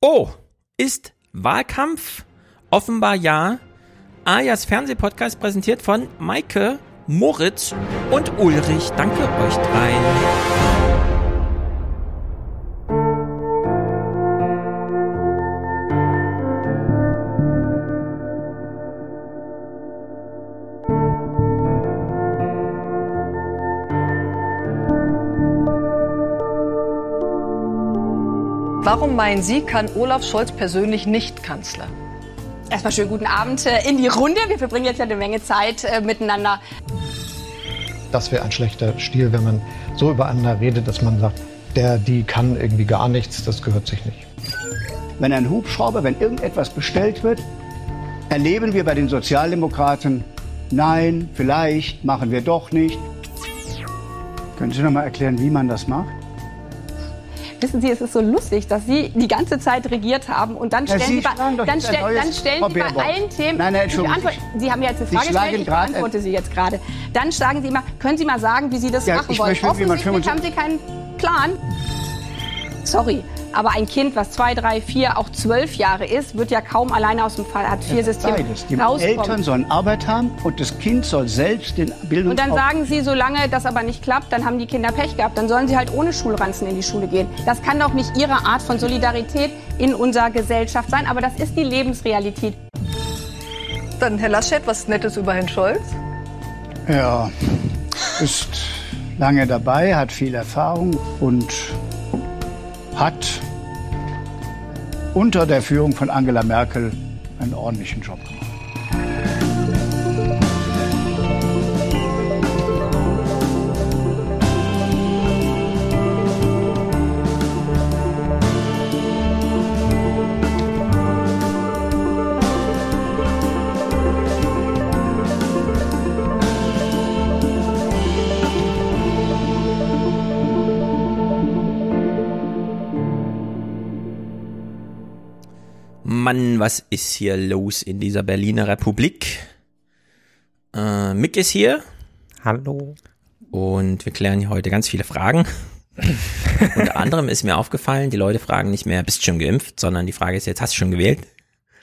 Oh, ist Wahlkampf? Offenbar ja. Alias Fernsehpodcast präsentiert von Maike, Moritz und Ulrich. Danke euch dreien. Warum meinen Sie, kann Olaf Scholz persönlich nicht Kanzler? Erstmal schönen guten Abend äh, in die Runde. Wir verbringen jetzt ja eine Menge Zeit äh, miteinander. Das wäre ein schlechter Stil, wenn man so übereinander redet, dass man sagt, der, die kann irgendwie gar nichts, das gehört sich nicht. Wenn ein Hubschrauber, wenn irgendetwas bestellt wird, erleben wir bei den Sozialdemokraten, nein, vielleicht, machen wir doch nicht. Können Sie noch mal erklären, wie man das macht? Wissen Sie, es ist so lustig, dass Sie die ganze Zeit regiert haben und dann stellen Ja, Sie, Sie bei, dann stell, dann stellen Sie bei allen Themen. Nein, nein, die Antwort, Sie haben ja jetzt eine Frage gestellt, ich beantworte sie jetzt gerade. Dann sagen Sie immer, können Sie mal sagen, wie Sie das Ja, machen ich wollen? Offensichtlich haben Sie keinen Plan. Sorry, aber ein Kind, was zwei, drei, vier, auch zwölf Jahre ist, wird ja kaum alleine aus dem Fall, hat vier Systeme Beides. Die rauskommen. Eltern sollen Arbeit haben und das Kind soll selbst den Bildung Und dann sagen Sie, solange das aber nicht klappt, dann haben die Kinder Pech gehabt. Dann sollen sie halt ohne Schulranzen in die Schule gehen. Das kann doch nicht Ihre Art von Solidarität in unserer Gesellschaft sein. Aber das ist die Lebensrealität. Dann Herr Laschet, was Nettes über Herrn Scholz? Ja, ist lange dabei, hat viel Erfahrung und hat unter der Führung von Angela Merkel einen ordentlichen Job gemacht. Mann, was ist hier los in dieser Berliner Republik? Äh, Mick ist hier Hallo. und wir klären hier heute ganz viele Fragen. Unter anderem ist mir aufgefallen, die Leute fragen nicht mehr, bist du schon geimpft, sondern die Frage ist jetzt, hast du schon gewählt?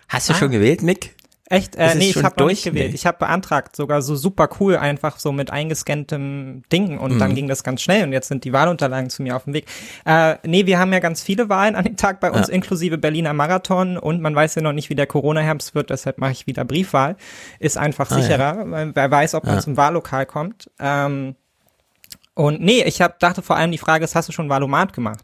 Hast du Ah. schon gewählt, Mick? Echt? Äh, nee, ich habe noch durch? nicht gewählt. Nee. Ich habe beantragt, sogar so super cool, einfach so mit eingescanntem Ding und Mhm. dann ging das ganz schnell und jetzt sind die Wahlunterlagen zu mir auf dem Weg. Äh, nee, wir haben ja ganz viele Wahlen an dem Tag bei uns, Ja. inklusive Berliner Marathon und man weiß ja noch nicht, wie der Corona-Herbst wird, deshalb mache ich wieder Briefwahl. Ist einfach Ah, ja. sicherer, weil wer weiß, ob man Ja. zum Wahllokal kommt. Ähm, und nee, ich hab, dachte vor allem, die Frage ist, hast du schon Valomat gemacht?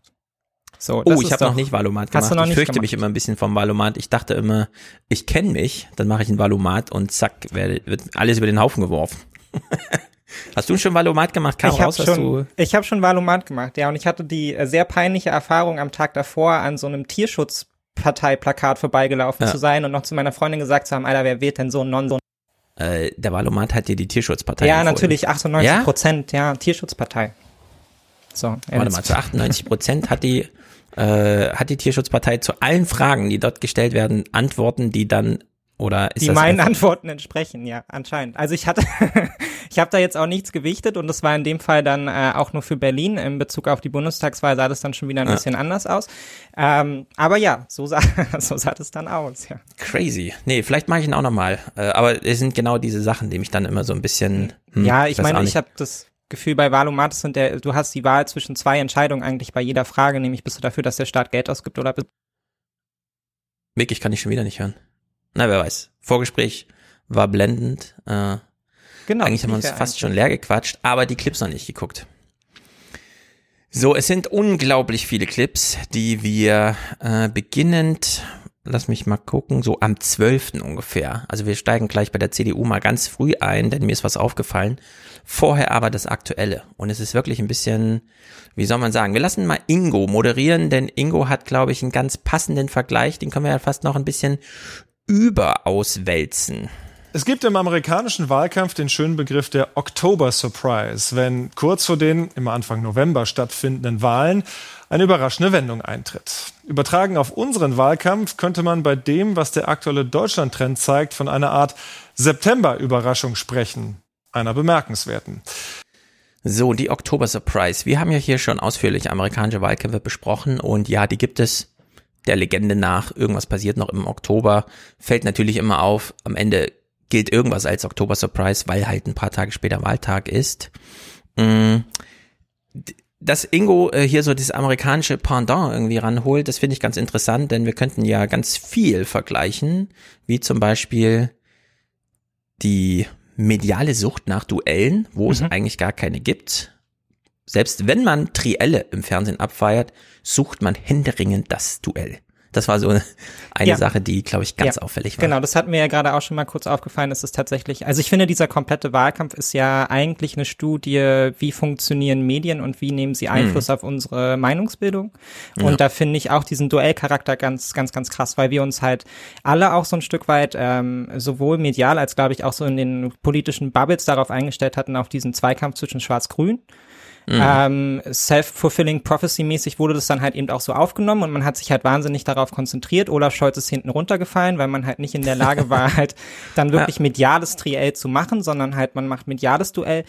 So, Oh, ich habe noch nicht Valomat Hast gemacht. du noch ich fürchte gemacht? mich immer ein bisschen vom Valomat. Ich dachte immer, ich kenne mich, dann mache ich ein Valomat und zack, wird alles über den Haufen geworfen. Hast du schon Valomat gemacht? Kam ich habe schon, ich hab schon Valomat gemacht, ja, und ich hatte die äh, sehr peinliche Erfahrung am Tag davor an so einem Tierschutzparteiplakat vorbeigelaufen Ja. zu sein und noch zu meiner Freundin gesagt zu haben, Alter, wer wählt denn so ein Non? äh, der Valomat hat dir die Tierschutzpartei Ja, empfohlen. natürlich, 98 Ja? Prozent, ja, Tierschutzpartei. So, Warte mal, zu 98 Prozent hat die, äh, hat die Tierschutzpartei zu allen Fragen, die dort gestellt werden, Antworten, die dann, oder ist die das meinen Antworten entsprechen, ja, anscheinend. Also ich hatte, ich habe da jetzt auch nichts gewichtet und das war in dem Fall dann äh, auch nur für Berlin. In Bezug auf die Bundestagswahl sah das dann schon wieder ein Ja. bisschen anders aus. Ähm, aber ja, so sah, so sah das dann aus, ja. crazy. Nee, vielleicht mache ich ihn auch nochmal. Äh, aber es sind genau diese Sachen, die mich dann immer so ein bisschen, hm, Ja, ich meine, ich habe das Gefühl bei Valomat sind der, du hast die Wahl zwischen zwei Entscheidungen eigentlich bei jeder Frage, nämlich bist du dafür, dass der Staat Geld ausgibt oder bist Mick, ich kann dich schon wieder nicht hören. Na, wer weiß. Vorgespräch war blendend. Äh, genau. Eigentlich haben wir uns fast eigentlich. schon leer gequatscht, aber die Clips noch nicht geguckt. So, es sind unglaublich viele Clips, die wir äh, beginnend, lass mich mal gucken, so am 12. ungefähr. Also wir steigen gleich bei der CDU mal ganz früh ein, denn mir ist was aufgefallen. Vorher aber das Aktuelle. Und es ist wirklich ein bisschen, wie soll man sagen, wir lassen mal Ingo moderieren, denn Ingo hat, glaube ich, einen ganz passenden Vergleich, den können wir ja fast noch ein bisschen überauswälzen. Es gibt im amerikanischen Wahlkampf den schönen Begriff der October Surprise, wenn kurz vor den im Anfang November stattfindenden Wahlen eine überraschende Wendung eintritt. Übertragen auf unseren Wahlkampf könnte man bei dem, was der aktuelle Deutschland-Trend zeigt, von einer Art September-Überraschung sprechen. Einer bemerkenswerten. So, die Oktober Surprise. Wir haben ja hier schon ausführlich amerikanische Wahlkämpfe besprochen und ja, die gibt es der Legende nach, irgendwas passiert noch im Oktober, fällt natürlich immer auf, am Ende gilt irgendwas als Oktober Surprise, weil halt ein paar Tage später Wahltag ist. Mm, dass Ingo äh, hier so das amerikanische Pendant irgendwie ranholt, das finde ich ganz interessant, denn wir könnten ja ganz viel vergleichen, wie zum Beispiel die mediale Sucht nach Duellen, wo mhm. es eigentlich gar keine gibt. Selbst wenn man Trielle im Fernsehen abfeiert, sucht man händeringend das Duell. Das war so eine ja. Sache, die, glaube ich, ganz ja. auffällig war. Genau, das hat mir ja gerade auch schon mal kurz aufgefallen. Es ist tatsächlich, also ich finde, dieser komplette Wahlkampf ist ja eigentlich eine Studie, wie funktionieren Medien und wie nehmen sie Einfluss mhm. auf unsere Meinungsbildung. Und ja. da finde ich auch diesen Duellcharakter ganz, ganz, ganz krass, weil wir uns halt alle auch so ein Stück weit ähm, sowohl medial als, glaube ich, auch so in den politischen Bubbles darauf eingestellt hatten, auf diesen Zweikampf zwischen Schwarz-Grün. Mhm. Ähm, Self-fulfilling Prophecy-mäßig wurde das dann halt eben auch so aufgenommen und man hat sich halt wahnsinnig darauf konzentriert. Olaf Scholz ist hinten runtergefallen, weil man halt nicht in der Lage war, halt dann wirklich ja. mediales Triell zu machen, sondern halt man macht mediales Duell.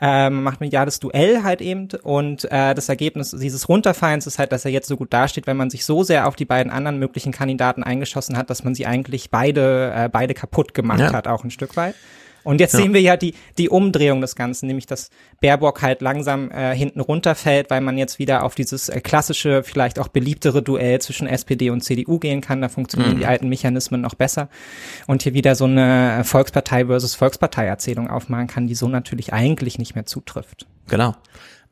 Äh, man macht mediales Duell halt eben und äh, das Ergebnis dieses Runterfallens ist halt, dass er jetzt so gut dasteht, wenn man sich so sehr auf die beiden anderen möglichen Kandidaten eingeschossen hat, dass man sie eigentlich beide äh, beide kaputt gemacht ja. hat, auch ein Stück weit. Und jetzt ja. sehen wir ja die, die Umdrehung des Ganzen, nämlich dass Baerbock halt langsam äh, hinten runterfällt, weil man jetzt wieder auf dieses äh, klassische, vielleicht auch beliebtere Duell zwischen SPD und CDU gehen kann. Da funktionieren mhm. die alten Mechanismen noch besser. Und hier wieder so eine Volkspartei versus Volkspartei-Erzählung aufmachen kann, die so natürlich eigentlich nicht mehr zutrifft. Genau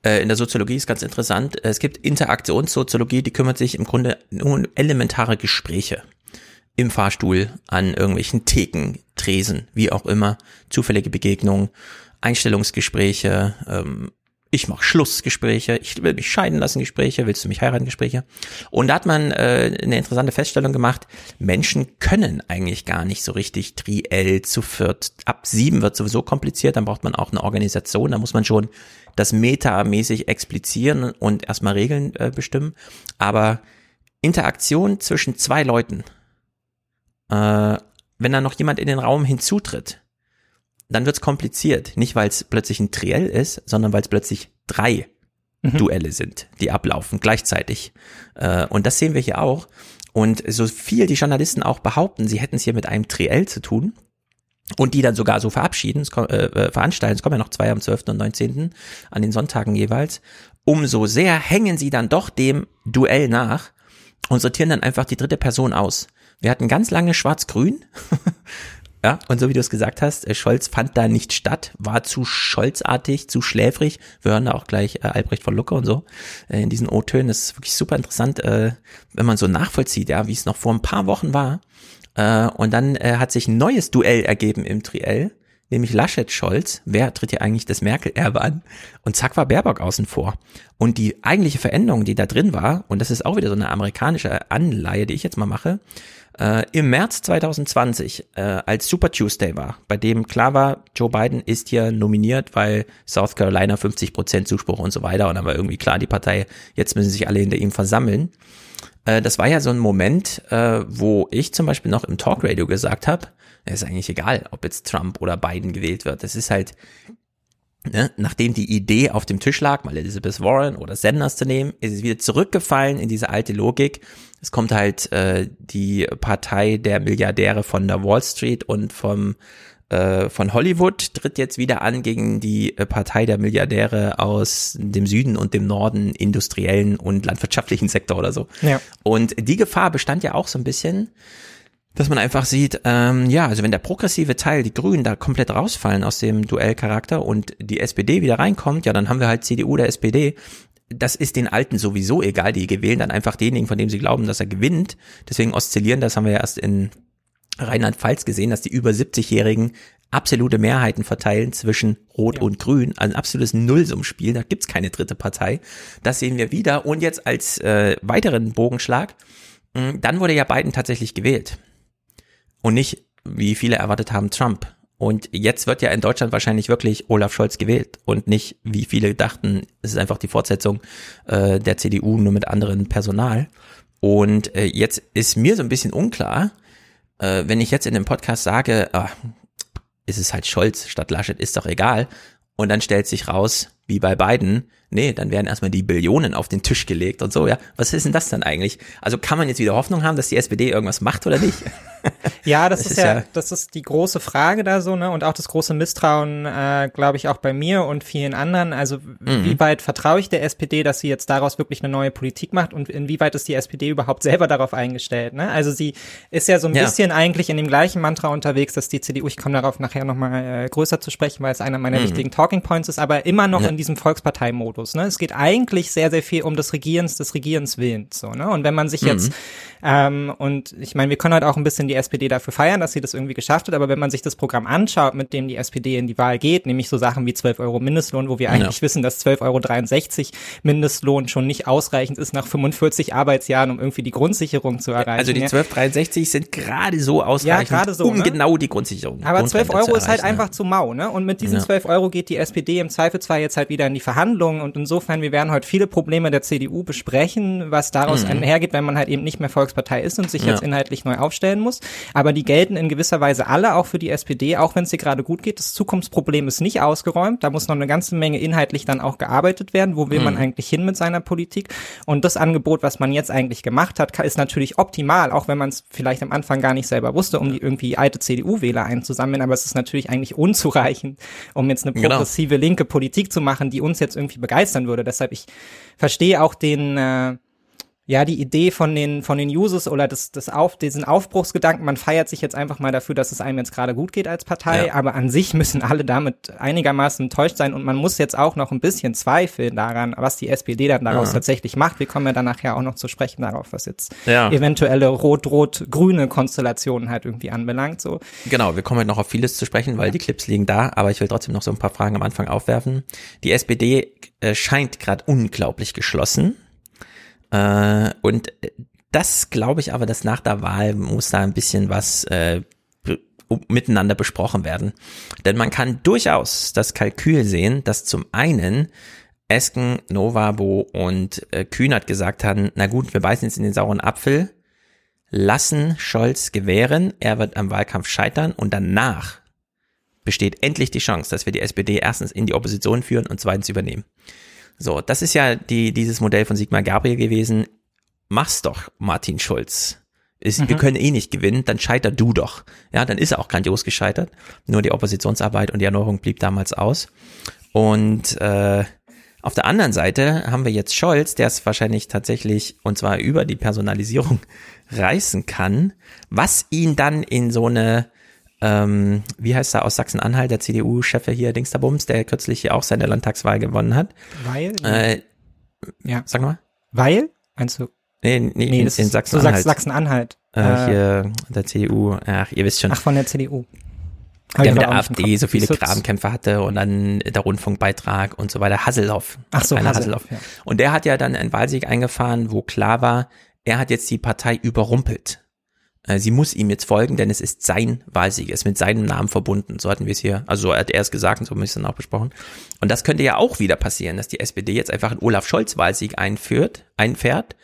äh, in der Soziologie ist ganz interessant. Es gibt Interaktionssoziologie, die kümmert sich im Grunde um elementare Gespräche im Fahrstuhl, an irgendwelchen Theken, Tresen, wie auch immer, zufällige Begegnungen, Einstellungsgespräche, ähm, ich mache Schlussgespräche, ich will mich scheiden lassen Gespräche, willst du mich heiraten Gespräche. Und da hat man äh, eine interessante Feststellung gemacht, Menschen können eigentlich gar nicht so richtig triell zu viert. Ab sieben wird sowieso kompliziert, dann braucht man auch eine Organisation, da muss man schon das metamäßig explizieren und erstmal Regeln äh, bestimmen. Aber Interaktion zwischen zwei Leuten, äh, wenn da noch jemand in den Raum hinzutritt, dann wird's kompliziert. Nicht, weil es plötzlich ein Triell ist, sondern weil es plötzlich drei mhm. Duelle sind, die ablaufen gleichzeitig. Äh, und das sehen wir hier auch. Und so viel die Journalisten auch behaupten, sie hätten es hier mit einem Triell zu tun, und die dann sogar so verabschieden, es kommt, äh, äh, veranstalten, es kommen ja noch zwei am 12. und 19. an den Sonntagen jeweils, umso sehr hängen sie dann doch dem Duell nach und sortieren dann einfach die dritte Person aus. Wir hatten ganz lange Schwarz-Grün. ja, und so wie du es gesagt hast, äh, Scholz fand da nicht statt, war zu Scholzartig, zu schläfrig. Wir hören da auch gleich äh, Albrecht von Lucke und so äh, in diesen O-Tönen. Das ist wirklich super interessant, äh, wenn man so nachvollzieht, ja, wie es noch vor ein paar Wochen war. Äh, und dann äh, hat sich ein neues Duell ergeben im Triell nämlich Laschet Scholz, wer tritt hier eigentlich das Merkel-Erbe an? Und zack war Baerbock außen vor. Und die eigentliche Veränderung, die da drin war, und das ist auch wieder so eine amerikanische Anleihe, die ich jetzt mal mache, äh, im März 2020, äh, als Super Tuesday war, bei dem klar war, Joe Biden ist hier nominiert, weil South Carolina 50 Prozent Zuspruch und so weiter, und dann war irgendwie klar, die Partei, jetzt müssen sich alle hinter ihm versammeln. Äh, das war ja so ein Moment, äh, wo ich zum Beispiel noch im Talkradio gesagt habe, es ist eigentlich egal, ob jetzt Trump oder Biden gewählt wird. Es ist halt, ne, nachdem die Idee auf dem Tisch lag, mal Elizabeth Warren oder Sanders zu nehmen, ist es wieder zurückgefallen in diese alte Logik. Es kommt halt äh, die Partei der Milliardäre von der Wall Street und vom äh, von Hollywood tritt jetzt wieder an gegen die äh, Partei der Milliardäre aus dem Süden und dem Norden, industriellen und landwirtschaftlichen Sektor oder so. Ja. Und die Gefahr bestand ja auch so ein bisschen, dass man einfach sieht, ähm, ja, also wenn der progressive Teil, die Grünen da komplett rausfallen aus dem Duellcharakter und die SPD wieder reinkommt, ja, dann haben wir halt CDU oder SPD. Das ist den Alten sowieso egal, die gewählen dann einfach denjenigen, von dem sie glauben, dass er gewinnt. Deswegen oszillieren, das haben wir ja erst in Rheinland-Pfalz gesehen, dass die über 70-Jährigen absolute Mehrheiten verteilen zwischen Rot ja. und Grün, also ein absolutes Nullsummspiel, da gibt's keine dritte Partei. Das sehen wir wieder. Und jetzt als äh, weiteren Bogenschlag, mh, dann wurde ja Biden tatsächlich gewählt und nicht, wie viele erwartet haben, Trump. Und jetzt wird ja in Deutschland wahrscheinlich wirklich Olaf Scholz gewählt und nicht, wie viele dachten, es ist einfach die Fortsetzung äh, der CDU nur mit anderem Personal. Und äh, jetzt ist mir so ein bisschen unklar, äh, wenn ich jetzt in dem Podcast sage, ah, ist es halt Scholz statt Laschet, ist doch egal. Und dann stellt sich raus, wie bei beiden, nee, dann werden erstmal die Billionen auf den Tisch gelegt und so, ja. Was ist denn das dann eigentlich? Also kann man jetzt wieder Hoffnung haben, dass die SPD irgendwas macht oder nicht? Ja, das, das ist, ist, ja, das ist die große Frage da so, ne? Und auch das große Misstrauen, äh, glaube ich, auch bei mir und vielen anderen. Also mhm. wie weit vertraue ich der SPD, dass sie jetzt daraus wirklich eine neue Politik macht und inwieweit ist die SPD überhaupt selber darauf eingestellt? Ne? Also sie ist ja so ein ja. bisschen eigentlich in dem gleichen Mantra unterwegs, dass die CDU, ich komme darauf nachher nochmal äh, größer zu sprechen, weil es einer meiner mhm. wichtigen Talking Points ist, aber immer noch ja. in diesem Volksparteimodus. Ne? Es geht eigentlich sehr, sehr viel um das Regierens des Regierens Willens. So, ne? Und wenn man sich mhm. jetzt ähm, und ich meine, wir können halt auch ein bisschen die SPD dafür feiern, dass sie das irgendwie geschafft hat, aber wenn man sich das Programm anschaut, mit dem die SPD in die Wahl geht, nämlich so Sachen wie 12 Euro Mindestlohn, wo wir eigentlich ja. wissen, dass 12,63 Euro Mindestlohn schon nicht ausreichend ist nach 45 Arbeitsjahren, um irgendwie die Grundsicherung zu erreichen. Also die 12,63 sind gerade so ausreichend, ja, so, um ne? genau die Grundsicherung Aber 12 Euro ist halt einfach zu mau, ne? Und mit diesen ja. 12 Euro geht die SPD im Zweifelsfall jetzt halt wieder in die Verhandlungen und insofern, wir werden heute viele Probleme der CDU besprechen, was daraus mhm. einhergeht, wenn man halt eben nicht mehr Volks Volkspartei ist und sich ja. jetzt inhaltlich neu aufstellen muss. Aber die gelten in gewisser Weise alle auch für die SPD, auch wenn es ihr gerade gut geht. Das Zukunftsproblem ist nicht ausgeräumt. Da muss noch eine ganze Menge inhaltlich dann auch gearbeitet werden. Wo will mhm. man eigentlich hin mit seiner Politik? Und das Angebot, was man jetzt eigentlich gemacht hat, ist natürlich optimal, auch wenn man es vielleicht am Anfang gar nicht selber wusste, um die irgendwie alte CDU-Wähler einzusammeln. Aber es ist natürlich eigentlich unzureichend, um jetzt eine genau. progressive genau. linke Politik zu machen, die uns jetzt irgendwie begeistern würde. Deshalb ich verstehe auch den äh, ja, die Idee von den, von den Users oder das, das auf, diesen Aufbruchsgedanken, man feiert sich jetzt einfach mal dafür, dass es einem jetzt gerade gut geht als Partei, ja. aber an sich müssen alle damit einigermaßen enttäuscht sein und man muss jetzt auch noch ein bisschen zweifeln daran, was die SPD dann daraus ja. tatsächlich macht. Wir kommen ja dann nachher auch noch zu sprechen darauf, was jetzt ja. eventuelle rot-rot-grüne Konstellationen halt irgendwie anbelangt, so. Genau, wir kommen halt noch auf vieles zu sprechen, weil die Clips liegen da, aber ich will trotzdem noch so ein paar Fragen am Anfang aufwerfen. Die SPD äh, scheint gerade unglaublich geschlossen äh, und das glaube ich aber, dass nach der Wahl muss da ein bisschen was äh, miteinander besprochen werden. Denn man kann durchaus das Kalkül sehen, dass zum einen Esken, Novabo und äh, Kühnert gesagt haben, na gut, wir beißen jetzt in den sauren Apfel, lassen Scholz gewähren, er wird am Wahlkampf scheitern und danach besteht endlich die Chance, dass wir die SPD erstens in die Opposition führen und zweitens übernehmen. So, das ist ja die, dieses Modell von Sigmar Gabriel gewesen. Mach's doch, Martin Schulz. Ist, mhm. Wir können eh nicht gewinnen, dann scheiter du doch. Ja, dann ist er auch grandios gescheitert. Nur die Oppositionsarbeit und die Erneuerung blieb damals aus. Und äh, auf der anderen Seite haben wir jetzt Scholz, der es wahrscheinlich tatsächlich, und zwar über die Personalisierung, reißen kann, was ihn dann in so eine ähm, wie heißt er aus Sachsen-Anhalt, der CDU-Chef hier, Dingsterbums, der kürzlich hier auch seine Landtagswahl gewonnen hat. Weil? Äh, ja. Sag mal. Weil? Meinst du? Nee, nee, nee in, in Sachsen-Anhalt. Sachsen-Anhalt. Äh, äh, hier, der CDU, ach, ihr wisst schon. Ach, von der CDU. Der mit der AfD so viele Grabenkämpfe hatte und dann der Rundfunkbeitrag und so weiter. Hasselhoff. Ach so, Hasselhoff. Hasselhoff. Ja. Und der hat ja dann einen Wahlsieg eingefahren, wo klar war, er hat jetzt die Partei überrumpelt. Äh, sie muss ihm jetzt folgen, denn es ist sein Wahlsieg, es ist mit seinem Namen verbunden. So hatten wir es hier, also so hat er es gesagt und so haben wir es dann auch besprochen. Und das könnte ja auch wieder passieren, dass die SPD jetzt einfach einen Olaf Scholz Wahlsieg einführt, einfährt,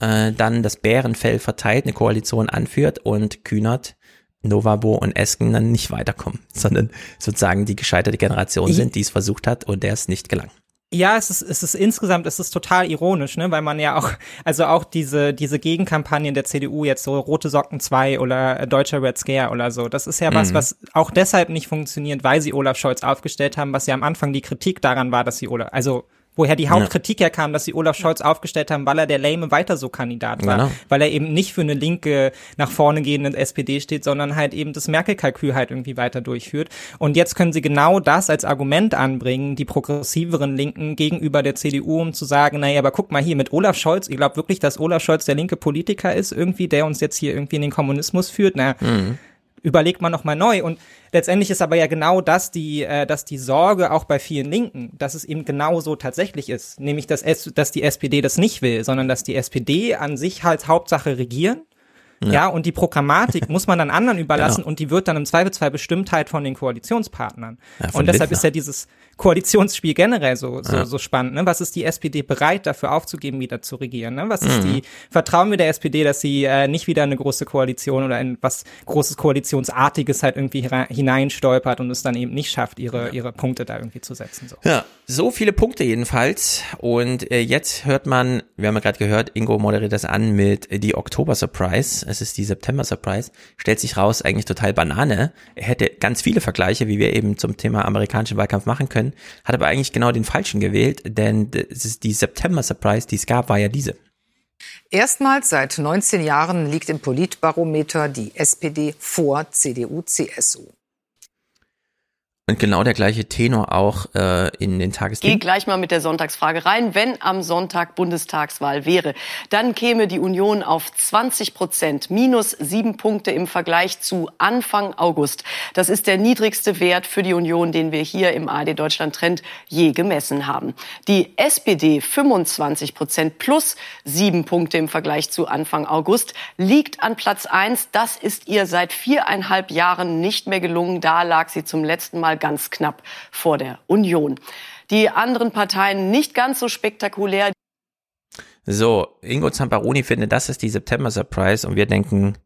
äh, dann das Bärenfell verteilt, eine Koalition anführt und Kühnert Novabo und Esken dann nicht weiterkommen, sondern sozusagen die gescheiterte Generation sind, die es versucht hat und der es nicht gelang. Ja, es ist, es ist insgesamt, es ist total ironisch, ne, weil man ja auch, also auch diese, diese Gegenkampagnen der CDU jetzt so Rote Socken 2 oder Deutscher Red Scare oder so, das ist ja was, mhm. was auch deshalb nicht funktioniert, weil sie Olaf Scholz aufgestellt haben, was ja am Anfang die Kritik daran war, dass sie Olaf, also woher die Hauptkritik ja. herkam, dass sie Olaf Scholz aufgestellt haben, weil er der lame weiter so Kandidat war, genau. weil er eben nicht für eine linke nach vorne gehende SPD steht, sondern halt eben das Merkel-Kalkül halt irgendwie weiter durchführt. Und jetzt können sie genau das als Argument anbringen, die progressiveren Linken gegenüber der CDU, um zu sagen, naja, aber guck mal hier mit Olaf Scholz, ich glaube wirklich, dass Olaf Scholz der linke Politiker ist irgendwie, der uns jetzt hier irgendwie in den Kommunismus führt. Na, mhm überlegt man nochmal neu. Und letztendlich ist aber ja genau das die, äh, dass die Sorge auch bei vielen Linken, dass es eben genau so tatsächlich ist. Nämlich, dass, es, dass die SPD das nicht will, sondern dass die SPD an sich halt Hauptsache regieren ja. ja, und die Programmatik muss man dann anderen überlassen genau. und die wird dann im Zweifelsfall bestimmt halt von den Koalitionspartnern. Ja, und deshalb Lindner. ist ja dieses Koalitionsspiel generell so, so, ja. so spannend. Ne? Was ist die SPD bereit dafür aufzugeben, wieder zu regieren? Ne? Was ist mhm. die, vertrauen wir der SPD, dass sie äh, nicht wieder eine große Koalition oder ein was großes Koalitionsartiges halt irgendwie hineinstolpert und es dann eben nicht schafft, ihre, ihre Punkte da irgendwie zu setzen. So. Ja, so viele Punkte jedenfalls. Und äh, jetzt hört man, wir haben ja gerade gehört, Ingo moderiert das an mit die Oktober Surprise. Es ist die September Surprise. Stellt sich raus, eigentlich total Banane. Er hätte ganz viele Vergleiche, wie wir eben zum Thema amerikanischen Wahlkampf machen können, hat aber eigentlich genau den falschen gewählt, denn die September Surprise, die es gab, war ja diese. Erstmals seit 19 Jahren liegt im Politbarometer die SPD vor CDU, CSU. Und genau der gleiche Tenor auch äh, in den Tagesthemen. Geh gleich mal mit der Sonntagsfrage rein. Wenn am Sonntag Bundestagswahl wäre, dann käme die Union auf 20 Prozent, minus sieben Punkte im Vergleich zu Anfang August. Das ist der niedrigste Wert für die Union, den wir hier im AD Deutschland Trend je gemessen haben. Die SPD 25 Prozent plus sieben Punkte im Vergleich zu Anfang August liegt an Platz eins. Das ist ihr seit viereinhalb Jahren nicht mehr gelungen. Da lag sie zum letzten Mal ganz knapp vor der Union. Die anderen Parteien nicht ganz so spektakulär. So, Ingo Zamparoni findet, das ist die September Surprise und wir denken,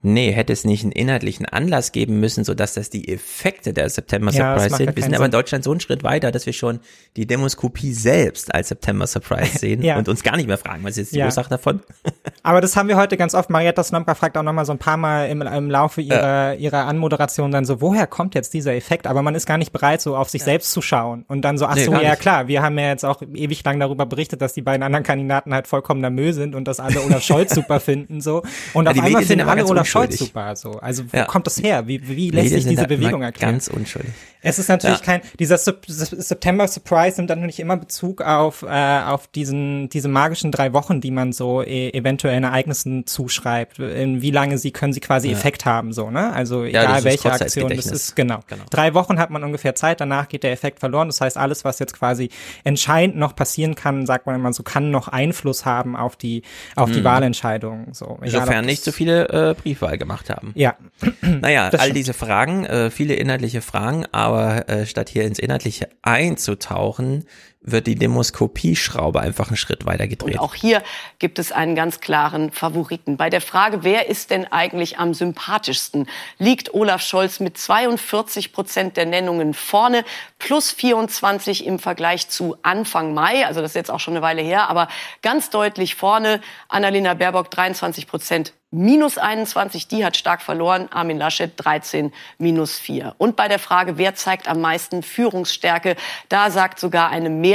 Nee, hätte es nicht einen inhaltlichen Anlass geben müssen, so dass das die Effekte der September Ja, Surprise sind. Wir sind keinen aber in Sinn. Deutschland so einen Schritt weiter, dass wir schon die Demoskopie selbst als September Surprise sehen Ja. und uns gar nicht mehr fragen, was ist jetzt die Ja. Ursache davon? Aber das haben wir heute ganz oft. Marietta Slomka fragt auch nochmal so ein paar Mal im, im Laufe ihrer, ihrer Anmoderation dann so, woher kommt jetzt dieser Effekt? Aber man ist gar nicht bereit, so auf sich selbst zu schauen. Und dann so, ach Nee, so, ja nicht. klar, wir haben ja jetzt auch ewig lang darüber berichtet, dass die beiden anderen Kandidaten halt vollkommener Müll sind und dass alle Olaf Scholz super finden, so. Und auf die einmal finden alle Olaf unschuldig. super, so. Also wo Ja. kommt das her? Wie, wie lässt sich diese Bewegung erklären? Ganz unschuldig. Es ist natürlich Ja. kein, dieser Sep- September Surprise nimmt dann natürlich immer Bezug auf, äh, auf diesen, diese magischen drei Wochen, die man so e eventuellen Ereignissen zuschreibt. In wie lange sie können sie quasi Effekt haben, so, ne? Also egal welche Aktion das ist, genau. Genau. Drei Wochen hat man ungefähr Zeit, danach geht der Effekt verloren. Das heißt, alles, was jetzt quasi entscheidend noch passieren kann, sagt man immer so, kann noch Einfluss haben auf die, auf die Wahlentscheidung, so. Egal, Mhm. Insofern nicht so viele äh, Briefwahl gemacht haben. Ja. Naja, all diese Fragen, äh, viele inhaltliche Fragen, aber äh, statt hier ins Inhaltliche einzutauchen, wird die Demoskopie-Schraube einfach einen Schritt weiter gedreht. Und auch hier gibt es einen ganz klaren Favoriten. Bei der Frage, wer ist denn eigentlich am sympathischsten, liegt Olaf Scholz mit 42 Prozent der Nennungen vorne, plus 24 im Vergleich zu Anfang Mai. Also das ist jetzt auch schon eine Weile her, aber ganz deutlich vorne. Annalena Baerbock 23 Prozent minus 21, die hat stark verloren. Armin Laschet 13 minus 4. Und bei der Frage, wer zeigt am meisten Führungsstärke, da sagt sogar eine Mehrheit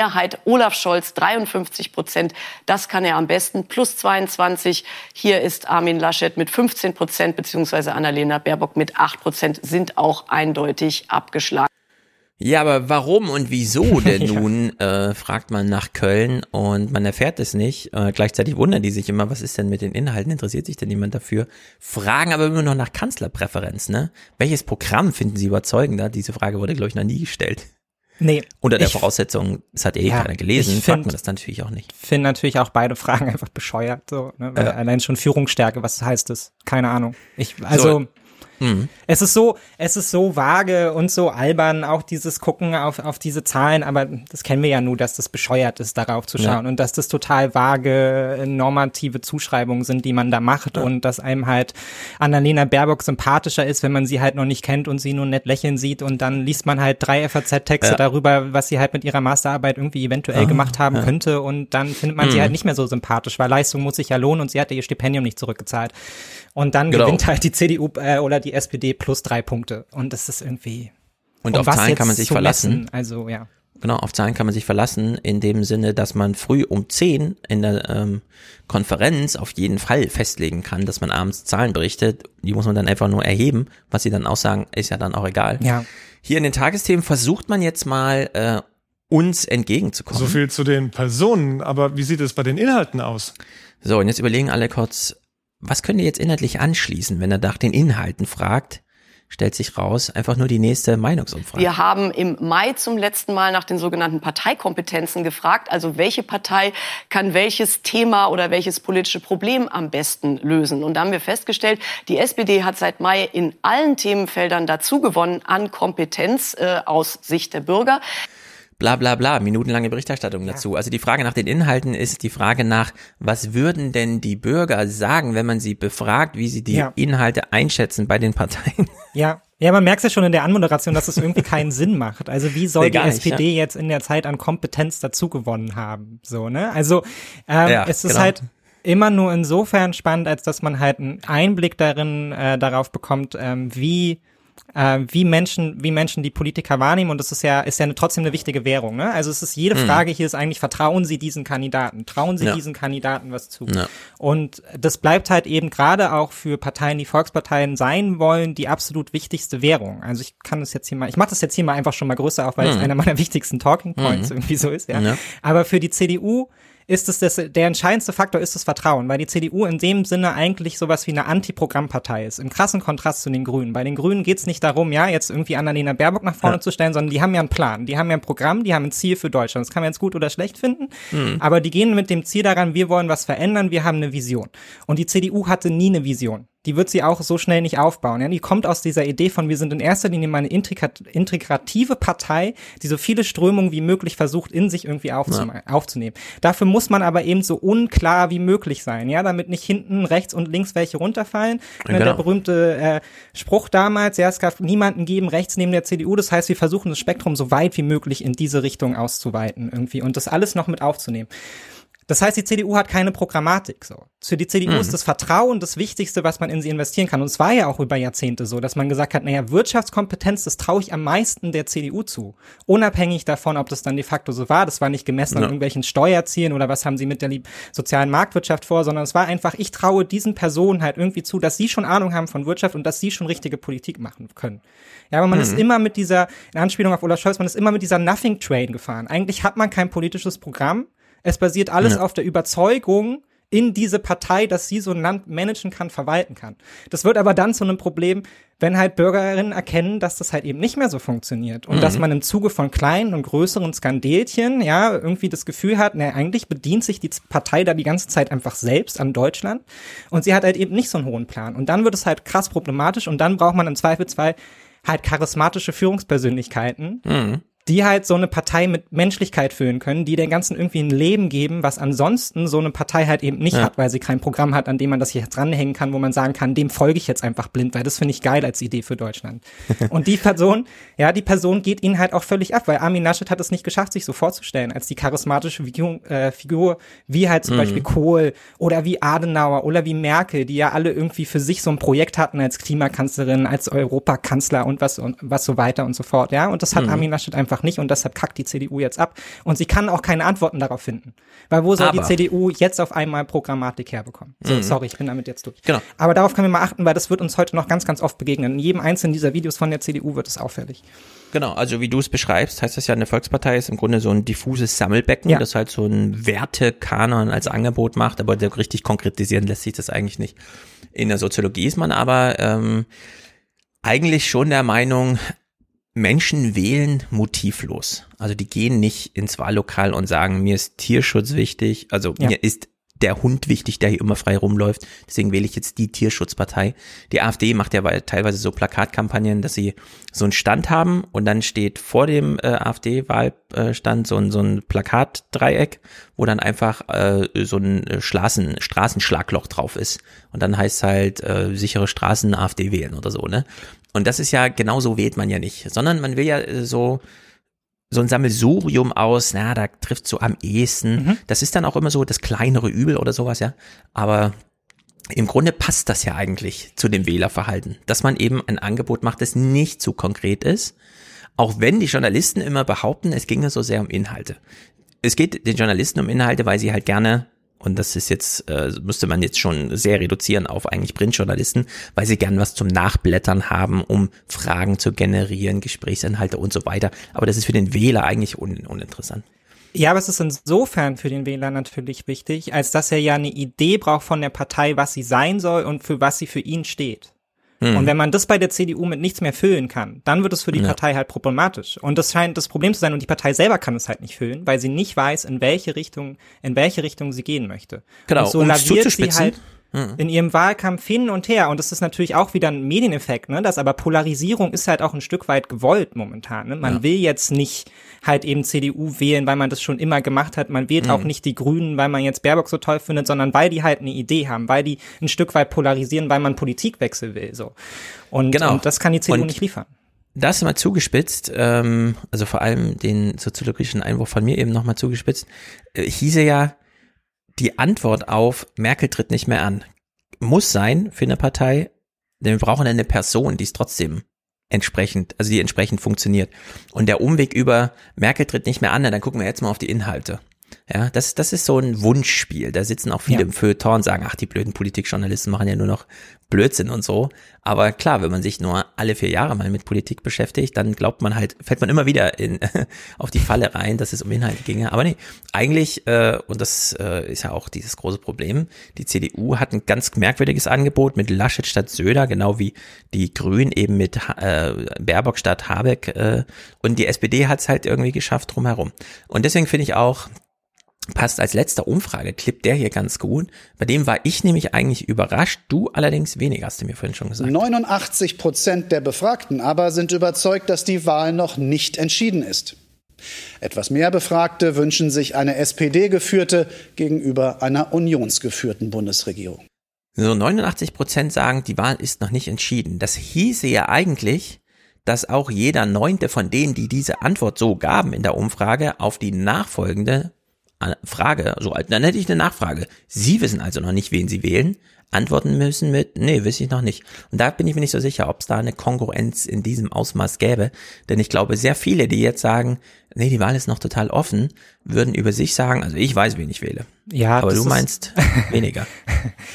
Olaf Scholz 53 Prozent. Das kann er am besten. Plus 22. Hier ist Armin Laschet mit 15 Prozent beziehungsweise Annalena Baerbock mit 8 Prozent sind auch eindeutig abgeschlagen. Ja, aber warum und wieso denn nun, äh, fragt man nach Köln und man erfährt es nicht. Äh, gleichzeitig wundern die sich immer, was ist denn mit den Inhalten? Interessiert sich denn jemand dafür? Fragen aber immer noch nach Kanzlerpräferenz, ne? Welches Programm finden Sie überzeugender? Diese Frage wurde, glaube ich, noch nie gestellt. Nee. Unter der Voraussetzung, es hat eh Ja, keiner gelesen, ich fragt find- man das natürlich auch nicht. finde natürlich auch beide Fragen einfach bescheuert. So, ne? Weil Ja. Allein schon Führungsstärke, was heißt das? Keine Ahnung. Ich, also So. Mhm. es ist so, es ist so vage und so albern, auch dieses Gucken auf, auf diese Zahlen, aber das kennen wir ja nur, dass das bescheuert ist, darauf zu schauen Ja. und dass das total vage äh, normative Zuschreibungen sind, die man da macht und dass einem halt Annalena Baerbock sympathischer ist, wenn man sie halt noch nicht kennt und sie nur nett lächeln sieht und dann liest man halt drei FAZ-Texte Ja. darüber, was sie halt mit ihrer Masterarbeit irgendwie eventuell gemacht haben könnte und dann findet man sie Mhm. halt nicht mehr so sympathisch, weil Leistung muss sich ja lohnen und sie hatte ihr Stipendium nicht zurückgezahlt. Und dann Genau. gewinnt halt die CDU äh, oder die SPD plus drei Punkte. Und das ist irgendwie. Und um auf was Zahlen kann man sich verlassen. Messen? Also ja. Genau, auf Zahlen kann man sich verlassen, in dem Sinne, dass man früh um 10 in der ähm, Konferenz auf jeden Fall festlegen kann, dass man abends Zahlen berichtet. Die muss man dann einfach nur erheben. Was sie dann aussagen, ist ja dann auch egal. Ja. Hier in den Tagesthemen versucht man jetzt mal, äh, uns entgegenzukommen. So viel zu den Personen, aber wie sieht es bei den Inhalten aus? So, und jetzt überlegen alle kurz, was könnt ihr jetzt inhaltlich anschließen, wenn er nach den Inhalten fragt? Stellt sich raus, einfach nur die nächste Meinungsumfrage. Wir haben im Mai zum letzten Mal nach den sogenannten Parteikompetenzen gefragt. Also welche Partei kann welches Thema oder welches politische Problem am besten lösen? Und da haben wir festgestellt, die SPD hat seit Mai in allen Themenfeldern dazu gewonnen an Kompetenz äh, aus Sicht der Bürger. Bla bla bla, minutenlange Berichterstattung dazu. Also die Frage nach den Inhalten ist die Frage nach, was würden denn die Bürger sagen, wenn man sie befragt, wie sie die Ja. Inhalte einschätzen bei den Parteien? Ja, Ja, man merkt ja schon in der Anmoderation, dass es irgendwie keinen Sinn macht. Also wie soll nee, die SPD nicht, ja. jetzt in der Zeit an Kompetenz dazugewonnen haben? So, ne? Also ähm, ja, es ist genau. halt immer nur insofern spannend, als dass man halt einen Einblick darin äh, darauf bekommt, ähm, wie äh, wie Menschen, wie Menschen die Politiker wahrnehmen und das ist ja, ist ja eine, trotzdem eine wichtige Währung. Ne? Also es ist jede mhm. Frage hier ist eigentlich, vertrauen Sie diesen Kandidaten? Trauen Sie ja. diesen Kandidaten was zu? Ja. Und das bleibt halt eben gerade auch für Parteien, die Volksparteien sein wollen, die absolut wichtigste Währung. Also ich kann das jetzt hier mal, ich mache das jetzt hier mal einfach schon mal größer, auch weil es mhm. einer meiner wichtigsten Talking Points mhm. irgendwie so ist. Ja? ja. Aber für die CDU ist es das, der entscheidendste Faktor ist das Vertrauen, weil die CDU in dem Sinne eigentlich sowas wie eine Antiprogrammpartei ist, im krassen Kontrast zu den Grünen. Bei den Grünen geht es nicht darum, ja, jetzt irgendwie Annalena Baerbock nach vorne ja. zu stellen, sondern die haben ja einen Plan, die haben ja ein Programm, die haben ein Ziel für Deutschland. Das kann man jetzt gut oder schlecht finden, mhm. aber die gehen mit dem Ziel daran, wir wollen was verändern, wir haben eine Vision. Und die CDU hatte nie eine Vision die wird sie auch so schnell nicht aufbauen. Ja? Die kommt aus dieser Idee von, wir sind in erster Linie mal eine integrative Partei, die so viele Strömungen wie möglich versucht, in sich irgendwie ja. aufzunehmen. Dafür muss man aber eben so unklar wie möglich sein, ja, damit nicht hinten rechts und links welche runterfallen. Ja, genau. Der berühmte äh, Spruch damals, ja, es gab niemanden geben rechts neben der CDU, das heißt, wir versuchen das Spektrum so weit wie möglich in diese Richtung auszuweiten irgendwie und das alles noch mit aufzunehmen. Das heißt, die CDU hat keine Programmatik so. Für die CDU mhm. ist das Vertrauen das Wichtigste, was man in sie investieren kann. Und es war ja auch über Jahrzehnte so, dass man gesagt hat, naja, Wirtschaftskompetenz, das traue ich am meisten der CDU zu. Unabhängig davon, ob das dann de facto so war. Das war nicht gemessen ja. an irgendwelchen Steuerzielen oder was haben sie mit der sozialen Marktwirtschaft vor, sondern es war einfach, ich traue diesen Personen halt irgendwie zu, dass sie schon Ahnung haben von Wirtschaft und dass sie schon richtige Politik machen können. Ja, aber man mhm. ist immer mit dieser, in Anspielung auf Olaf Scholz, man ist immer mit dieser Nothing Train gefahren. Eigentlich hat man kein politisches Programm es basiert alles ja. auf der Überzeugung, in diese Partei, dass sie so ein Land managen kann, verwalten kann. Das wird aber dann zu einem Problem, wenn halt Bürgerinnen erkennen, dass das halt eben nicht mehr so funktioniert und mhm. dass man im Zuge von kleinen und größeren Skandelchen ja irgendwie das Gefühl hat, ne, eigentlich bedient sich die Partei da die ganze Zeit einfach selbst an Deutschland und sie hat halt eben nicht so einen hohen Plan und dann wird es halt krass problematisch und dann braucht man im Zweifelsfall halt charismatische Führungspersönlichkeiten, mhm die halt so eine Partei mit Menschlichkeit füllen können, die der ganzen irgendwie ein Leben geben, was ansonsten so eine Partei halt eben nicht ja. hat, weil sie kein Programm hat, an dem man das hier dranhängen kann, wo man sagen kann, dem folge ich jetzt einfach blind, weil das finde ich geil als Idee für Deutschland. Und die Person, ja, die Person geht ihnen halt auch völlig ab, weil Armin Laschet hat es nicht geschafft, sich so vorzustellen, als die charismatische Figur, äh, Figur wie halt zum mhm. Beispiel Kohl oder wie Adenauer oder wie Merkel, die ja alle irgendwie für sich so ein Projekt hatten als Klimakanzlerin, als Europakanzler und was und was so weiter und so fort, ja. Und das hat mhm. Armin Laschet einfach einfach nicht und deshalb kackt die CDU jetzt ab. Und sie kann auch keine Antworten darauf finden. Weil wo soll Aber. die CDU jetzt auf einmal Programmatik herbekommen? So, mhm. sorry, ich bin damit jetzt durch. Genau. Aber darauf können wir mal achten, weil das wird uns heute noch ganz, ganz oft begegnen. In jedem einzelnen dieser Videos von der CDU wird es auffällig. Genau, also wie du es beschreibst, heißt das ja, eine Volkspartei ist im Grunde so ein diffuses Sammelbecken, ja. das halt so ein Wertekanon als Angebot macht, aber richtig konkretisieren lässt sich das eigentlich nicht. In der Soziologie ist man aber ähm, eigentlich schon der Meinung, Menschen wählen motivlos. Also die gehen nicht ins Wahllokal und sagen, mir ist Tierschutz wichtig, also ja. mir ist der Hund wichtig, der hier immer frei rumläuft. Deswegen wähle ich jetzt die Tierschutzpartei. Die AfD macht ja teilweise so Plakatkampagnen, dass sie so einen Stand haben und dann steht vor dem äh, AfD-Wahlstand so ein, so ein Plakatdreieck, wo dann einfach äh, so ein äh, Straßen, Straßenschlagloch drauf ist. Und dann heißt halt äh, sichere Straßen AfD wählen oder so, ne? Und das ist ja, genauso wählt man ja nicht, sondern man will ja äh, so, so ein Sammelsurium aus, na, da trifft so am ehesten. Mhm. Das ist dann auch immer so das kleinere Übel oder sowas, ja. Aber im Grunde passt das ja eigentlich zu dem Wählerverhalten, dass man eben ein Angebot macht, das nicht zu konkret ist. Auch wenn die Journalisten immer behaupten, es ginge so sehr um Inhalte. Es geht den Journalisten um Inhalte, weil sie halt gerne und das ist jetzt, äh, müsste man jetzt schon sehr reduzieren auf eigentlich Printjournalisten, weil sie gern was zum Nachblättern haben, um Fragen zu generieren, Gesprächsinhalte und so weiter. Aber das ist für den Wähler eigentlich un uninteressant. Ja, aber es ist insofern für den Wähler natürlich wichtig, als dass er ja eine Idee braucht von der Partei, was sie sein soll und für was sie für ihn steht. Mhm. Und wenn man das bei der CDU mit nichts mehr füllen kann, dann wird es für die ja. Partei halt problematisch. Und das scheint das Problem zu sein. Und die Partei selber kann es halt nicht füllen, weil sie nicht weiß, in welche Richtung, in welche Richtung sie gehen möchte. Genau. Und so um laviert sie halt mhm. in ihrem Wahlkampf hin und her. Und das ist natürlich auch wieder ein Medieneffekt, ne? Das aber Polarisierung ist halt auch ein Stück weit gewollt momentan. Ne? Man ja. will jetzt nicht halt eben CDU wählen, weil man das schon immer gemacht hat. Man wählt mhm. auch nicht die Grünen, weil man jetzt Baerbock so toll findet, sondern weil die halt eine Idee haben, weil die ein Stück weit polarisieren, weil man Politikwechsel will. So. Und, genau. und das kann die CDU und nicht liefern. Das mal zugespitzt, ähm, also vor allem den soziologischen Einwurf von mir eben nochmal zugespitzt, äh, hieße ja, die Antwort auf Merkel tritt nicht mehr an muss sein für eine Partei, denn wir brauchen eine Person, die es trotzdem entsprechend, also die entsprechend funktioniert. Und der Umweg über Merkel tritt nicht mehr an, dann gucken wir jetzt mal auf die Inhalte. Ja, das, das ist so ein Wunschspiel. Da sitzen auch viele ja. im Feuilleton und sagen, ach, die blöden Politikjournalisten machen ja nur noch Blödsinn und so. Aber klar, wenn man sich nur alle vier Jahre mal mit Politik beschäftigt, dann glaubt man halt, fällt man immer wieder in, auf die Falle rein, dass es um Inhalte ginge. Aber nee, eigentlich, äh, und das äh, ist ja auch dieses große Problem, die CDU hat ein ganz merkwürdiges Angebot mit Laschet statt Söder, genau wie die Grünen eben mit äh, Baerbock statt Habeck. Äh, und die SPD hat es halt irgendwie geschafft drumherum. Und deswegen finde ich auch, passt als letzter Umfrageclip der hier ganz gut. Bei dem war ich nämlich eigentlich überrascht, du allerdings weniger, hast du mir vorhin schon gesagt. 89 Prozent der Befragten aber sind überzeugt, dass die Wahl noch nicht entschieden ist. Etwas mehr Befragte wünschen sich eine SPD-geführte gegenüber einer unionsgeführten Bundesregierung. So 89 Prozent sagen, die Wahl ist noch nicht entschieden. Das hieße ja eigentlich, dass auch jeder neunte von denen, die diese Antwort so gaben in der Umfrage, auf die nachfolgende Frage, so alt, dann hätte ich eine Nachfrage. Sie wissen also noch nicht, wen Sie wählen, antworten müssen mit, nee, weiß ich noch nicht. Und da bin ich mir nicht so sicher, ob es da eine Kongruenz in diesem Ausmaß gäbe. Denn ich glaube, sehr viele, die jetzt sagen, nee, die Wahl ist noch total offen, würden über sich sagen, also ich weiß, wen ich wähle. Ja, aber du meinst weniger.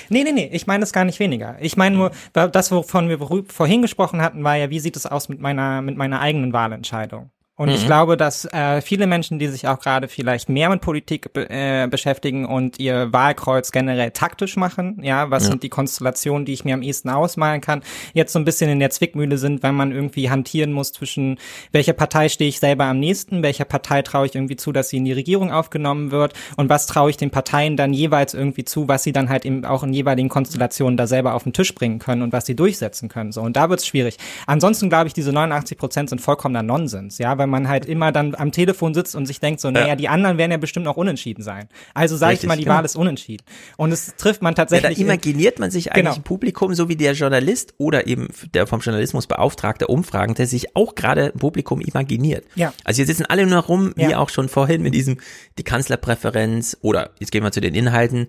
nee, nee, nee, ich meine es gar nicht weniger. Ich meine nur, das, wovon wir vorhin gesprochen hatten, war ja, wie sieht es aus mit meiner, mit meiner eigenen Wahlentscheidung? Und mhm. ich glaube, dass äh, viele Menschen, die sich auch gerade vielleicht mehr mit Politik be äh, beschäftigen und ihr Wahlkreuz generell taktisch machen, ja, was ja. sind die Konstellationen, die ich mir am ehesten ausmalen kann, jetzt so ein bisschen in der Zwickmühle sind, wenn man irgendwie hantieren muss zwischen welcher Partei stehe ich selber am nächsten, welcher Partei traue ich irgendwie zu, dass sie in die Regierung aufgenommen wird und was traue ich den Parteien dann jeweils irgendwie zu, was sie dann halt eben auch in jeweiligen Konstellationen da selber auf den Tisch bringen können und was sie durchsetzen können. So, und da wird's schwierig. Ansonsten glaube ich, diese 89 Prozent sind vollkommener Nonsens, ja, weil man halt immer dann am Telefon sitzt und sich denkt so, naja, ja. die anderen werden ja bestimmt auch unentschieden sein. Also sage ich mal, die genau. Wahl ist unentschieden. Und es trifft man tatsächlich. Ja, imaginiert man sich eigentlich genau. ein Publikum, so wie der Journalist oder eben der vom Journalismus beauftragte Umfragende sich auch gerade ein Publikum imaginiert. Ja. Also hier sitzen alle nur rum, wie ja. auch schon vorhin mit diesem, die Kanzlerpräferenz oder jetzt gehen wir zu den Inhalten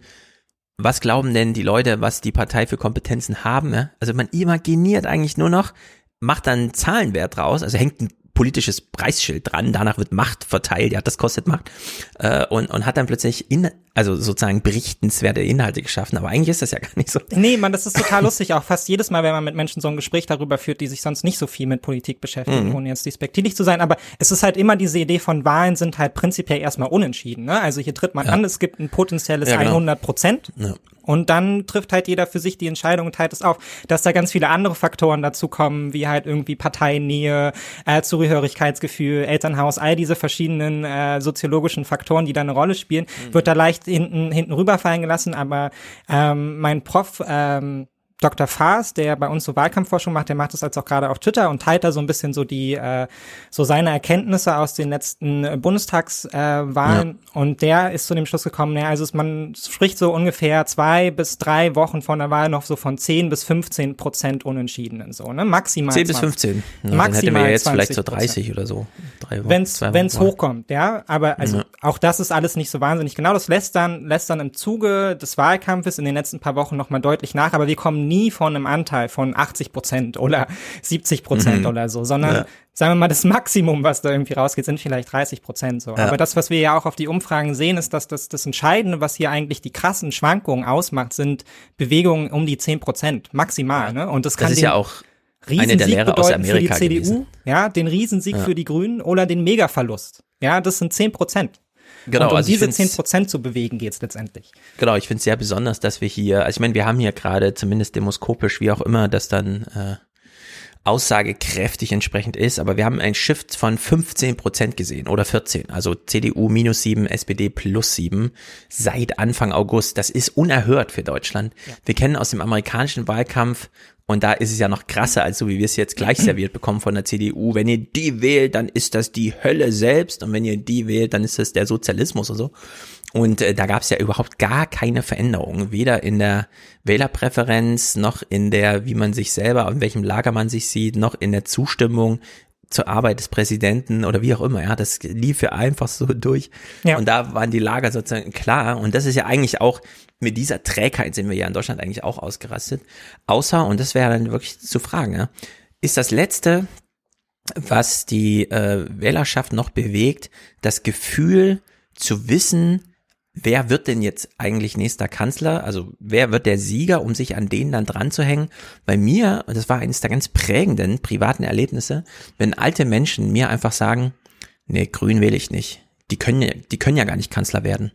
was glauben denn die Leute, was die Partei für Kompetenzen haben? Also man imaginiert eigentlich nur noch, macht dann Zahlenwert raus, also hängt ein politisches Preisschild dran, danach wird Macht verteilt, ja, das kostet Macht, äh, und, und hat dann plötzlich in, also sozusagen berichtenswerte Inhalte geschaffen, aber eigentlich ist das ja gar nicht so. Nee, man, das ist total lustig, auch fast jedes Mal, wenn man mit Menschen so ein Gespräch darüber führt, die sich sonst nicht so viel mit Politik beschäftigen, mhm. ohne jetzt despektierlich zu sein, aber es ist halt immer diese Idee von Wahlen sind halt prinzipiell erstmal unentschieden, ne? Also hier tritt man ja. an, es gibt ein potenzielles ja, genau. 100 Prozent. Ja. Und dann trifft halt jeder für sich die Entscheidung und teilt es auf, dass da ganz viele andere Faktoren dazu kommen, wie halt irgendwie Parteinähe, äh, Zugehörigkeitsgefühl, Elternhaus, all diese verschiedenen äh, soziologischen Faktoren, die da eine Rolle spielen, mhm. wird da leicht hinten, hinten rüberfallen gelassen. Aber ähm, mein Prof, ähm, Dr. Faas, der bei uns so Wahlkampfforschung macht, der macht das jetzt auch gerade auf Twitter und teilt da so ein bisschen so die, äh, so seine Erkenntnisse aus den letzten äh, Bundestagswahlen. Äh, Und der ist zu dem Schluss gekommen, naja, also man spricht so ungefähr zwei bis drei Wochen vor der Wahl noch so von 10 bis 15 Prozent Unentschiedenen, so, ne? Maximal. 10 bis 15. Ja, maximal. Dann hätten wir jetzt vielleicht so 30 oder so. Wenn's, wenn's hochkommt, ja. Aber also ja. auch das ist alles nicht so wahnsinnig genau. Das lässt dann, lässt dann im Zuge des Wahlkampfes in den letzten paar Wochen nochmal deutlich nach, aber wir kommen nie von einem Anteil von 80 Prozent oder 70 Prozent mhm. oder so, sondern ja. sagen wir mal, das Maximum, was da irgendwie rausgeht, sind vielleicht 30 Prozent so. Ja. Aber das, was wir ja auch auf die Umfragen sehen, ist, dass das, das Entscheidende, was hier eigentlich die krassen Schwankungen ausmacht, sind Bewegungen um die 10 Prozent maximal. Ne? Und das kann das ist ja auch Riesensieg eine der Lehrer aus Amerika für die CDU, gewesen. ja, den Riesensieg ja. für die Grünen oder den Megaverlust. Ja, das sind 10 Prozent. Genau, und um also diese zehn Prozent zu bewegen geht's letztendlich. Genau, ich finde es sehr besonders, dass wir hier, also ich meine, wir haben hier gerade zumindest demoskopisch, wie auch immer, das dann äh, aussagekräftig entsprechend ist, aber wir haben einen Shift von 15 Prozent gesehen oder 14, also CDU minus 7, SPD plus 7 seit Anfang August. Das ist unerhört für Deutschland. Ja. Wir kennen aus dem amerikanischen Wahlkampf und da ist es ja noch krasser, als so wie wir es jetzt gleich serviert bekommen von der CDU. Wenn ihr die wählt, dann ist das die Hölle selbst. Und wenn ihr die wählt, dann ist das der Sozialismus oder so. Und äh, da gab es ja überhaupt gar keine Veränderung, weder in der Wählerpräferenz noch in der, wie man sich selber, in welchem Lager man sich sieht, noch in der Zustimmung zur Arbeit des Präsidenten oder wie auch immer. Ja, das lief ja einfach so durch. Ja. Und da waren die Lager sozusagen klar. Und das ist ja eigentlich auch mit dieser Trägheit sind wir ja in Deutschland eigentlich auch ausgerastet. Außer, und das wäre dann wirklich zu fragen, ja, ist das letzte, was die äh, Wählerschaft noch bewegt, das Gefühl zu wissen, wer wird denn jetzt eigentlich nächster Kanzler? Also wer wird der Sieger, um sich an den dann dran zu hängen? Bei mir, und das war eines der ganz prägenden privaten Erlebnisse, wenn alte Menschen mir einfach sagen, nee, grün wähle ich nicht. Die können die können ja gar nicht Kanzler werden.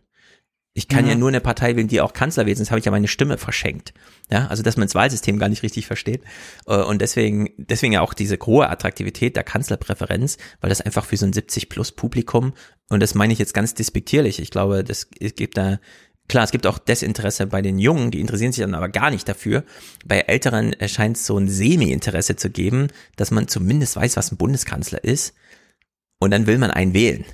Ich kann ja. ja nur eine Partei wählen, die auch Kanzler wird, sonst habe ich ja meine Stimme verschenkt. Ja, also dass man das Wahlsystem gar nicht richtig versteht. Äh, und deswegen, deswegen ja auch diese hohe Attraktivität der Kanzlerpräferenz, weil das einfach für so ein 70-plus-Publikum, und das meine ich jetzt ganz despektierlich, ich glaube, das es gibt da Klar, es gibt auch Desinteresse bei den Jungen, die interessieren sich dann aber gar nicht dafür. Bei Älteren scheint es so ein Semi-Interesse zu geben, dass man zumindest weiß, was ein Bundeskanzler ist. Und dann will man einen wählen.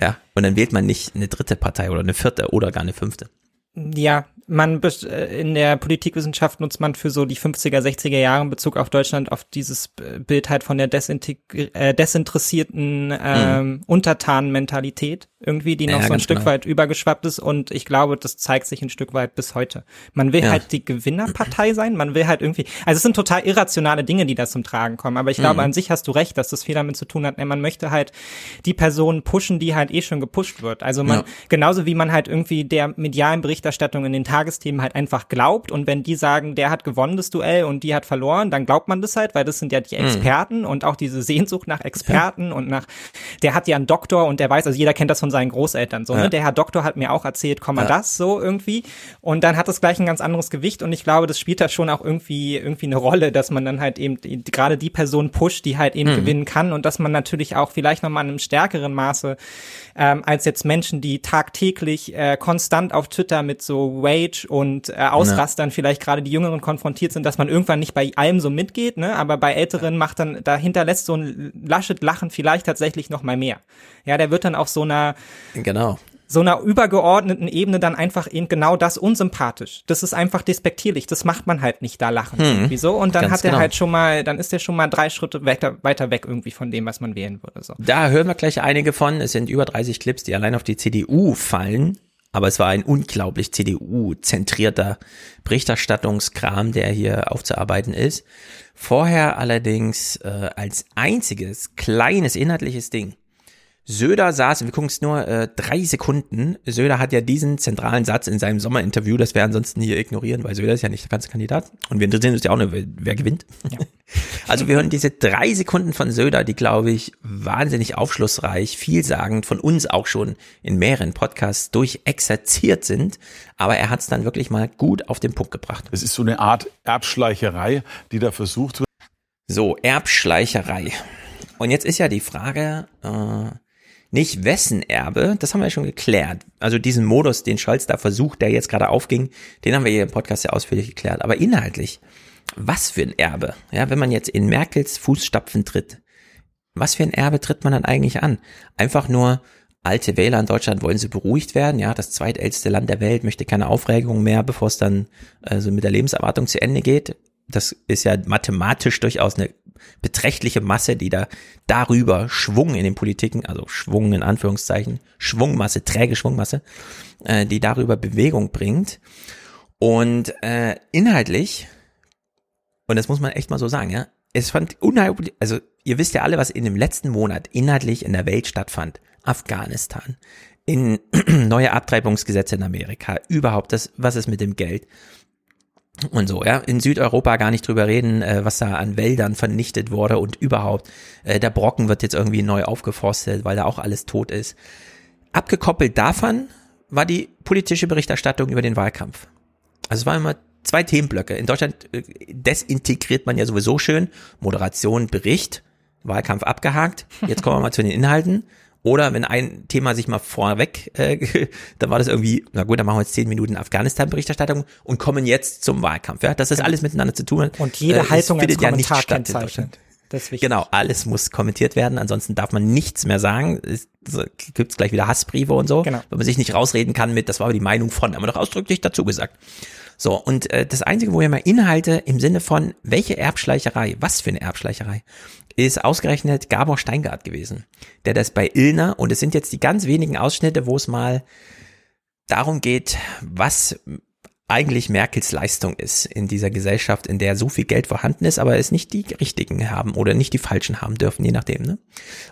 Ja, und dann wählt man nicht eine dritte Partei oder eine vierte oder gar eine fünfte. Ja, man äh, in der Politikwissenschaft nutzt man für so die 50er, 60er Jahre in Bezug auf Deutschland auf dieses Bild halt von der äh, desinteressierten ähm, mhm. Untertanenmentalität irgendwie, die noch ja, so ein Stück genau. weit übergeschwappt ist und ich glaube, das zeigt sich ein Stück weit bis heute. Man will ja. halt die Gewinnerpartei sein, man will halt irgendwie, also es sind total irrationale Dinge, die da zum Tragen kommen, aber ich glaube, mhm. an sich hast du recht, dass das viel damit zu tun hat, man möchte halt die Person pushen, die halt eh schon gepusht wird. Also man, ja. genauso wie man halt irgendwie der medialen Berichterstattung in den Tagesthemen halt einfach glaubt und wenn die sagen, der hat gewonnen das Duell und die hat verloren, dann glaubt man das halt, weil das sind ja die mhm. Experten mhm. und auch diese Sehnsucht nach Experten und nach, der hat ja einen Doktor und der weiß, also jeder kennt das von seinen Großeltern. So, ne? ja. ne? Der Herr Doktor hat mir auch erzählt, komm mal ja. das so irgendwie. Und dann hat das gleich ein ganz anderes Gewicht und ich glaube, das spielt da schon auch irgendwie, irgendwie eine Rolle, dass man dann halt eben gerade die Person pusht, die halt eben mhm. gewinnen kann und dass man natürlich auch vielleicht nochmal in einem stärkeren Maße ähm, als jetzt Menschen, die tagtäglich äh, konstant auf Twitter mit so Wage und äh, Ausrastern ja. vielleicht gerade die Jüngeren konfrontiert sind, dass man irgendwann nicht bei allem so mitgeht, ne? aber bei Älteren macht dann, dahinter lässt so ein Laschet Lachen vielleicht tatsächlich noch mal mehr. Ja, der wird dann auf so einer Genau so einer übergeordneten Ebene dann einfach eben genau das unsympathisch. Das ist einfach despektierlich. Das macht man halt nicht da lachen. Hm, Wieso? Und dann hat er genau. halt schon mal, dann ist er schon mal drei Schritte weiter, weiter weg irgendwie von dem, was man wählen würde. So. Da hören wir gleich einige von. Es sind über 30 Clips, die allein auf die CDU fallen. Aber es war ein unglaublich CDU-zentrierter Berichterstattungskram, der hier aufzuarbeiten ist. Vorher allerdings äh, als einziges kleines inhaltliches Ding Söder saß, wir gucken es nur äh, drei Sekunden. Söder hat ja diesen zentralen Satz in seinem Sommerinterview, das wir ansonsten hier ignorieren, weil Söder ist ja nicht der ganze Kandidat. Und wir interessieren uns ja auch nur, wer, wer gewinnt. Ja. Also wir hören diese drei Sekunden von Söder, die, glaube ich, wahnsinnig aufschlussreich, vielsagend, von uns auch schon in mehreren Podcasts durchexerziert sind. Aber er hat es dann wirklich mal gut auf den Punkt gebracht. Es ist so eine Art Erbschleicherei, die da versucht wird. So, Erbschleicherei. Und jetzt ist ja die Frage, äh, nicht wessen Erbe, das haben wir ja schon geklärt. Also diesen Modus, den Scholz da versucht, der jetzt gerade aufging, den haben wir hier im Podcast ja ausführlich geklärt. Aber inhaltlich, was für ein Erbe? Ja, wenn man jetzt in Merkels Fußstapfen tritt, was für ein Erbe tritt man dann eigentlich an? Einfach nur, alte Wähler in Deutschland wollen sie beruhigt werden. Ja, das zweitälteste Land der Welt möchte keine Aufregung mehr, bevor es dann äh, so mit der Lebenserwartung zu Ende geht. Das ist ja mathematisch durchaus eine beträchtliche Masse, die da darüber Schwung in den Politiken, also Schwung in Anführungszeichen, Schwungmasse, träge Schwungmasse, äh, die darüber Bewegung bringt. Und äh, inhaltlich, und das muss man echt mal so sagen, ja, es fand unheimlich, also ihr wisst ja alle, was in dem letzten Monat inhaltlich in der Welt stattfand. Afghanistan, in neue Abtreibungsgesetze in Amerika, überhaupt das, was ist mit dem Geld, und so, ja, in Südeuropa gar nicht drüber reden, äh, was da an Wäldern vernichtet wurde und überhaupt, äh, der Brocken wird jetzt irgendwie neu aufgeforstet, weil da auch alles tot ist. Abgekoppelt davon war die politische Berichterstattung über den Wahlkampf. Also es war immer zwei Themenblöcke. In Deutschland äh, desintegriert man ja sowieso schön Moderation, Bericht, Wahlkampf abgehakt. Jetzt kommen wir mal zu den Inhalten. Oder wenn ein Thema sich mal vorweg, äh, dann war das irgendwie, na gut, dann machen wir jetzt zehn Minuten Afghanistan-Berichterstattung und kommen jetzt zum Wahlkampf. Ja, dass das alles miteinander zu tun hat. Und jede äh, Haltung als findet ja nicht Kommentar statt in kennzeichnet. Deutschland. Das ist wichtig. Genau, alles muss kommentiert werden, ansonsten darf man nichts mehr sagen. Es so, gibt's gleich wieder Hassbriefe und so, Genau. wenn man sich nicht rausreden kann mit, das war aber die Meinung von, haben wir doch ausdrücklich dazu gesagt. So, und äh, das Einzige, wo ihr mal Inhalte im Sinne von, welche Erbschleicherei, was für eine Erbschleicherei, ist ausgerechnet Gabor Steingart gewesen, der das bei Illner, und es sind jetzt die ganz wenigen Ausschnitte, wo es mal darum geht, was eigentlich Merkels Leistung ist in dieser Gesellschaft, in der so viel Geld vorhanden ist, aber es nicht die richtigen haben oder nicht die falschen haben dürfen, je nachdem. Ne?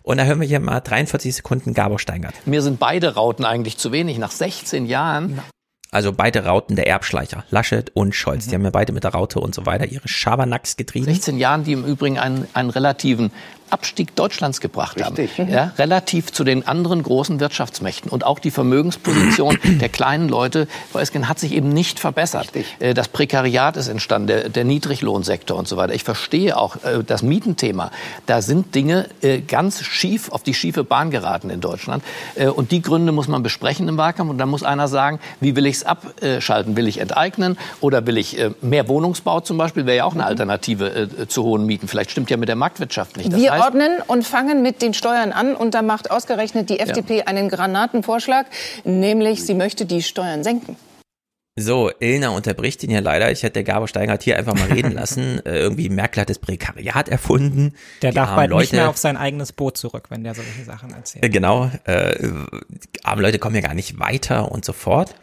Und da hören wir hier mal 43 Sekunden Gabor Steingart. Mir sind beide Rauten eigentlich zu wenig. Nach 16 Jahren Also beide Rauten der Erbschleicher, Laschet und Scholz. Die haben ja beide mit der Raute und so weiter ihre Schabernacks getrieben. 16 Jahren, die im Übrigen einen, einen relativen Abstieg Deutschlands gebracht haben. Ja, relativ zu den anderen großen Wirtschaftsmächten. Und auch die Vermögensposition der kleinen Leute, hat sich eben nicht verbessert. Äh, Das Prekariat ist entstanden, der, der Niedriglohnsektor und so weiter. Ich verstehe auch äh, das Mietenthema. Da sind Dinge äh, ganz schief auf die schiefe Bahn geraten in Deutschland. Und die Gründe muss man besprechen im Wahlkampf. Und dann muss einer sagen, wie will ich es abschalten? Will ich enteignen oder will ich mehr Wohnungsbau zum Beispiel? Wäre ja auch eine Alternative äh, zu hohen Mieten. Vielleicht stimmt ja mit der Marktwirtschaft nicht. Das Wir heißt, ordnen und fangen mit den Steuern an. Und da macht ausgerechnet die FDP einen Granatenvorschlag, nämlich sie möchte die Steuern senken. So, Ilna unterbricht ihn ja leider. Ich hätte Gabor Steingart hier einfach mal reden lassen. Äh, irgendwie Merkel hat das Prekariat erfunden. Der Die darf bald nicht Leute- mehr auf sein eigenes Boot zurück, wenn der solche Sachen erzählt. Äh, Genau, äh, arme Leute kommen ja gar nicht weiter und so fort.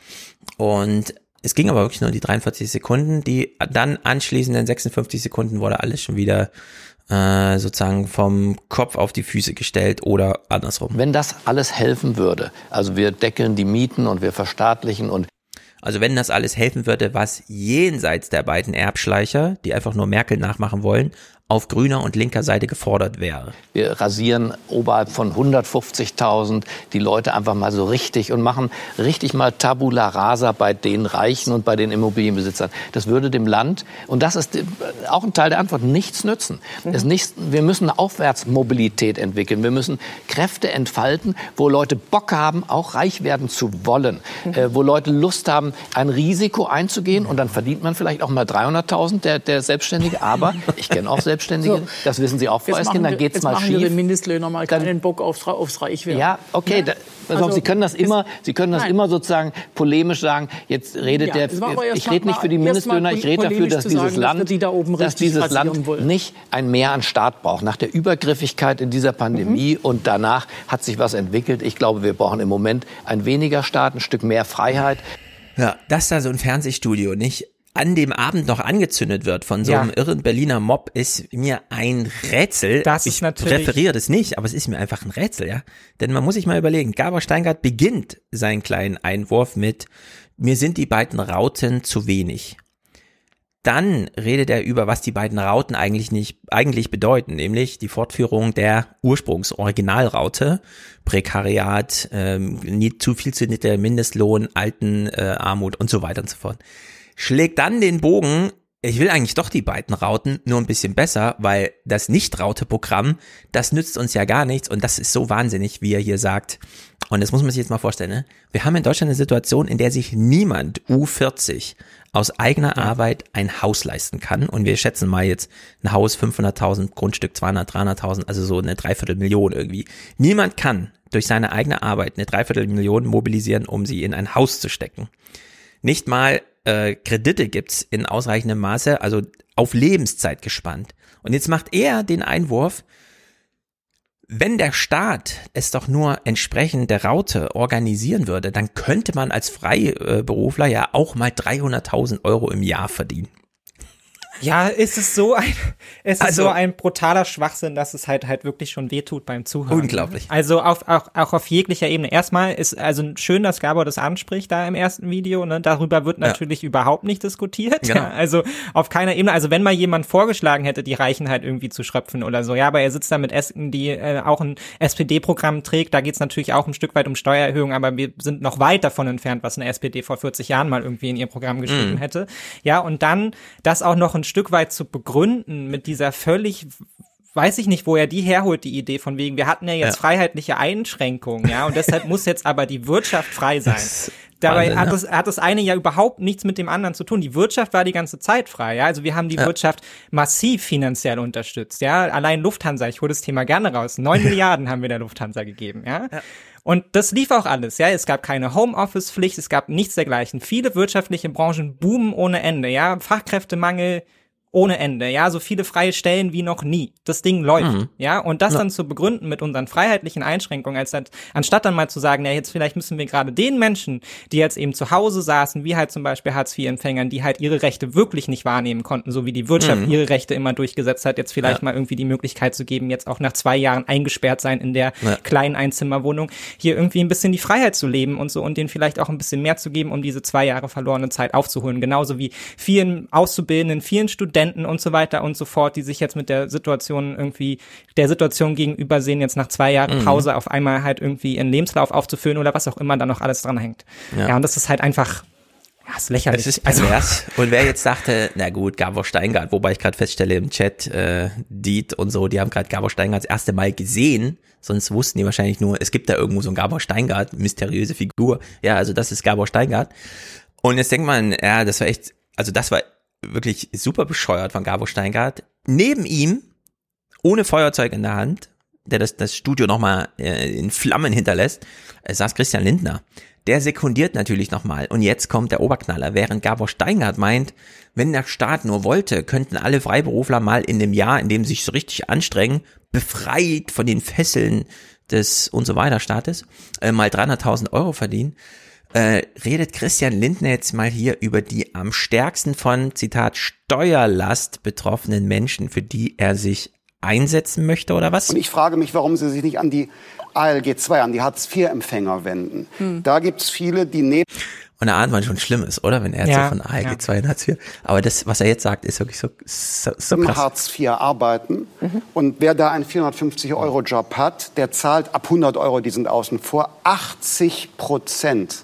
Und es ging aber wirklich nur die 43 Sekunden. Die dann anschließenden 56 Sekunden wurde alles schon wieder äh, sozusagen vom Kopf auf die Füße gestellt oder andersrum. Wenn das alles helfen würde, also wir deckeln die Mieten und wir verstaatlichen und Also wenn das alles helfen würde, was jenseits der beiden Erbschleicher, die einfach nur Merkel nachmachen wollen, auf grüner und linker Seite gefordert wäre. Wir rasieren oberhalb von 150.000 die Leute einfach mal so richtig und machen richtig mal Tabula rasa bei den Reichen und bei den Immobilienbesitzern. Das würde dem Land, und das ist auch ein Teil der Antwort, nichts nützen. Es nichts, wir müssen eine Aufwärtsmobilität entwickeln. Wir müssen Kräfte entfalten, wo Leute Bock haben, auch reich werden zu wollen. Äh, wo Leute Lust haben, ein Risiko einzugehen und dann verdient man vielleicht auch mal 300.000 der, der Selbstständige. Aber ich kenne auch Selbstständige, das wissen Sie auch, Frau Jetzt Esken, machen, dann geht's jetzt mal machen wir schief. den Mindestlöhner mal keinen Bock aufs, aufs Reichwerden. Ja, okay. Da, pass auf, Also, Sie können das immer, Sie können das Nein. immer sozusagen polemisch sagen. Jetzt redet Ja, der, es ich rede nicht für die Mindestlöhner, ich rede dafür, dass dieses sagen, dass Land, die da oben dass dieses Land wollen. nicht ein Mehr an Staat braucht. Nach der Übergriffigkeit in dieser Pandemie Mhm. und danach hat sich was entwickelt. Ich glaube, wir brauchen im Moment ein weniger Staat, ein Stück mehr Freiheit. Ja, dass da so ein Fernsehstudio nicht an dem Abend noch angezündet wird von so Ja. einem irren Berliner Mob, ist mir ein Rätsel. Das ich ist natürlich- referiere das nicht, aber es ist mir einfach ein Rätsel, ja. Denn man muss sich mal überlegen, Gabor Steingart beginnt seinen kleinen Einwurf mit, mir sind die beiden Rauten zu wenig. Dann redet er über, was die beiden Rauten eigentlich nicht, eigentlich bedeuten, nämlich die Fortführung der Ursprungs-Originalraute, Prekariat, ähm, nie zu viel zu der Mindestlohn, Alten, äh, Armut und so weiter und so fort. Schlägt dann den Bogen, ich will eigentlich doch die beiden Rauten, nur ein bisschen besser, weil das Nicht-Raute-Programm, das nützt uns ja gar nichts und das ist so wahnsinnig, wie er hier sagt. Und das muss man sich jetzt mal vorstellen, ne? Wir haben in Deutschland eine Situation, in der sich niemand U40 aus eigener Arbeit ein Haus leisten kann. Und wir schätzen mal jetzt ein Haus 500.000, Grundstück 200, 300.000, also so eine Dreiviertelmillion irgendwie. Niemand kann durch seine eigene Arbeit eine Dreiviertelmillion mobilisieren, um sie in ein Haus zu stecken. Nicht mal äh, Kredite gibt's in ausreichendem Maße, also auf Lebenszeit gespannt. Und jetzt macht er den Einwurf, wenn der Staat es doch nur entsprechend der Raute organisieren würde, dann könnte man als Freiberufler ja auch mal 300.000 Euro im Jahr verdienen. Ja, ist es so ein, es ist Also- so ein brutaler Schwachsinn, dass es halt halt wirklich schon wehtut beim Zuhören. Unglaublich. Also auf, auch, auch auf jeglicher Ebene. Erstmal ist also schön, dass Gabor das anspricht da im ersten Video. Ne? Darüber wird Ja. natürlich überhaupt nicht diskutiert. Genau. Ja, also auf keiner Ebene. Also wenn mal jemand vorgeschlagen hätte, die Reichen halt irgendwie zu schröpfen oder so. Ja, aber er sitzt da mit Esken, die äh, auch ein SPD-Programm trägt. Da geht's natürlich auch ein Stück weit um Steuererhöhung, aber wir sind noch weit davon entfernt, was eine SPD vor 40 Jahren mal irgendwie in ihr Programm geschrieben Mhm. hätte. Ja, und dann das auch noch ein Stück weit zu begründen mit dieser völlig weiß ich nicht, wo er die herholt, die Idee von wegen, wir hatten ja jetzt Ja. freiheitliche Einschränkungen, ja, und deshalb muss jetzt aber die Wirtschaft frei sein. Dabei Wahnsinn, hat, ne? das, hat das eine ja überhaupt nichts mit dem anderen zu tun. Die Wirtschaft war die ganze Zeit frei, ja. Also wir haben die Ja. Wirtschaft massiv finanziell unterstützt, ja. Allein Lufthansa, ich hole das Thema gerne raus. Neun Milliarden haben wir der Lufthansa gegeben, ja. Und das lief auch alles, ja. Es gab keine Homeoffice-Pflicht, es gab nichts dergleichen. Viele wirtschaftliche Branchen boomen ohne Ende, ja. Fachkräftemangel ohne Ende, ja, so viele freie Stellen wie noch nie. Das Ding läuft, Mhm. ja, und das Ja. dann zu begründen mit unseren freiheitlichen Einschränkungen, als anstatt dann mal zu sagen, ja, jetzt vielleicht müssen wir gerade den Menschen, die jetzt eben zu Hause saßen, wie halt zum Beispiel Hartz-IV-Empfängern, die halt ihre Rechte wirklich nicht wahrnehmen konnten, so wie die Wirtschaft Mhm. ihre Rechte immer durchgesetzt hat, jetzt vielleicht Ja. mal irgendwie die Möglichkeit zu geben, jetzt auch nach zwei Jahren eingesperrt sein in der Ja. kleinen Einzimmerwohnung, hier irgendwie ein bisschen die Freiheit zu leben und so und denen vielleicht auch ein bisschen mehr zu geben, um diese zwei Jahre verlorene Zeit aufzuholen. Genauso wie vielen Auszubildenden, vielen Studenten und so weiter und so fort, die sich jetzt mit der Situation irgendwie, der Situation gegenüber sehen, jetzt nach zwei Jahren Mhm. Pause auf einmal halt irgendwie ihren Lebenslauf aufzufüllen oder was auch immer da noch alles dran hängt. Ja. Ja, und das ist halt einfach, ja, ist lächerlich. Es ist also, pervers. und wer jetzt dachte, na gut, Gabor Steingart, wobei ich gerade feststelle im Chat, äh, Diet und so, die haben gerade Gabor Steingart das erste Mal gesehen, sonst wussten die wahrscheinlich nur, es gibt da irgendwo so einen Gabor Steingart, mysteriöse Figur. Ja, also das ist Gabor Steingart. Und jetzt denkt man, ja, das war echt, also das war wirklich super bescheuert von Gabor Steingart. Neben ihm, ohne Feuerzeug in der Hand, der das, das Studio nochmal äh, in Flammen hinterlässt, äh, saß Christian Lindner. Der sekundiert natürlich nochmal. Und jetzt kommt der Oberknaller, während Gabor Steingart meint, wenn der Staat nur wollte, könnten alle Freiberufler mal in dem Jahr, in dem sie sich so richtig anstrengen, befreit von den Fesseln des und so weiter Staates, äh, mal 300.000 Euro verdienen. Äh, redet Christian Lindner jetzt mal hier über die am stärksten von, Zitat, Steuerlast betroffenen Menschen, für die er sich einsetzen möchte oder was? Und ich frage mich, warum Sie sich nicht an die ALG II, an die Hartz-IV-Empfänger wenden. Da gibt es viele, die neben Und da ahnt man schon Schlimmes, oder? Wenn er jetzt Ja, so von ALG ja. 2 und Hartz IV. Aber das, was er jetzt sagt, ist wirklich so, so, so krass. Hartz IV arbeiten. Und wer da einen 450-Euro-Job hat, der zahlt ab 100 Euro, die sind außen vor, 80 Prozent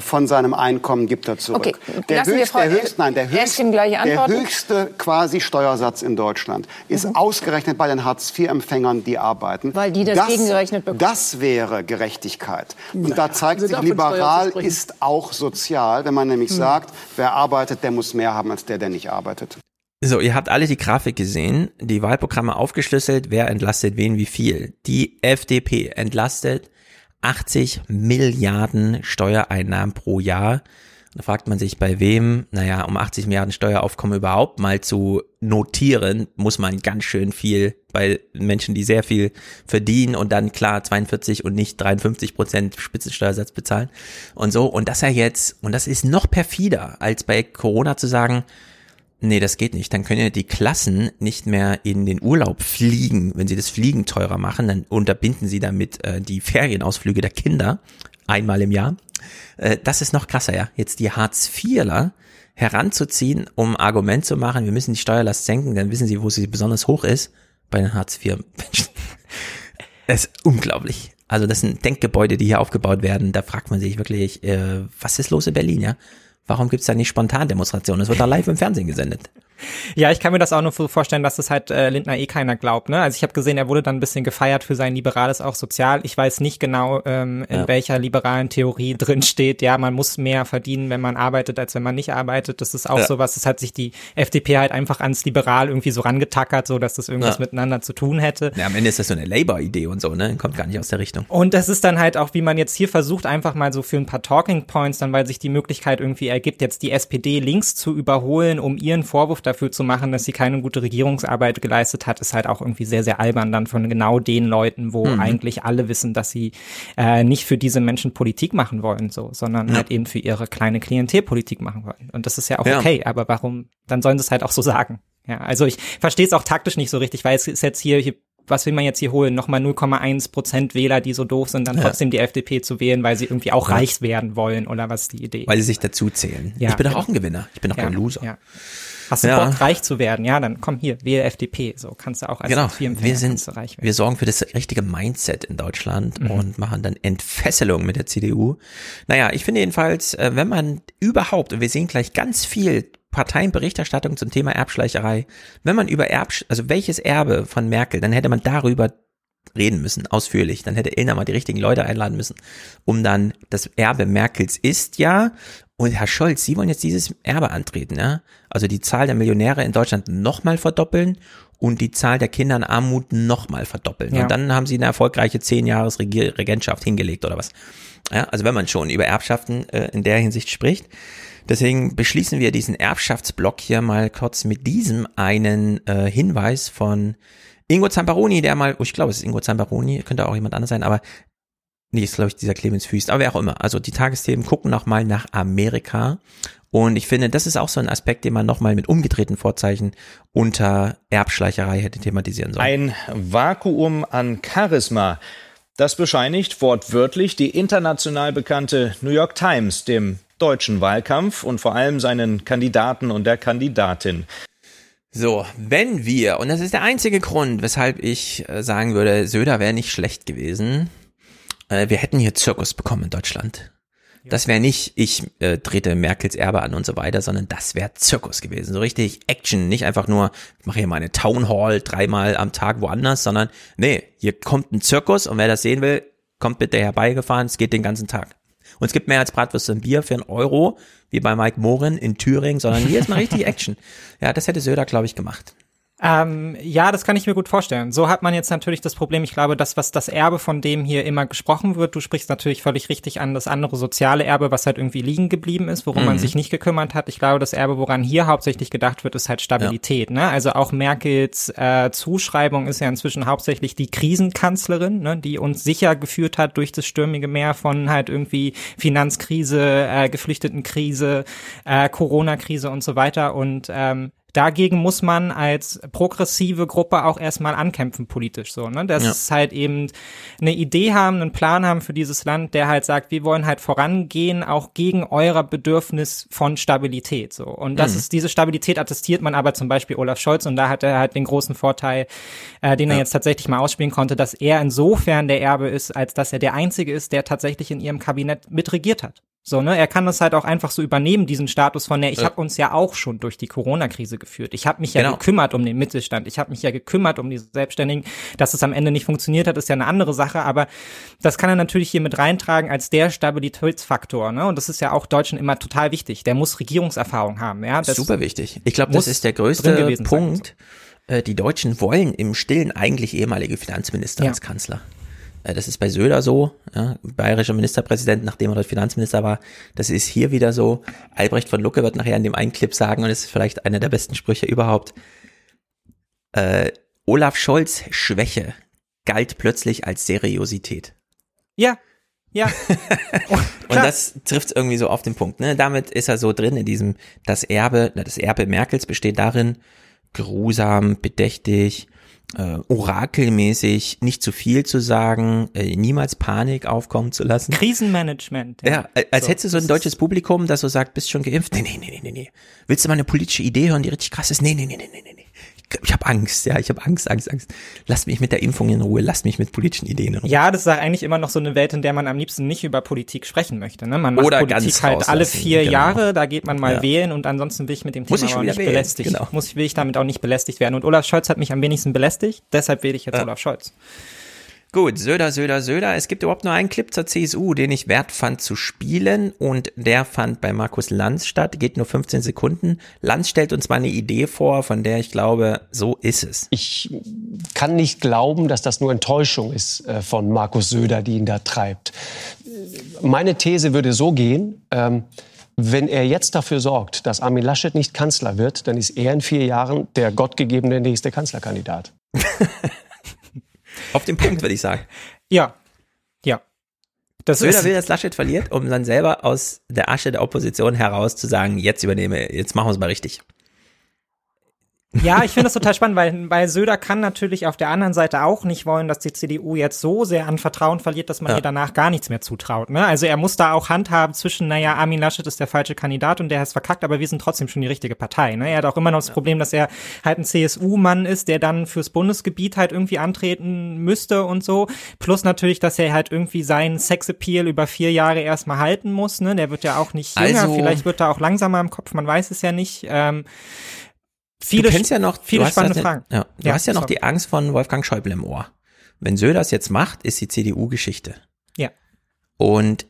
von seinem Einkommen gibt er zurück. Okay, der, Frau der, höchste, nein, der, gleich der höchste quasi Steuersatz in Deutschland ist Mhm. ausgerechnet bei den Hartz-IV-Empfängern, die arbeiten. Weil die das gegengerechnet bekommen. Das wäre Gerechtigkeit. Und da zeigt also sich, liberal ist auch sozial, wenn man nämlich Mhm. sagt, wer arbeitet, der muss mehr haben als der, der nicht arbeitet. So, ihr habt alle die Grafik gesehen, die Wahlprogramme aufgeschlüsselt, wer entlastet wen wie viel. Die FDP entlastet 80 Milliarden Steuereinnahmen pro Jahr. Da fragt man sich, bei wem, naja, um 80 Milliarden Steueraufkommen überhaupt mal zu notieren, muss man ganz schön viel bei Menschen, die sehr viel verdienen und dann klar 42 und nicht 53 Prozent Spitzensteuersatz bezahlen und so. Und dass er jetzt, und das ist noch perfider, als bei Corona zu sagen, Nee, das geht nicht. Dann können ja die Klassen nicht mehr in den Urlaub fliegen. Wenn sie das Fliegen teurer machen, dann unterbinden sie damit äh, die Ferienausflüge der Kinder einmal im Jahr. Äh, das ist noch krasser, ja. Jetzt die Hartz-IVler heranzuziehen, um Argument zu machen, wir müssen die Steuerlast senken, dann wissen sie, wo sie besonders hoch ist, bei den Hartz-IV-Menschen. Das ist unglaublich. Also das sind Denkgebäude, die hier aufgebaut werden. Da fragt man sich wirklich, äh, was ist los in Berlin, ja? Warum gibt's da nicht Spontandemonstrationen? Das wird da live im Fernsehen gesendet. Ja, ich kann mir das auch nur so vorstellen, dass das halt äh, Lindner eh keiner glaubt. Ne? Also ich habe gesehen, er wurde dann ein bisschen gefeiert für sein liberales auch sozial. Ich weiß nicht genau, ähm, in Ja. welcher liberalen Theorie drin steht. Ja, man muss mehr verdienen, wenn man arbeitet, als wenn man nicht arbeitet. Das ist auch Ja. sowas. Das hat sich die FDP halt einfach ans Liberal irgendwie so rangetackert, so dass das irgendwas Ja. miteinander zu tun hätte. Ja, am Ende ist das so eine Labour-Idee und so, ne? Kommt gar nicht aus der Richtung. Und das ist dann halt auch, wie man jetzt hier versucht, einfach mal so für ein paar Talking Points, dann weil sich die Möglichkeit irgendwie ergibt, jetzt die SPD links zu überholen, um ihren Vorwurf dafür zu machen, dass sie keine gute Regierungsarbeit geleistet hat, ist halt auch irgendwie sehr, sehr albern dann von genau den Leuten, wo mhm. eigentlich alle wissen, dass sie äh, nicht für diese Menschen Politik machen wollen, so, sondern ja. halt eben für ihre kleine Klientel Politik machen wollen. Und das ist ja auch ja. okay, aber warum, dann sollen sie es halt auch so sagen. Ja, also ich verstehe es auch taktisch nicht so richtig, weil es ist jetzt hier, hier was will man jetzt hier holen? Nochmal 0,1 Prozent Wähler, die so doof sind, dann ja. trotzdem die FDP zu wählen, weil sie irgendwie auch ja. reich werden wollen oder was die Idee? Weil sie sich dazu zählen. Ja, ich bin doch genau. auch ein Gewinner. Ich bin doch kein Loser. Ja. Hast du Bock, reich zu werden? Ja, dann komm hier, wähle FDP. So kannst du auch als genau. wir sind, reich werden. Wir sorgen für das richtige Mindset in Deutschland mhm. und machen dann Entfesselung mit der CDU. Naja, ich finde jedenfalls, äh, wenn man überhaupt, und wir sehen gleich ganz viel Parteienberichterstattung zum Thema Erbschleicherei. Wenn man über Erbsch, also welches Erbe von Merkel, dann hätte man darüber reden müssen, ausführlich. Dann hätte Ilna mal die richtigen Leute einladen müssen, um dann das Erbe Merkels ist ja. Und Herr Scholz, Sie wollen jetzt dieses Erbe antreten, ja? Also die Zahl der Millionäre in Deutschland nochmal verdoppeln und die Zahl der Kinder in Armut nochmal verdoppeln. Ja. Und dann haben Sie eine erfolgreiche zehn Jahres Regentschaft hingelegt oder was. Ja, also wenn man schon über Erbschaften äh, in der Hinsicht spricht. Deswegen beschließen wir diesen Erbschaftsblock hier mal kurz mit diesem einen äh, Hinweis von Ingo Zamparoni, der mal, oh, ich glaube, es ist Ingo Zamparoni, könnte auch jemand anderes sein, aber nee, ist glaube ich dieser Clemens Füß, aber wer auch immer. Also die Tagesthemen gucken nochmal nach Amerika und ich finde, das ist auch so ein Aspekt, den man nochmal mit umgedrehten Vorzeichen unter Erbschleicherei hätte thematisieren sollen. Ein Vakuum an Charisma. Das bescheinigt wortwörtlich die international bekannte New York Times, dem deutschen Wahlkampf und vor allem seinen Kandidaten und der Kandidatin. So, wenn wir, und das ist der einzige Grund, weshalb ich äh, sagen würde, Söder wäre nicht schlecht gewesen, wir hätten hier Zirkus bekommen in Deutschland. Das wäre nicht, ich äh, trete Merkels Erbe an und so weiter, sondern das wäre Zirkus gewesen. So richtig Action, nicht einfach nur, ich mache hier meine Town Hall dreimal am Tag woanders, sondern nee, hier kommt ein Zirkus und wer das sehen will, kommt bitte herbeigefahren, es geht den ganzen Tag. Und es gibt mehr als Bratwürste und Bier für einen Euro, wie bei Mike Morin in Thüringen, sondern hier ist mal richtig Action. Ja, das hätte Söder, glaube ich, gemacht. Ähm, ja, das kann ich mir gut vorstellen. So hat man jetzt natürlich das Problem, ich glaube, das, was das Erbe von dem hier immer gesprochen wird, du sprichst natürlich völlig richtig an das andere soziale Erbe, was halt irgendwie liegen geblieben ist, worum mhm. man sich nicht gekümmert hat. Ich glaube, das Erbe, woran hier hauptsächlich gedacht wird, ist halt Stabilität. Ja. Ne? Also auch Merkels äh, Zuschreibung ist ja inzwischen hauptsächlich die Krisenkanzlerin, ne? die uns sicher geführt hat durch das stürmige Meer von halt irgendwie Finanzkrise, äh, Geflüchtetenkrise, äh, Corona-Krise und so weiter. Und ähm, dagegen muss man als progressive Gruppe auch erstmal ankämpfen politisch so, ne? Das ja. ist halt eben eine Idee haben, einen Plan haben für dieses Land, der halt sagt, wir wollen halt vorangehen, auch gegen euer Bedürfnis von Stabilität so. Und das mhm. ist diese Stabilität attestiert man aber zum Beispiel Olaf Scholz und da hat er halt den großen Vorteil, äh, den ja. er jetzt tatsächlich mal ausspielen konnte, dass er insofern der Erbe ist, als dass er der einzige ist, der tatsächlich in ihrem Kabinett mitregiert hat. So, ne? Er kann das halt auch einfach so übernehmen, diesen Status von, ne, ich ja. habe uns ja auch schon durch die Corona-Krise geführt. Ich habe mich ja genau. gekümmert um den Mittelstand. Ich habe mich ja gekümmert um die Selbstständigen. Dass es am Ende nicht funktioniert hat, ist ja eine andere Sache, aber das kann er natürlich hier mit reintragen als der Stabilitätsfaktor, ne? Und das ist ja auch Deutschen immer total wichtig. Der muss Regierungserfahrung haben, ja? Das Super wichtig. Ich glaube, das ist der größte Punkt. Sein. Äh, die Deutschen wollen im Stillen eigentlich ehemalige Finanzminister ja. als Kanzler. Äh, das ist bei Söder so, ja, bayerischer Ministerpräsident, nachdem er dort Finanzminister war. Das ist hier wieder so. Albrecht von Lucke wird nachher in dem einen Clip sagen, und es ist vielleicht einer der besten Sprüche überhaupt. Äh, Olaf Scholz Schwäche galt plötzlich als Seriosität. Ja, ja. Oh, und das trifft irgendwie so auf den Punkt. Ne? Damit ist er so drin in diesem, das Erbe, das Erbe Merkels besteht darin, geruhsam, bedächtig, äh, orakelmäßig nicht zu viel zu sagen, äh, niemals Panik aufkommen zu lassen. Krisenmanagement. Ja, ja als so, hättest du so ein deutsches Publikum, das so sagt, bist schon geimpft? Nee, nee, nee, nee, nee. Willst du mal eine politische Idee hören, die richtig krass ist? Nee, nee, nee, nee, nee, nee ich habe Angst, ja, ich habe Angst, Angst, Angst. Lass mich mit der Impfung in Ruhe, lass mich mit politischen Ideen in Ruhe. Ja, das ist eigentlich immer noch so eine Welt, in der man am liebsten nicht über Politik sprechen möchte. Ne? Man macht Oder Politik halt alle vier genau. Jahre, da geht man mal ja. wählen und ansonsten will ich mit dem Thema auch nicht wählen. belästigt. Genau. Muss, will ich damit auch nicht belästigt werden. Und Olaf Scholz hat mich am wenigsten belästigt, deshalb wähle ich jetzt ja. Olaf Scholz. Gut, Söder, Söder, Söder. Es gibt überhaupt nur einen Clip zur CSU, den ich wert fand zu spielen und der fand bei Markus Lanz statt, geht nur 15 Sekunden. Lanz stellt uns mal eine Idee vor, von der ich glaube, so ist es. Ich kann nicht glauben, dass das nur Enttäuschung ist äh, von Markus Söder, die ihn da treibt. Meine These würde so gehen, ähm, wenn er jetzt dafür sorgt, dass Armin Laschet nicht Kanzler wird, dann ist er in vier Jahren der gottgegebene nächste Kanzlerkandidat. Auf den Punkt, würde ich sagen. Ja, ja. Das Söder will, dass Laschet verliert, um dann selber aus der Asche der Opposition heraus zu sagen, jetzt übernehme, jetzt machen wir es mal richtig. Ja, ich finde das total spannend, weil, weil Söder kann natürlich auf der anderen Seite auch nicht wollen, dass die CDU jetzt so sehr an Vertrauen verliert, dass man ja. ihr danach gar nichts mehr zutraut. Ne? Also er muss da auch handhaben zwischen, naja, Armin Laschet ist der falsche Kandidat und der hat verkackt, aber wir sind trotzdem schon die richtige Partei. Ne? Er hat auch immer noch das Problem, dass er halt ein CSU-Mann ist, der dann fürs Bundesgebiet halt irgendwie antreten müsste und so. Plus natürlich, dass er halt irgendwie seinen Sexappeal über vier Jahre erstmal halten muss. Ne? Der wird ja auch nicht jünger, also, vielleicht wird er auch langsamer im Kopf, man weiß es ja nicht. Ähm, Viele, du kennst ja noch, viele spannende Fragen. Ja, du ja, hast ja noch die Angst von Wolfgang Schäuble im Ohr. Wenn Söder es jetzt macht, ist die CDU Geschichte. Ja. Und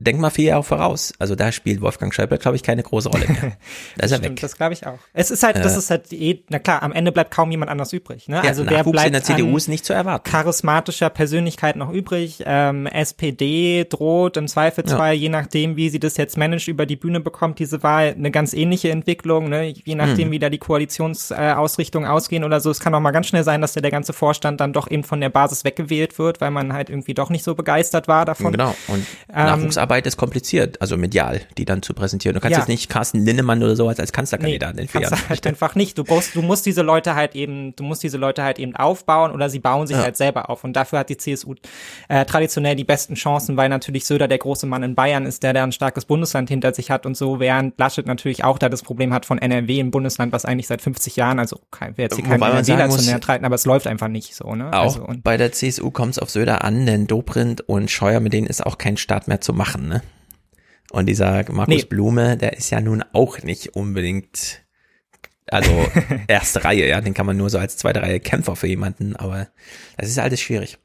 denk mal vier Jahre voraus. Also da spielt Wolfgang Schäuble, glaube ich, keine große Rolle mehr. Da ist er Stimmt, weg. Das glaube ich auch. Es ist halt, das äh, ist halt eh, na klar, am Ende bleibt kaum jemand anders übrig. Ne? Ja, also wer bleibt in der CDU ist nicht zu erwarten. Charismatischer Persönlichkeit noch übrig. Ähm, SPD droht im Zweifelsfall, ja. je nachdem, wie sie das jetzt managt, über die Bühne bekommt, diese Wahl eine ganz ähnliche Entwicklung. Ne? Je nachdem, hm. wie da die Koalitionsausrichtungen äh, ausgehen oder so. Es kann auch mal ganz schnell sein, dass der, der ganze Vorstand dann doch eben von der Basis weggewählt wird, weil man halt irgendwie doch nicht so begeistert war davon. Genau. Und ähm, Nachwuchsarbeit ist kompliziert also medial, die dann zu präsentieren. Du kannst ja. jetzt nicht Carsten Linnemann oder sowas als Kanzlerkandidat nee, entfernen. Kannst halt einfach nicht. Du brauchst, du musst diese Leute halt eben, du musst diese Leute halt eben aufbauen oder sie bauen sich ja. halt selber auf. Und dafür hat die CSU äh, traditionell die besten Chancen, weil natürlich Söder der große Mann in Bayern ist, der da ein starkes Bundesland hinter sich hat und so, während Laschet natürlich auch da das Problem hat von NRW im Bundesland, was eigentlich seit 50 Jahren, also kein, wer jetzt hier kein NRWler zu näher treten, aber es läuft einfach nicht so. Ne? Auch also, bei der CSU kommt es auf Söder an, denn Dobrindt und Scheuer, mit denen ist auch kein Staat mehr zu machen. Ne? Und dieser Markus nee. Blume, der ist ja nun auch nicht unbedingt, also erste Reihe, ja, den kann man nur so als zweite Reihe Kämpfer für jemanden, aber das ist alles schwierig.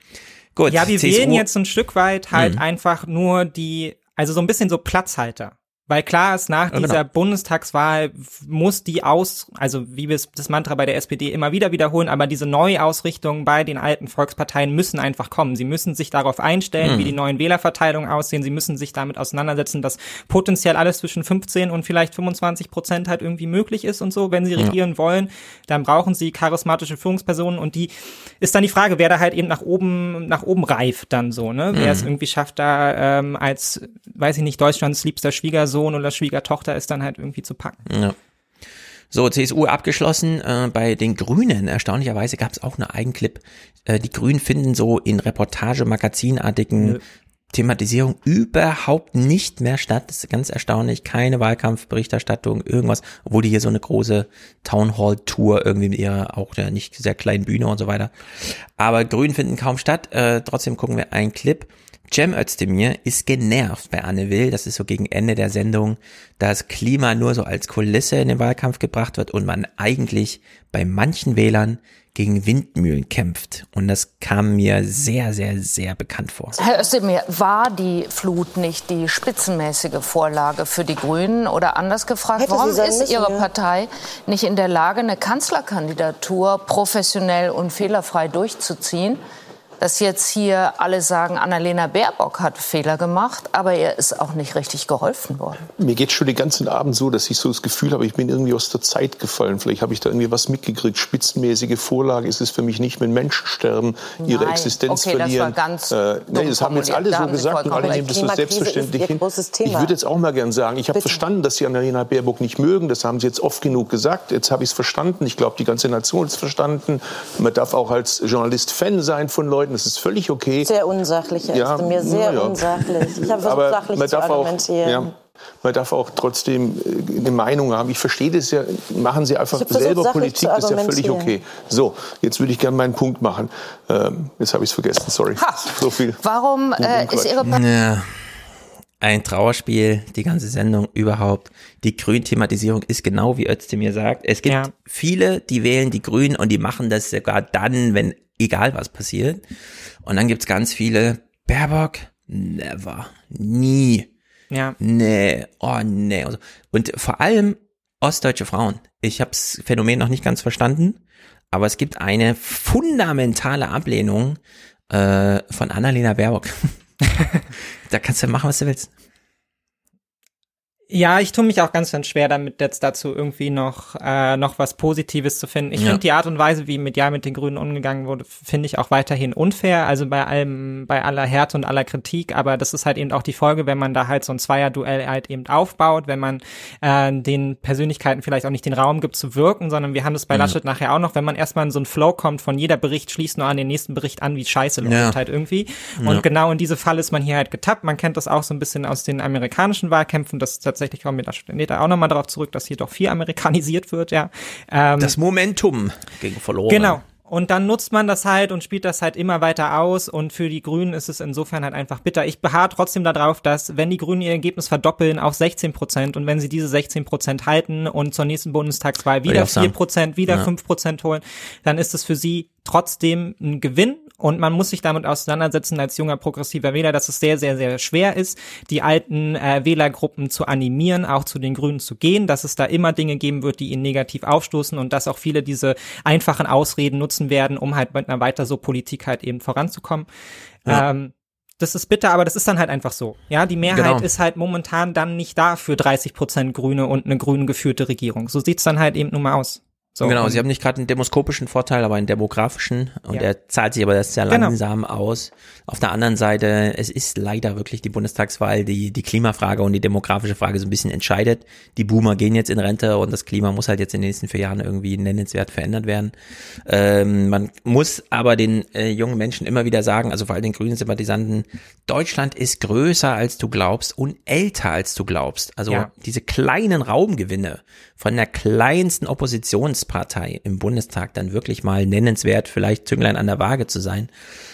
Gut. Ja, wir CSU. wählen jetzt ein Stück weit halt mhm. einfach nur die, also so ein bisschen so Platzhalter. Weil klar ist, nach dieser genau. Bundestagswahl muss die aus, also wie wir das Mantra bei der SPD immer wieder wiederholen, aber diese Neuausrichtungen bei den alten Volksparteien müssen einfach kommen. Sie müssen sich darauf einstellen, hm. wie die neuen Wählerverteilungen aussehen. Sie müssen sich damit auseinandersetzen, dass potenziell alles zwischen 15 und vielleicht 25 Prozent halt irgendwie möglich ist und so, wenn sie regieren ja. wollen. Dann brauchen sie charismatische Führungspersonen und die ist dann die Frage, wer da halt eben nach oben, nach oben reift dann so, ne? Wer es hm. irgendwie schafft, da ähm, als, weiß ich nicht, Deutschlands liebster Schwiegersohn Sohn oder Schwiegertochter ist dann halt irgendwie zu packen. Ja. So, CSU abgeschlossen. Äh, bei den Grünen, erstaunlicherweise, gab es auch eine Eigenclip. Äh, die Grünen finden so in Reportage-Magazinartigen Nö. Thematisierung überhaupt nicht mehr statt. Das ist ganz erstaunlich. Keine Wahlkampfberichterstattung, irgendwas, obwohl die hier so eine große Townhall-Tour irgendwie mit ihrer auch der nicht sehr kleinen Bühne und so weiter. Aber Grünen finden kaum statt. Äh, trotzdem gucken wir einen Clip. Cem Özdemir ist genervt bei Anne Will, das ist so gegen Ende der Sendung, dass Klima nur so als Kulisse in den Wahlkampf gebracht wird und man eigentlich bei manchen Wählern gegen Windmühlen kämpft. Und das kam mir sehr, sehr, sehr bekannt vor. Herr Özdemir, war die Flut nicht die spitzenmäßige Vorlage für die Grünen? Oder anders gefragt, Hätte warum ist müssen, Ihre ja. Partei nicht in der Lage, eine Kanzlerkandidatur professionell und fehlerfrei durchzuziehen? Dass jetzt hier alle sagen, Annalena Baerbock hat Fehler gemacht, aber ihr ist auch nicht richtig geholfen worden. Mir geht schon den ganzen Abend so, dass ich so das Gefühl habe, ich bin irgendwie aus der Zeit gefallen. Vielleicht habe ich da irgendwie was mitgekriegt. Spitzenmäßige Vorlage ist es für mich nicht, wenn Menschen sterben, ihre Nein. Existenz okay, verlieren. Das war ganz äh, nee, das haben jetzt alle so gesagt und alle nehmen das so selbstverständlich hin. Ich würde jetzt auch mal gern sagen, ich habe verstanden, dass Sie Annalena Baerbock nicht mögen. Das haben Sie jetzt oft genug gesagt. Jetzt habe ich es verstanden. Ich glaube, die ganze Nation hat es verstanden. Man darf auch als Journalist Fan sein von Leuten. Das ist völlig okay. Sehr unsachlich, Herr ja, mir sehr ja. unsachlich. Ich habe versucht, Aber sachlich man zu darf argumentieren. Auch, ja, man darf auch trotzdem äh, eine Meinung haben. Ich verstehe das ja. Machen Sie einfach selber versucht, Politik, das ist ja völlig okay. So, jetzt würde ich gerne meinen Punkt machen. Ähm, jetzt habe ich es vergessen, sorry. Ha. So viel. Warum äh, ist Ihre Partei... Ja. Ein Trauerspiel, die ganze Sendung überhaupt. Die Grün-Thematisierung ist genau wie Özdemir sagt. Es gibt ja. viele, die wählen die Grünen und die machen das sogar dann, wenn egal was passiert. Und dann gibt's ganz viele, Baerbock, never, nie. Ja. Nee, oh nee. Und vor allem ostdeutsche Frauen. Ich habe das Phänomen noch nicht ganz verstanden, aber es gibt eine fundamentale Ablehnung äh, von Annalena Baerbock. da kannst du machen, was du willst. Ja, ich tue mich auch ganz, ganz schwer damit, jetzt dazu irgendwie noch, äh, noch was Positives zu finden. Ich ja. finde die Art und Weise, wie medial mit den Grünen umgegangen wurde, finde ich auch weiterhin unfair. Also bei allem, bei aller Härte und aller Kritik. Aber das ist halt eben auch die Folge, wenn man da halt so ein Zweierduell halt eben aufbaut, wenn man äh, den Persönlichkeiten vielleicht auch nicht den Raum gibt zu wirken, sondern wir haben das bei ja. Laschet nachher auch noch, wenn man erstmal in so einen Flow kommt von jeder Bericht schließt nur an den nächsten Bericht an, wie scheiße läuft ja. halt irgendwie. Und genau in diese Fall ist man hier halt getappt. Man kennt das auch so ein bisschen aus den amerikanischen Wahlkämpfen, dass tatsächlich kommen wir da später auch nochmal darauf zurück, dass hier doch viel amerikanisiert wird, ja. Ähm, das Momentum gegen verloren. Genau. Und dann nutzt man das halt und spielt das halt immer weiter aus. Und für die Grünen ist es insofern halt einfach bitter. Ich beharre trotzdem darauf, dass wenn die Grünen ihr Ergebnis verdoppeln auf 16 Prozent und wenn sie diese 16 Prozent halten und zur nächsten Bundestagswahl wieder 4 Prozent, wieder ja. 5 Prozent holen, dann ist es für sie trotzdem ein Gewinn und man muss sich damit auseinandersetzen als junger progressiver Wähler, dass es sehr, sehr, sehr schwer ist, die alten äh, Wählergruppen zu animieren, auch zu den Grünen zu gehen, dass es da immer Dinge geben wird, die ihnen negativ aufstoßen und dass auch viele diese einfachen Ausreden nutzen werden, um halt mit einer weiter so Politik halt eben voranzukommen. Ja. Ähm, das ist bitter, aber das ist dann halt einfach so. Ja, die Mehrheit genau. ist halt momentan dann nicht da für 30 Prozent Grüne und eine grün geführte Regierung. So sieht's dann halt eben nun mal aus. So, genau, sie haben nicht gerade einen demoskopischen Vorteil, aber einen demografischen und ja. der zahlt sich aber das sehr genau. langsam aus. Auf der anderen Seite, es ist leider wirklich die Bundestagswahl, die die Klimafrage und die demografische Frage so ein bisschen entscheidet. Die Boomer gehen jetzt in Rente und das Klima muss halt jetzt in den nächsten vier Jahren irgendwie nennenswert verändert werden. Ähm, man muss aber den äh, jungen Menschen immer wieder sagen, also vor allem den grünen Sympathisanten, Deutschland ist größer als du glaubst und älter als du glaubst. Also ja. diese kleinen Raumgewinne von der kleinsten Oppositionspartei im Bundestag dann wirklich mal nennenswert, vielleicht Zünglein an der Waage zu sein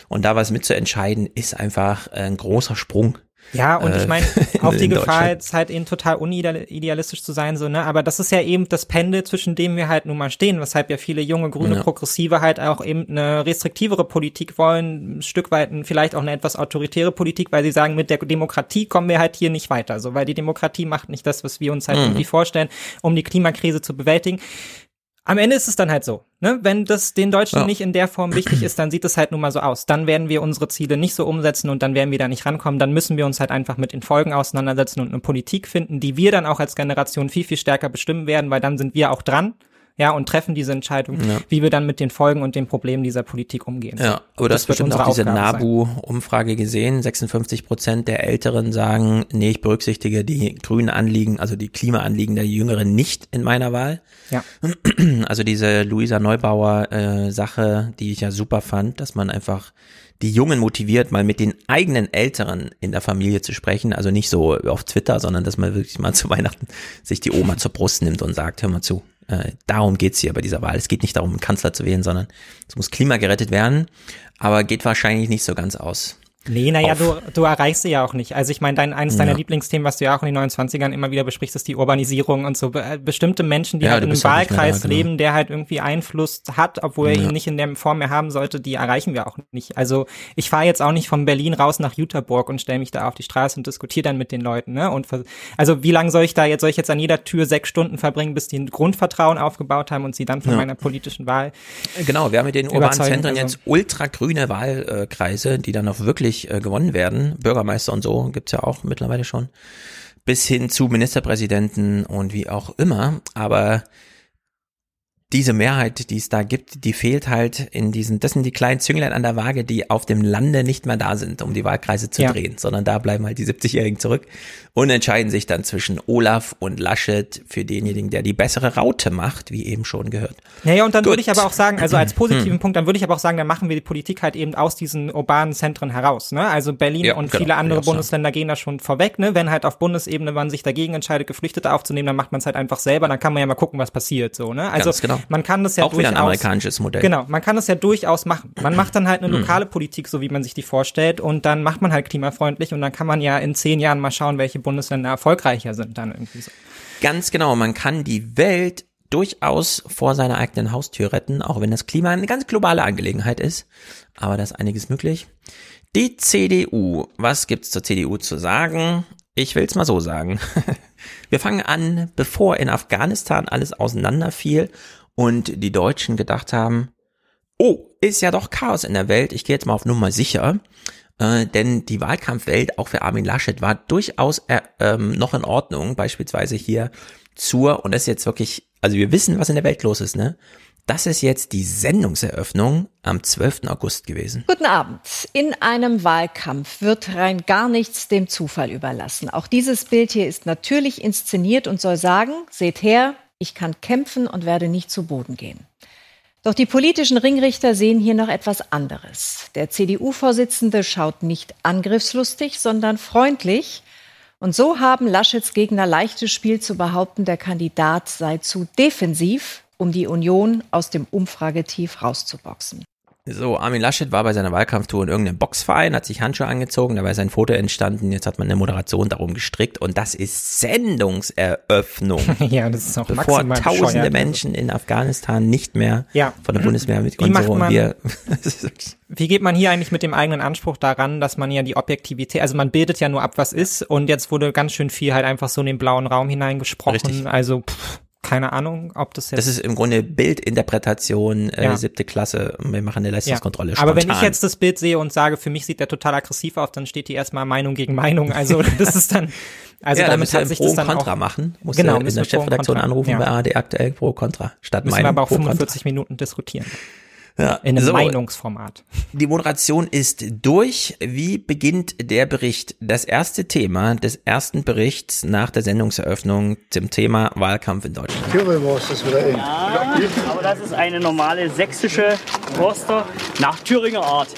und da was mitzuentscheiden, ist einfach ein großer Sprung. Ja, und ich meine, äh, auf die Gefahr jetzt halt eben total unidealistisch zu sein, so, ne, aber das ist ja eben das Pendel, zwischen dem wir halt nun mal stehen, weshalb ja viele junge, grüne, ja. Progressive halt auch eben eine restriktivere Politik wollen, ein Stück weit vielleicht auch eine etwas autoritäre Politik, weil sie sagen, mit der Demokratie kommen wir halt hier nicht weiter, so, weil die Demokratie macht nicht das, was wir uns halt mhm. irgendwie vorstellen, um die Klimakrise zu bewältigen am Ende ist es dann halt so, ne? Wenn das den Deutschen ja. nicht in der Form wichtig ist, dann sieht es halt nun mal so aus. Dann werden wir unsere Ziele nicht so umsetzen und dann werden wir da nicht rankommen. Dann müssen wir uns halt einfach mit den Folgen auseinandersetzen und eine Politik finden, die wir dann auch als Generation viel, viel stärker bestimmen werden, weil dann sind wir auch dran ja, und treffen diese Entscheidung, ja. wie wir dann mit den Folgen und den Problemen dieser Politik umgehen. Ja, aber das, das wird bestimmt auch diese NABU-Umfrage gesehen. 56 Prozent der Älteren sagen, nee, ich berücksichtige die grünen Anliegen, also die Klimaanliegen der Jüngeren nicht in meiner Wahl. Ja. Also diese Luisa Neubauer äh, Sache, die ich ja super fand, dass man einfach die Jungen motiviert, mal mit den eigenen Älteren in der Familie zu sprechen. Also nicht so auf Twitter, sondern dass man wirklich mal zu Weihnachten sich die Oma zur Brust nimmt und sagt, hör mal zu, äh, darum geht's hier bei dieser Wahl. Es geht nicht darum, einen Kanzler zu wählen, sondern es muss Klima gerettet werden, aber geht wahrscheinlich nicht so ganz aus. Nee, naja, du, du erreichst sie ja auch nicht. Also ich meine, dein, eines deiner ja. Lieblingsthemen, was du ja auch in den 29ern immer wieder besprichst, ist die Urbanisierung und so. Be bestimmte Menschen, die ja, halt in einem Wahlkreis da, genau. leben, der halt irgendwie Einfluss hat, obwohl er ja. ihn nicht in der Form mehr haben sollte, die erreichen wir auch nicht. Also ich fahre jetzt auch nicht von Berlin raus nach Jüterburg und stelle mich da auf die Straße und diskutiere dann mit den Leuten. Ne? Und also wie lange soll ich da jetzt, soll ich jetzt an jeder Tür sechs Stunden verbringen, bis die ein Grundvertrauen aufgebaut haben und sie dann von meiner politischen Wahl Genau, wir haben mit den urbanen Zentren also. jetzt ultragrüne Wahlkreise, die dann auch wirklich äh, gewonnen werden. Bürgermeister und so gibt's ja auch mittlerweile schon. Bis hin zu Ministerpräsidenten und wie auch immer. Aber diese Mehrheit, die es da gibt, die fehlt halt in diesen, das sind die kleinen Zünglein an der Waage, die auf dem Lande nicht mehr da sind, um die Wahlkreise zu ja. drehen, sondern da bleiben halt die 70-Jährigen zurück und entscheiden sich dann zwischen Olaf und Laschet für denjenigen, der die bessere Raute macht, wie eben schon gehört. Naja, und dann Gut. würde ich aber auch sagen, also als positiven hm. Punkt, dann würde ich aber auch sagen, dann machen wir die Politik halt eben aus diesen urbanen Zentren heraus, ne? Also Berlin ja, und genau, viele andere Bundesländer gehen da schon vorweg, ne? Wenn halt auf Bundesebene man sich dagegen entscheidet, Geflüchtete aufzunehmen, dann macht man es halt einfach selber, dann kann man ja mal gucken, was passiert, so, ne? Also, genau. Man kann das ja auch durchaus, wieder ein amerikanisches Modell. Genau, man kann das ja durchaus machen. Man macht dann halt eine mhm. lokale Politik, so wie man sich die vorstellt, und dann macht man halt klimafreundlich und dann kann man ja in zehn Jahren mal schauen, welche Bundesländer erfolgreicher sind dann irgendwie so. Ganz genau, man kann die Welt durchaus vor seiner eigenen Haustür retten, auch wenn das Klima eine ganz globale Angelegenheit ist. Aber da ist einiges möglich. Die CDU, was gibt's zur CDU zu sagen? Ich will's mal so sagen. Wir fangen an, bevor in Afghanistan alles auseinanderfiel und die Deutschen gedacht haben, oh, ist ja doch Chaos in der Welt, ich gehe jetzt mal auf Nummer sicher. Äh, denn die Wahlkampfwelt, auch für Armin Laschet, war durchaus äh, ähm, noch in Ordnung. Beispielsweise hier zur, und das ist jetzt wirklich, also wir wissen, was in der Welt los ist, ne? Das ist jetzt die Sendungseröffnung am 12. August gewesen. Guten Abend. In einem Wahlkampf wird rein gar nichts dem Zufall überlassen. Auch dieses Bild hier ist natürlich inszeniert und soll sagen, seht her, ich kann kämpfen und werde nicht zu Boden gehen. Doch die politischen Ringrichter sehen hier noch etwas anderes. Der CDU-Vorsitzende schaut nicht angriffslustig, sondern freundlich. Und so haben Laschets Gegner leichtes Spiel zu behaupten, der Kandidat sei zu defensiv, um die Union aus dem Umfragetief rauszuboxen. So, Armin Laschet war bei seiner Wahlkampftour in irgendeinem Boxverein, hat sich Handschuhe angezogen, dabei ist ein Foto entstanden, jetzt hat man eine Moderation darum gestrickt und das ist Sendungseröffnung. ja, das ist auch Bevor tausende Menschen in Afghanistan nicht mehr ja. von der Bundeswehr mit wie und so man, und wir. wie geht man hier eigentlich mit dem eigenen Anspruch daran, dass man ja die Objektivität, also man bildet ja nur ab, was ist und jetzt wurde ganz schön viel halt einfach so in den blauen Raum hineingesprochen, Richtig. also pff keine Ahnung, ob das jetzt. Das ist im Grunde Bildinterpretation, äh, ja. siebte Klasse. Wir machen eine Leistungskontrolle. Ja. Aber wenn ich jetzt das Bild sehe und sage, für mich sieht der total aggressiv aus, dann steht hier erstmal Meinung gegen Meinung. Also das ist dann. Also ja, damit hat sich Pro das dann Contra auch, machen. Muss genau, in der Chefredaktion anrufen ja. bei ARD aktuell Pro Contra statt müssen Meinung. wir aber auch Pro 45 Contra. Minuten diskutieren. Ja, in einem so, Meinungsformat. Die Moderation ist durch. Wie beginnt der Bericht? Das erste Thema des ersten Berichts nach der Sendungseröffnung zum Thema Wahlkampf in Deutschland. Currywurst ist wieder in. Ja, aber das ist eine normale sächsische Wurster nach Thüringer Art.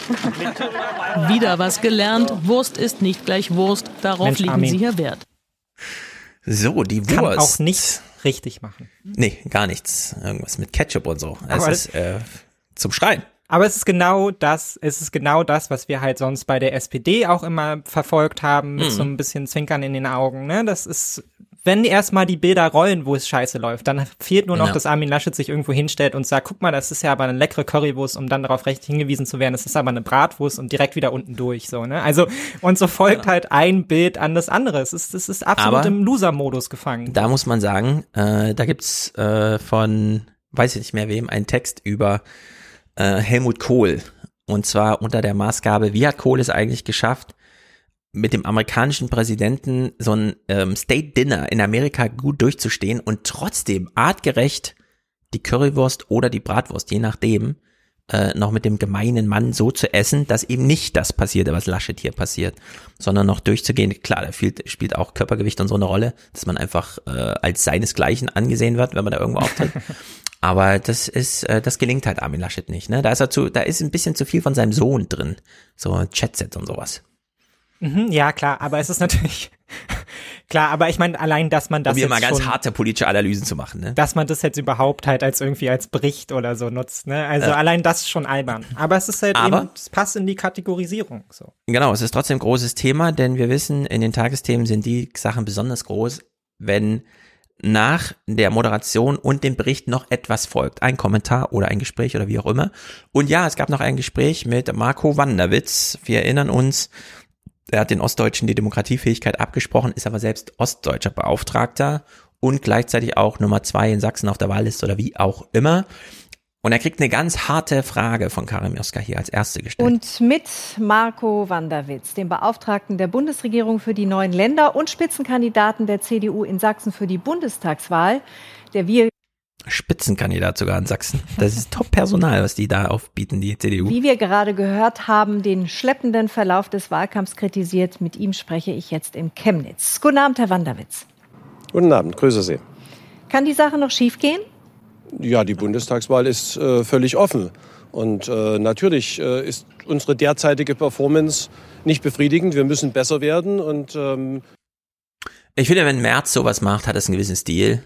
Wieder was gelernt. Wurst ist nicht gleich Wurst. Darauf Mensch, liegen Armin. Sie hier Wert. So, die Wurst. Kann auch nichts richtig machen. Nee, gar nichts. Irgendwas mit Ketchup und so. Es Aber ist äh, zum Schreien. Aber es ist genau das, es ist genau das, was wir halt sonst bei der SPD auch immer verfolgt haben, mit Mhm. so ein bisschen Zwinkern in den Augen. Ne? Das ist, wenn erstmal die Bilder rollen, wo es scheiße läuft, dann fehlt nur noch, Ja. dass Armin Laschet sich irgendwo hinstellt und sagt, guck mal, das ist ja aber eine leckere Currywurst, um dann darauf recht hingewiesen zu werden, es ist aber eine Bratwurst und direkt wieder unten durch. So, ne? Also, und so folgt halt ein Bild an das andere. Es ist, es ist absolut Aber- im Loser-Modus gefangen. Da muss man sagen, äh, da gibt's äh, von, weiß ich nicht mehr wem, einen Text über äh, Helmut Kohl. Und zwar unter der Maßgabe, wie hat Kohl es eigentlich geschafft, mit dem amerikanischen Präsidenten so ein ähm, State Dinner in Amerika gut durchzustehen und trotzdem artgerecht die Currywurst oder die Bratwurst, je nachdem, äh, noch mit dem gemeinen Mann so zu essen, dass eben nicht das passierte, was Laschet hier passiert, sondern noch durchzugehen. Klar, da spielt, spielt auch Körpergewicht und so eine Rolle, dass man einfach äh, als seinesgleichen angesehen wird, wenn man da irgendwo auftritt. Aber das ist, äh, das gelingt halt Armin Laschet nicht. Ne? Da ist er zu, da ist ein bisschen zu viel von seinem Sohn drin, so Chatset und sowas. Mhm, ja, klar, aber es ist natürlich klar, aber ich meine, allein, dass man das um hier mal ganz schon, harte politische Analysen zu machen. Ne? dass man das jetzt überhaupt halt als irgendwie als Bericht oder so nutzt, ne? Also Ja. allein das ist schon albern. Aber es ist halt Aber- eben, es passt in die Kategorisierung. So. Genau, es ist trotzdem ein großes Thema, denn wir wissen, in den Tagesthemen sind die Sachen besonders groß, wenn nach der Moderation und dem Bericht noch etwas folgt. Ein Kommentar oder ein Gespräch oder wie auch immer. Und ja, es gab noch ein Gespräch mit Marco Wanderwitz. Wir erinnern uns, er hat den Ostdeutschen die Demokratiefähigkeit abgesprochen, ist aber selbst ostdeutscher Beauftragter und gleichzeitig auch Nummer zwei in Sachsen auf der Wahlliste oder wie auch immer. Und er kriegt eine ganz harte Frage von Karim Joska hier als erste gestellt. Und mit Marco Wanderwitz, dem Beauftragten der Bundesregierung für die neuen Länder und Spitzenkandidaten der CDU in Sachsen für die Bundestagswahl, der wir, Spitzenkandidat sogar in Sachsen. Das ist Top-Personal, was die da aufbieten, die CDU. wie wir gerade gehört haben, den schleppenden Verlauf des Wahlkampfs kritisiert. Mit ihm spreche ich jetzt in Chemnitz. Guten Abend, Herr Wanderwitz. Guten Abend, grüße Sie. Kann die Sache noch schiefgehen? Ja, die Bundestagswahl ist äh, völlig offen. Und äh, natürlich äh, ist unsere derzeitige Performance nicht befriedigend. Wir müssen besser werden. Und ähm, Ich finde, wenn Merz sowas macht, hat es einen gewissen Stil.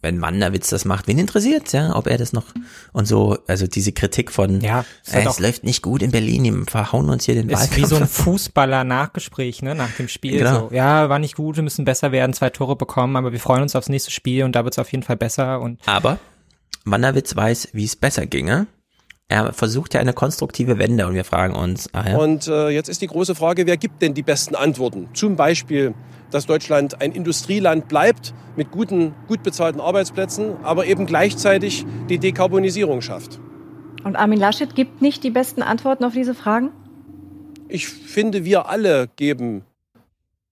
Wenn Wanderwitz das macht, wen interessiert ja, ob er das noch und so, also diese Kritik von, Ja, ist äh, halt es läuft nicht gut in Berlin, die verhauen uns hier den Ist Wahlkampf. wie so ein Fußballer-Nachgespräch, ne, nach dem Spiel. Genau. So, ja, war nicht gut, wir müssen besser werden, zwei Tore bekommen, aber wir freuen uns aufs nächste Spiel und da wird es auf jeden Fall besser und Aber Wanderwitz weiß, wie es besser ginge. Er versucht ja eine konstruktive Wende und wir fragen uns, ah ja, Und äh, jetzt ist die große Frage, wer gibt denn die besten Antworten? Zum Beispiel, dass Deutschland ein Industrieland bleibt mit guten, gut bezahlten Arbeitsplätzen, aber eben gleichzeitig die Dekarbonisierung schafft. Und Armin Laschet gibt nicht die besten Antworten auf diese Fragen? Ich finde, wir alle geben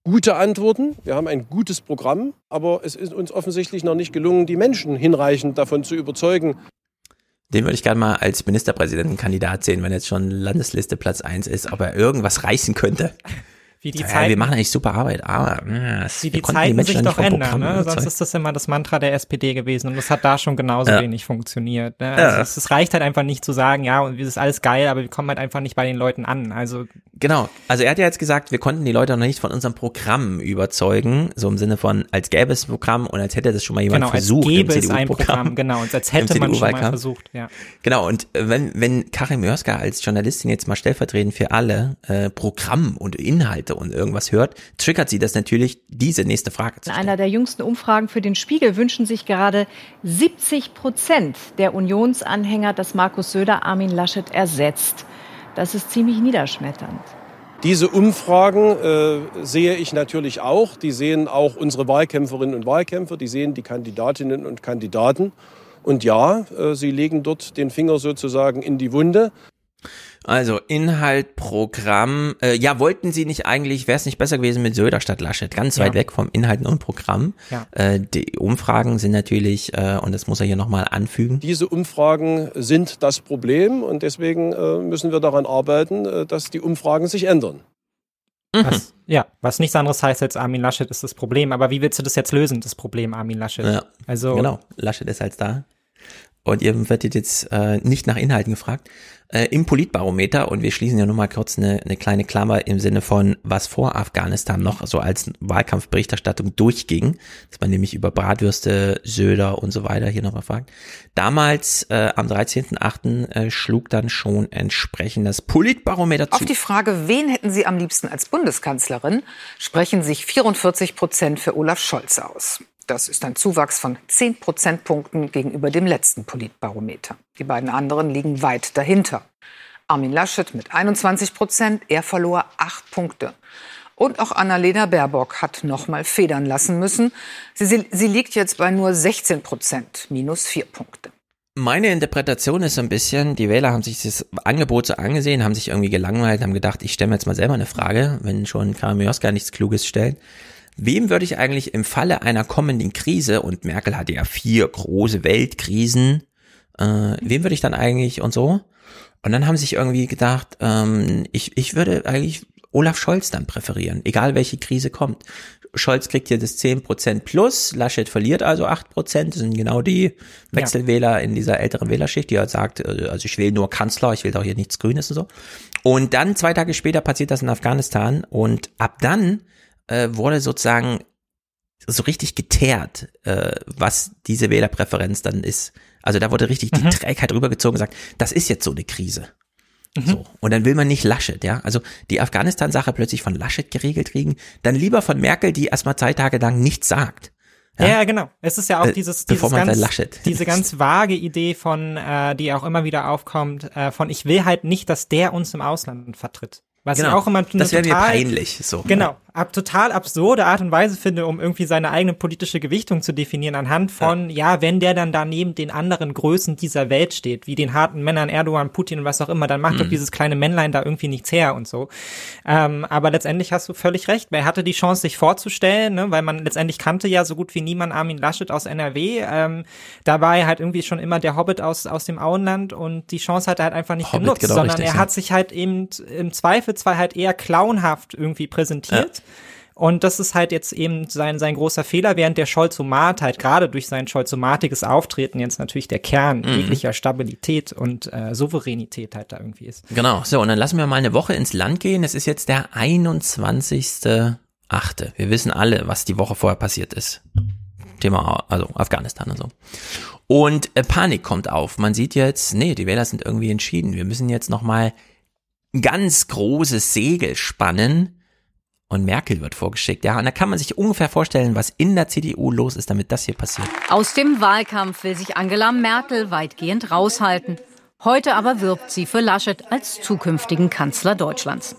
gute Antworten. Wir haben ein gutes Programm, aber es ist uns offensichtlich noch nicht gelungen, die Menschen hinreichend davon zu überzeugen. Den würde ich gerne mal als Ministerpräsidentenkandidat sehen, wenn jetzt schon Landesliste Platz 1 ist, ob er irgendwas reißen könnte. Wie die ja, Zeiten, wir machen eigentlich super Arbeit, aber äh, wie die Zeiten Menschen sich doch ändern. Ne? Sonst ist das immer das Mantra der SPD gewesen und das hat da schon genauso Ja. wenig funktioniert. Ne? Ja. Also es, es reicht halt einfach nicht zu sagen, ja, und es ist alles geil, aber wir kommen halt einfach nicht bei den Leuten an. Also Genau. Also er hat ja jetzt gesagt, wir konnten die Leute noch nicht von unserem Programm überzeugen, so im Sinne von, als gäbe es ein Programm und als hätte das schon mal jemand genau, als versucht gäbe im es ein. Programm, genau, und als hätte man schon mal versucht. Ja. Genau, und äh, wenn, wenn Karim Jörska als Journalistin jetzt mal stellvertretend für alle äh, Programm und Inhalte und irgendwas hört, triggert sie das natürlich, diese nächste Frage zu In einer der jüngsten Umfragen für den Spiegel wünschen sich gerade 70 Prozent der Unionsanhänger, dass Markus Söder Armin Laschet ersetzt. Das ist ziemlich niederschmetternd. Diese Umfragen äh, sehe ich natürlich auch. Die sehen auch unsere Wahlkämpferinnen und Wahlkämpfer, die sehen die Kandidatinnen und Kandidaten. Und ja, äh, sie legen dort den Finger sozusagen in die Wunde. Also Inhalt, Programm. Äh, ja, wollten Sie nicht eigentlich, wäre es nicht besser gewesen mit Söder statt Laschet? Ganz Ja. weit weg vom Inhalten und Programm. Ja. Äh, die Umfragen sind natürlich, äh, und das muss er hier nochmal anfügen. Diese Umfragen sind das Problem und deswegen äh, müssen wir daran arbeiten, äh, dass die Umfragen sich ändern. Was, ja, was nichts anderes heißt als Armin Laschet ist das Problem. Aber wie willst du das jetzt lösen, das Problem Armin Laschet? Ja, Also genau. Laschet ist halt da. Und ihr werdet jetzt äh, nicht nach Inhalten gefragt. Äh, Im Politbarometer, und wir schließen ja nur mal kurz eine, eine kleine Klammer im Sinne von, was vor Afghanistan noch so als Wahlkampfberichterstattung durchging, dass man nämlich über Bratwürste, Söder und so weiter hier nochmal fragt. Damals, äh, am 13.8. Äh, schlug dann schon entsprechend das Politbarometer zu. Auf die Frage, wen hätten Sie am liebsten als Bundeskanzlerin, sprechen sich 44 Prozent für Olaf Scholz aus. Das ist ein Zuwachs von 10 Prozentpunkten gegenüber dem letzten Politbarometer. Die beiden anderen liegen weit dahinter. Armin Laschet mit 21 Prozent, er verlor acht Punkte. Und auch Annalena Baerbock hat noch mal federn lassen müssen. Sie, sie, liegt jetzt bei nur 16 Prozent, minus vier Punkte. Meine Interpretation ist so ein bisschen, die Wähler haben sich das Angebot so angesehen, haben sich irgendwie gelangweilt, haben gedacht, ich stelle mir jetzt mal selber eine Frage, wenn schon Karin Mioska nichts Kluges stellt. Wem würde ich eigentlich im Falle einer kommenden Krise, und Merkel hatte ja vier große Weltkrisen, äh, wem würde ich dann eigentlich und so? Und dann haben sich irgendwie gedacht, ähm, ich, ich würde eigentlich Olaf Scholz dann präferieren, egal welche Krise kommt. Scholz kriegt hier das 10% plus, Laschet verliert also 8%, das sind genau die Wechselwähler in dieser älteren Wählerschicht, die halt sagt, äh, also ich will nur Kanzler, ich will doch hier nichts Grünes und so. Und dann zwei Tage später passiert das in Afghanistan und ab dann äh, wurde sozusagen so richtig geteert, äh, was diese Wählerpräferenz dann ist. Also da wurde richtig die Trägheit rübergezogen und gesagt, das ist jetzt so eine Krise. So. Und dann will man nicht Laschet, ja. Also die Afghanistan-Sache plötzlich von Laschet geregelt kriegen, dann lieber von Merkel, die erstmal zwei Tage lang nichts sagt. Ja, ja, genau. Es ist ja auch Äh, dieses, dieses ganz, diese ganz vage Idee von, äh, die auch immer wieder aufkommt, äh, von ich will halt nicht, dass der uns im Ausland vertritt. Was Genau. ich auch immer Das wäre mir peinlich, so. Genau, ab, total absurde Art und Weise finde, um irgendwie seine eigene politische Gewichtung zu definieren anhand von, ja. wenn der dann da neben den anderen Größen dieser Welt steht, wie den harten Männern Erdogan, Putin und was auch immer, dann macht doch Mhm. dieses kleine Männlein da irgendwie nichts her und so. Ähm, aber letztendlich hast du völlig recht, weil er hatte die Chance, sich vorzustellen, ne, weil man letztendlich kannte ja so gut wie niemand Armin Laschet aus NRW. Ähm, da war er halt irgendwie schon immer der Hobbit aus, aus dem Auenland und die Chance hat er halt einfach nicht Hobbit, genutzt, genau, sondern richtig, er ja. hat sich halt eben im Zweifelsfall halt eher clownhaft irgendwie präsentiert. Und das ist halt jetzt eben sein, sein großer Fehler, während der Scholzomat halt gerade durch sein scholzomatiges Auftreten jetzt natürlich der Kern Mhm. jeglicher Stabilität und äh, Souveränität halt da irgendwie ist. Genau, so, und dann lassen wir mal eine Woche ins Land gehen. Es ist jetzt der 21.8. Wir wissen alle, was die Woche vorher passiert ist. Thema, also Afghanistan und so. Und äh, Panik kommt auf. Man sieht jetzt, nee, die Wähler sind irgendwie entschieden. Wir müssen jetzt nochmal ein ganz großes Segel spannen. Und Merkel wird vorgeschickt. Ja, und da kann man sich ungefähr vorstellen, was in der CDU los ist, damit das hier passiert. Aus dem Wahlkampf will sich Angela Merkel weitgehend raushalten. Heute aber wirbt sie für Laschet als zukünftigen Kanzler Deutschlands.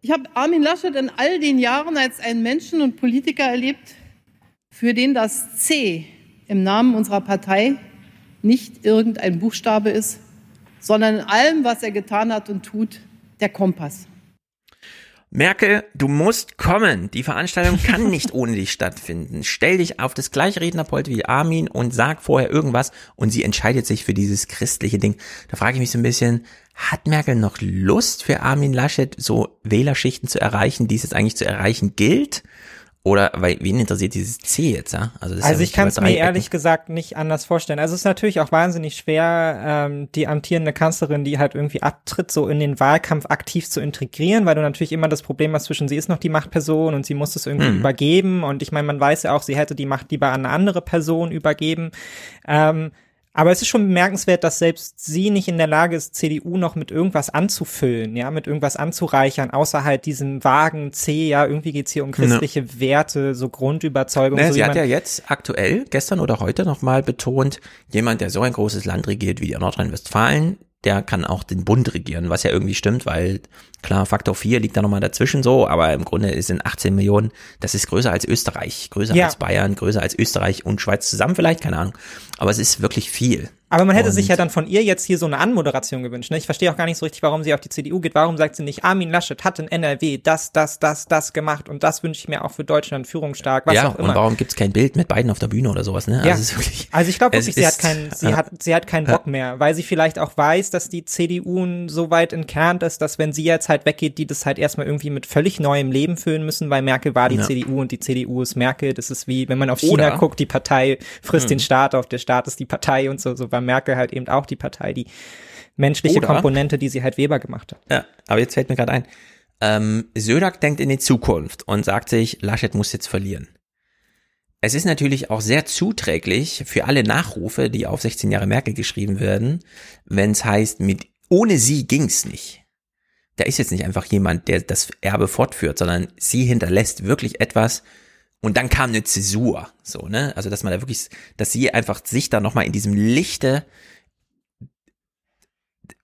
Ich habe Armin Laschet in all den Jahren als einen Menschen und Politiker erlebt, für den das C im Namen unserer Partei nicht irgendein Buchstabe ist, sondern in allem, was er getan hat und tut, der Kompass. Merkel, du musst kommen. Die Veranstaltung kann nicht ohne dich stattfinden. Stell dich auf das gleiche Rednerpult wie Armin und sag vorher irgendwas und sie entscheidet sich für dieses christliche Ding. Da frage ich mich so ein bisschen, hat Merkel noch Lust für Armin Laschet, so Wählerschichten zu erreichen, die es jetzt eigentlich zu erreichen gilt? Oder weil wen interessiert dieses C jetzt, ja? Also, also ja ich kann es mir ehrlich gesagt nicht anders vorstellen. Also es ist natürlich auch wahnsinnig schwer, ähm, die amtierende Kanzlerin, die halt irgendwie abtritt, so in den Wahlkampf aktiv zu integrieren, weil du natürlich immer das Problem hast zwischen sie ist noch die Machtperson und sie muss es irgendwie mhm. übergeben. Und ich meine, man weiß ja auch, sie hätte die Macht lieber an eine andere Person übergeben. Ähm, aber es ist schon bemerkenswert, dass selbst sie nicht in der Lage ist, CDU noch mit irgendwas anzufüllen, ja, mit irgendwas anzureichern, außer halt diesem vagen C, ja, irgendwie geht's hier um christliche ja. Werte, so Grundüberzeugung. Naja, so sie hat ja jetzt aktuell, gestern oder heute nochmal betont, jemand, der so ein großes Land regiert wie Nordrhein-Westfalen, der kann auch den Bund regieren, was ja irgendwie stimmt, weil Klar, Faktor 4 liegt da nochmal dazwischen so, aber im Grunde sind 18 Millionen, das ist größer als Österreich, größer ja. als Bayern, größer als Österreich und Schweiz zusammen vielleicht, keine Ahnung. Aber es ist wirklich viel. Aber man hätte und sich ja dann von ihr jetzt hier so eine Anmoderation gewünscht. Ne? Ich verstehe auch gar nicht so richtig, warum sie auf die CDU geht. Warum sagt sie nicht, Armin Laschet hat in NRW das, das, das, das gemacht und das wünsche ich mir auch für Deutschland führungsstark, was ja, auch immer. Und warum gibt's kein Bild mit beiden auf der Bühne oder sowas? Ne? Ja. Also, wirklich, also ich glaube wirklich, sie hat keinen, sie ja. hat, sie hat keinen Bock mehr, weil sie vielleicht auch weiß, dass die CDU so weit entkernt ist, dass wenn sie jetzt halt weggeht, die das halt erstmal irgendwie mit völlig neuem Leben füllen müssen, weil Merkel war die ja. CDU und die CDU ist Merkel. Das ist wie, wenn man auf China Oder, guckt, die Partei frisst hm. den Staat auf, der Staat ist die Partei und so. So war Merkel halt eben auch die Partei, die menschliche Oder, Komponente, die sie halt Weber gemacht hat. Ja, aber jetzt fällt mir gerade ein, ähm, Söder denkt in die Zukunft und sagt sich, Laschet muss jetzt verlieren. Es ist natürlich auch sehr zuträglich für alle Nachrufe, die auf 16 Jahre Merkel geschrieben werden, wenn es heißt, mit ohne sie ging's nicht da ist jetzt nicht einfach jemand, der das Erbe fortführt, sondern sie hinterlässt wirklich etwas und dann kam eine Zäsur, so, ne? Also, dass man da wirklich, dass sie einfach sich da nochmal in diesem Lichte,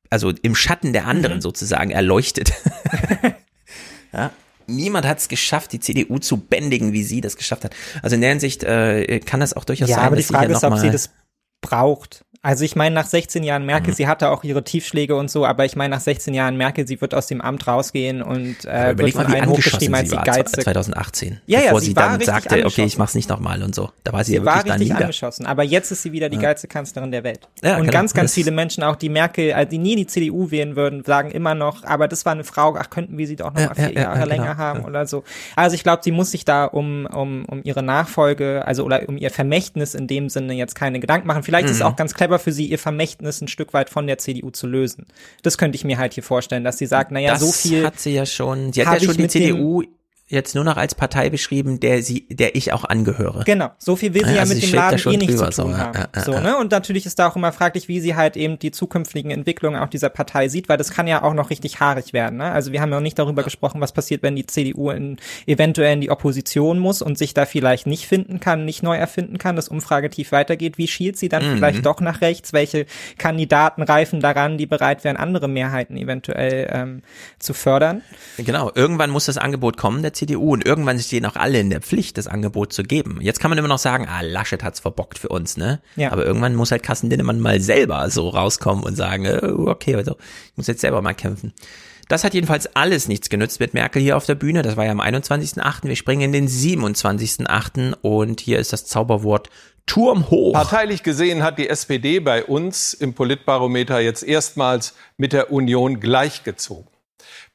also im Schatten der anderen mhm. sozusagen erleuchtet. ja? Niemand hat es geschafft, die CDU zu bändigen, wie sie das geschafft hat. Also in der Hinsicht äh, kann das auch durchaus ja, sein, aber die Frage ist, ob sie das braucht. Also ich meine, nach 16 Jahren Merkel, mhm. sie hatte auch ihre Tiefschläge und so, aber ich meine, nach 16 Jahren Merkel, sie wird aus dem Amt rausgehen und äh, wird von allen hochgeschrieben als die geilste. 2018, ja, bevor ja, sie, sie dann sagte, okay, ich mach's nicht nochmal und so. Da war sie, sie ja wirklich war richtig dann angeschossen, aber jetzt ist sie wieder die ja. geilste Kanzlerin der Welt. Ja, und genau. ganz, ganz viele Menschen, auch die Merkel, also die nie die CDU wählen würden, sagen immer noch, aber das war eine Frau, ach, könnten wir sie doch noch mal vier Jahre länger genau. haben oder so. Also ich glaube, sie muss sich da um, um, um ihre Nachfolge, also oder um ihr Vermächtnis in dem Sinne jetzt keine Gedanken machen. Vielleicht mhm. ist es auch ganz clever für sie, ihr Vermächtnis Vermächtnis ein Stück weit von der CDU zu lösen. Das könnte ich mir halt hier vorstellen, dass sie sagt, naja, das so viel. hat sie ja schon. Sie hat ja schon die CDU jetzt nur noch als Partei beschrieben, der sie, der ich auch angehöre. Genau, so viel will sie ja, also ja mit dem Laden eh nicht drüber, zu tun so, haben. Ja, ja, so, ne? Und natürlich ist da auch immer fraglich, wie sie halt eben die zukünftigen Entwicklungen auch dieser Partei sieht, weil das kann ja auch noch richtig haarig werden. Ne? Also wir haben ja auch nicht darüber gesprochen, was passiert, wenn die CDU in, eventuell in die Opposition muss und sich da vielleicht nicht finden kann, nicht neu erfinden kann, das Umfragetief weitergeht. Wie schielt sie dann mhm. vielleicht doch nach rechts? Welche Kandidaten reifen daran, die bereit wären, andere Mehrheiten eventuell ähm, zu fördern? Genau, irgendwann muss das Angebot kommen, der CDU und irgendwann stehen auch alle in der Pflicht, das Angebot zu geben. Jetzt kann man immer noch sagen, ah, Laschet hat's verbockt für uns, ne? Ja. Aber irgendwann muss halt Kassen Dinnemann mal selber so rauskommen und sagen, äh, okay, also ich muss jetzt selber mal kämpfen. Das hat jedenfalls alles nichts genützt mit Merkel hier auf der Bühne. Das war ja am 21.8. Wir springen in den 27.8. und hier ist das Zauberwort Turm hoch. Parteilich gesehen hat die SPD bei uns im Politbarometer jetzt erstmals mit der Union gleichgezogen.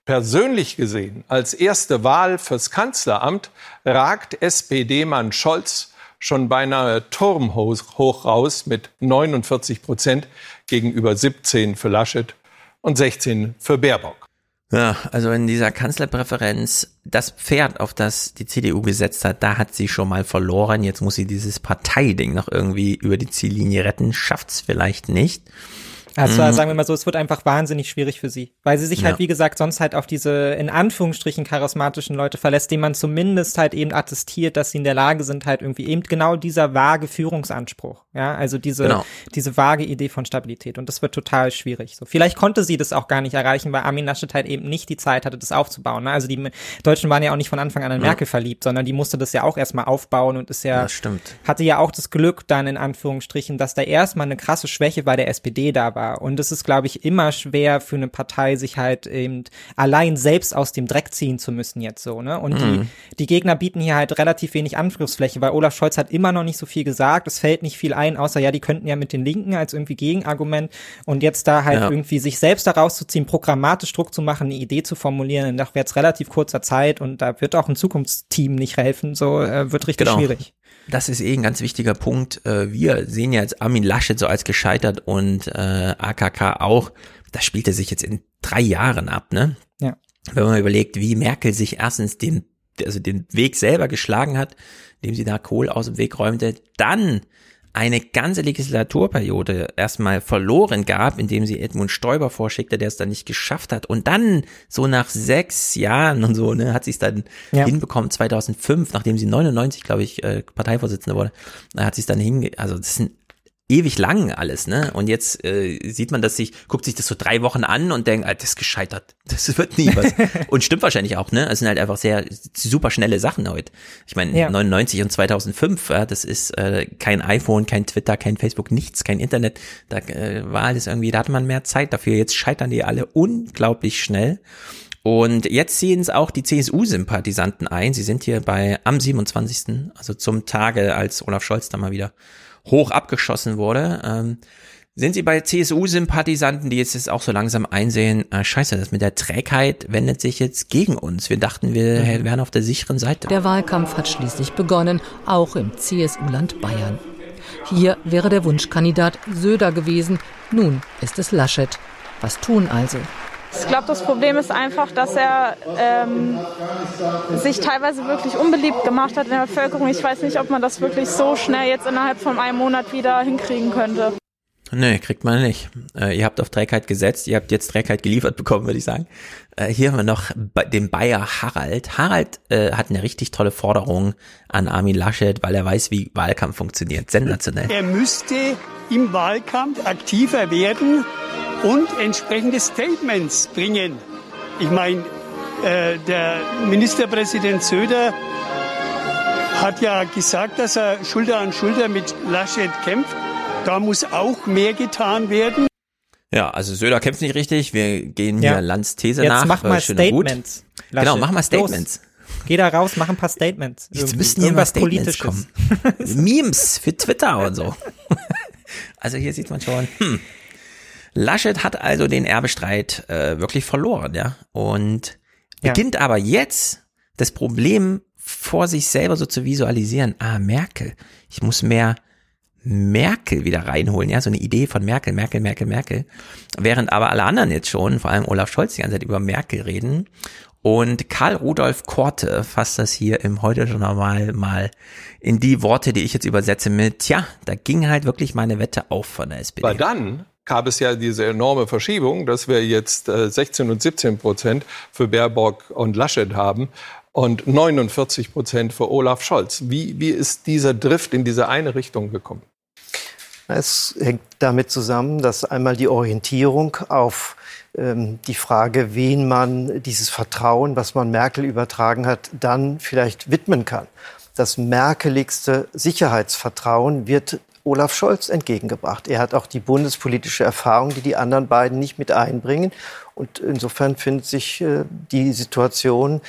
Persönlich gesehen, als erste Wahl fürs Kanzleramt ragt SPD-Mann Scholz schon beinahe turmhoch raus mit 49 Prozent gegenüber 17 für Laschet und 16 für Baerbock. Ja, also in dieser Kanzlerpräferenz, das Pferd, auf das die CDU gesetzt hat, da hat sie schon mal verloren. Jetzt muss sie dieses Parteiding noch irgendwie über die Ziellinie retten. Schafft's vielleicht nicht. Also mhm. sagen wir mal so, es wird einfach wahnsinnig schwierig für sie, weil sie sich ja. halt, wie gesagt, sonst halt auf diese in Anführungsstrichen charismatischen Leute verlässt, denen man zumindest halt eben attestiert, dass sie in der Lage sind, halt irgendwie eben genau dieser vage Führungsanspruch, ja, also diese, genau. diese vage Idee von Stabilität und das wird total schwierig. So, vielleicht konnte sie das auch gar nicht erreichen, weil Armin Laschet halt eben nicht die Zeit hatte, das aufzubauen. Ne? Also die Deutschen waren ja auch nicht von Anfang an an ja. Merkel verliebt, sondern die musste das ja auch erstmal aufbauen und ist ja, hatte ja auch das Glück dann in Anführungsstrichen, dass da erstmal eine krasse Schwäche bei der SPD da war. Und es ist, glaube ich, immer schwer für eine Partei, sich halt eben allein selbst aus dem Dreck ziehen zu müssen jetzt so, ne? Und mhm. die, die Gegner bieten hier halt relativ wenig Angriffsfläche, weil Olaf Scholz hat immer noch nicht so viel gesagt. Es fällt nicht viel ein, außer ja, die könnten ja mit den Linken als irgendwie Gegenargument und jetzt da halt ja. irgendwie sich selbst daraus zu ziehen, programmatisch Druck zu machen, eine Idee zu formulieren, in doch jetzt relativ kurzer Zeit und da wird auch ein Zukunftsteam nicht helfen, so äh, wird richtig genau. schwierig. Das ist eh ein ganz wichtiger Punkt. Äh, wir sehen ja jetzt Armin Laschet so als gescheitert und äh, AKK auch. Das spielt er sich jetzt in drei Jahren ab, ne? Ja. Wenn man überlegt, wie Merkel sich erstens den, also den Weg selber geschlagen hat, indem sie da Kohl aus dem Weg räumte, dann eine ganze Legislaturperiode erstmal verloren gab, indem sie Edmund Stoiber vorschickte, der es dann nicht geschafft hat. Und dann, so nach sechs Jahren und so, ne, hat sie es dann ja. hinbekommen, 2005, nachdem sie 99, glaube ich, äh, Parteivorsitzende wurde, hat sie es dann hinge... Also das sind ewig lang alles, ne? Und jetzt äh, sieht man das sich, guckt sich das so drei Wochen an und denkt, ah, das ist gescheitert. Das wird nie was. und stimmt wahrscheinlich auch, ne? Es sind halt einfach sehr super schnelle Sachen heute. Ich meine, ja. 99 und 2005, ja, das ist äh, kein iPhone, kein Twitter, kein Facebook, nichts, kein Internet. Da äh, war alles irgendwie, da hatte man mehr Zeit dafür. Jetzt scheitern die alle unglaublich schnell. Und jetzt sehen es auch die CSU-Sympathisanten ein. Sie sind hier bei am 27., also zum Tage, als Olaf Scholz da mal wieder hoch abgeschossen wurde. Ähm, sind Sie bei CSU-Sympathisanten, die jetzt, jetzt auch so langsam einsehen, äh, scheiße, das mit der Trägheit wendet sich jetzt gegen uns. Wir dachten, wir mhm. wären auf der sicheren Seite. Der Wahlkampf hat schließlich begonnen, auch im CSU-Land Bayern. Hier wäre der Wunschkandidat Söder gewesen. Nun ist es Laschet. Was tun also? Ich glaube, das Problem ist einfach, dass er ähm, sich teilweise wirklich unbeliebt gemacht hat in der Bevölkerung. Ich weiß nicht, ob man das wirklich so schnell jetzt innerhalb von einem Monat wieder hinkriegen könnte. Nee, kriegt man nicht. Äh, ihr habt auf Trägheit gesetzt, ihr habt jetzt Trägheit geliefert bekommen, würde ich sagen. Äh, hier haben wir noch den Bayer Harald. Harald äh, hat eine richtig tolle Forderung an Armin Laschet, weil er weiß, wie Wahlkampf funktioniert. Sensationell. Er müsste im Wahlkampf aktiver werden und entsprechende Statements bringen. Ich meine, äh, der Ministerpräsident Söder hat ja gesagt, dass er Schulter an Schulter mit Laschet kämpft. Da muss auch mehr getan werden. Ja, also Söder kämpft nicht richtig. Wir gehen hier ja. Lanz These Jetzt nach. Jetzt mach mal Statements. Genau, mach mal Statements. Los. Geh da raus, mach ein paar Statements. Jetzt müssen hier was Statements kommen. Memes für Twitter und so. also hier sieht man schon, hm, Laschet hat also den Erbestreit äh, wirklich verloren, ja. Und beginnt ja. aber jetzt das Problem vor sich selber so zu visualisieren. Ah, Merkel. Ich muss mehr Merkel wieder reinholen, ja, so eine Idee von Merkel, Merkel, Merkel, Merkel. Während aber alle anderen jetzt schon, vor allem Olaf Scholz, die ganze Zeit über Merkel reden. Und Karl Rudolf Korte fasst das hier im Heute Journal mal in die Worte, die ich jetzt übersetze mit, tja, da ging halt wirklich meine Wette auf von der SPD. Aber dann gab es ja diese enorme Verschiebung, dass wir jetzt 16 äh, und 17 Prozent für Baerbock und Laschet haben und 49 Prozent für Olaf Scholz. Wie, wie ist dieser Drift in diese eine Richtung gekommen? Es hängt damit zusammen, dass einmal die Orientierung auf ähm, die Frage, wen man dieses Vertrauen, was man Merkel übertragen hat, dann vielleicht widmen kann. Das merkeligste Sicherheitsvertrauen wird Olaf Scholz entgegengebracht. Er hat auch die bundespolitische Erfahrung, die die anderen beiden nicht mit einbringen. Und insofern findet sich äh, die Situation,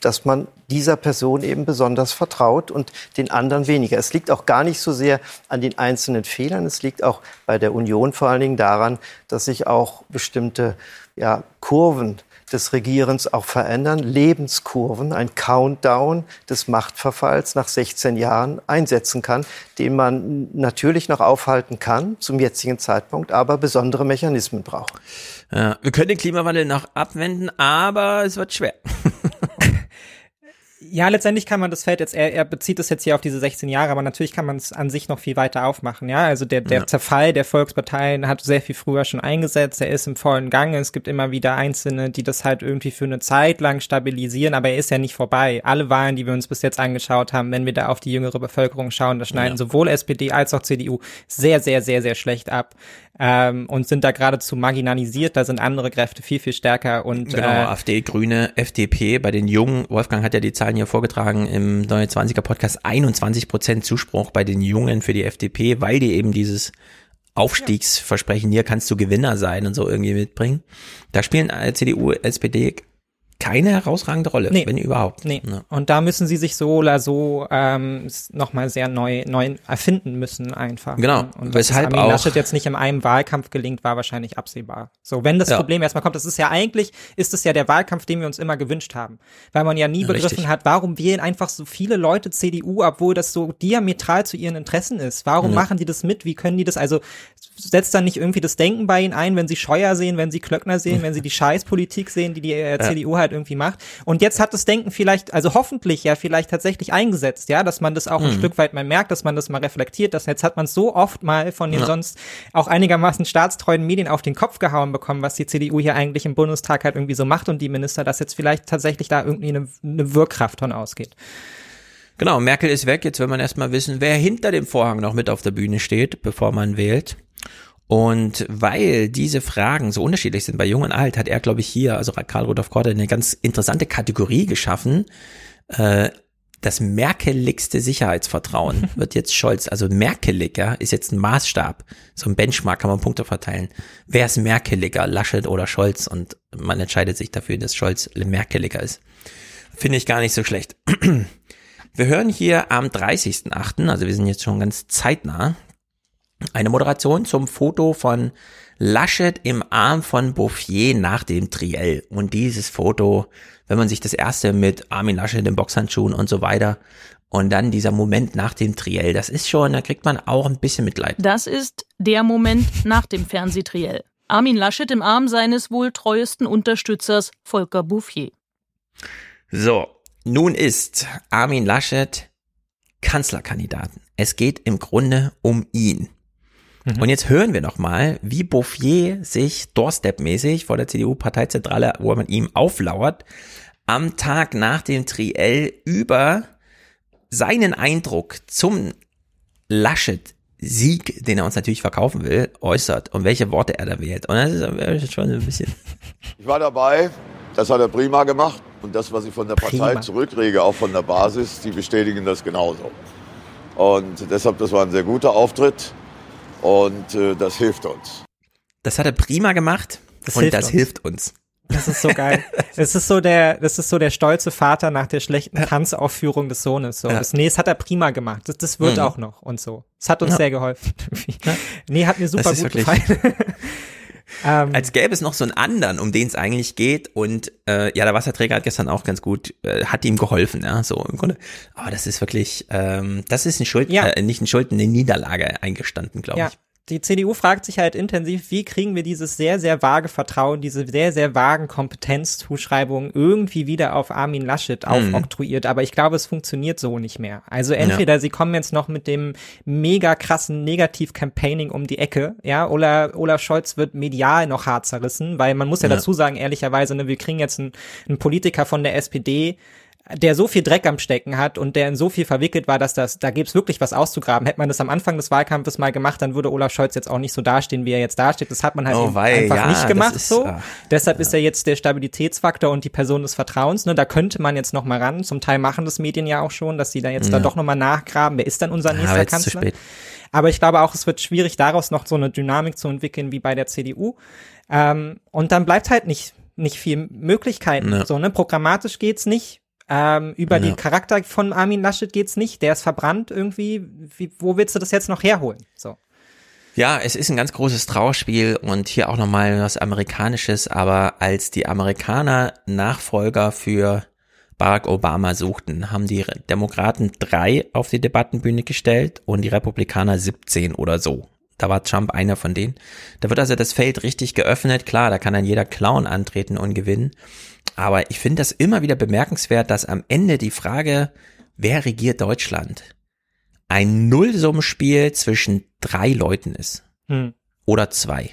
dass man dieser Person eben besonders vertraut und den anderen weniger. Es liegt auch gar nicht so sehr an den einzelnen Fehlern. Es liegt auch bei der Union vor allen Dingen daran, dass sich auch bestimmte ja, Kurven des Regierens auch verändern, Lebenskurven, ein Countdown des Machtverfalls nach 16 Jahren einsetzen kann, den man natürlich noch aufhalten kann zum jetzigen Zeitpunkt, aber besondere Mechanismen braucht. Ja, wir können den Klimawandel noch abwenden, aber es wird schwer. Ja, letztendlich kann man das Feld jetzt, er, er bezieht es jetzt hier auf diese 16 Jahre, aber natürlich kann man es an sich noch viel weiter aufmachen, ja. Also der, der ja. Zerfall der Volksparteien hat sehr viel früher schon eingesetzt, er ist im vollen Gange, es gibt immer wieder Einzelne, die das halt irgendwie für eine Zeit lang stabilisieren, aber er ist ja nicht vorbei. Alle Wahlen, die wir uns bis jetzt angeschaut haben, wenn wir da auf die jüngere Bevölkerung schauen, da schneiden ja. sowohl SPD als auch CDU sehr, sehr, sehr, sehr schlecht ab ähm, und sind da geradezu marginalisiert. Da sind andere Kräfte viel, viel stärker und genau, äh, AfD, Grüne, FDP. Bei den Jungen, Wolfgang hat ja die Zahlen hier vorgetragen im Neue 20er Podcast, 21 Prozent Zuspruch bei den Jungen für die FDP, weil die eben dieses Aufstiegsversprechen, hier kannst du Gewinner sein und so irgendwie mitbringen. Da spielen CDU, SPD keine herausragende Rolle, nee. wenn überhaupt. Nee. Ja. Und da müssen sie sich so oder so ähm, nochmal sehr neu, neu erfinden müssen einfach. Genau. Und weshalb dass auch Laschet jetzt nicht in einem Wahlkampf gelingt, war wahrscheinlich absehbar. So, wenn das ja. Problem erstmal kommt, das ist ja eigentlich, ist es ja der Wahlkampf, den wir uns immer gewünscht haben. Weil man ja nie ja, begriffen richtig. hat, warum wählen einfach so viele Leute CDU, obwohl das so diametral zu ihren Interessen ist. Warum machen die das mit? Wie können die das? Also setzt dann nicht irgendwie das Denken bei ihnen ein, wenn sie Scheuer sehen, wenn sie Klöckner sehen, wenn sie die Scheißpolitik sehen, die die äh, CDU halt irgendwie macht. Und jetzt hat das Denken vielleicht, also hoffentlich ja vielleicht tatsächlich eingesetzt, ja, dass man das auch mhm. ein Stück weit mal merkt, dass man das mal reflektiert, dass jetzt hat man so oft mal von den ja. sonst auch einigermaßen staatstreuen Medien auf den Kopf gehauen bekommen, was die CDU hier eigentlich im Bundestag halt irgendwie so macht und die Minister, dass jetzt vielleicht tatsächlich da irgendwie eine, eine Wirkkraft von ausgeht. Genau, Merkel ist weg. Jetzt will man erstmal wissen, wer hinter dem Vorhang noch mit auf der Bühne steht, bevor man wählt. Und weil diese Fragen so unterschiedlich sind bei Jung und Alt, hat er, glaube ich, hier, also Karl Rudolf Korte, eine ganz interessante Kategorie geschaffen. Äh, das merkeligste Sicherheitsvertrauen wird jetzt Scholz, also merkeliger ist jetzt ein Maßstab, so ein Benchmark kann man Punkte verteilen. Wer ist merkeliger, Laschet oder Scholz? Und man entscheidet sich dafür, dass Scholz merkeliger ist. Finde ich gar nicht so schlecht. Wir hören hier am 30.8., also wir sind jetzt schon ganz zeitnah, eine Moderation zum Foto von Laschet im Arm von Bouffier nach dem Triell. Und dieses Foto, wenn man sich das erste mit Armin Laschet in Boxhandschuhen und so weiter und dann dieser Moment nach dem Triell, das ist schon, da kriegt man auch ein bisschen Mitleid. Das ist der Moment nach dem Fernsehtriell. Armin Laschet im Arm seines wohl treuesten Unterstützers Volker Bouffier. So, nun ist Armin Laschet Kanzlerkandidaten. Es geht im Grunde um ihn. Mhm. Und jetzt hören wir nochmal, wie Bouffier sich Doorstep-mäßig vor der CDU-Parteizentrale, wo man ihm auflauert, am Tag nach dem Triell über seinen Eindruck zum Laschet Sieg, den er uns natürlich verkaufen will, äußert und welche Worte er da wählt. Und das ist schon ein bisschen. Ich war dabei, das hat er prima gemacht. Und das, was ich von der Partei prima. zurückrege, auch von der Basis, die bestätigen das genauso. Und deshalb, das war ein sehr guter Auftritt. Und äh, das hilft uns. Das hat er prima gemacht das und hilft das uns. hilft uns. Das ist so geil. Es ist so der, das ist so der stolze Vater nach der schlechten Tanzaufführung des Sohnes. So, ja. das, nee, es hat er prima gemacht. Das, das wird mhm. auch noch und so. Es hat uns ja. sehr geholfen. Ja. Nee, hat mir super gut gefallen. ähm, Als gäbe es noch so einen anderen, um den es eigentlich geht. Und äh, ja, der Wasserträger hat gestern auch ganz gut, äh, hat ihm geholfen, ja, so im Grunde. Aber das ist wirklich, ähm, das ist ein Schuld, ja. äh, nicht ein Schuld, eine Niederlage eingestanden, glaube ja. ich die CDU fragt sich halt intensiv, wie kriegen wir dieses sehr, sehr vage Vertrauen, diese sehr, sehr vagen Kompetenzzuschreibungen irgendwie wieder auf Armin Laschet mhm. aufoktroyiert. Aber ich glaube, es funktioniert so nicht mehr. Also entweder ja. sie kommen jetzt noch mit dem mega krassen Negativ-Campaigning um die Ecke, ja, oder Olaf Scholz wird medial noch hart zerrissen, weil man muss ja, ja. dazu sagen, ehrlicherweise, ne, wir kriegen jetzt einen, einen Politiker von der SPD, der so viel Dreck am Stecken hat und der in so viel verwickelt war, dass das, da gibt's wirklich was auszugraben. Hätte man das am Anfang des Wahlkampfes mal gemacht, dann würde Olaf Scholz jetzt auch nicht so dastehen, wie er jetzt dasteht. Das hat man halt oh, weil, einfach ja, nicht gemacht ist, so. Ach, Deshalb ja. ist er jetzt der Stabilitätsfaktor und die Person des Vertrauens. Ne? Da könnte man jetzt noch mal ran. Zum Teil machen das Medien ja auch schon, dass sie da jetzt ja. da doch noch mal nachgraben. Wer ist dann unser nächster Kanzler? Aber ich glaube auch, es wird schwierig, daraus noch so eine Dynamik zu entwickeln wie bei der CDU. Ähm, und dann bleibt halt nicht nicht viel Möglichkeiten. Ja. So, ne? Programmatisch geht's nicht ähm, über ja. den Charakter von Armin Laschet geht's nicht. Der ist verbrannt irgendwie. Wie, wo willst du das jetzt noch herholen? So. Ja, es ist ein ganz großes Trauerspiel und hier auch nochmal was Amerikanisches, aber als die Amerikaner Nachfolger für Barack Obama suchten, haben die Demokraten drei auf die Debattenbühne gestellt und die Republikaner 17 oder so. Da war Trump einer von denen. Da wird also das Feld richtig geöffnet. Klar, da kann dann jeder Clown antreten und gewinnen. Aber ich finde das immer wieder bemerkenswert, dass am Ende die Frage, wer regiert Deutschland, ein Nullsummenspiel zwischen drei Leuten ist. Hm. Oder zwei.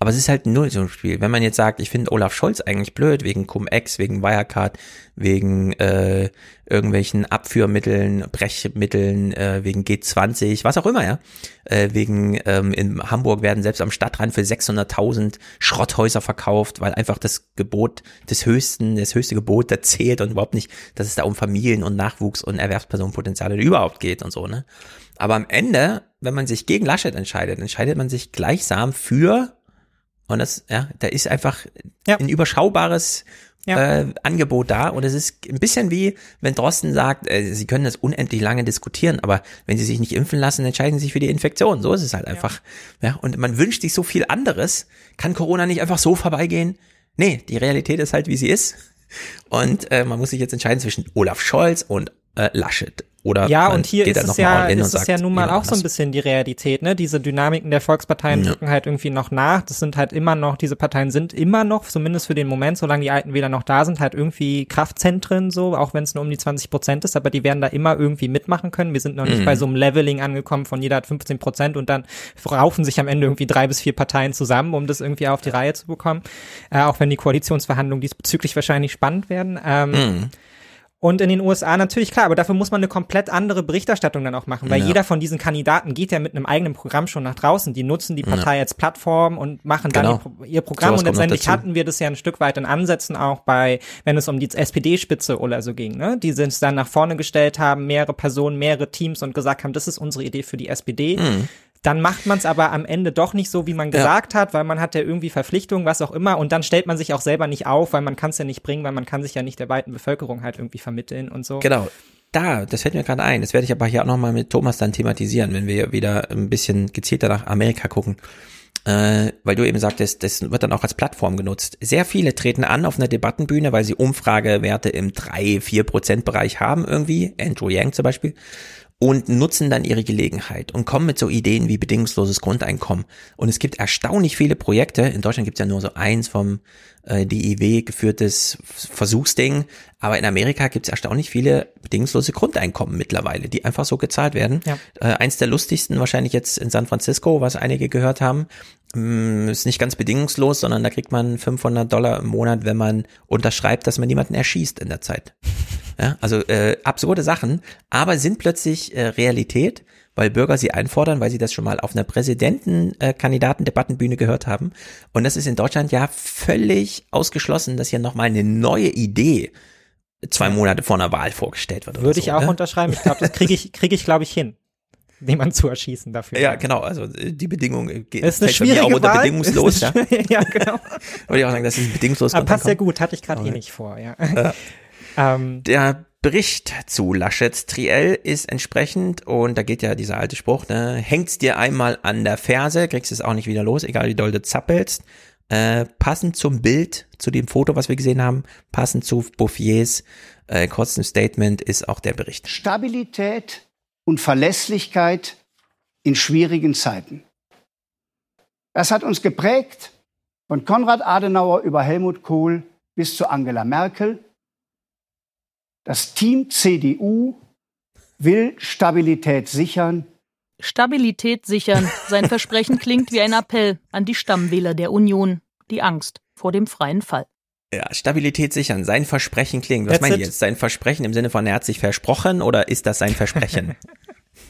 Aber es ist halt ein Nullsummenspiel. Wenn man jetzt sagt, ich finde Olaf Scholz eigentlich blöd, wegen Cum-Ex, wegen Wirecard, wegen äh, irgendwelchen Abführmitteln, Brechmitteln, äh, wegen G20, was auch immer, ja. Äh, wegen, ähm, in Hamburg werden selbst am Stadtrand für 600.000 Schrotthäuser verkauft, weil einfach das Gebot des Höchsten, das höchste Gebot da zählt und überhaupt nicht, dass es da um Familien und Nachwuchs und Erwerbspersonenpotenziale überhaupt geht und so, ne. Aber am Ende, wenn man sich gegen Laschet entscheidet, entscheidet man sich gleichsam für und das, ja, da ist einfach ja. ein überschaubares ja. äh, Angebot da. Und es ist ein bisschen wie, wenn Drosten sagt, äh, sie können das unendlich lange diskutieren, aber wenn sie sich nicht impfen lassen, entscheiden sie sich für die Infektion. So ist es halt einfach. Ja. ja. Und man wünscht sich so viel anderes. Kann Corona nicht einfach so vorbeigehen? Nee, die Realität ist halt, wie sie ist. Und äh, man muss sich jetzt entscheiden zwischen Olaf Scholz und äh, Laschet. Oder ja, und hier ist es ja, ist es ja nun mal auch so ein bisschen die Realität, ne? Diese Dynamiken der Volksparteien ja. drücken halt irgendwie noch nach. Das sind halt immer noch, diese Parteien sind immer noch, zumindest für den Moment, solange die alten Wähler noch da sind, halt irgendwie Kraftzentren so, auch wenn es nur um die 20 Prozent ist, aber die werden da immer irgendwie mitmachen können. Wir sind noch nicht mhm. bei so einem Leveling angekommen von jeder hat 15 Prozent und dann raufen sich am Ende irgendwie drei bis vier Parteien zusammen, um das irgendwie auf die Reihe zu bekommen. Äh, auch wenn die Koalitionsverhandlungen diesbezüglich wahrscheinlich spannend werden. Ähm, mhm. Und in den USA natürlich klar, aber dafür muss man eine komplett andere Berichterstattung dann auch machen, weil ja. jeder von diesen Kandidaten geht ja mit einem eigenen Programm schon nach draußen. Die nutzen die Partei ja. als Plattform und machen dann genau. ihr, ihr Programm. So und letztendlich hatten wir das ja ein Stück weit in Ansätzen auch bei, wenn es um die SPD-Spitze oder so ging, ne? Die sich dann nach vorne gestellt haben, mehrere Personen, mehrere Teams und gesagt haben, das ist unsere Idee für die SPD. Mhm dann macht man es aber am Ende doch nicht so, wie man gesagt ja. hat, weil man hat ja irgendwie Verpflichtungen, was auch immer, und dann stellt man sich auch selber nicht auf, weil man kann es ja nicht bringen, weil man kann sich ja nicht der weiten Bevölkerung halt irgendwie vermitteln und so. Genau. Da, das fällt mir gerade ein. Das werde ich aber hier auch nochmal mit Thomas dann thematisieren, wenn wir wieder ein bisschen gezielter nach Amerika gucken. Äh, weil du eben sagtest, das wird dann auch als Plattform genutzt. Sehr viele treten an auf einer Debattenbühne, weil sie Umfragewerte im 3-4% Bereich haben irgendwie. Andrew Yang zum Beispiel und nutzen dann ihre Gelegenheit und kommen mit so Ideen wie bedingungsloses Grundeinkommen. Und es gibt erstaunlich viele Projekte. In Deutschland gibt es ja nur so eins vom äh, DIW geführtes Versuchsding, aber in Amerika gibt es erstaunlich viele bedingungslose Grundeinkommen mittlerweile, die einfach so gezahlt werden. Ja. Äh, eins der lustigsten wahrscheinlich jetzt in San Francisco, was einige gehört haben, ist nicht ganz bedingungslos, sondern da kriegt man 500 Dollar im Monat, wenn man unterschreibt, dass man niemanden erschießt in der Zeit. Ja, also äh, absurde Sachen, aber sind plötzlich äh, Realität, weil Bürger sie einfordern, weil sie das schon mal auf einer Präsidentenkandidaten-Debattenbühne gehört haben. Und das ist in Deutschland ja völlig ausgeschlossen, dass hier nochmal eine neue Idee zwei Monate vor einer Wahl vorgestellt wird. Würde so, ich auch ne? unterschreiben. Ich glaube, das kriege ich, kriege ich, glaube ich, hin jemanden zu erschießen dafür. Ja, genau. Also äh, die Bedingung geht ist eine schwierige auch unter Wahl. bedingungslos. ja. ja, genau. Würde ich auch sagen, das ist bedingungslos. Aber passt sehr gut, hatte ich gerade eh nicht vor. Ja. ja. Ähm, der Bericht zu Laschets Triell ist entsprechend und da geht ja dieser alte Spruch, ne, hängt's dir einmal an der Ferse, kriegst es auch nicht wieder los, egal wie doll du zappelst. Äh, passend zum Bild, zu dem Foto, was wir gesehen haben, passend zu Bouffiers äh, kurzem Statement ist auch der Bericht. Stabilität und Verlässlichkeit in schwierigen Zeiten. Das hat uns geprägt von Konrad Adenauer über Helmut Kohl bis zu Angela Merkel das Team CDU will Stabilität sichern. Stabilität sichern. Sein Versprechen klingt wie ein Appell an die Stammwähler der Union. Die Angst vor dem freien Fall. Ja, Stabilität sichern. Sein Versprechen klingt. Was meint ihr jetzt? Sein Versprechen im Sinne von, er hat sich versprochen oder ist das sein Versprechen?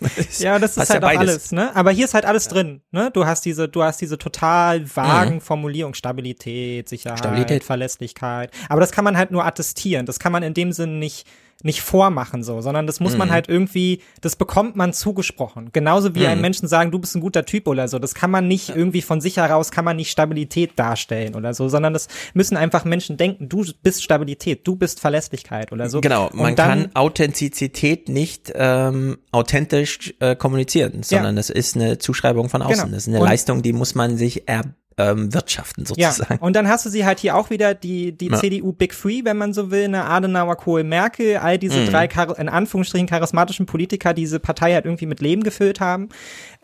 ja, das ist halt ja auch alles, ne? Aber hier ist halt alles ja. drin, ne? Du hast diese, du hast diese total vagen mhm. Formulierung, Stabilität, Sicherheit, Stabilität. Verlässlichkeit. Aber das kann man halt nur attestieren. Das kann man in dem Sinn nicht, nicht vormachen so, sondern das muss mhm. man halt irgendwie, das bekommt man zugesprochen. Genauso wie mhm. einem Menschen sagen, du bist ein guter Typ oder so. Das kann man nicht ja. irgendwie von sich heraus, kann man nicht Stabilität darstellen oder so, sondern das müssen einfach Menschen denken, du bist Stabilität, du bist Verlässlichkeit oder so. Genau, man dann, kann Authentizität nicht ähm, authentisch äh, kommunizieren, sondern ja. das ist eine Zuschreibung von außen. Genau. Das ist eine Und Leistung, die muss man sich er ähm, wirtschaften sozusagen. Ja, und dann hast du sie halt hier auch wieder, die, die ja. CDU Big Three, wenn man so will, eine Adenauer, Kohl, Merkel, all diese mhm. drei, in Anführungsstrichen, charismatischen Politiker, die diese Partei halt irgendwie mit Leben gefüllt haben.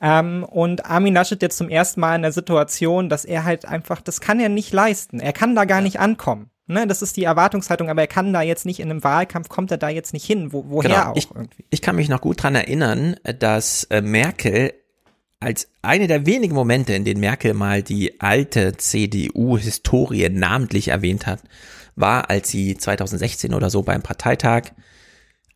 Ähm, und Armin Laschet jetzt zum ersten Mal in der Situation, dass er halt einfach, das kann er nicht leisten. Er kann da gar ja. nicht ankommen. Ne, das ist die Erwartungshaltung, aber er kann da jetzt nicht in einem Wahlkampf, kommt er da jetzt nicht hin, wo, woher genau. auch ich, irgendwie. Ich kann mich noch gut dran erinnern, dass äh, Merkel als eine der wenigen Momente, in denen Merkel mal die alte CDU-Historie namentlich erwähnt hat, war, als sie 2016 oder so beim Parteitag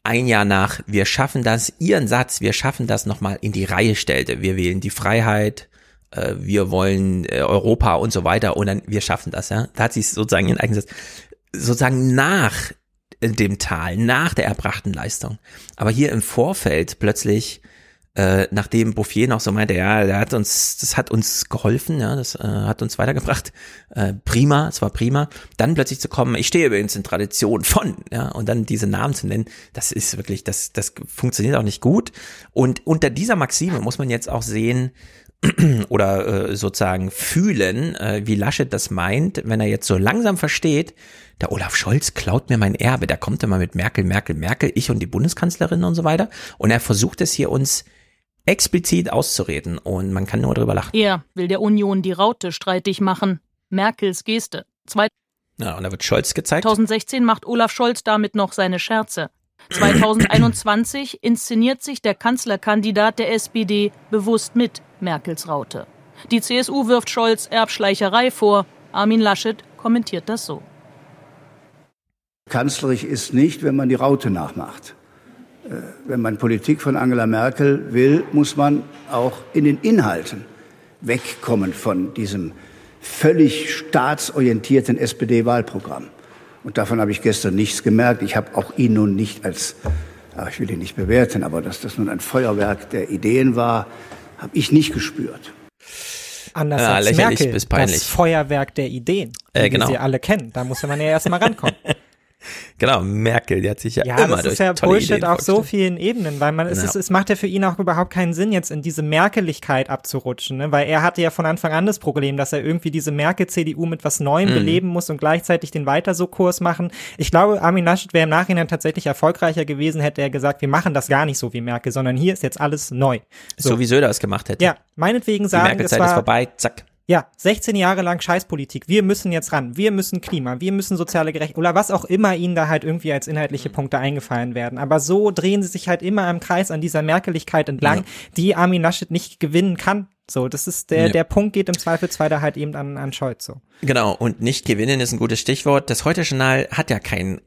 ein Jahr nach Wir schaffen das, ihren Satz, wir schaffen das nochmal in die Reihe stellte. Wir wählen die Freiheit, äh, wir wollen äh, Europa und so weiter und dann wir schaffen das, ja. Da hat sie sozusagen ihren eigenen Satz, sozusagen nach dem Tal, nach der erbrachten Leistung. Aber hier im Vorfeld plötzlich äh, nachdem Bouffier noch so meinte, ja, der hat uns, das hat uns geholfen, ja, das äh, hat uns weitergebracht, äh, prima, es war prima, dann plötzlich zu kommen, ich stehe übrigens in Tradition von, ja, und dann diese Namen zu nennen, das ist wirklich, das, das funktioniert auch nicht gut. Und unter dieser Maxime muss man jetzt auch sehen, oder äh, sozusagen fühlen, äh, wie Laschet das meint, wenn er jetzt so langsam versteht, der Olaf Scholz klaut mir mein Erbe, der kommt immer mit Merkel, Merkel, Merkel, ich und die Bundeskanzlerin und so weiter. Und er versucht es hier uns explizit auszureden und man kann nur darüber lachen. Er will der Union die Raute streitig machen. Merkels Geste. Zwei ja, und da wird Scholz gezeigt. 2016 macht Olaf Scholz damit noch seine Scherze. 2021 inszeniert sich der Kanzlerkandidat der SPD bewusst mit Merkels Raute. Die CSU wirft Scholz Erbschleicherei vor. Armin Laschet kommentiert das so. Kanzlerisch ist nicht, wenn man die Raute nachmacht. Äh, wenn man Politik von Angela Merkel will, muss man auch in den Inhalten wegkommen von diesem völlig staatsorientierten SPD-Wahlprogramm. Und davon habe ich gestern nichts gemerkt. Ich habe auch ihn nun nicht als, ich will ihn nicht bewerten, aber dass das nun ein Feuerwerk der Ideen war, habe ich nicht gespürt. Anders ja, als Merkel, das Feuerwerk der Ideen, äh, genau. die Sie alle kennen. Da muss man ja erst mal rankommen. Genau, Merkel, die hat sich ja, ja immer das ist ja Bullshit auf so vielen Ebenen, weil man, es, ja. ist, es macht ja für ihn auch überhaupt keinen Sinn, jetzt in diese Merkeligkeit abzurutschen, ne? weil er hatte ja von Anfang an das Problem, dass er irgendwie diese Merkel-CDU mit was Neuem mhm. beleben muss und gleichzeitig den weiter so Kurs machen. Ich glaube, Armin Laschet wäre im Nachhinein tatsächlich erfolgreicher gewesen, hätte er gesagt, wir machen das gar nicht so wie Merkel, sondern hier ist jetzt alles neu. So, so wie Söder es gemacht hätte. Ja, meinetwegen sagen, Die Merkel-Zeit ist vorbei, zack. Ja, 16 Jahre lang Scheißpolitik. Wir müssen jetzt ran. Wir müssen Klima. Wir müssen soziale Gerechtigkeit oder was auch immer ihnen da halt irgendwie als inhaltliche Punkte eingefallen werden. Aber so drehen sie sich halt immer im Kreis an dieser Merkeligkeit entlang, ja. die Armin Laschet nicht gewinnen kann. So, das ist der, ja. der Punkt geht im Zweifelsfall da halt eben an, an Scholz so. Genau. Und nicht gewinnen ist ein gutes Stichwort. Das Heute-Journal hat ja keinen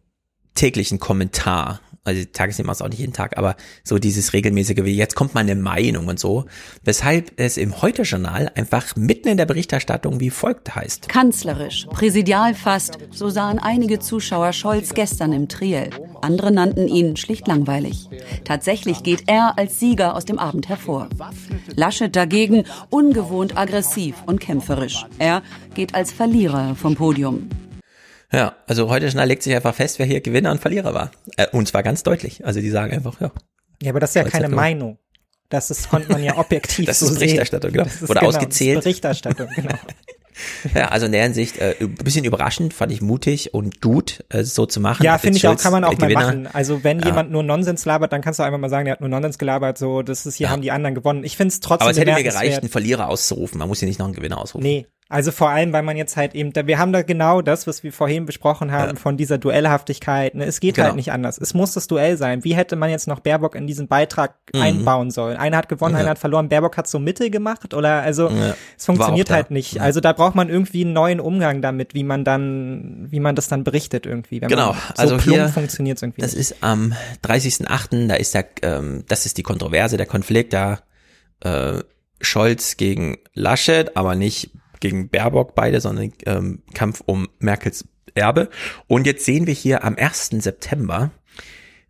täglichen Kommentar also Tagesthema ist auch nicht jeden Tag, aber so dieses regelmäßige wie jetzt kommt mal eine Meinung und so, weshalb es im Heute-Journal einfach mitten in der Berichterstattung wie folgt heißt. Kanzlerisch, präsidial fast, so sahen einige Zuschauer Scholz gestern im Triell. Andere nannten ihn schlicht langweilig. Tatsächlich geht er als Sieger aus dem Abend hervor. Laschet dagegen ungewohnt aggressiv und kämpferisch. Er geht als Verlierer vom Podium. Ja, also heute schnell legt sich einfach fest, wer hier Gewinner und Verlierer war. Äh, und zwar ganz deutlich. Also die sagen einfach, ja. Ja, aber das ist ja keine Meinung. Das ist, konnte man ja objektiv das so ist Berichterstattung, genau. Das ist Oder genau, ausgezählt. Das ist Berichterstattung, genau. ja, also in der Hinsicht, äh, ein bisschen überraschend, fand ich mutig und gut, äh, so zu machen. Ja, finde ich auch, kann man auch mal machen. Also wenn ja. jemand nur Nonsens labert, dann kannst du einfach mal sagen, der hat nur Nonsens gelabert, so, das ist, hier ja. haben die anderen gewonnen. Ich finde es trotzdem Aber es hätte mir gereicht, einen Verlierer auszurufen. Man muss hier nicht noch einen Gewinner ausrufen. Nee, also vor allem, weil man jetzt halt eben, wir haben da genau das, was wir vorhin besprochen haben, ja. von dieser Duellhaftigkeit. Ne? Es geht genau. halt nicht anders. Es muss das Duell sein. Wie hätte man jetzt noch Baerbock in diesen Beitrag mhm. einbauen sollen? Einer hat gewonnen, ja. einer hat verloren. Baerbock hat so Mitte gemacht oder also ja. es funktioniert halt nicht. Also da braucht man irgendwie einen neuen Umgang damit, wie man dann, wie man das dann berichtet irgendwie. genau. so also hier funktioniert irgendwie. Das nicht. ist am 30.8. Da ist der, ähm, das ist die Kontroverse, der Konflikt da. Äh, Scholz gegen Laschet, aber nicht gegen Baerbock beide, sondern ähm, Kampf um Merkels Erbe. Und jetzt sehen wir hier am 1. September,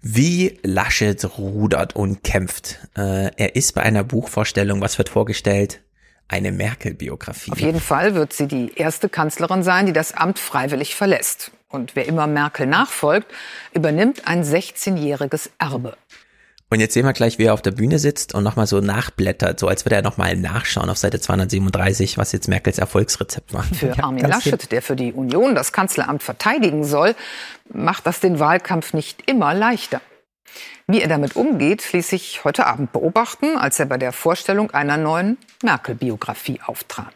wie Laschet rudert und kämpft. Äh, er ist bei einer Buchvorstellung, was wird vorgestellt? Eine Merkel-Biografie. Auf jeden Fall wird sie die erste Kanzlerin sein, die das Amt freiwillig verlässt. Und wer immer Merkel nachfolgt, übernimmt ein 16-jähriges Erbe. Und jetzt sehen wir gleich, wie er auf der Bühne sitzt und nochmal so nachblättert, so als würde er nochmal nachschauen auf Seite 237, was jetzt Merkels Erfolgsrezept war. Für Armin Laschet, der für die Union das Kanzleramt verteidigen soll, macht das den Wahlkampf nicht immer leichter. Wie er damit umgeht, ließ sich heute Abend beobachten, als er bei der Vorstellung einer neuen Merkel-Biografie auftrat.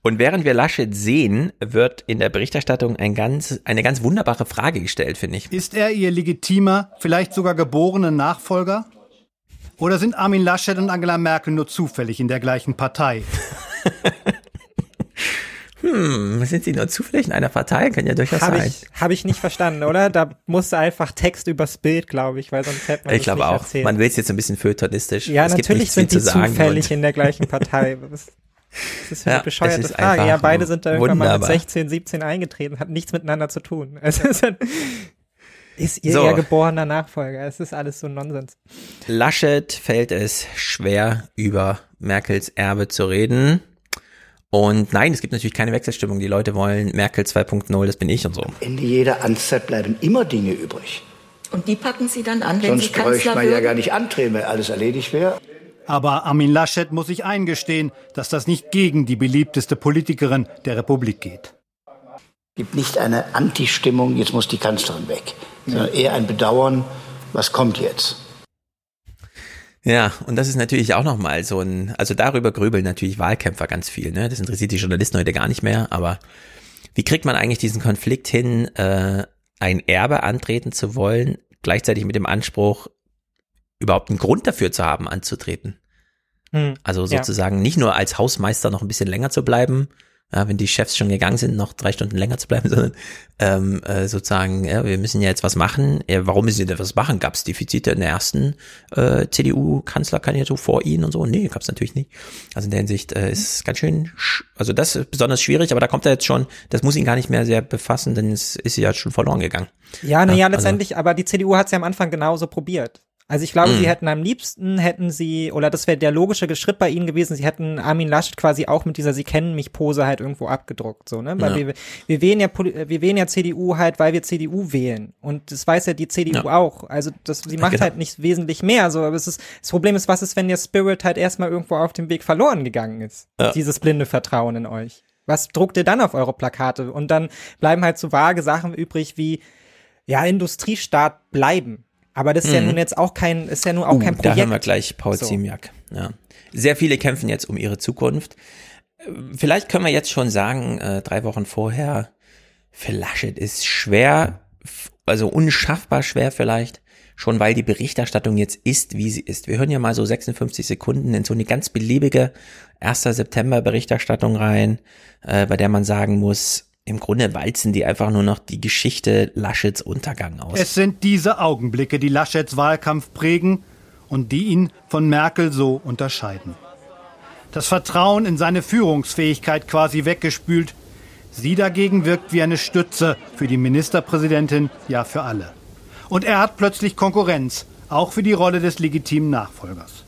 Und während wir Laschet sehen, wird in der Berichterstattung ein ganz, eine ganz wunderbare Frage gestellt, finde ich. Ist er ihr legitimer, vielleicht sogar geborener Nachfolger? Oder sind Armin Laschet und Angela Merkel nur zufällig in der gleichen Partei? hm, sind sie nur zufällig in einer Partei? Kann ja durchaus hab sein. Ich, Habe ich nicht verstanden, oder? Da musste einfach Text übers Bild, glaube ich, weil sonst hätte man Ich glaube auch. Erzählt. Man will es jetzt ein bisschen feuilletonistisch. Ja, es natürlich sind die zufällig in der gleichen Partei. Das ist eine ja, bescheuerte Frage. Ja, beide sind da irgendwann wunderbar. mal mit 16, 17 eingetreten, hat nichts miteinander zu tun. Es ist, ist ihr, so. ihr geborener Nachfolger. Es ist alles so Nonsens. Laschet fällt es schwer, über Merkels Erbe zu reden. Und nein, es gibt natürlich keine Wechselstimmung. Die Leute wollen Merkel 2.0, das bin ich und so. Am Ende jeder Amtszeit bleiben immer Dinge übrig. Und die packen Sie dann an, wenn Sonst Sie Kanzler bräuchte man würden? ja gar nicht antreten, wenn alles erledigt wäre. Aber Armin Laschet muss sich eingestehen, dass das nicht gegen die beliebteste Politikerin der Republik geht. Es gibt nicht eine Anti-Stimmung, jetzt muss die Kanzlerin weg, sondern eher ein Bedauern, was kommt jetzt. Ja, und das ist natürlich auch nochmal so ein, also darüber grübeln natürlich Wahlkämpfer ganz viel, ne? Das interessiert die Journalisten heute gar nicht mehr, aber wie kriegt man eigentlich diesen Konflikt hin, äh, ein Erbe antreten zu wollen, gleichzeitig mit dem Anspruch, überhaupt einen Grund dafür zu haben, anzutreten. Hm, Also sozusagen ja. nicht nur als Hausmeister noch ein bisschen länger zu bleiben, ja, wenn die Chefs schon gegangen sind, noch drei Stunden länger zu bleiben, sondern ähm, äh, sozusagen, ja, wir müssen ja jetzt was machen. Ja, warum müssen wir denn was machen? Gab es Defizite in der ersten äh, CDU-Kanzlerkandidatur vor Ihnen und so? Nee, gab es natürlich nicht. Also in der Hinsicht äh, ist es ganz schön, also das ist besonders schwierig, aber da kommt er jetzt schon, das muss ihn gar nicht mehr sehr befassen, denn es ist ja schon verloren gegangen. Ja, naja, Ja, also- letztendlich, aber die CDU hat es ja am Anfang genauso probiert. Also ich glaube, Mhm. sie hätten am liebsten, hätten sie, oder das wäre der logische Schritt bei ihnen gewesen, sie hätten Armin Laschet quasi auch mit dieser Sie kennen mich Pose halt irgendwo abgedruckt, so, ne? Weil Ja. wir, wir wählen ja, wir wählen ja CDU halt, weil wir CDU wählen. Und das weiß ja die CDU Ja. auch. Also das, sie macht Genau. halt nicht wesentlich mehr, so, aber es ist, das Problem ist, was ist, wenn der Spirit halt erstmal irgendwo auf dem Weg verloren gegangen ist? Ja. Dieses blinde Vertrauen in euch. Was druckt ihr dann auf eure Plakate? Und dann bleiben halt so vage Sachen übrig wie, ja, Industriestaat bleiben. Aber das ist ja Mhm. nun jetzt auch kein, ist ja nun auch Uh, kein Da Projekt. haben wir gleich Paul So. Ziemiak. Ja. Sehr viele kämpfen jetzt um ihre Zukunft. Äh, Vielleicht können wir jetzt schon sagen, äh, drei Wochen vorher, für Laschet ist schwer, also unschaffbar schwer vielleicht, schon weil die Berichterstattung jetzt ist, wie sie ist. Wir hören ja mal so 56 Sekunden in so eine ganz beliebige 1. September Berichterstattung rein, äh, bei der man sagen muss, im Grunde walzen die einfach nur noch die Geschichte Laschets Untergang aus. Es sind diese Augenblicke, die Laschets Wahlkampf prägen und die ihn von Merkel so unterscheiden. Das Vertrauen in seine Führungsfähigkeit quasi weggespült. Sie dagegen wirkt wie eine Stütze für die Ministerpräsidentin, ja für alle. Und er hat plötzlich Konkurrenz, auch für die Rolle des legitimen Nachfolgers.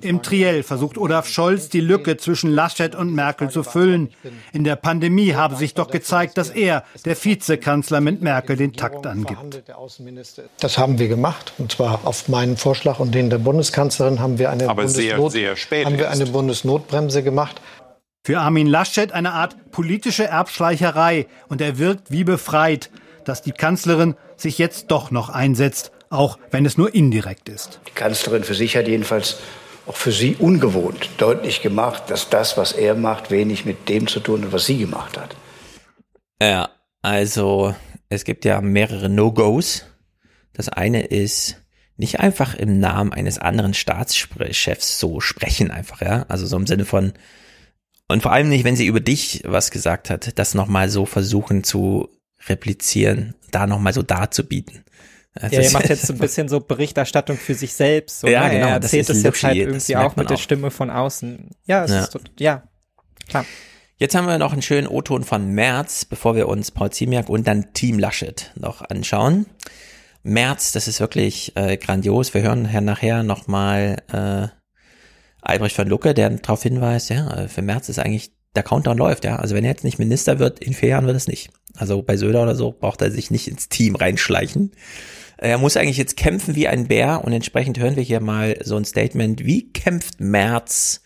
Im Triell versucht Olaf Scholz, die Lücke zwischen Laschet und Merkel zu füllen. In der Pandemie habe sich doch gezeigt, dass er, der Vizekanzler, mit Merkel den Takt angibt. Das haben wir gemacht, und zwar auf meinen Vorschlag und den der Bundeskanzlerin haben wir eine, Aber sehr, Bundesnot sehr spät haben wir eine Bundesnotbremse gemacht. Für Armin Laschet eine Art politische Erbschleicherei und er wirkt wie befreit, dass die Kanzlerin sich jetzt doch noch einsetzt, auch wenn es nur indirekt ist. Die Kanzlerin für sich hat jedenfalls auch für sie ungewohnt deutlich gemacht, dass das, was er macht, wenig mit dem zu tun hat, was sie gemacht hat. Ja, also es gibt ja mehrere No-Gos. Das eine ist nicht einfach im Namen eines anderen Staatschefs so sprechen einfach, ja. Also so im Sinne von, und vor allem nicht, wenn sie über dich was gesagt hat, das nochmal so versuchen zu replizieren, da nochmal so darzubieten. Also Ja, er das- macht jetzt so ein bisschen so Berichterstattung für sich selbst. So, Ja, ne? genau, Er das erzählt ist es jetzt halt das irgendwie auch mit der auch. Stimme von außen. Ja, es Ja. ist ja, klar. Jetzt haben wir noch einen schönen O-Ton von Merz, bevor wir uns Paul Ziemiak und dann Team Laschet noch anschauen. Merz, das ist wirklich äh, grandios. Wir hören nachher nochmal äh, Albrecht von Lucke, der darauf hinweist, ja, äh, für Merz ist eigentlich der Countdown läuft, ja. Also wenn er jetzt nicht Minister wird, in vier Jahren wird es nicht. Also bei Söder oder so braucht er sich nicht ins Team reinschleichen. Er muss eigentlich jetzt kämpfen wie ein Bär und entsprechend hören wir hier mal so ein Statement. Wie kämpft Merz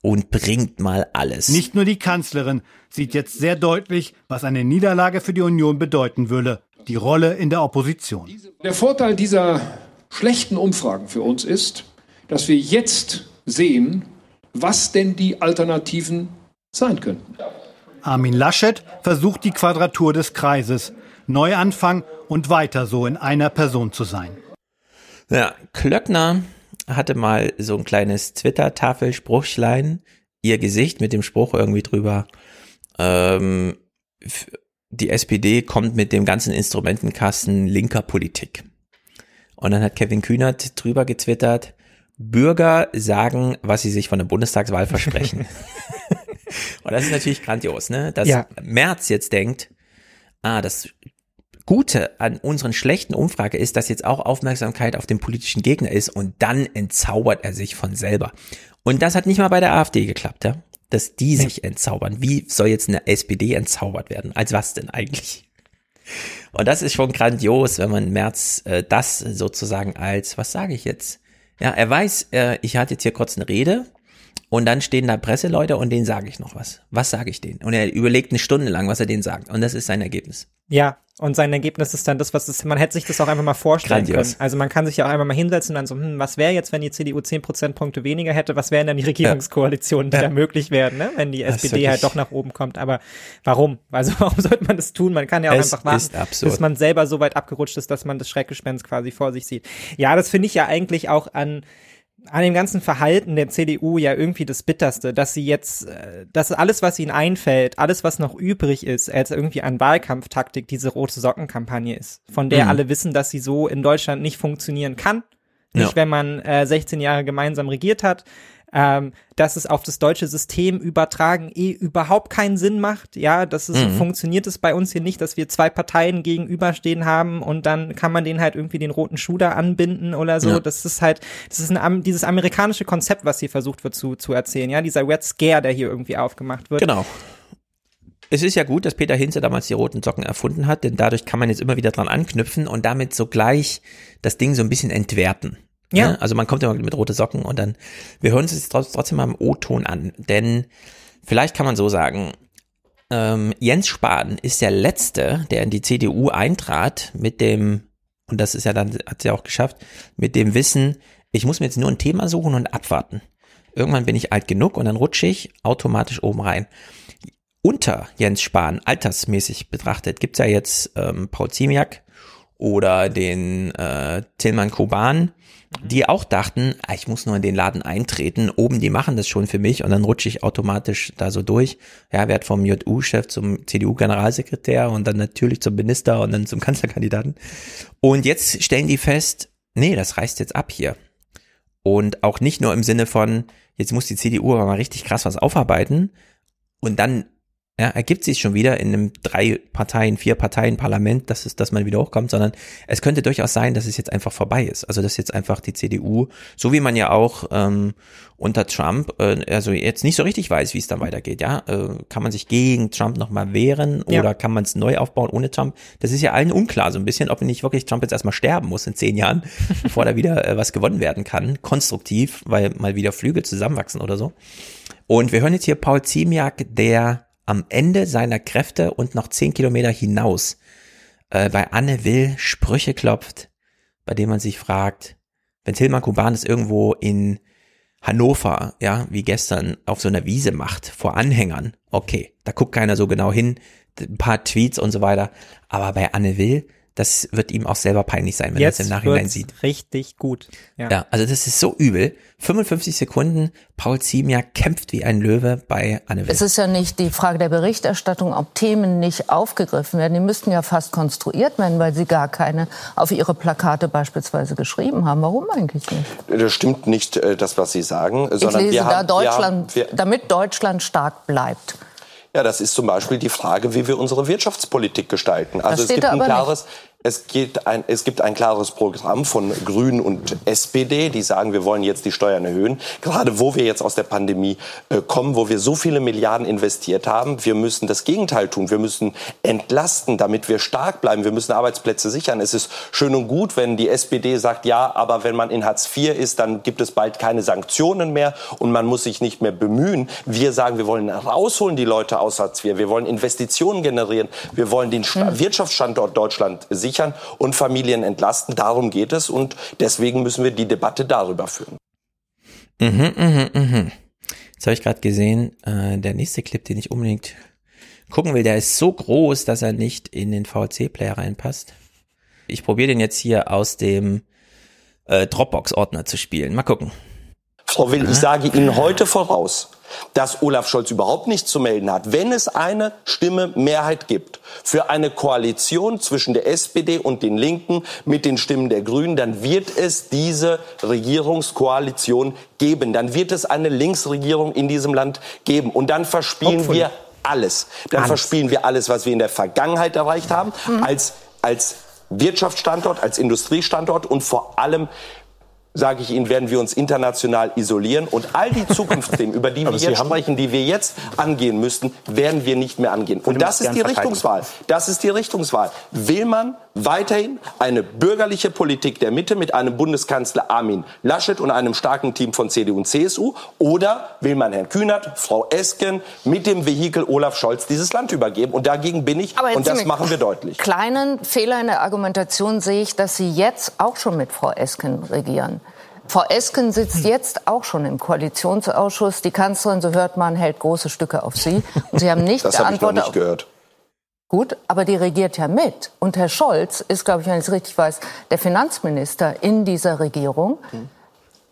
und bringt mal alles? Nicht nur die Kanzlerin sieht jetzt sehr deutlich, was eine Niederlage für die Union bedeuten würde. Die Rolle in der Opposition. Der Vorteil dieser schlechten Umfragen für uns ist, dass wir jetzt sehen, was denn die Alternativen sein könnten. Armin Laschet versucht die Quadratur des Kreises. Neuanfang und weiter so in einer Person zu sein. Ja, Klöckner hatte mal so ein kleines Twitter-Tafel-Spruchschlein, ihr Gesicht mit dem Spruch irgendwie drüber. Ähm, die SPD kommt mit dem ganzen Instrumentenkasten linker Politik. Und dann hat Kevin Kühnert drüber getwittert, Bürger sagen, was sie sich von der Bundestagswahl versprechen. Und das ist natürlich grandios, ne? Dass ja. Merz jetzt denkt, ah, das Gute an unseren schlechten Umfrage ist, dass jetzt auch Aufmerksamkeit auf den politischen Gegner ist und dann entzaubert er sich von selber. Und das hat nicht mal bei der AfD geklappt, ja? Dass die sich entzaubern. Wie soll jetzt eine SPD entzaubert werden? Als was denn eigentlich? Und das ist schon grandios, wenn man März äh, das sozusagen als, was sage ich jetzt? Ja, er weiß, äh, ich hatte jetzt hier kurz eine Rede und dann stehen da Presseleute und denen sage ich noch was. Was sage ich denen? Und er überlegt eine Stunde lang, was er denen sagt. Und das ist sein Ergebnis. Ja, und sein Ergebnis ist dann das, was es, man hätte sich das auch einfach mal vorstellen Grandios. können. Also man kann sich ja auch einfach mal hinsetzen und dann so, hm, was wäre jetzt, wenn die CDU 10 Prozentpunkte weniger hätte? Was wären dann die Regierungskoalitionen, die ja. da möglich wären, ne? wenn die SPD halt doch nach oben kommt? Aber warum? Also warum sollte man das tun? Man kann ja auch es einfach warten, bis man selber so weit abgerutscht ist, dass man das Schreckgespenst quasi vor sich sieht. Ja, das finde ich ja eigentlich auch an an dem ganzen Verhalten der CDU ja irgendwie das Bitterste, dass sie jetzt, äh, dass alles, was ihnen einfällt, alles, was noch übrig ist, als irgendwie an Wahlkampftaktik diese rote Sockenkampagne ist, von der mhm. alle wissen, dass sie so in Deutschland nicht funktionieren kann. Nicht, ja. wenn man äh, 16 Jahre gemeinsam regiert hat, ähm, dass es auf das deutsche System übertragen eh überhaupt keinen Sinn macht. Ja, das ist, mhm. funktioniert es bei uns hier nicht, dass wir zwei Parteien gegenüberstehen haben und dann kann man denen halt irgendwie den roten Schuh da anbinden oder so. Ja. Das ist halt, das ist ein, dieses amerikanische Konzept, was hier versucht wird zu, zu erzählen. Ja, dieser Red Scare, der hier irgendwie aufgemacht wird. Genau. Es ist ja gut, dass Peter Hinze damals die roten Socken erfunden hat, denn dadurch kann man jetzt immer wieder dran anknüpfen und damit sogleich das Ding so ein bisschen entwerten. Ja. Ne? Also man kommt immer mit rote Socken und dann, wir hören uns jetzt trotzdem mal im O-Ton an, denn vielleicht kann man so sagen, ähm, Jens Spahn ist der Letzte, der in die CDU eintrat mit dem, und das ist ja dann, hat sie auch geschafft, mit dem Wissen, ich muss mir jetzt nur ein Thema suchen und abwarten. Irgendwann bin ich alt genug und dann rutsche ich automatisch oben rein. Unter Jens Spahn, altersmäßig betrachtet, gibt's ja jetzt ähm, Paul Ziemiak oder den äh, Tilman Koban, die auch dachten, ah, ich muss nur in den Laden eintreten, oben, die machen das schon für mich und dann rutsche ich automatisch da so durch. Ja, werd vom JU-Chef zum CDU-Generalsekretär und dann natürlich zum Minister und dann zum Kanzlerkandidaten. Und jetzt stellen die fest, nee, das reißt jetzt ab hier. Und auch nicht nur im Sinne von, jetzt muss die CDU aber mal richtig krass was aufarbeiten und dann ja, ergibt sich schon wieder in einem drei Parteien, vier Parteien Parlament, dass es, dass man wieder hochkommt, sondern es könnte durchaus sein, dass es jetzt einfach vorbei ist. Also dass jetzt einfach die CDU, so wie man ja auch ähm, unter Trump, äh, also jetzt nicht so richtig weiß, wie es dann weitergeht. Ja, äh, kann man sich gegen Trump nochmal wehren oder ja. kann man es neu aufbauen ohne Trump? Das ist ja allen unklar so ein bisschen, ob nicht wirklich Trump jetzt erstmal sterben muss in zehn Jahren, bevor da wieder äh, was gewonnen werden kann, konstruktiv, weil mal wieder Flügel zusammenwachsen oder so. Und wir hören jetzt hier Paul Ziemiak, der am Ende seiner Kräfte und noch zehn Kilometer hinaus äh, bei Anne Will Sprüche klopft, bei denen man sich fragt, wenn Tilman Kubanis irgendwo in Hannover, ja, wie gestern, auf so einer Wiese macht, vor Anhängern, okay, da guckt keiner so genau hin, ein paar Tweets und so weiter, aber bei Anne Will, das wird ihm auch selber peinlich sein, wenn er es im Nachhinein sieht. Richtig gut. Ja. ja. also das ist so übel. 55 Sekunden, Paul Ziemiak kämpft wie ein Löwe bei Anne Will. Es ist ja nicht die Frage der Berichterstattung, ob Themen nicht aufgegriffen werden. Die müssten ja fast konstruiert werden, weil sie gar keine auf ihre Plakate beispielsweise geschrieben haben. Warum eigentlich nicht? Das stimmt nicht, äh, das, was Sie sagen. Ich sondern lese wir da haben, Deutschland, wir haben, wir, damit Deutschland stark bleibt. Ja, das ist zum Beispiel die Frage, wie wir unsere Wirtschaftspolitik gestalten. Also es gibt ein klares, Es, ein, es gibt ein klares Programm von Grünen und SPD, die sagen, wir wollen jetzt die Steuern erhöhen. Gerade wo wir jetzt aus der Pandemie äh, kommen, wo wir so viele Milliarden investiert haben. Wir müssen das Gegenteil tun. Wir müssen entlasten, damit wir stark bleiben. Wir müssen Arbeitsplätze sichern. Es ist schön und gut, wenn die SPD sagt, ja, aber wenn man in Hartz IV ist, dann gibt es bald keine Sanktionen mehr und man muss sich nicht mehr bemühen. Wir sagen, wir wollen rausholen die Leute aus Hartz IV. Wir wollen Investitionen generieren. Wir wollen den Sta Wirtschaftsstandort Deutschland sichern sichern und Familien entlasten. Darum geht es und deswegen müssen wir die Debatte darüber führen. Mhm, mhm, mhm. Jetzt habe ich gerade gesehen, äh, der nächste Clip, den ich unbedingt gucken will, der ist so groß, dass er nicht in den VC-Player reinpasst. Ich probiere den jetzt hier aus dem äh, Dropbox-Ordner zu spielen. Mal gucken. Frau Will, ich sage Ihnen heute voraus, dass Olaf Scholz überhaupt nichts zu melden hat. Wenn es eine Stimme Mehrheit gibt für eine Koalition zwischen der SPD und den Linken mit den Stimmen der Grünen, dann wird es diese Regierungskoalition geben. Dann wird es eine Linksregierung in diesem Land geben. Und dann verspielen wir alles. Dann alles. verspielen wir alles, was wir in der Vergangenheit erreicht haben, mhm. als, als Wirtschaftsstandort, als Industriestandort und vor allem sage ich Ihnen, werden wir uns international isolieren und all die Zukunftsthemen, über die wir jetzt sprechen, die wir jetzt angehen müssten, werden wir nicht mehr angehen. Und das ist die Richtungswahl. Das ist die Richtungswahl. Will man weiterhin eine bürgerliche Politik der Mitte mit einem Bundeskanzler Armin Laschet und einem starken Team von CDU und CSU oder will man Herrn Kühnert, Frau Esken mit dem Vehikel Olaf Scholz dieses Land übergeben? Und dagegen bin ich und das machen wir deutlich. Kleinen Fehler in der Argumentation sehe ich, dass Sie jetzt auch schon mit Frau Esken regieren. Frau Esken sitzt jetzt auch schon im Koalitionsausschuss. Die Kanzlerin, so hört man, hält große Stücke auf Sie. Und Sie haben nicht das geantwortet. Hab ich noch nicht gehört. Gut, aber die regiert ja mit. Und Herr Scholz ist, glaube ich, wenn ich es richtig weiß, der Finanzminister in dieser Regierung. Hm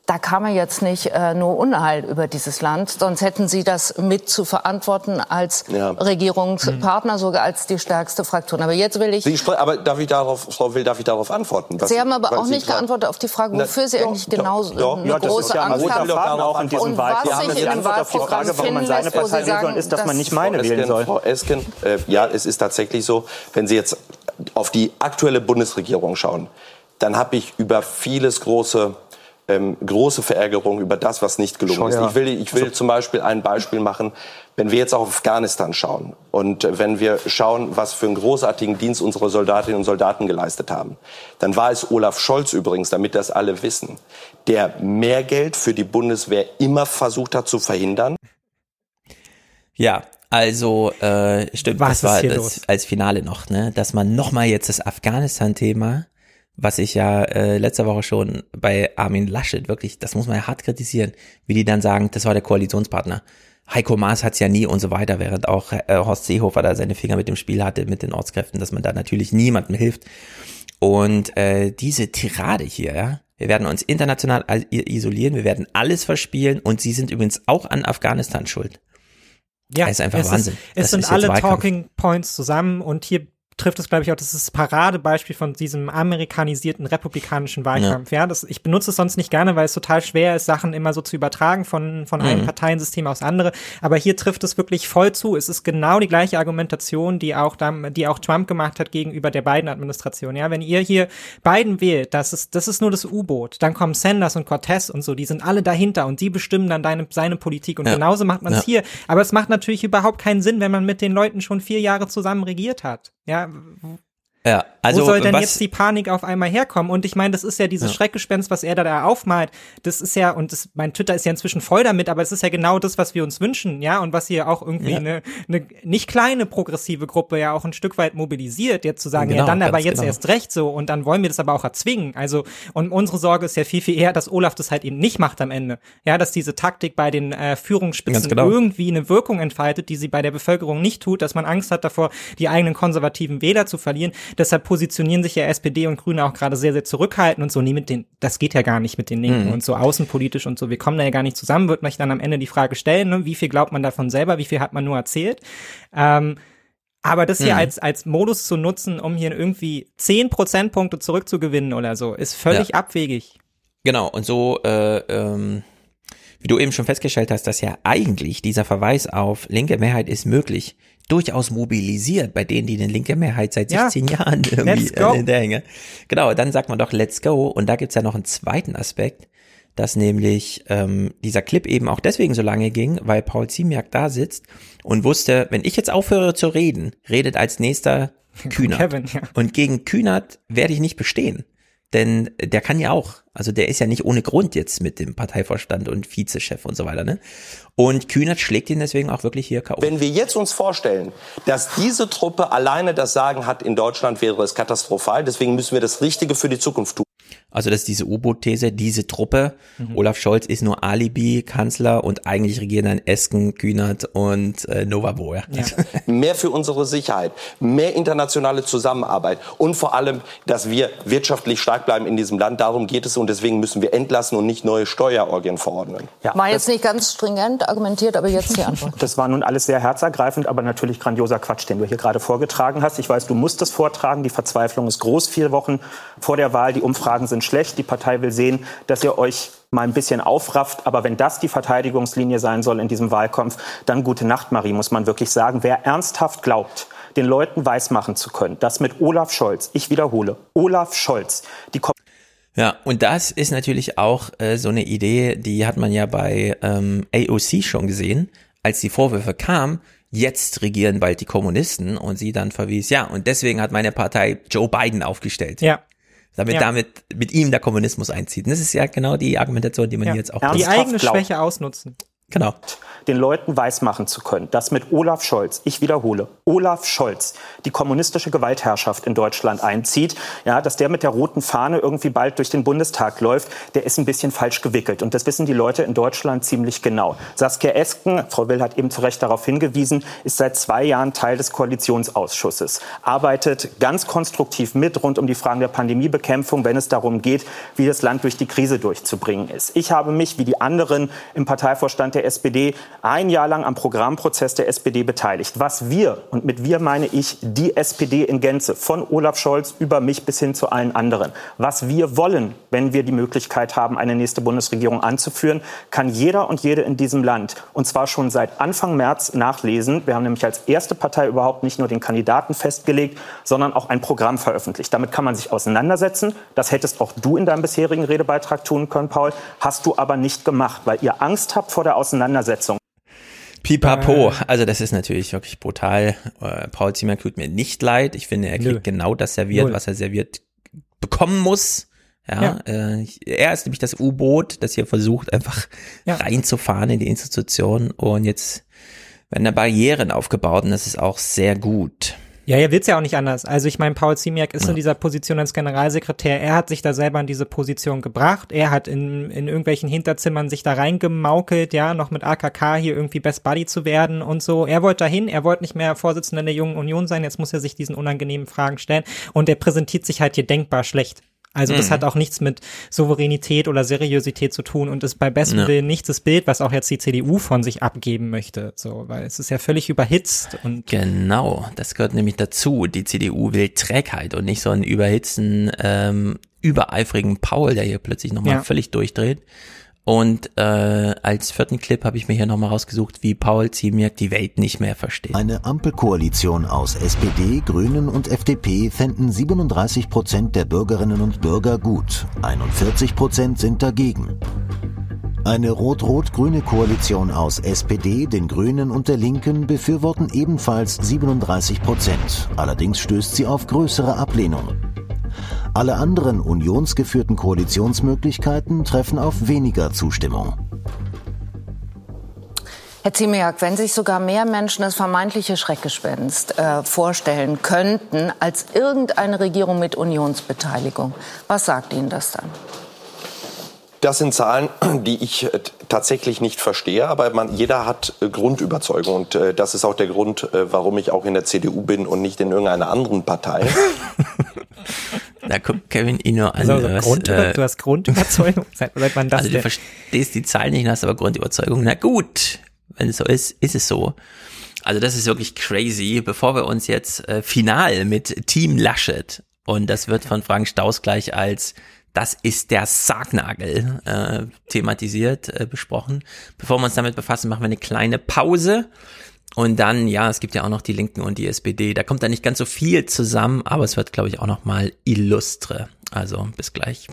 da kann man jetzt nicht äh, nur Unheil über dieses Land, sonst hätten Sie das mit zu verantworten als ja. Regierungspartner, mhm. sogar als die stärkste Fraktion. Aber jetzt will ich. Sie aber darf ich darauf, Frau Will, darf ich darauf antworten? Was, Sie haben aber auch nicht geantwortet auf die Frage, wofür Na, Sie eigentlich doch, genau doch, eine ja, große ja Angst haben. Auch in diesem Wahlkampf. Was sich in dem Wahlprogramm warum man seine Partei wählen soll, ist, dass man nicht meine wählen soll. Frau Esken, äh, ja, es ist tatsächlich so, wenn Sie jetzt auf die aktuelle Bundesregierung schauen, dann habe ich über vieles große ähm, große Verärgerung über das, was nicht gelungen Schon, ist. Ja. Ich will, ich will also, zum Beispiel ein Beispiel machen, wenn wir jetzt auch auf Afghanistan schauen und äh, wenn wir schauen, was für einen großartigen Dienst unsere Soldatinnen und Soldaten geleistet haben, dann war es Olaf Scholz übrigens, damit das alle wissen, der mehr Geld für die Bundeswehr immer versucht hat zu verhindern. Ja, also äh, stimmt, was das war das als Finale noch, ne, dass man nochmal jetzt das Afghanistan-Thema was ich ja äh, letzte Woche schon bei Armin Laschet wirklich, das muss man ja hart kritisieren, wie die dann sagen, das war der Koalitionspartner. Heiko Maas hat's ja nie und so weiter, während auch äh, Horst Seehofer da seine Finger mit dem Spiel hatte, mit den Ortskräften, dass man da natürlich niemandem hilft. Und äh, diese Tirade hier, ja, wir werden uns international isolieren, wir werden alles verspielen und sie sind übrigens auch an Afghanistan schuld. Ja, das ist einfach es Wahnsinn. Ist, es das sind alle Talking Points zusammen und hier trifft es, glaube ich, auch, das ist das Paradebeispiel von diesem amerikanisierten republikanischen Wahlkampf. Ja, ja das, ich benutze es sonst nicht gerne, weil es total schwer ist, Sachen immer so zu übertragen von, von mhm. einem Parteiensystem aufs andere. Aber hier trifft es wirklich voll zu. Es ist genau die gleiche Argumentation, die auch, die auch Trump gemacht hat gegenüber der Biden-Administration. Ja, wenn ihr hier Biden wählt, das ist, das ist nur das U-Boot. Dann kommen Sanders und Cortez und so, die sind alle dahinter und die bestimmen dann deine, seine Politik. Und ja. genauso macht man es ja. hier. Aber es macht natürlich überhaupt keinen Sinn, wenn man mit den Leuten schon vier Jahre zusammen regiert hat. Ja, ja, also Wo soll denn jetzt die Panik auf einmal herkommen? Und ich meine, das ist ja dieses ja. Schreckgespenst, was er da, da aufmalt. Das ist ja, und das, mein Twitter ist ja inzwischen voll damit, aber es ist ja genau das, was wir uns wünschen, ja, und was hier auch irgendwie ja. eine, eine nicht kleine progressive Gruppe ja auch ein Stück weit mobilisiert, jetzt zu sagen, genau, ja, dann aber jetzt genau. erst recht so und dann wollen wir das aber auch erzwingen. Also, und unsere Sorge ist ja viel, viel eher, dass Olaf das halt eben nicht macht am Ende. Ja, dass diese Taktik bei den äh, Führungsspitzen genau. irgendwie eine Wirkung entfaltet, die sie bei der Bevölkerung nicht tut, dass man Angst hat davor, die eigenen konservativen Wähler zu verlieren. Deshalb positionieren sich ja SPD und Grüne auch gerade sehr, sehr zurückhaltend und so, nee, mit den, das geht ja gar nicht mit den Linken mhm. und so außenpolitisch und so, wir kommen da ja gar nicht zusammen, wird man dann am Ende die Frage stellen, ne, wie viel glaubt man davon selber, wie viel hat man nur erzählt. Ähm, aber das hier mhm. als, als Modus zu nutzen, um hier irgendwie zehn Prozentpunkte zurückzugewinnen oder so, ist völlig ja. abwegig. Genau, und so äh, ähm, wie du eben schon festgestellt hast, dass ja eigentlich dieser Verweis auf linke Mehrheit ist möglich, durchaus mobilisiert bei denen, die eine linke Mehrheit seit 16 ja. Jahren irgendwie äh, hinterhängen. Genau, dann sagt man doch Let's go. Und da gibt's ja noch einen zweiten Aspekt, dass nämlich ähm, dieser Clip eben auch deswegen so lange ging, weil Paul Ziemiak da sitzt und wusste, wenn ich jetzt aufhöre zu reden, redet als nächster Kühnert. Kevin, ja. Und gegen Kühnert werde ich nicht bestehen. Denn der kann ja auch, also der ist ja nicht ohne Grund jetzt mit dem Parteivorstand und Vizechef und so weiter, ne? Und Kühnert schlägt ihn deswegen auch wirklich hier K.O. Wenn wir jetzt uns vorstellen, dass diese Truppe alleine das Sagen hat in Deutschland, wäre es katastrophal. Deswegen müssen wir das Richtige für die Zukunft tun. Also das ist diese U-Boot-These, diese Truppe. Mhm. Olaf Scholz ist nur Alibi-Kanzler und eigentlich regieren dann Esken, Kühnert und äh, Nova Boer. Ja. mehr für unsere Sicherheit, mehr internationale Zusammenarbeit und vor allem, dass wir wirtschaftlich stark bleiben in diesem Land. Darum geht es und deswegen müssen wir entlassen und nicht neue Steuerorgien verordnen. Ja, War jetzt nicht ganz stringent argumentiert, aber jetzt die Antwort. Das war nun alles sehr herzergreifend, aber natürlich grandioser Quatsch, den du hier gerade vorgetragen hast. Ich weiß, du musst es vortragen. Die Verzweiflung ist groß. Vier Wochen vor der Wahl, die Umfragen sind sind schlecht. Die Partei will sehen, dass ihr euch mal ein bisschen aufrafft. Aber wenn das die Verteidigungslinie sein soll in diesem Wahlkampf, dann gute Nacht, Marie, muss man wirklich sagen. Wer ernsthaft glaubt, den Leuten weismachen zu können, dass mit Olaf Scholz, ich wiederhole, Olaf Scholz, die ja, und das ist natürlich auch äh, so eine Idee, die hat man ja bei ähm, AOC schon gesehen, als die Vorwürfe kamen, jetzt regieren bald die Kommunisten und sie dann verwies, ja, und deswegen hat meine Partei Joe Biden aufgestellt. Ja damit ja. damit mit ihm der Kommunismus einzieht. Und das ist ja genau die Argumentation, die man ja. hier jetzt auch die eigene Schwäche ausnutzen. Genau. Den Leuten weismachen zu können, dass mit Olaf Scholz, ich wiederhole, Olaf Scholz die kommunistische Gewaltherrschaft in Deutschland einzieht, ja, dass der mit der roten Fahne irgendwie bald durch den Bundestag läuft, der ist ein bisschen falsch gewickelt. Und das wissen die Leute in Deutschland ziemlich genau. Saskia Esken, Frau Will hat eben zu Recht darauf hingewiesen, ist seit zwei Jahren Teil des Koalitionsausschusses, arbeitet ganz konstruktiv mit rund um die Fragen der Pandemiebekämpfung, wenn es darum geht, wie das Land durch die Krise durchzubringen ist. Ich habe mich, wie die anderen im Parteivorstand der SPD ein Jahr lang am Programmprozess der SPD beteiligt. Was wir, und mit wir meine ich die SPD in Gänze, von Olaf Scholz über mich bis hin zu allen anderen, was wir wollen, wenn wir die Möglichkeit haben, eine nächste Bundesregierung anzuführen, kann jeder und jede in diesem Land, und zwar schon seit Anfang März, nachlesen. Wir haben nämlich als erste Partei überhaupt nicht nur den Kandidaten festgelegt, sondern auch ein Programm veröffentlicht. Damit kann man sich auseinandersetzen. Das hättest auch du in deinem bisherigen Redebeitrag tun können, Paul. Hast du aber nicht gemacht, weil ihr Angst habt vor der Auseinandersetzung Auseinandersetzung. Pipapo, also das ist natürlich wirklich brutal. Äh, Paul Zimmer tut mir nicht leid. Ich finde, er kriegt Nö. genau das serviert, Null. was er serviert bekommen muss. Ja, ja. Äh, er ist nämlich das U-Boot, das hier versucht, einfach ja. reinzufahren in die Institution. Und jetzt werden da Barrieren aufgebaut und das ist auch sehr gut. Ja, er wird's ja auch nicht anders. Also ich meine, Paul Ziemiak ist ja. in dieser Position als Generalsekretär. Er hat sich da selber in diese Position gebracht. Er hat in, in irgendwelchen Hinterzimmern sich da reingemaukelt, ja, noch mit AKK hier irgendwie Best Buddy zu werden und so. Er wollte dahin, er wollte nicht mehr Vorsitzender der Jungen Union sein. Jetzt muss er sich diesen unangenehmen Fragen stellen. Und er präsentiert sich halt hier denkbar schlecht. Also das mhm. hat auch nichts mit Souveränität oder Seriosität zu tun und ist bei bestem ja. Willen nicht das Bild, was auch jetzt die CDU von sich abgeben möchte. So, weil es ist ja völlig überhitzt und genau, das gehört nämlich dazu. Die CDU will Trägheit und nicht so einen überhitzten, ähm, übereifrigen Paul, der hier plötzlich nochmal ja. völlig durchdreht. Und äh, als vierten Clip habe ich mir hier nochmal rausgesucht, wie Paul Ziemiak die Welt nicht mehr versteht. Eine Ampelkoalition aus SPD, Grünen und FDP fänden 37 Prozent der Bürgerinnen und Bürger gut. 41 Prozent sind dagegen. Eine rot-rot-grüne Koalition aus SPD, den Grünen und der Linken befürworten ebenfalls 37 Prozent. Allerdings stößt sie auf größere Ablehnung. Alle anderen unionsgeführten Koalitionsmöglichkeiten treffen auf weniger Zustimmung. Herr Ziemiak, wenn sich sogar mehr Menschen das vermeintliche Schreckgespenst äh, vorstellen könnten als irgendeine Regierung mit Unionsbeteiligung, was sagt Ihnen das dann? Das sind Zahlen, die ich äh, tatsächlich nicht verstehe, aber man, jeder hat äh, Grundüberzeugung und äh, das ist auch der Grund, äh, warum ich auch in der CDU bin und nicht in irgendeiner anderen Partei. Da guckt Kevin ihn nur an. Also, was, Grund, äh, du hast Grundüberzeugung? Seit, seit wann das also du verstehst die Zahl nicht, hast aber Grundüberzeugung. Na gut, wenn es so ist, ist es so. Also das ist wirklich crazy. Bevor wir uns jetzt äh, final mit Team Laschet und das wird von Frank Staus gleich als das ist der Sargnagel äh, thematisiert, äh, besprochen. Bevor wir uns damit befassen, machen wir eine kleine Pause. Und dann, ja, es gibt ja auch noch die Linken und die SPD. Da kommt da nicht ganz so viel zusammen, aber es wird, glaube ich, auch noch mal illustre. Also bis gleich.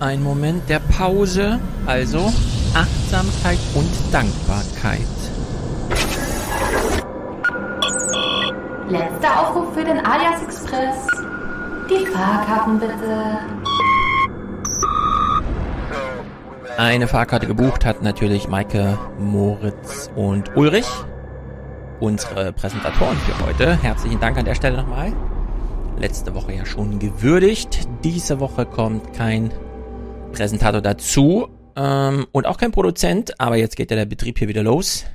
Ein Moment der Pause, also Achtsamkeit und Dankbarkeit. Letzter Aufruf für den Alias Express. Die Fahrkarten bitte. Eine Fahrkarte gebucht hat natürlich Maike, Moritz und Ulrich, unsere Präsentatoren für heute. Herzlichen Dank an der Stelle nochmal. Letzte Woche ja schon gewürdigt. Diese Woche kommt kein Präsentator dazu ähm, und auch kein Produzent, aber jetzt geht ja der Betrieb hier wieder los.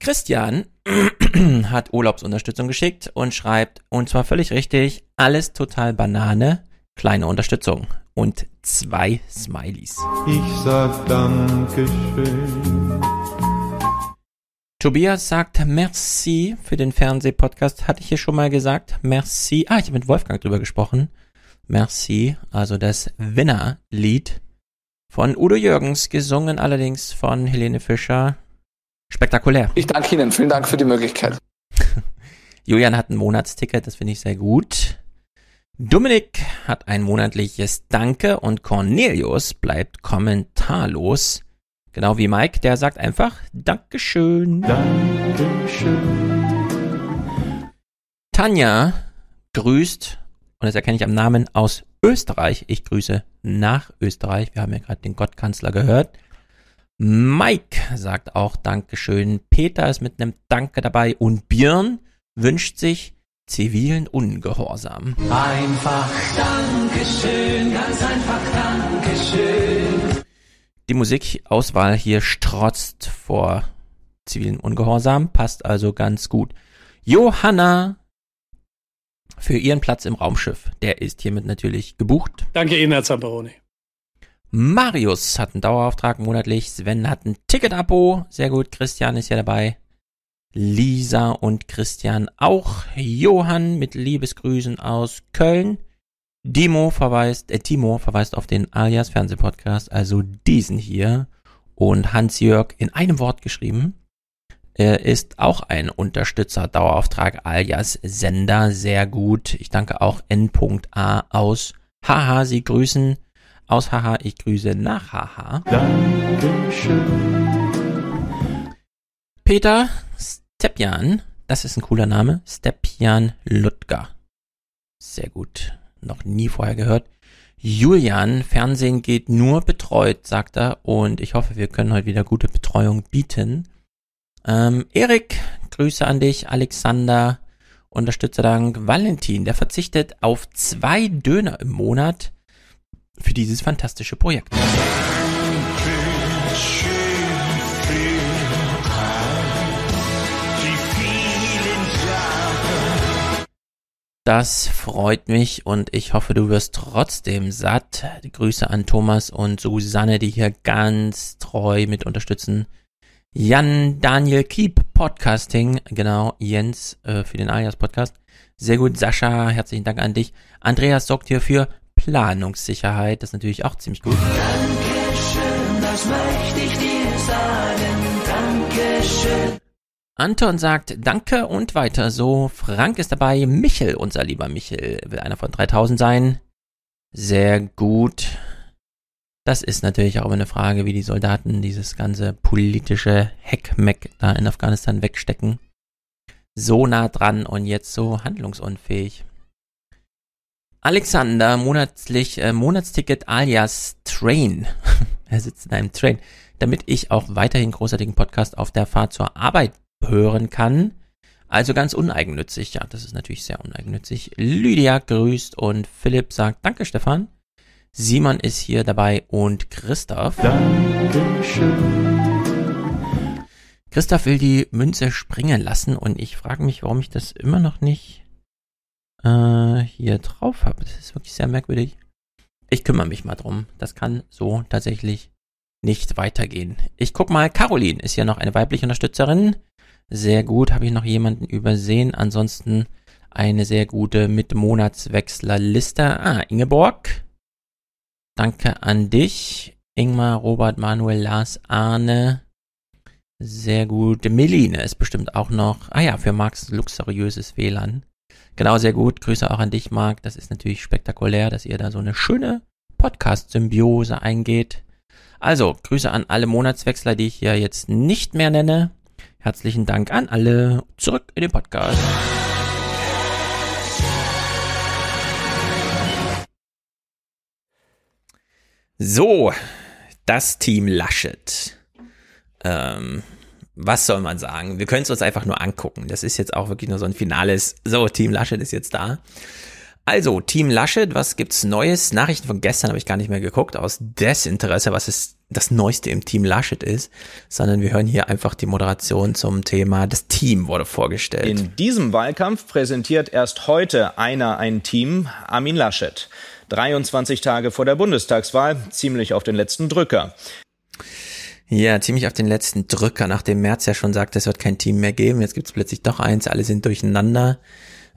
Christian hat Urlaubsunterstützung geschickt und schreibt, und zwar völlig richtig, alles total Banane, kleine Unterstützung und zwei Smileys. Ich sag Dankeschön. Tobias sagt Merci für den Fernsehpodcast. Hatte ich hier schon mal gesagt. Merci. Ah, ich habe mit Wolfgang drüber gesprochen. Merci, also das Winner-Lied von Udo Jürgens, gesungen allerdings von Helene Fischer. Spektakulär. Ich danke Ihnen, vielen Dank für die Möglichkeit. Julian hat ein Monatsticket, das finde ich sehr gut. Dominik hat ein monatliches Danke und Cornelius bleibt kommentarlos. Genau wie Mike, der sagt einfach Dankeschön. Dankeschön. Tanja grüßt und das erkenne ich am Namen aus Österreich. Ich grüße nach Österreich. Wir haben ja gerade den Gottkanzler gehört. Mike sagt auch Dankeschön. Peter ist mit einem Danke dabei und Björn wünscht sich zivilen Ungehorsam. Einfach Dankeschön, ganz einfach Dankeschön. Die Musikauswahl hier strotzt vor zivilen Ungehorsam, passt also ganz gut. Johanna für ihren Platz im Raumschiff. Der ist hiermit natürlich gebucht. Danke Ihnen, Herr Zamperoni. Marius hat einen Dauerauftrag monatlich. Sven hat ein Ticket-Abo. Sehr gut. Christian ist ja dabei. Lisa und Christian auch. Johann mit Liebesgrüßen aus Köln. Dimo verweist, äh, Timo verweist auf den Alias Fernsehpodcast, also diesen hier. Und Hans-Jörg in einem Wort geschrieben er ist auch ein Unterstützer Dauerauftrag alias Sender. Sehr gut. Ich danke auch N.A. aus Haha. Sie grüßen aus Haha. Ich grüße nach Haha. Dankeschön. Peter Stepjan. Das ist ein cooler Name. Stepjan Ludger. Sehr gut. Noch nie vorher gehört. Julian, Fernsehen geht nur betreut, sagt er. Und ich hoffe, wir können heute wieder gute Betreuung bieten. Ähm, Erik, Grüße an dich. Alexander, Unterstützerdank. Valentin, der verzichtet auf zwei Döner im Monat für dieses fantastische Projekt. Das freut mich und ich hoffe, du wirst trotzdem satt. Grüße an Thomas und Susanne, die hier ganz treu mit unterstützen. Jan Daniel Kiep Podcasting, genau, Jens äh, für den Alias Podcast. Sehr gut, Sascha, herzlichen Dank an dich. Andreas sorgt hier für Planungssicherheit, das ist natürlich auch ziemlich gut. Dankeschön, das möchte ich dir sagen. Dankeschön. Anton sagt Danke und weiter so. Frank ist dabei. Michel, unser lieber Michel, will einer von 3000 sein. Sehr gut. Das ist natürlich auch immer eine Frage, wie die Soldaten dieses ganze politische Heckmeck da in Afghanistan wegstecken. So nah dran und jetzt so handlungsunfähig. Alexander, monatlich, äh, Monatsticket alias Train. er sitzt in einem Train. Damit ich auch weiterhin großartigen Podcast auf der Fahrt zur Arbeit hören kann. Also ganz uneigennützig. Ja, das ist natürlich sehr uneigennützig. Lydia grüßt und Philipp sagt Danke, Stefan. Simon ist hier dabei und Christoph. Dankeschön. Christoph will die Münze springen lassen und ich frage mich, warum ich das immer noch nicht äh, hier drauf habe. Das ist wirklich sehr merkwürdig. Ich kümmere mich mal drum. Das kann so tatsächlich nicht weitergehen. Ich guck mal, Caroline ist ja noch eine weibliche Unterstützerin. Sehr gut, habe ich noch jemanden übersehen. Ansonsten eine sehr gute mit Monatswechslerliste. Ah, Ingeborg. Danke an dich. Ingmar, Robert, Manuel, Lars, Arne. Sehr gut. Meline ist bestimmt auch noch. Ah ja, für Marks luxuriöses WLAN. Genau, sehr gut. Grüße auch an dich, Marc. Das ist natürlich spektakulär, dass ihr da so eine schöne Podcast-Symbiose eingeht. Also, Grüße an alle Monatswechsler, die ich hier jetzt nicht mehr nenne. Herzlichen Dank an alle. Zurück in den Podcast. So, das Team Laschet. Ähm, was soll man sagen? Wir können es uns einfach nur angucken. Das ist jetzt auch wirklich nur so ein finales. So, Team Laschet ist jetzt da. Also, Team Laschet, was gibt's Neues? Nachrichten von gestern habe ich gar nicht mehr geguckt, aus Desinteresse, was ist das Neueste im Team Laschet ist, sondern wir hören hier einfach die Moderation zum Thema, das Team wurde vorgestellt. In diesem Wahlkampf präsentiert erst heute einer ein Team, Armin Laschet. 23 Tage vor der Bundestagswahl, ziemlich auf den letzten Drücker. Ja, ziemlich auf den letzten Drücker, nachdem März ja schon sagt, es wird kein Team mehr geben. Jetzt gibt's plötzlich doch eins, alle sind durcheinander.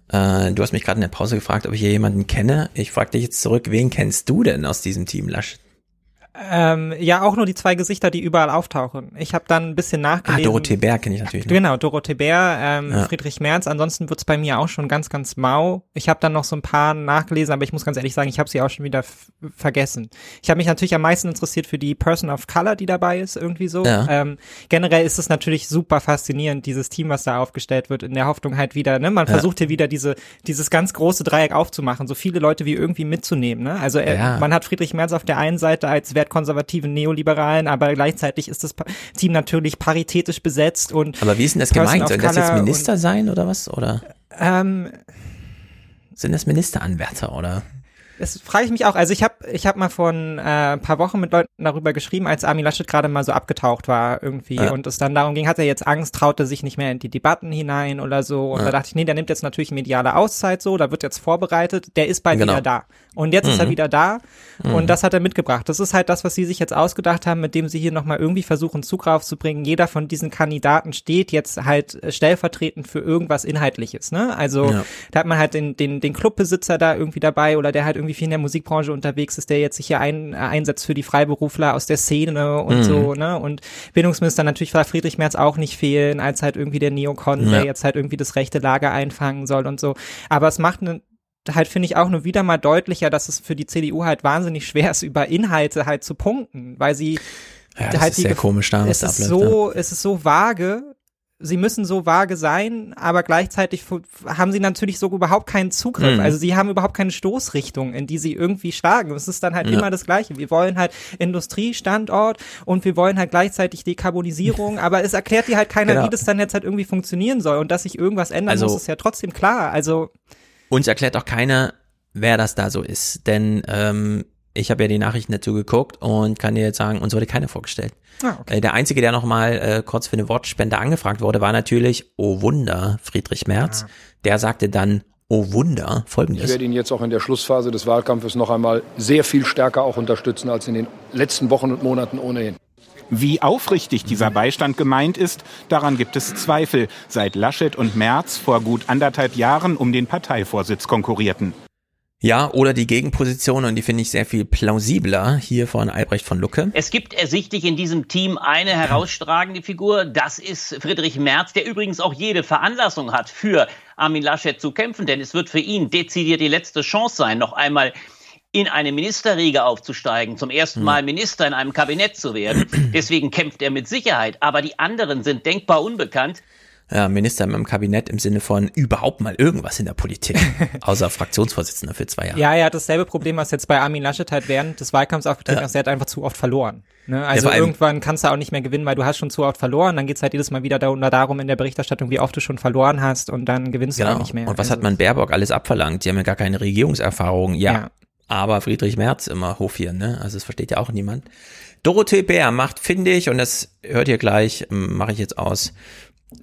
Äh, du hast mich gerade in der Pause gefragt, ob ich hier jemanden kenne. Ich frage dich jetzt zurück, wen kennst du denn aus diesem Team Laschet? Ähm, ja, auch nur die zwei Gesichter, die überall auftauchen. Ich habe dann ein bisschen nachgelesen. Ah, Dorothee Bär kenne ich natürlich. Noch. Genau, Dorothee Bär, ähm, ja. Friedrich Merz. Ansonsten wird's bei mir auch schon ganz, ganz mau. Ich habe dann noch so ein paar nachgelesen, aber ich muss ganz ehrlich sagen, ich habe sie auch schon wieder vergessen. Ich habe mich natürlich am meisten interessiert für die Person of Color, die dabei ist, irgendwie so. Ja. Ähm, generell ist es natürlich super faszinierend, dieses Team, was da aufgestellt wird, in der Hoffnung halt wieder, ne, man ja. versucht hier wieder diese, dieses ganz große Dreieck aufzumachen, so viele Leute wie irgendwie mitzunehmen, ne. Also er, man hat Friedrich Merz auf der einen Seite als wertkonservativen Neoliberalen, aber gleichzeitig ist das Team natürlich paritätisch besetzt und. Aber wie ist denn das gemeint? Soll das jetzt Minister sein oder was? Oder? Ähm, sind das Ministeranwärter oder? Das frage ich mich auch. Also ich habe ich hab mal vor ein äh, paar Wochen mit Leuten darüber geschrieben, als Armin Laschet gerade mal so abgetaucht war irgendwie ja. und es dann darum ging, hat er jetzt Angst, traut er sich nicht mehr in die Debatten hinein oder so. Und ja. da dachte ich, nee, der nimmt jetzt natürlich mediale Auszeit so, da wird jetzt vorbereitet, der ist bald genau. wieder da. Und jetzt mhm. ist er mhm. wieder da mhm. und das hat er mitgebracht. Das ist halt das, was sie sich jetzt ausgedacht haben, mit dem sie hier nochmal irgendwie versuchen, Zug raufzubringen. Jeder von diesen Kandidaten steht jetzt halt stellvertretend für irgendwas Inhaltliches. Ne? Also ja. da hat man halt den, den, den Clubbesitzer da irgendwie dabei oder der halt irgendwie viel in der Musikbranche unterwegs ist, der jetzt sich hier ein, äh, einsetzt für die Freiberufler aus der Szene und mhm. so. Ne? Und Bildungsminister natürlich war Friedrich Merz auch nicht fehlen, als halt irgendwie der Neokon, ja. der jetzt halt irgendwie das rechte Lager einfangen soll und so. Aber es macht eine halt finde ich auch nur wieder mal deutlicher, dass es für die CDU halt wahnsinnig schwer ist, über Inhalte halt zu punkten, weil sie ja, das halt ist sehr komisch da, es ist so, ja. es ist so vage. Sie müssen so vage sein, aber gleichzeitig haben sie natürlich so überhaupt keinen Zugriff. Mhm. Also sie haben überhaupt keine Stoßrichtung, in die sie irgendwie schlagen. Es ist dann halt ja. immer das Gleiche. Wir wollen halt Industriestandort und wir wollen halt gleichzeitig Dekarbonisierung, aber es erklärt dir halt keiner, genau. wie das dann jetzt halt irgendwie funktionieren soll. Und dass sich irgendwas ändern also, muss, ist ja trotzdem klar. Also uns erklärt auch keiner, wer das da so ist. Denn ähm, ich habe ja die Nachrichten dazu geguckt und kann dir jetzt sagen, uns wurde keiner vorgestellt. Ah, okay. äh, der Einzige, der nochmal äh, kurz für eine Wortspende angefragt wurde, war natürlich, oh Wunder, Friedrich Merz. Ah. Der sagte dann, oh Wunder, folgendes. Ich werde ihn jetzt auch in der Schlussphase des Wahlkampfes noch einmal sehr viel stärker auch unterstützen als in den letzten Wochen und Monaten ohnehin. Wie aufrichtig dieser Beistand gemeint ist, daran gibt es Zweifel, seit Laschet und Merz vor gut anderthalb Jahren um den Parteivorsitz konkurrierten. Ja, oder die Gegenposition, und die finde ich sehr viel plausibler, hier von Albrecht von Lucke. Es gibt ersichtlich in diesem Team eine herausstragende Figur, das ist Friedrich Merz, der übrigens auch jede Veranlassung hat, für Armin Laschet zu kämpfen, denn es wird für ihn dezidiert die letzte Chance sein, noch einmal in eine Ministerriege aufzusteigen, zum ersten hm. Mal Minister in einem Kabinett zu werden. Deswegen kämpft er mit Sicherheit. Aber die anderen sind denkbar unbekannt. Ja, Minister im Kabinett im Sinne von überhaupt mal irgendwas in der Politik, außer Fraktionsvorsitzender für zwei Jahre. Ja, er hat dasselbe Problem, was jetzt bei Armin Laschet halt während des Wahlkampfs aufgetreten ja. ist. Er hat einfach zu oft verloren. Ne? Also ja, irgendwann kannst du auch nicht mehr gewinnen, weil du hast schon zu oft verloren. Dann geht's halt jedes Mal wieder darum in der Berichterstattung, wie oft du schon verloren hast und dann gewinnst genau. du auch nicht mehr. Und was also hat man Baerbock alles abverlangt? Die haben ja gar keine Regierungserfahrung. Ja, ja aber Friedrich Merz immer hofieren, ne? Also das versteht ja auch niemand. Dorothee Bär macht, finde ich, und das hört ihr gleich, mache ich jetzt aus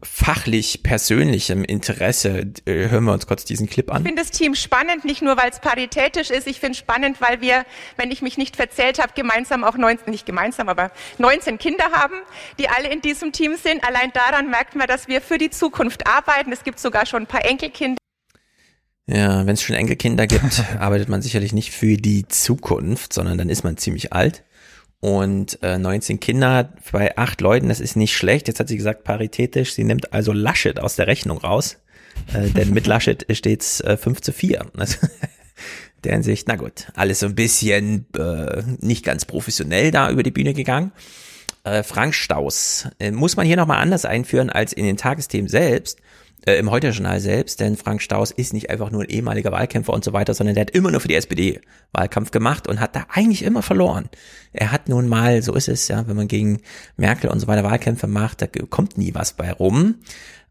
fachlich persönlichem Interesse. Äh, hören wir uns kurz diesen Clip an. Ich finde das Team spannend, nicht nur weil es paritätisch ist. Ich finde es spannend, weil wir, wenn ich mich nicht verzählt habe, gemeinsam auch 19, nicht gemeinsam, aber 19 Kinder haben, die alle in diesem Team sind. Allein daran merkt man, dass wir für die Zukunft arbeiten. Es gibt sogar schon ein paar Enkelkinder. Ja, wenn es schon Enkelkinder gibt, arbeitet man sicherlich nicht für die Zukunft, sondern dann ist man ziemlich alt. Und äh, 19 Kinder bei acht Leuten, das ist nicht schlecht. Jetzt hat sie gesagt, paritätisch, sie nimmt also Laschet aus der Rechnung raus. Äh, denn mit Laschet steht's äh, 5 zu 4. Also, der Hinsicht, na gut, alles so ein bisschen äh, nicht ganz professionell da über die Bühne gegangen. Äh, Frank Staus äh, muss man hier nochmal anders einführen als in den Tagesthemen selbst äh, im Heute-Journal selbst, denn Frank Staus ist nicht einfach nur ein ehemaliger Wahlkämpfer und so weiter, sondern der hat immer nur für die SPD Wahlkampf gemacht und hat da eigentlich immer verloren. Er hat nun mal, so ist es ja, wenn man gegen Merkel und so weiter Wahlkämpfe macht, da kommt nie was bei rum.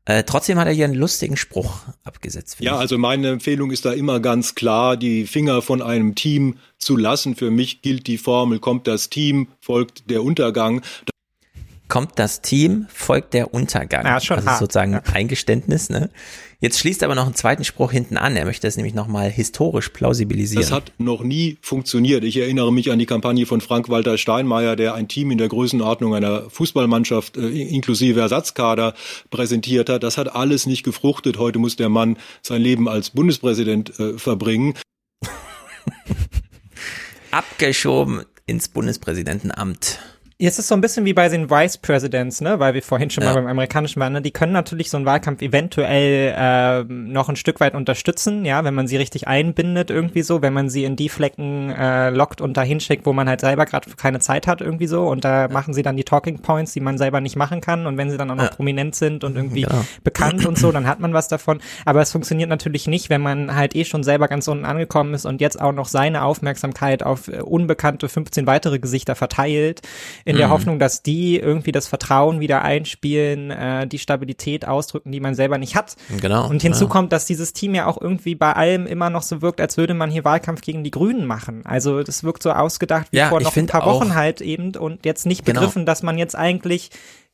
Äh, trotzdem hat er hier einen lustigen Spruch abgesetzt. Ja, ich. also meine Empfehlung ist da immer ganz klar, die Finger von einem Team zu lassen. Für mich gilt die Formel, kommt das Team, folgt der Untergang kommt das Team, folgt der Untergang. Ja, schon also hart. sozusagen ja. Eingeständnis. Ne? Jetzt schließt er aber noch einen zweiten Spruch hinten an. Er möchte das nämlich nochmal historisch plausibilisieren. Das hat noch nie funktioniert. Ich erinnere mich an die Kampagne von Frank-Walter Steinmeier, der ein Team in der Größenordnung einer Fußballmannschaft äh, inklusive Ersatzkader präsentiert hat. Das hat alles nicht gefruchtet. Heute muss der Mann sein Leben als Bundespräsident äh, verbringen. Abgeschoben ins Bundespräsidentenamt. Jetzt ist so ein bisschen wie bei den Vice Presidents, ne, weil wir vorhin schon ja. mal beim amerikanischen waren, ne? die können natürlich so einen Wahlkampf eventuell äh, noch ein Stück weit unterstützen, ja, wenn man sie richtig einbindet irgendwie so, wenn man sie in die Flecken äh, lockt und dahin schickt, wo man halt selber gerade keine Zeit hat irgendwie so und da ja. machen sie dann die Talking Points, die man selber nicht machen kann und wenn sie dann auch noch ja. prominent sind und irgendwie genau. bekannt und so, dann hat man was davon, aber es funktioniert natürlich nicht, wenn man halt eh schon selber ganz unten angekommen ist und jetzt auch noch seine Aufmerksamkeit auf äh, unbekannte 15 weitere Gesichter verteilt in der mhm. Hoffnung, dass die irgendwie das Vertrauen wieder einspielen, äh, die Stabilität ausdrücken, die man selber nicht hat. Genau. Und hinzu ja. kommt, dass dieses Team ja auch irgendwie bei allem immer noch so wirkt, als würde man hier Wahlkampf gegen die Grünen machen. Also das wirkt so ausgedacht wie ja, vor noch ein paar Wochen halt eben und jetzt nicht Genau. begriffen, dass man jetzt eigentlich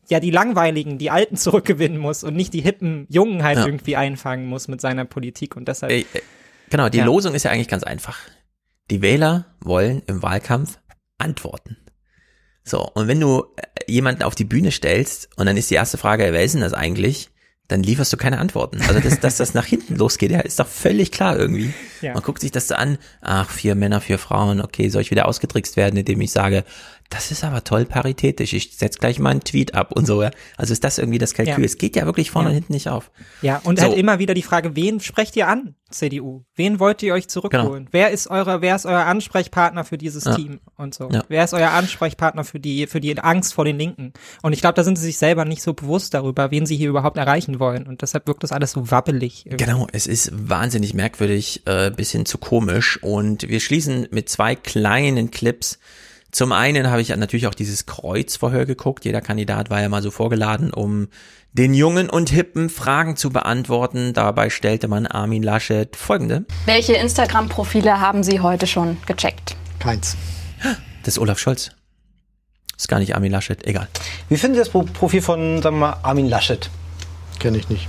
ja die langweiligen, die Alten zurückgewinnen muss und nicht die hippen Jungen halt Ja. irgendwie einfangen muss mit seiner Politik und deshalb Ey, ey, genau, die. Losung ist ja eigentlich ganz einfach. Die Wähler wollen im Wahlkampf Antworten. So, und wenn du äh, jemanden auf die Bühne stellst und dann ist die erste Frage, wer ist denn das eigentlich? Dann lieferst du keine Antworten. Also, dass, dass das nach hinten losgeht, ja, ist doch völlig klar irgendwie. Ja. Man guckt sich das so an, ach, vier Männer, vier Frauen, okay, soll ich wieder ausgetrickst werden, indem ich sage, das ist aber toll paritätisch, ich setz gleich mal einen Tweet ab und so. ja. Also ist das irgendwie das Kalkül. Ja. Es geht ja wirklich vorne Ja. und hinten nicht auf. Ja, und So. halt immer wieder die Frage, wen sprecht ihr an, CDU? Wen wollt ihr euch zurückholen? Wer ist euer, wer ist euer Ansprechpartner für dieses Genau. Ja. Team und so? Wer ist euer Ansprechpartner für die, für die Angst vor den Linken? Und ich glaube, da sind sie sich selber nicht so bewusst darüber, wen sie hier überhaupt erreichen wollen. Und deshalb wirkt das alles so wabbelig. irgendwie. Genau, es ist wahnsinnig merkwürdig, äh, bis hin zu komisch. Und wir schließen mit zwei kleinen Clips. Zum einen habe ich natürlich auch dieses Kreuzverhör geguckt. Jeder Kandidat war ja mal so vorgeladen, um den jungen und hippen Fragen zu beantworten. Dabei stellte man Armin Laschet folgende. Welche Instagram-Profile haben Sie heute schon gecheckt? Keins. Das ist Olaf Scholz. Ist gar nicht Armin Laschet, egal. Wie finden Sie das Pro- Profil von, sagen wir mal, Armin Laschet? Kenne ich nicht.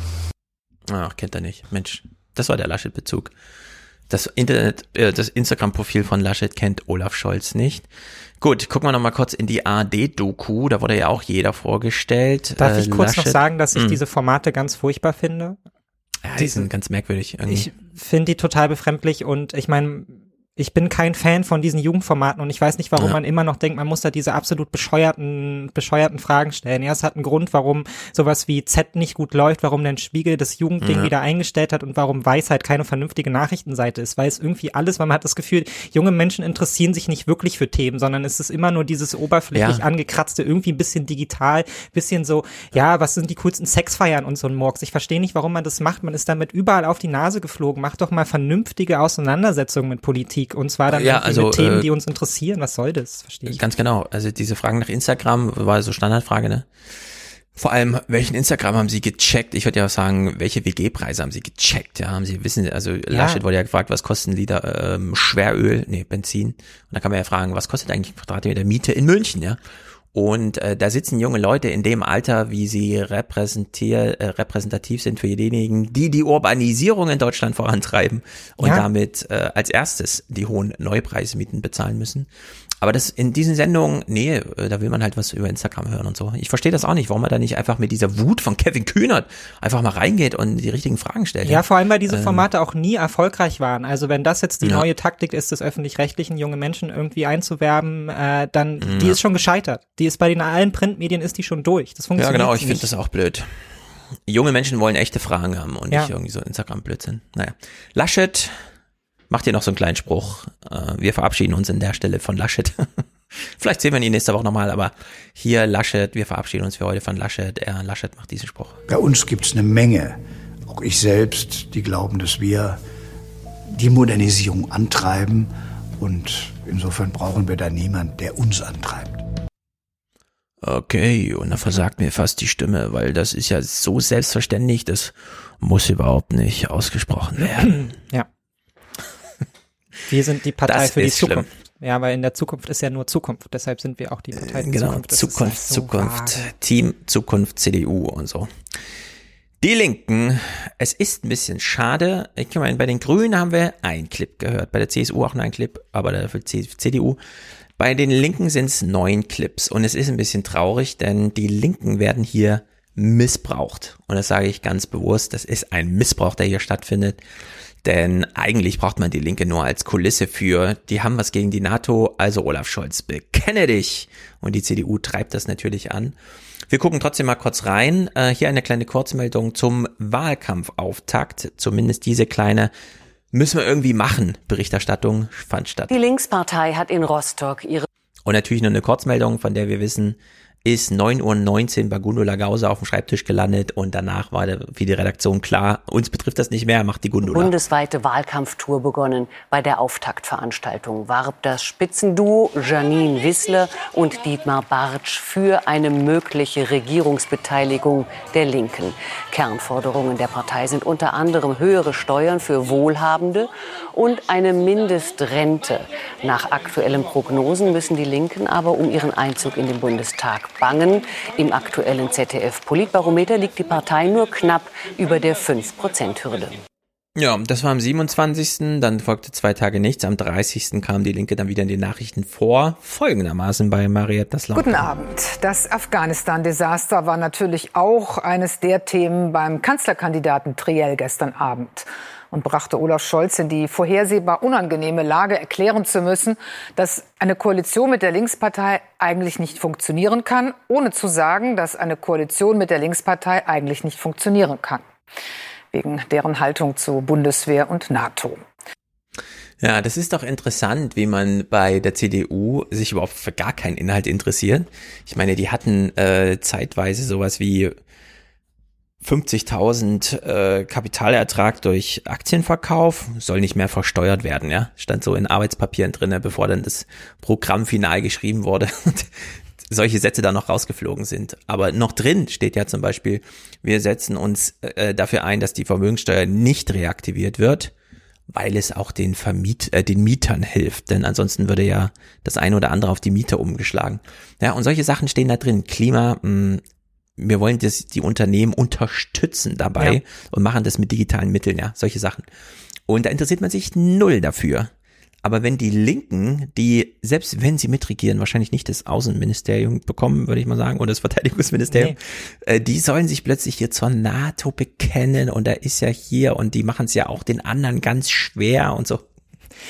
Ach, kennt er nicht. Mensch, das war der Laschet-Bezug. Das Internet, äh, das Instagram-Profil von Laschet kennt Olaf Scholz nicht. Gut, gucken wir noch mal kurz in die ARD-Doku. Da wurde ja auch jeder vorgestellt. Darf Äh, ich kurz noch Laschet- sagen, dass ich Hm. diese Formate ganz furchtbar finde? Ja, die sind ganz merkwürdig. Irgendwie. Ich finde die total befremdlich und ich meine, ich bin kein Fan von diesen Jugendformaten und ich weiß nicht, warum Ja. man immer noch denkt, man muss da diese absolut bescheuerten, bescheuerten Fragen stellen. Ja, es hat einen Grund, warum sowas wie Z nicht gut läuft, warum der Spiegel das Jugendding Ja. wieder eingestellt hat und warum Weisheit keine vernünftige Nachrichtenseite ist, weil es irgendwie alles, weil man hat das Gefühl, junge Menschen interessieren sich nicht wirklich für Themen, sondern es ist immer nur dieses oberflächlich Ja. angekratzte, irgendwie ein bisschen digital, bisschen so, ja, was sind die coolsten Sexfeiern und so ein Murks. Ich verstehe nicht, warum man das macht. Man ist damit überall auf die Nase geflogen. Macht doch mal vernünftige Auseinandersetzungen mit Politik und zwar dann Ja, also, mit Themen, äh, die uns interessieren. Was soll das? Verstehe ich. Ganz genau. Also diese Fragen nach Instagram war so Standardfrage, ne? Vor allem, welchen Instagram haben Sie gecheckt? Ich würde ja auch sagen, welche WG-Preise haben Sie gecheckt? Ja, haben Sie wissen, also Laschet wurde ja gefragt, was kostet ein Liter ähm, Schweröl, nee, Benzin. Und da kann man ja fragen, was kostet eigentlich ein Quadratmeter Miete in München, ja? Und äh, da sitzen junge Leute in dem Alter, wie sie repräsentier, äh, repräsentativ sind für diejenigen, die die Urbanisierung in Deutschland vorantreiben und Ja. damit äh, als erstes die hohen Neupreismieten bezahlen müssen. Aber das in diesen Sendungen, nee, äh, da will man halt was über Instagram hören und so. Ich verstehe das auch nicht, warum man da nicht einfach mit dieser Wut von Kevin Kühnert einfach mal reingeht und die richtigen Fragen stellt. Ja, vor allem, weil diese ähm, Formate ähm, auch nie erfolgreich waren. Also wenn das jetzt die ja. neue Taktik ist, des öffentlich-rechtlichen junge Menschen irgendwie einzuwerben, äh, dann, ja. die ist schon gescheitert. Die ist bei den allen Printmedien ist die schon durch. Das funktioniert Ja, genau, ich finde das auch blöd. Junge Menschen wollen echte Fragen haben und ja. nicht irgendwie so Instagram-Blödsinn. Naja. Laschet macht ihr noch so einen kleinen Spruch. Äh, wir verabschieden uns in der Stelle von Laschet. Vielleicht sehen wir ihn nächste Woche nochmal, aber hier Laschet, wir verabschieden uns für heute von Laschet. Er, Laschet macht diesen Spruch. Bei uns gibt es eine Menge, auch ich selbst, die glauben, dass wir die Modernisierung antreiben und insofern brauchen wir da niemand, der uns antreibt. Okay, und da versagt mir fast die Stimme, weil das ist ja so selbstverständlich, das muss überhaupt nicht ausgesprochen werden. Ja. Wir sind die Partei das für die Zukunft. Schlimm. Ja, weil in der Zukunft ist ja nur Zukunft. Deshalb sind wir auch die Partei für genau, Zukunft. Das Zukunft, so Zukunft, vage. Team Zukunft, CDU und so. Die Linken, es ist ein bisschen schade. Ich meine, bei den Grünen haben wir einen Clip gehört, bei der CSU auch nur einen Clip, aber dafür CDU. Bei den Linken sind es neun Clips und es ist ein bisschen traurig, denn die Linken werden hier missbraucht. Und das sage ich ganz bewusst, das ist ein Missbrauch, der hier stattfindet. Denn eigentlich braucht man die Linke nur als Kulisse für, die haben was gegen die NATO, also Olaf Scholz, bekenne dich. Und die CDU treibt das natürlich an. Wir gucken trotzdem mal kurz rein. Äh, hier eine kleine Kurzmeldung zum Wahlkampfauftakt. Zumindest diese kleine müssen wir irgendwie machen. Berichterstattung fand statt. Die Linkspartei hat in Rostock ihre und natürlich nur eine Kurzmeldung, von der wir wissen, ist 9.19 Uhr bei Gundula Gause auf dem Schreibtisch gelandet und danach war für die Redaktion klar, uns betrifft das nicht mehr, macht die Gundula. Bundesweite Wahlkampftour begonnen. Bei der Auftaktveranstaltung warb das Spitzenduo Janine Wissler und Dietmar Bartsch für eine mögliche Regierungsbeteiligung der Linken. Kernforderungen der Partei sind unter anderem höhere Steuern für Wohlhabende und eine Mindestrente. Nach aktuellen Prognosen müssen die Linken aber um ihren Einzug in den Bundestag bangen. Im aktuellen ZDF-Politbarometer liegt die Partei nur knapp über der 5-Prozent-Hürde. Ja, das war am 27. Dann folgte zwei Tage nichts. Am 30. kam die Linke dann wieder in den Nachrichten vor. Folgendermaßen bei Marietta Slaughter. Guten Abend. Das Afghanistan-Desaster war natürlich auch eines der Themen beim Kanzlerkandidaten Triell gestern Abend und brachte Olaf Scholz in die vorhersehbar unangenehme Lage, erklären zu müssen, dass eine Koalition mit der Linkspartei eigentlich nicht funktionieren kann, ohne zu sagen, dass eine Koalition mit der Linkspartei eigentlich nicht funktionieren kann. Wegen deren Haltung zu Bundeswehr und NATO. Ja, das ist doch interessant, wie man bei der CDU sich überhaupt für gar keinen Inhalt interessiert. Ich meine, die hatten äh, zeitweise sowas wie 50.000 äh, Kapitalertrag durch Aktienverkauf soll nicht mehr versteuert werden, ja. Stand so in Arbeitspapieren drinne, bevor dann das Programm final geschrieben wurde und solche Sätze da noch rausgeflogen sind. Aber noch drin steht ja zum Beispiel, wir setzen uns äh, dafür ein, dass die Vermögenssteuer nicht reaktiviert wird, weil es auch den Vermiet, äh, den Mietern hilft. Denn ansonsten würde ja das eine oder andere auf die Mieter umgeschlagen. Ja, und solche Sachen stehen da drin. Klima, mh, wir wollen das, die Unternehmen unterstützen dabei ja. und machen das mit digitalen Mitteln, ja, solche Sachen. Und da interessiert man sich null dafür. Aber wenn die Linken, die, selbst wenn sie mitregieren, wahrscheinlich nicht das Außenministerium bekommen, würde ich mal sagen, oder das Verteidigungsministerium, nee. äh, die sollen sich plötzlich hier zur NATO bekennen und da ist ja hier und die machen es ja auch den anderen ganz schwer und so.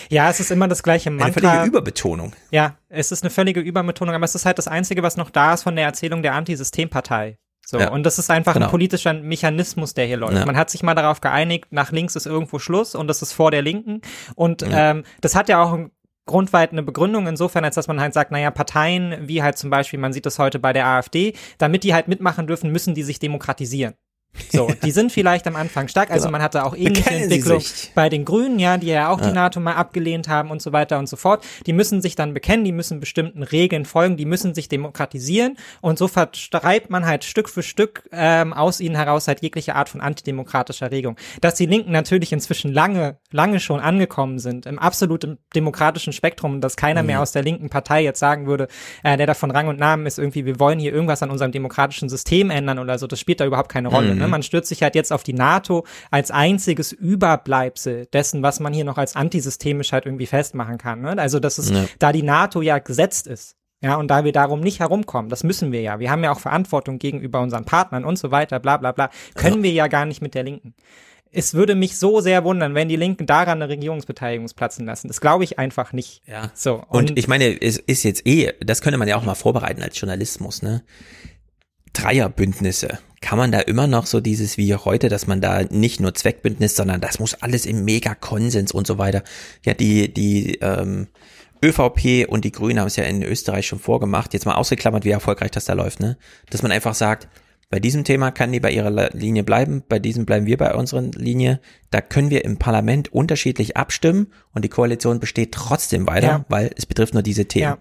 Ja, es ist immer das gleiche Mantra. Eine völlige Überbetonung. Ja, es ist eine völlige Überbetonung, aber es ist halt das Einzige, was noch da ist von der Erzählung der Antisystempartei. So, ja, und das ist einfach genau. ein politischer Mechanismus, der hier läuft. Ja. Man hat sich mal darauf geeinigt, nach links ist irgendwo Schluss und das ist vor der Linken. Und ja. ähm, das hat ja auch grundweit eine Begründung insofern, als dass man halt sagt, naja, Parteien, wie halt zum Beispiel, man sieht das heute bei der AfD, damit die halt mitmachen dürfen, müssen die sich demokratisieren. So, die sind vielleicht am Anfang stark. Also genau. man hatte auch ähnliche Entwicklung bei den Grünen, ja, die ja auch ja. die NATO mal abgelehnt haben und so weiter und so fort. Die müssen sich dann bekennen, die müssen bestimmten Regeln folgen, die müssen sich demokratisieren und so verstreibt man halt Stück für Stück ähm, aus ihnen heraus halt jegliche Art von antidemokratischer Regung. Dass die Linken natürlich inzwischen lange, lange schon angekommen sind im absoluten demokratischen Spektrum, dass keiner mhm. mehr aus der linken Partei jetzt sagen würde, äh, der davon Rang und Namen ist irgendwie, wir wollen hier irgendwas an unserem demokratischen System ändern oder so, das spielt da überhaupt keine Rolle. Mhm. Ne? Ne? Man stürzt sich halt jetzt auf die NATO als einziges Überbleibsel dessen, was man hier noch als antisystemisch halt irgendwie festmachen kann. Ne? Also, dass es, ja. da die NATO ja gesetzt ist, ja, und da wir darum nicht herumkommen, das müssen wir ja. Wir haben ja auch Verantwortung gegenüber unseren Partnern und so weiter, bla bla bla, können ja. wir ja gar nicht mit der Linken. Es würde mich so sehr wundern, wenn die Linken daran eine Regierungsbeteiligung platzen lassen. Das glaube ich einfach nicht. Ja. So. Und, und ich meine, es ist jetzt eh, das könnte man ja auch mal vorbereiten als Journalismus, ne? Dreierbündnisse. Kann man da immer noch so dieses wie heute, dass man da nicht nur Zweckbündnis, sondern das muss alles im Mega-Konsens und so weiter. Ja, die, die, ähm, ÖVP und die Grünen haben es ja in Österreich schon vorgemacht, jetzt mal ausgeklammert, wie erfolgreich das da läuft, ne? Dass man einfach sagt, bei diesem Thema kann die bei ihrer Linie bleiben, bei diesem bleiben wir bei unserer Linie. Da können wir im Parlament unterschiedlich abstimmen und die Koalition besteht trotzdem weiter, ja. weil es betrifft nur diese Themen. Ja.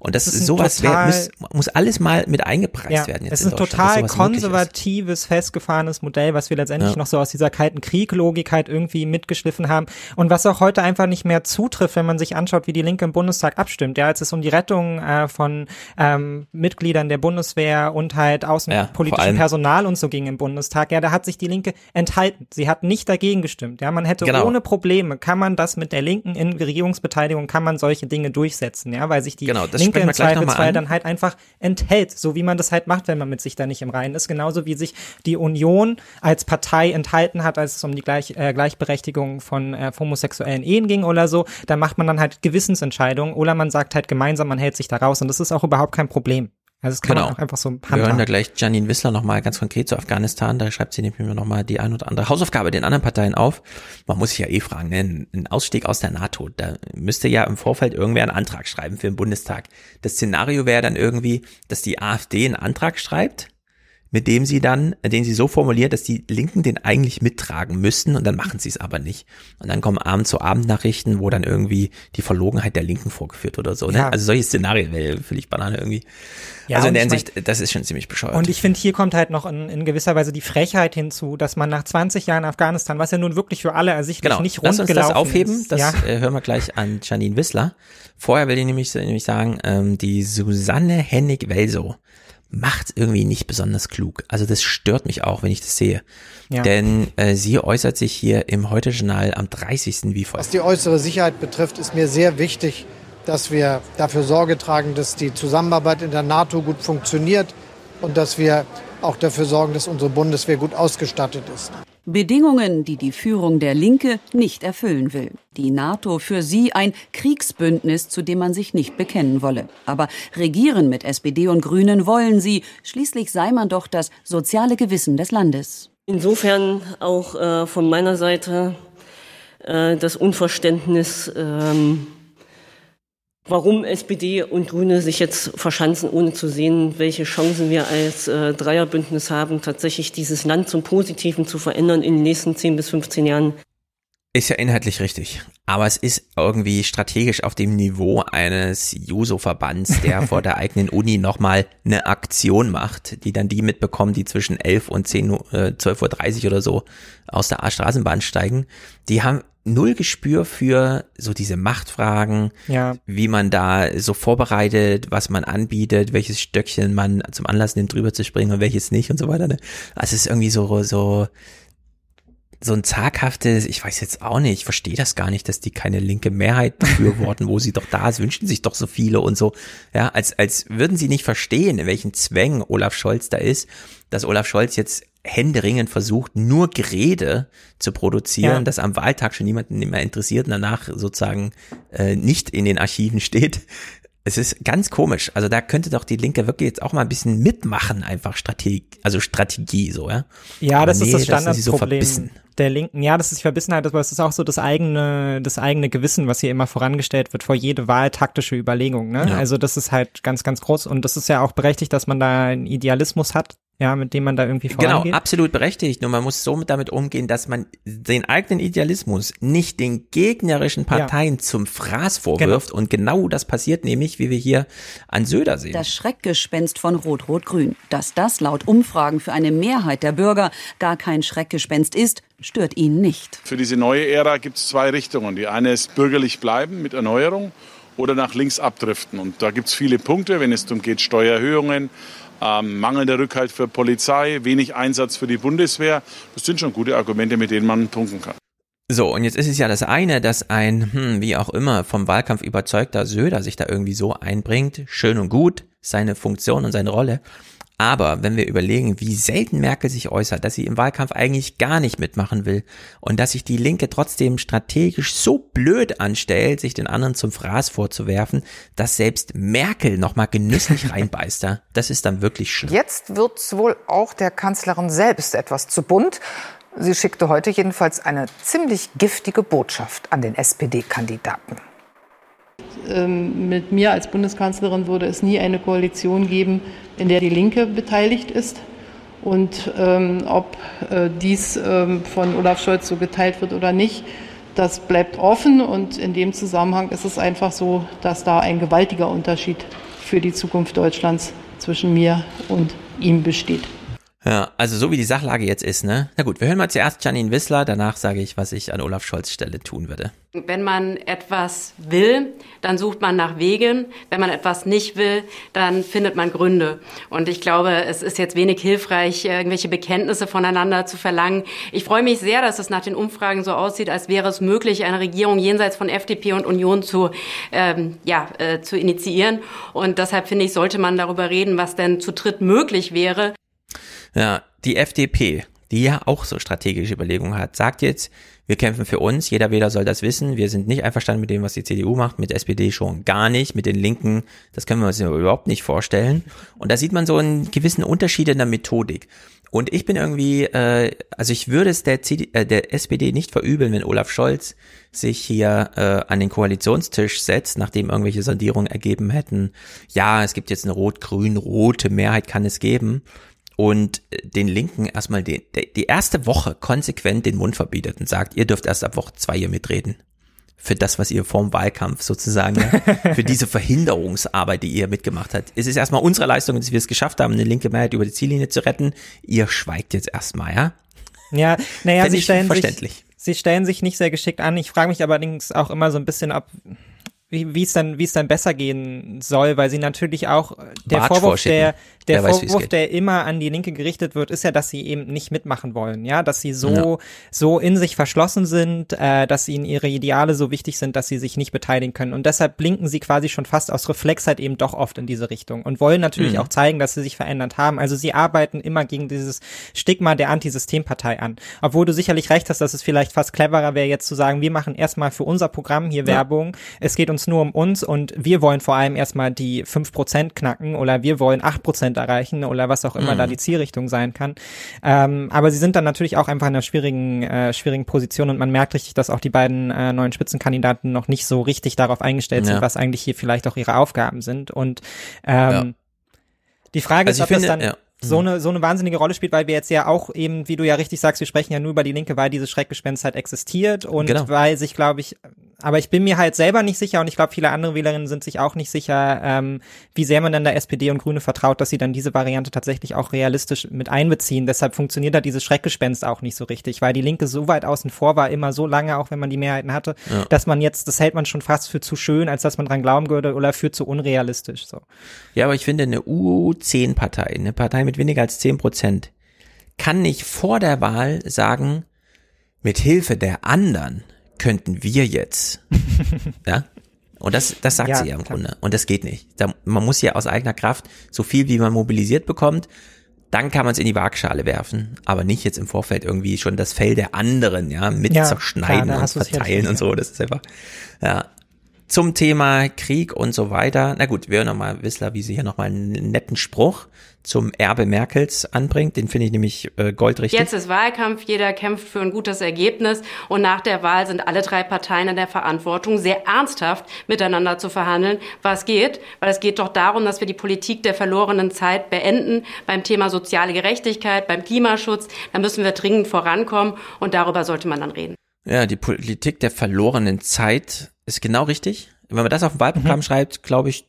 Und das, das ist sowas wär, muss, muss alles mal mit eingepreist ja, werden. Jetzt es ist ein total konservatives, festgefahrenes Modell, was wir letztendlich noch so aus dieser kalten Krieg-Logik halt irgendwie mitgeschliffen haben und was auch heute einfach nicht mehr zutrifft, wenn man sich anschaut, wie die Linke im Bundestag abstimmt. Ja, als es um die Rettung äh, von ähm, Mitgliedern der Bundeswehr und halt außenpolitischen Personal und so ging im Bundestag, ja, da hat sich die Linke enthalten. Sie hat nicht dagegen gestimmt. Ja, man hätte genau. ohne Probleme, kann man das mit der Linken in Regierungsbeteiligung, kann man solche Dinge durchsetzen, ja, weil sich die genau, Linke im Zweifelsfall dann halt einfach enthält, so wie man das halt macht, wenn man mit sich da nicht im Reinen ist. Genauso wie sich die Union als Partei enthalten hat, als es um die Gleich, äh, Gleichberechtigung von äh, homosexuellen Ehen ging oder so. Da macht man dann halt Gewissensentscheidungen oder man sagt halt gemeinsam, man hält sich da raus und das ist auch überhaupt kein Problem. Also es kann genau. man auch einfach so handhaben. Wir hören da gleich Janine Wissler nochmal ganz konkret zu Afghanistan. Da schreibt sie nämlich nochmal die ein oder andere Hausaufgabe den anderen Parteien auf. Man muss sich ja eh fragen, ne? ein Ausstieg aus der NATO, da müsste ja im Vorfeld irgendwer einen Antrag schreiben für den Bundestag. Das Szenario wäre dann irgendwie, dass die AfD einen Antrag schreibt, mit dem sie dann, den sie so formuliert, dass die Linken den eigentlich mittragen müssten und dann machen sie es aber nicht. Und dann kommen Abend zu Abendnachrichten, wo dann irgendwie die Verlogenheit der Linken vorgeführt oder so. Ne? Ja. Also solche Szenarien wäre völlig Banane irgendwie. Ja, also in der Hinsicht, mein, das ist schon ziemlich bescheuert. Und ich finde, hier kommt halt noch in, in, gewisser Weise die Frechheit hinzu, dass man nach 20 Jahren Afghanistan, was ja nun wirklich für alle ersichtlich genau. nicht rund Lass uns das aufheben, ist. das ja. äh, hören wir gleich an Janine Wissler. Vorher will ich nämlich, nämlich sagen, ähm, die Susanne Hennig-Welso macht irgendwie nicht besonders klug. Also das stört mich auch, wenn ich das sehe. Ja. Denn äh, sie äußert sich hier im Heute-Journal am 30. wie folgt. Was die äußere Sicherheit betrifft, ist mir sehr wichtig, dass wir dafür Sorge tragen, dass die Zusammenarbeit in der NATO gut funktioniert und dass wir auch dafür sorgen, dass unsere Bundeswehr gut ausgestattet ist. Bedingungen, die die Führung der Linke nicht erfüllen will. Die NATO für sie ein Kriegsbündnis, zu dem man sich nicht bekennen wolle. Aber regieren mit SPD und Grünen wollen sie. Schließlich sei man doch das soziale Gewissen des Landes. Insofern auch äh, von meiner Seite äh, das Unverständnis. Ähm warum SPD und Grüne sich jetzt verschanzen, ohne zu sehen, welche Chancen wir als äh, Dreierbündnis haben, tatsächlich dieses Land zum Positiven zu verändern in den nächsten 10 bis 15 Jahren. Ist ja inhaltlich richtig. Aber es ist irgendwie strategisch auf dem Niveau eines Juso-Verbands, der vor der eigenen Uni nochmal eine Aktion macht, die dann die mitbekommen, die zwischen 11 und 10, äh, 12.30 Uhr oder so aus der Straßenbahn steigen. Die haben null Gespür für so diese Machtfragen, ja. wie man da so vorbereitet, was man anbietet, welches Stöckchen man zum Anlass nimmt, drüber zu springen und welches nicht und so weiter. Ne? Also es ist irgendwie so, so, so ein zaghaftes, ich weiß jetzt auch nicht, ich verstehe das gar nicht, dass die keine linke Mehrheit befürworten, wo sie doch da ist, wünschen sich doch so viele und so. Ja, als, als würden sie nicht verstehen, in welchen Zwängen Olaf Scholz da ist, dass Olaf Scholz jetzt händeringend versucht, nur Gerede zu produzieren, ja. das am Wahltag schon niemanden mehr interessiert und danach sozusagen äh, nicht in den Archiven steht. Es ist ganz komisch. Also da könnte doch die Linke wirklich jetzt auch mal ein bisschen mitmachen, einfach Strategie, also Strategie so, ja. Ja, das nee, ist das Standardproblem so der Linken. Ja, das ist Verbissenheit, aber es ist auch so das eigene, das eigene Gewissen, was hier immer vorangestellt wird vor jede Wahl taktische Überlegung. Ne? Ja. Also das ist halt ganz, ganz groß und das ist ja auch berechtigt, dass man da einen Idealismus hat, ja, mit dem man da irgendwie genau, vorangeht. Genau, absolut berechtigt. Nur man muss so damit umgehen, dass man den eigenen Idealismus nicht den gegnerischen Parteien ja. zum Fraß vorwirft. Genau. Und genau das passiert nämlich, wie wir hier an Söder sehen. Das Schreckgespenst von Rot-Rot-Grün. Dass das laut Umfragen für eine Mehrheit der Bürger gar kein Schreckgespenst ist, stört ihn nicht. Für diese neue Ära gibt es zwei Richtungen. Die eine ist bürgerlich bleiben mit Erneuerung oder nach links abdriften. Und da gibt es viele Punkte, wenn es darum geht, Steuererhöhungen, ähm, mangelnder Rückhalt für Polizei, wenig Einsatz für die Bundeswehr. Das sind schon gute Argumente, mit denen man punkten kann. So, und jetzt ist es ja das eine, dass ein, hm, wie auch immer, vom Wahlkampf überzeugter Söder sich da irgendwie so einbringt. Schön und gut, seine Funktion und seine Rolle. Aber wenn wir überlegen, wie selten Merkel sich äußert, dass sie im Wahlkampf eigentlich gar nicht mitmachen will und dass sich die Linke trotzdem strategisch so blöd anstellt, sich den anderen zum Fraß vorzuwerfen, dass selbst Merkel nochmal genüsslich reinbeißt, das ist dann wirklich schlimm. Jetzt wird's wohl auch der Kanzlerin selbst etwas zu bunt. Sie schickte heute jedenfalls eine ziemlich giftige Botschaft an den SPD-Kandidaten. Ähm, mit mir als Bundeskanzlerin würde es nie eine Koalition geben, in der die Linke beteiligt ist. Und ähm, ob äh, dies ähm, von Olaf Scholz so geteilt wird oder nicht, das bleibt offen. Und in dem Zusammenhang ist es einfach so, dass da ein gewaltiger Unterschied für die Zukunft Deutschlands zwischen mir und ihm besteht. Ja, also so wie die Sachlage jetzt ist, ne? Na gut, wir hören mal zuerst Janine Wissler, danach sage ich, was ich an Olaf Scholz Stelle tun würde. Wenn man etwas will, dann sucht man nach Wegen. Wenn man etwas nicht will, dann findet man Gründe. Und ich glaube, es ist jetzt wenig hilfreich, irgendwelche Bekenntnisse voneinander zu verlangen. Ich freue mich sehr, dass es nach den Umfragen so aussieht, als wäre es möglich, eine Regierung jenseits von FDP und Union zu, ähm, ja, äh, zu initiieren. Und deshalb finde ich, sollte man darüber reden, was denn zu dritt möglich wäre. Ja, die FDP, die ja auch so strategische Überlegungen hat, sagt jetzt, wir kämpfen für uns, jeder Wähler soll das wissen, wir sind nicht einverstanden mit dem, was die CDU macht, mit SPD schon gar nicht, mit den Linken, das können wir uns überhaupt nicht vorstellen. Und da sieht man so einen gewissen Unterschied in der Methodik. Und ich bin irgendwie, äh, also ich würde es der, CD, äh, der SPD nicht verübeln, wenn Olaf Scholz sich hier äh, an den Koalitionstisch setzt, nachdem irgendwelche Sondierungen ergeben hätten, ja, es gibt jetzt eine rot-grün-rote Mehrheit, kann es geben und äh, den Linken erstmal die, die erste Woche konsequent den Mund verbietet und sagt, ihr dürft erst ab Woche zwei hier mitreden. Für das, was ihr vorm Wahlkampf sozusagen, ja, für diese Verhinderungsarbeit, die ihr mitgemacht habt. Es ist erstmal unsere Leistung, dass wir es geschafft haben, eine linke Mehrheit über die Ziellinie zu retten. Ihr schweigt jetzt erstmal, ja? Ja, naja, sie stellen, verständlich. sich, sie stellen sich nicht sehr geschickt an. Ich frage mich allerdings auch immer so ein bisschen, ob wie wie es dann wie es dann besser gehen soll, weil sie natürlich auch der Bartsch Vorwurf der der, weiß, Vorwurf, der immer an die Linke gerichtet wird, ist ja, dass sie eben nicht mitmachen wollen, ja, dass sie so Ja. so in sich verschlossen sind, äh, dass ihnen ihre Ideale so wichtig sind, dass sie sich nicht beteiligen können und deshalb blinken sie quasi schon fast aus Reflex halt eben doch oft in diese Richtung und wollen natürlich Mhm. auch zeigen, dass sie sich verändert haben. Also sie arbeiten immer gegen dieses Stigma der Antisystempartei an, obwohl du sicherlich recht hast, dass es vielleicht fast cleverer wäre, jetzt zu sagen, wir machen erstmal für unser Programm hier Ja. Werbung, es geht uns nur um uns und wir wollen vor allem erstmal die 5% knacken oder wir wollen 8% erreichen oder was auch immer Mhm. da die Zielrichtung sein kann. Ähm, aber sie sind dann natürlich auch einfach in einer schwierigen, äh, schwierigen Position und man merkt richtig, dass auch die beiden äh, neuen Spitzenkandidaten noch nicht so richtig darauf eingestellt Ja. sind, was eigentlich hier vielleicht auch ihre Aufgaben sind. Und ähm, Ja. die Frage Also ist, ob das finde, dann ja. So eine so eine wahnsinnige Rolle spielt, weil wir jetzt ja auch eben, wie du ja richtig sagst, wir sprechen ja nur über die Linke, weil dieses Schreckgespenst halt existiert und Genau. weil sich, glaube ich, aber ich bin mir halt selber nicht sicher und ich glaube, viele andere Wählerinnen sind sich auch nicht sicher, ähm, wie sehr man dann der SPD und Grüne vertraut, dass sie dann diese Variante tatsächlich auch realistisch mit einbeziehen. Deshalb funktioniert da dieses Schreckgespenst auch nicht so richtig, weil die Linke so weit außen vor war, immer so lange, auch wenn man die Mehrheiten hatte, Ja. dass man jetzt, das hält man schon fast für zu schön, als dass man dran glauben würde oder für zu unrealistisch. So. Ja, aber ich finde, eine U10-Partei, eine Partei mit weniger als 10 Prozent, kann nicht vor der Wahl sagen, mit Hilfe der anderen könnten wir jetzt. ja? Und das, das sagt Ja, sie ja im klar. Grunde. Und das geht nicht. Da, man muss ja aus eigener Kraft so viel, wie man mobilisiert bekommt, dann kann man es in die Waagschale werfen, aber nicht jetzt im Vorfeld irgendwie schon das Fell der anderen, ja, mit Ja, zerschneiden klar, und verteilen und so. Das ist einfach, ja. Zum Thema Krieg und so weiter. Na gut, wir hören nochmal Wissler, wie sie hier nochmal einen netten Spruch zum Erbe Merkels anbringt. Den finde ich nämlich äh, goldrichtig. Jetzt ist Wahlkampf, jeder kämpft für ein gutes Ergebnis und nach der Wahl sind alle drei Parteien in der Verantwortung, sehr ernsthaft miteinander zu verhandeln, was geht, weil es geht doch darum, dass wir die Politik der verlorenen Zeit beenden beim Thema soziale Gerechtigkeit, beim Klimaschutz. Da müssen wir dringend vorankommen und darüber sollte man dann reden. Ja, die Politik der verlorenen Zeit ist genau richtig. Wenn man das auf dem Wahlprogramm schreibt, glaube ich,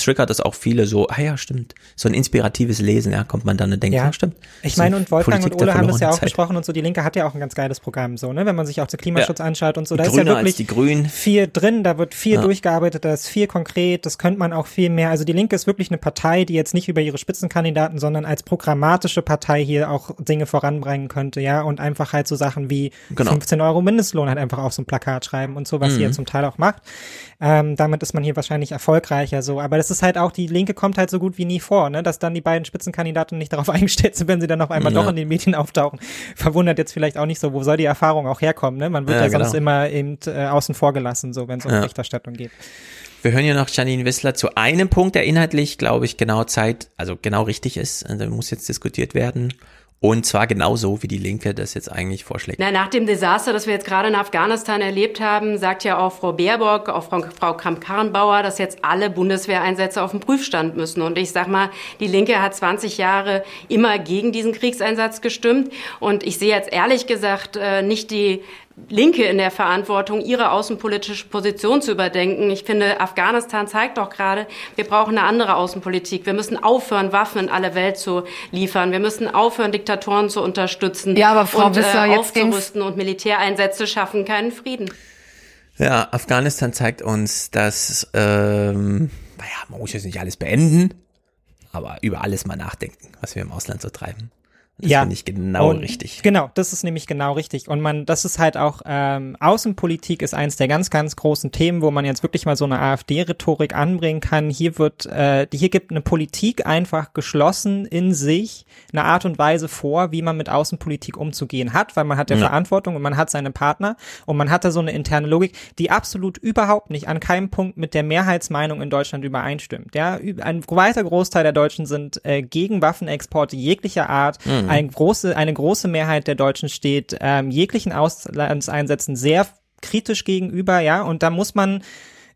triggert das auch viele so, ah ja, stimmt. So ein inspiratives Lesen, ja, kommt man dann und denkt, ja, ja stimmt. Ich meine, und Wolfgang Politik und Ole haben das ja auch Zeit. besprochen und so, die Linke hat ja auch ein ganz geiles Programm, so, ne, wenn man sich auch den Klimaschutz ja. anschaut und so, da Grüner ist ja wirklich die Grünen. viel drin, da wird viel ja. durchgearbeitet, da ist viel konkret, das könnte man auch viel mehr, also die Linke ist wirklich eine Partei, die jetzt nicht über ihre Spitzenkandidaten, sondern als programmatische Partei hier auch Dinge voranbringen könnte, ja, und einfach halt so Sachen wie genau. 15 Euro Mindestlohn halt einfach auf so ein Plakat schreiben und so, was mhm. sie ja zum Teil auch macht. Ähm, damit ist man hier wahrscheinlich erfolgreicher so. Aber das ist halt auch, die Linke kommt halt so gut wie nie vor, ne? dass dann die beiden Spitzenkandidaten nicht darauf eingestellt sind, wenn sie dann auf einmal ja. doch in den Medien auftauchen. Verwundert jetzt vielleicht auch nicht so, wo soll die Erfahrung auch herkommen? Ne? Man wird ja, ja genau. sonst immer eben äh, außen vor gelassen, so wenn es um ja. Berichterstattung geht. Wir hören hier noch Janine Wissler zu einem Punkt, der inhaltlich, glaube ich, genau Zeit, also genau richtig ist. Also muss jetzt diskutiert werden. Und zwar genauso, wie die Linke das jetzt eigentlich vorschlägt. Na, nach dem Desaster, das wir jetzt gerade in Afghanistan erlebt haben, sagt ja auch Frau Baerbock, auch Frau, Frau Kramp-Karrenbauer, dass jetzt alle Bundeswehreinsätze auf den Prüfstand müssen. Und ich sag mal, die Linke hat 20 Jahre immer gegen diesen Kriegseinsatz gestimmt. Und ich sehe jetzt ehrlich gesagt äh, nicht die Linke in der Verantwortung, ihre außenpolitische Position zu überdenken. Ich finde, Afghanistan zeigt doch gerade, wir brauchen eine andere Außenpolitik. Wir müssen aufhören, Waffen in alle Welt zu liefern. Wir müssen aufhören, Diktatoren zu unterstützen ja, aber Frau und Wisser, äh, aufzurüsten und Militäreinsätze schaffen keinen Frieden. Ja, Afghanistan zeigt uns, dass, ähm, naja, man muss jetzt nicht alles beenden, aber über alles mal nachdenken, was wir im Ausland so treiben. Das ja, finde ich genau und, richtig. Genau, das ist nämlich genau richtig. Und man, das ist halt auch, ähm, Außenpolitik ist eins der ganz, ganz großen Themen, wo man jetzt wirklich mal so eine AfD-Rhetorik anbringen kann. Hier wird, äh, hier gibt eine Politik einfach geschlossen in sich eine Art und Weise vor, wie man mit Außenpolitik umzugehen hat, weil man hat ja, ja. Verantwortung und man hat seine Partner und man hat da so eine interne Logik, die absolut überhaupt nicht an keinem Punkt mit der Mehrheitsmeinung in Deutschland übereinstimmt. Ja, ein weiter Großteil der Deutschen sind äh, gegen Waffenexporte jeglicher Art. Mhm eine große, eine große Mehrheit der Deutschen steht ähm, jeglichen Auslandseinsätzen sehr kritisch gegenüber, ja, und da muss man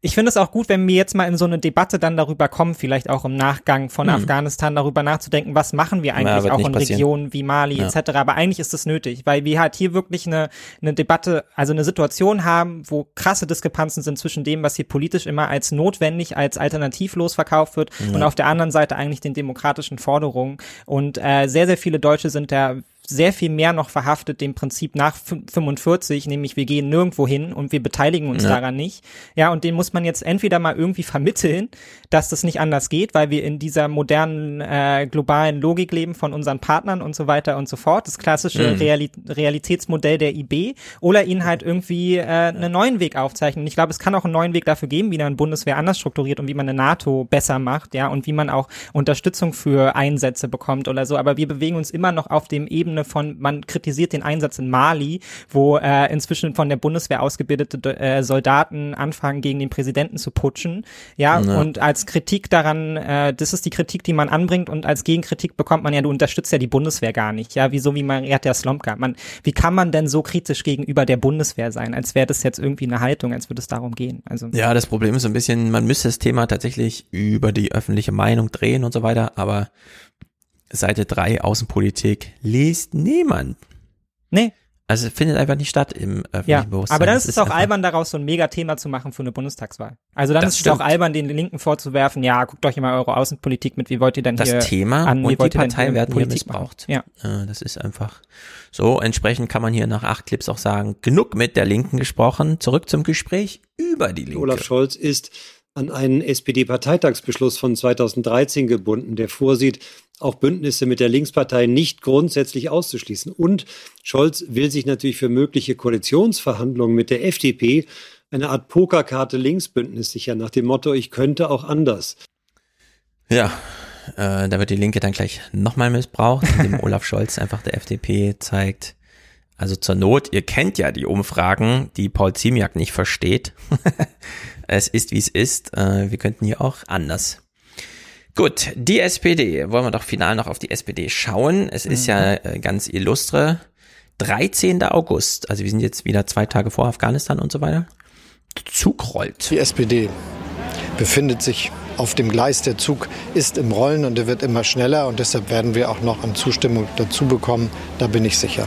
ich finde es auch gut, wenn wir jetzt mal in so eine Debatte dann darüber kommen, vielleicht auch im Nachgang von hm. Afghanistan darüber nachzudenken, was machen wir eigentlich ja, auch in passieren. Regionen wie Mali ja. etc. Aber eigentlich ist es nötig, weil wir halt hier wirklich eine, eine Debatte, also eine Situation haben, wo krasse Diskrepanzen sind zwischen dem, was hier politisch immer als notwendig, als alternativlos verkauft wird ja. und auf der anderen Seite eigentlich den demokratischen Forderungen. Und äh, sehr, sehr viele Deutsche sind da sehr viel mehr noch verhaftet dem Prinzip nach 45, nämlich wir gehen nirgendwo hin und wir beteiligen uns ja. daran nicht. Ja, und den muss man jetzt entweder mal irgendwie vermitteln, dass das nicht anders geht, weil wir in dieser modernen äh, globalen Logik leben von unseren Partnern und so weiter und so fort, das klassische mhm. Reali Realitätsmodell der IB, oder ihnen halt irgendwie äh, einen neuen Weg aufzeichnen. Und ich glaube, es kann auch einen neuen Weg dafür geben, wie man Bundeswehr anders strukturiert und wie man eine NATO besser macht, ja, und wie man auch Unterstützung für Einsätze bekommt oder so. Aber wir bewegen uns immer noch auf dem Ebene Ebene von, man kritisiert den Einsatz in Mali, wo äh, inzwischen von der Bundeswehr ausgebildete äh, Soldaten anfangen, gegen den Präsidenten zu putschen. Ja, ja. und als Kritik daran, äh, das ist die Kritik, die man anbringt und als Gegenkritik bekommt man ja, du unterstützt ja die Bundeswehr gar nicht. Ja, wieso wie Marietta Slomka? Man, wie kann man denn so kritisch gegenüber der Bundeswehr sein, als wäre das jetzt irgendwie eine Haltung, als würde es darum gehen? Also ja, das Problem ist so ein bisschen, man müsste das Thema tatsächlich über die öffentliche Meinung drehen und so weiter, aber Seite 3 Außenpolitik liest niemand. Nee. Also findet einfach nicht statt im öffentlichen ja, Bewusstsein. Aber dann ist es auch albern, daraus so ein Megathema zu machen für eine Bundestagswahl. Also dann das ist stimmt. es auch albern, den Linken vorzuwerfen, ja, guckt euch immer eure Außenpolitik mit, wie wollt ihr denn das hier Das Thema an, und die Partei werden Politik hier missbraucht. Ja. Das ist einfach so. Entsprechend kann man hier nach acht Clips auch sagen, genug mit der Linken gesprochen, zurück zum Gespräch über die Linke. Olaf Scholz ist an einen SPD-Parteitagsbeschluss von 2013 gebunden, der vorsieht, auch Bündnisse mit der Linkspartei nicht grundsätzlich auszuschließen. Und Scholz will sich natürlich für mögliche Koalitionsverhandlungen mit der FDP eine Art Pokerkarte Linksbündnis sichern, nach dem Motto, ich könnte auch anders. Ja, äh, da wird die Linke dann gleich nochmal missbraucht, indem Olaf Scholz einfach der FDP zeigt, also zur Not, ihr kennt ja die Umfragen, die Paul Ziemiak nicht versteht. es ist, wie es ist. Äh, wir könnten hier auch anders. Gut, die SPD. Wollen wir doch final noch auf die SPD schauen. Es ist mhm. ja äh, ganz illustre. 13. August, also wir sind jetzt wieder zwei Tage vor Afghanistan und so weiter. Zug rollt. Die SPD befindet sich auf dem Gleis. Der Zug ist im Rollen und er wird immer schneller und deshalb werden wir auch noch an Zustimmung dazu bekommen. Da bin ich sicher.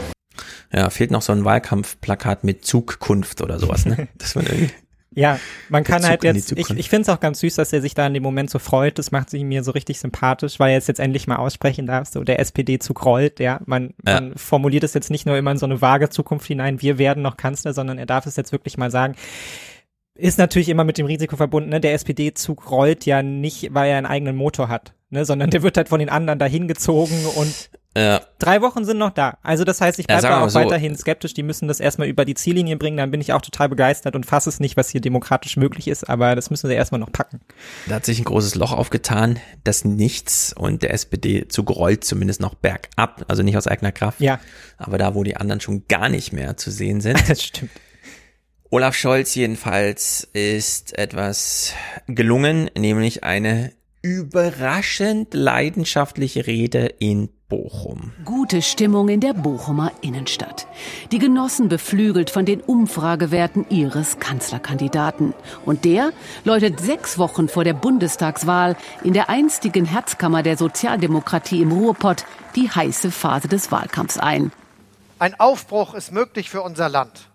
Ja, fehlt noch so ein Wahlkampfplakat mit Zugkunft oder sowas, ne? Das man irgendwie Ja, man kann halt jetzt, ich, ich finde es auch ganz süß, dass er sich da in dem Moment so freut. Das macht sich mir so richtig sympathisch, weil er es jetzt endlich mal aussprechen darf. So der SPD-Zug rollt, ja. Man, Ja. man formuliert es jetzt nicht nur immer in so eine vage Zukunft hinein, wir werden noch Kanzler, sondern er darf es jetzt wirklich mal sagen. Ist natürlich immer mit dem Risiko verbunden, ne? Der SPD-Zug rollt ja nicht, weil er einen eigenen Motor hat, ne? Sondern der wird halt von den anderen dahin gezogen und Ja. Drei Wochen sind noch da. Also das heißt, ich Ja, bleibe mal auch so. weiterhin skeptisch. Die müssen das erstmal über die Ziellinie bringen. Dann bin ich auch total begeistert und fasse es nicht, was hier demokratisch möglich ist. Aber das müssen sie erstmal noch packen. Da hat sich ein großes Loch aufgetan, das nichts und der SPD-Zug rollt zumindest noch bergab, also nicht aus eigener Kraft. Ja. Aber da, wo die anderen schon gar nicht mehr zu sehen sind. Das stimmt. Olaf Scholz jedenfalls ist etwas gelungen, nämlich eine überraschend leidenschaftliche Rede in Bochum. Gute Stimmung in der Bochumer Innenstadt. Die Genossen beflügelt von den Umfragewerten ihres Kanzlerkandidaten. Und der läutet sechs Wochen vor der Bundestagswahl in der einstigen Herzkammer der Sozialdemokratie im Ruhrpott die heiße Phase des Wahlkampfs ein. Ein Aufbruch ist möglich für unser Land.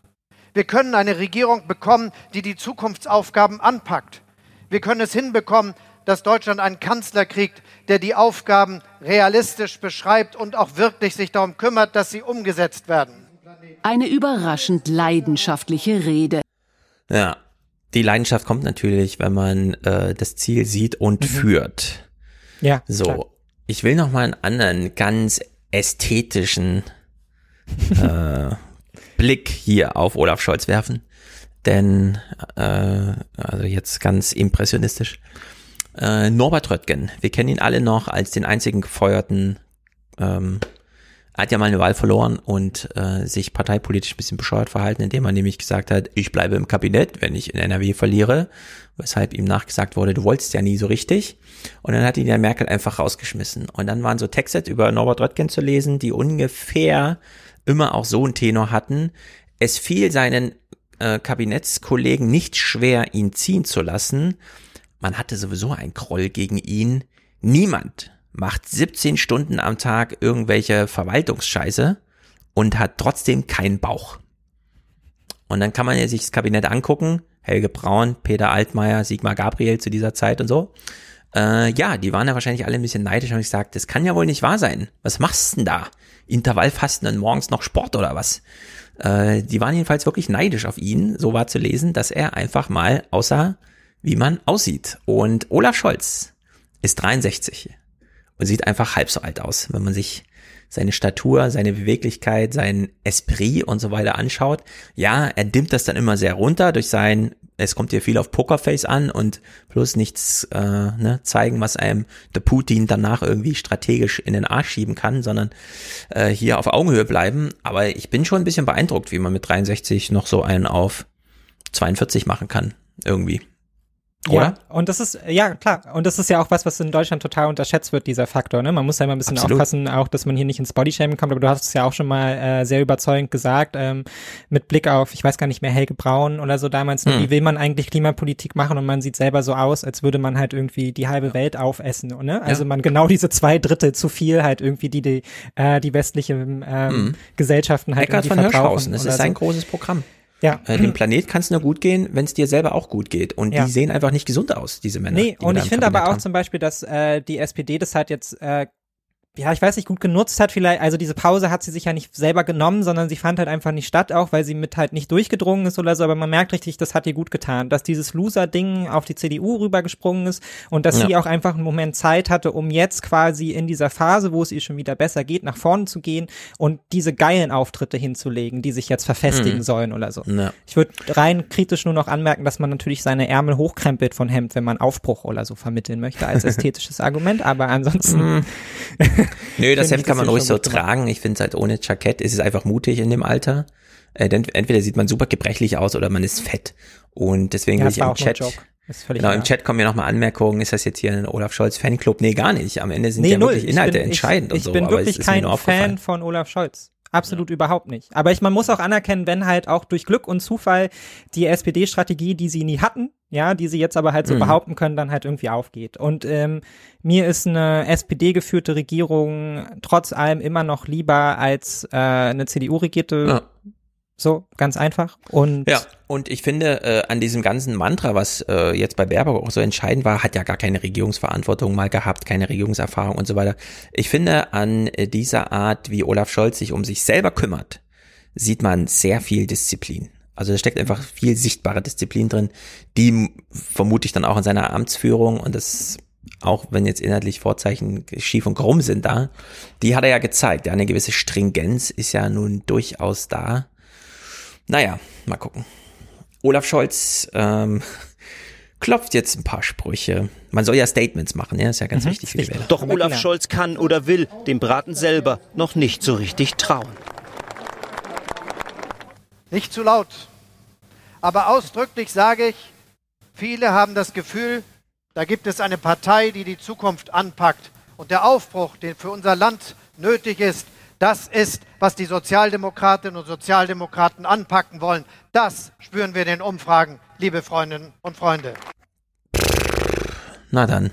Wir können eine Regierung bekommen, die die Zukunftsaufgaben anpackt. Wir können es hinbekommen, dass Deutschland einen Kanzler kriegt, der die Aufgaben realistisch beschreibt und auch wirklich sich darum kümmert, dass sie umgesetzt werden. Eine überraschend leidenschaftliche Rede. Ja, die Leidenschaft kommt natürlich, wenn man äh, das Ziel sieht und führt. Ja. So, klar. ich will noch mal einen anderen ganz ästhetischen äh, Blick hier auf Olaf Scholz werfen, denn äh, also jetzt ganz impressionistisch. Äh, Norbert Röttgen, wir kennen ihn alle noch als den einzigen gefeuerten. Ähm, hat ja mal eine Wahl verloren und äh, sich parteipolitisch ein bisschen bescheuert verhalten, indem er nämlich gesagt hat, ich bleibe im Kabinett, wenn ich in NRW verliere, weshalb ihm nachgesagt wurde, du wolltest ja nie so richtig. Und dann hat ihn ja Merkel einfach rausgeschmissen. Und dann waren so Texte über Norbert Röttgen zu lesen, die ungefähr immer auch so einen Tenor hatten. Es fiel seinen äh, Kabinettskollegen nicht schwer, ihn ziehen zu lassen. Man hatte sowieso einen Groll gegen ihn. Niemand macht 17 Stunden am Tag irgendwelche Verwaltungsscheiße und hat trotzdem keinen Bauch. Und dann kann man ja sich das Kabinett angucken. Helge Braun, Peter Altmaier, Sigmar Gabriel zu dieser Zeit und so. Äh, ja, die waren ja wahrscheinlich alle ein bisschen neidisch und ich gesagt, das kann ja wohl nicht wahr sein. Was machst denn da? Intervallfasten und morgens noch Sport oder was? Äh, die waren jedenfalls wirklich neidisch auf ihn. So war zu lesen, dass er einfach mal aussah, wie man aussieht. Und Olaf Scholz ist 63 und sieht einfach halb so alt aus, wenn man sich seine Statur, seine Beweglichkeit, sein Esprit und so weiter anschaut. Ja, er dimmt das dann immer sehr runter durch sein, es kommt hier viel auf Pokerface an und bloß nichts äh, ne, zeigen, was einem der Putin danach irgendwie strategisch in den Arsch schieben kann, sondern äh, hier auf Augenhöhe bleiben. Aber ich bin schon ein bisschen beeindruckt, wie man mit 63 noch so einen auf 42 machen kann, irgendwie. Oder? Ja, und das ist, ja, klar. Und das ist ja auch was, was in Deutschland total unterschätzt wird, dieser Faktor, ne? Man muss ja immer ein bisschen Absolut. aufpassen, auch, dass man hier nicht ins Bodyshaming kommt, aber du hast es ja auch schon mal äh, sehr überzeugend gesagt, ähm, mit Blick auf, ich weiß gar nicht mehr, Helge Braun oder so damals, ne? Hm. wie will man eigentlich Klimapolitik machen und man sieht selber so aus, als würde man halt irgendwie die halbe Welt aufessen, ne? Also Ja. man genau diese zwei Drittel zu viel halt irgendwie, die die, äh, die westliche ähm, Hm. Gesellschaften halt Eckart irgendwie von verbrauchen. Das ist so. großes Programm. Ja. Äh, dem Planet kann es nur gut gehen, wenn es dir selber auch gut geht. Und Ja. die sehen einfach nicht gesund aus, diese Männer. Nee, und ich finde aber auch haben. zum Beispiel, dass äh, die SPD das halt jetzt, äh, ja, ich weiß nicht, gut genutzt hat vielleicht, also diese Pause hat sie sich ja nicht selber genommen, sondern sie fand halt einfach nicht statt, auch weil sie mit halt nicht durchgedrungen ist oder so, aber man merkt richtig, das hat ihr gut getan, dass dieses Loser-Ding auf die CDU rübergesprungen ist und dass Ja. sie auch einfach einen Moment Zeit hatte, um jetzt quasi in dieser Phase, wo es ihr schon wieder besser geht, nach vorne zu gehen und diese geilen Auftritte hinzulegen, die sich jetzt verfestigen Mhm. sollen oder so. Ja. Ich würde rein kritisch nur noch anmerken, dass man natürlich seine Ärmel hochkrempelt von Hemd, wenn man Aufbruch oder so vermitteln möchte als ästhetisches Argument, aber ansonsten. Nö, das Hemd ich, kann man ruhig so tragen. Ich finde es halt ohne Jackett ist es einfach mutig in dem Alter. Äh, denn entweder sieht man super gebrechlich aus oder man ist fett. Und deswegen Ja, will ich im Chat, genau, im. Chat kommen ja nochmal Anmerkungen. Ist das jetzt hier ein Olaf Scholz Fanclub? Nee, gar nicht. Am Ende sind Nee, ja null. wirklich Inhalte ich bin, entscheidend ich, und ich so. bin aber wirklich kein. Fan von Olaf Scholz. Absolut überhaupt nicht. Aber ich, man muss auch anerkennen, wenn halt auch durch Glück und Zufall die SPD-Strategie, die sie nie hatten, ja, die sie jetzt aber halt so Mhm. behaupten können, dann halt irgendwie aufgeht. Und ähm, mir ist eine SPD-geführte Regierung trotz allem immer noch lieber als äh, eine CDU-regierte Ja. So, ganz einfach. Und ja, und ich finde, äh, an diesem ganzen Mantra, was äh, jetzt bei Baerbock auch so entscheidend war, hat ja gar keine Regierungsverantwortung mal gehabt, keine Regierungserfahrung und so weiter. Ich finde, an äh, dieser Art, wie Olaf Scholz sich um sich selber kümmert, sieht man sehr viel Disziplin. Also da steckt einfach viel sichtbare Disziplin drin, die vermute ich dann auch in seiner Amtsführung und das auch wenn jetzt inhaltlich Vorzeichen schief und krumm sind da, die hat er ja gezeigt. Ja, eine gewisse Stringenz ist ja nun durchaus da. Naja, mal gucken. Olaf Scholz ähm, klopft jetzt ein paar Sprüche. Man soll ja Statements machen, ja, ist ja ganz mhm, wichtig für die Wähler. Doch Olaf Scholz kann oder will dem Braten selber noch nicht so richtig trauen. Nicht zu laut. Aber ausdrücklich sage ich, viele haben das Gefühl, da gibt es eine Partei, die die Zukunft anpackt. Und der Aufbruch, den für unser Land nötig ist, das ist, was die Sozialdemokratinnen und Sozialdemokraten anpacken wollen. Das spüren wir in den Umfragen, liebe Freundinnen und Freunde. Na dann.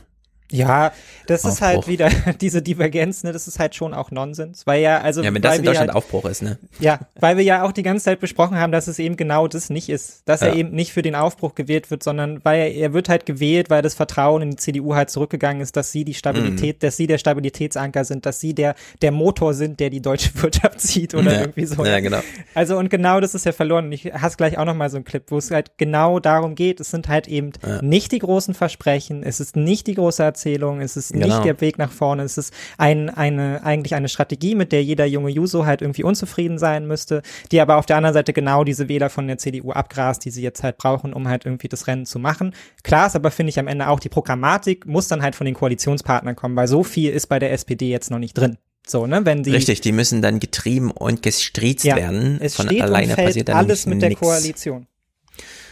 Ja, das Aufbruch. ist halt wieder diese Divergenz, ne, das ist halt schon auch Nonsens, weil ja, also. Ja, wenn das in Deutschland halt, Aufbruch ist, ne? Ja, weil wir ja auch die ganze Zeit besprochen haben, dass es eben genau das nicht ist, dass ja. er eben nicht für den Aufbruch gewählt wird, sondern weil er, er wird halt gewählt, weil das Vertrauen in die CDU halt zurückgegangen ist, dass sie die Stabilität, mhm. dass sie der Stabilitätsanker sind, dass sie der, der Motor sind, der die deutsche Wirtschaft zieht oder ja. irgendwie so. Ja, genau. Also, und genau das ist ja verloren. Und ich hast gleich auch nochmal so einen Clip, wo es halt genau darum geht, es sind halt eben ja. nicht die großen Versprechen, es ist nicht die große Erzählung, es ist genau. nicht der Weg nach vorne. Es ist ein, eine, eigentlich eine Strategie, mit der jeder junge Juso halt irgendwie unzufrieden sein müsste, die aber auf der anderen Seite genau diese Wähler von der CDU abgrast, die sie jetzt halt brauchen, um halt irgendwie das Rennen zu machen. Klar ist aber, finde ich, am Ende auch die Programmatik muss dann halt von den Koalitionspartnern kommen, weil so viel ist bei der SPD jetzt noch nicht drin. So, ne, wenn die Richtig, die müssen dann getrieben und gestriezt ja, werden. Es von steht alleine und fällt passiert dann alles mit der nix. Koalition.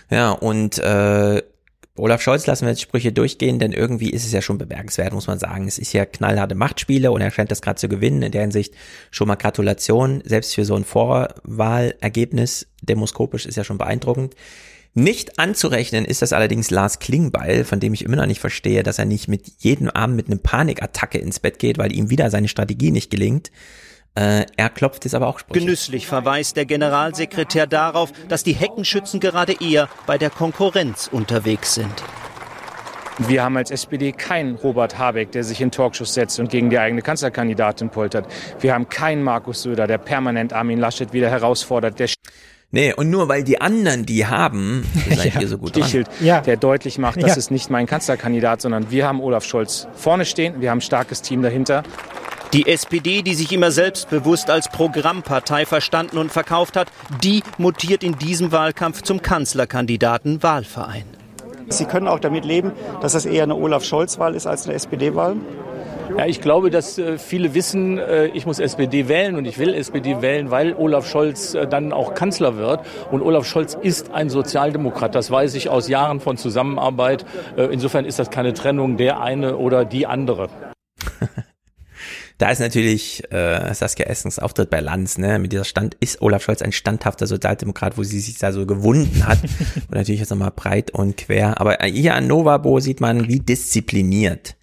Ja, und äh, Olaf Scholz lassen wir jetzt Sprüche durchgehen, denn irgendwie ist es ja schon bemerkenswert, muss man sagen. Es ist ja knallharte Machtspiele und er scheint das gerade zu gewinnen. In der Hinsicht schon mal Gratulation, selbst für so ein Vorwahlergebnis, demoskopisch ist ja schon beeindruckend. Nicht anzurechnen ist das allerdings Lars Klingbeil, von dem ich immer noch nicht verstehe, dass er nicht mit jedem Abend mit einem Panikattacke ins Bett geht, weil ihm wieder seine Strategie nicht gelingt. Äh, er klopft jetzt aber auch Sprüche. Genüsslich verweist der Generalsekretär darauf, dass die Heckenschützen gerade eher bei der Konkurrenz unterwegs sind. Wir haben als SPD keinen Robert Habeck, der sich in Talkshows setzt und gegen die eigene Kanzlerkandidatin poltert. Wir haben keinen Markus Söder, der permanent Armin Laschet wieder herausfordert, der Nee, und nur weil die anderen die haben, seid ja. ihr so gut Stichelt, ja. der deutlich macht, das ja. ist nicht mein Kanzlerkandidat, sondern wir haben Olaf Scholz vorne stehen, wir haben ein starkes Team dahinter. Die SPD, die sich immer selbstbewusst als Programmpartei verstanden und verkauft hat, die mutiert in diesem Wahlkampf zum Kanzlerkandidaten Wahlverein. Sie können auch damit leben, dass das eher eine Olaf Scholz-Wahl ist als eine SPD-Wahl? Ja, ich glaube, dass äh, viele wissen, äh, ich muss SPD wählen und ich will SPD wählen, weil Olaf Scholz äh, dann auch Kanzler wird. Und Olaf Scholz ist ein Sozialdemokrat. Das weiß ich aus Jahren von Zusammenarbeit. Insofern ist das keine Trennung der eine oder die andere. Da ist natürlich äh, Saskia Essens Auftritt bei Lanz, ne? Mit dieser Stand ist Olaf Scholz ein standhafter Sozialdemokrat, wo sie sich da so gewunden hat. und natürlich jetzt nochmal breit und quer. Aber hier an Novabo sieht man, wie diszipliniert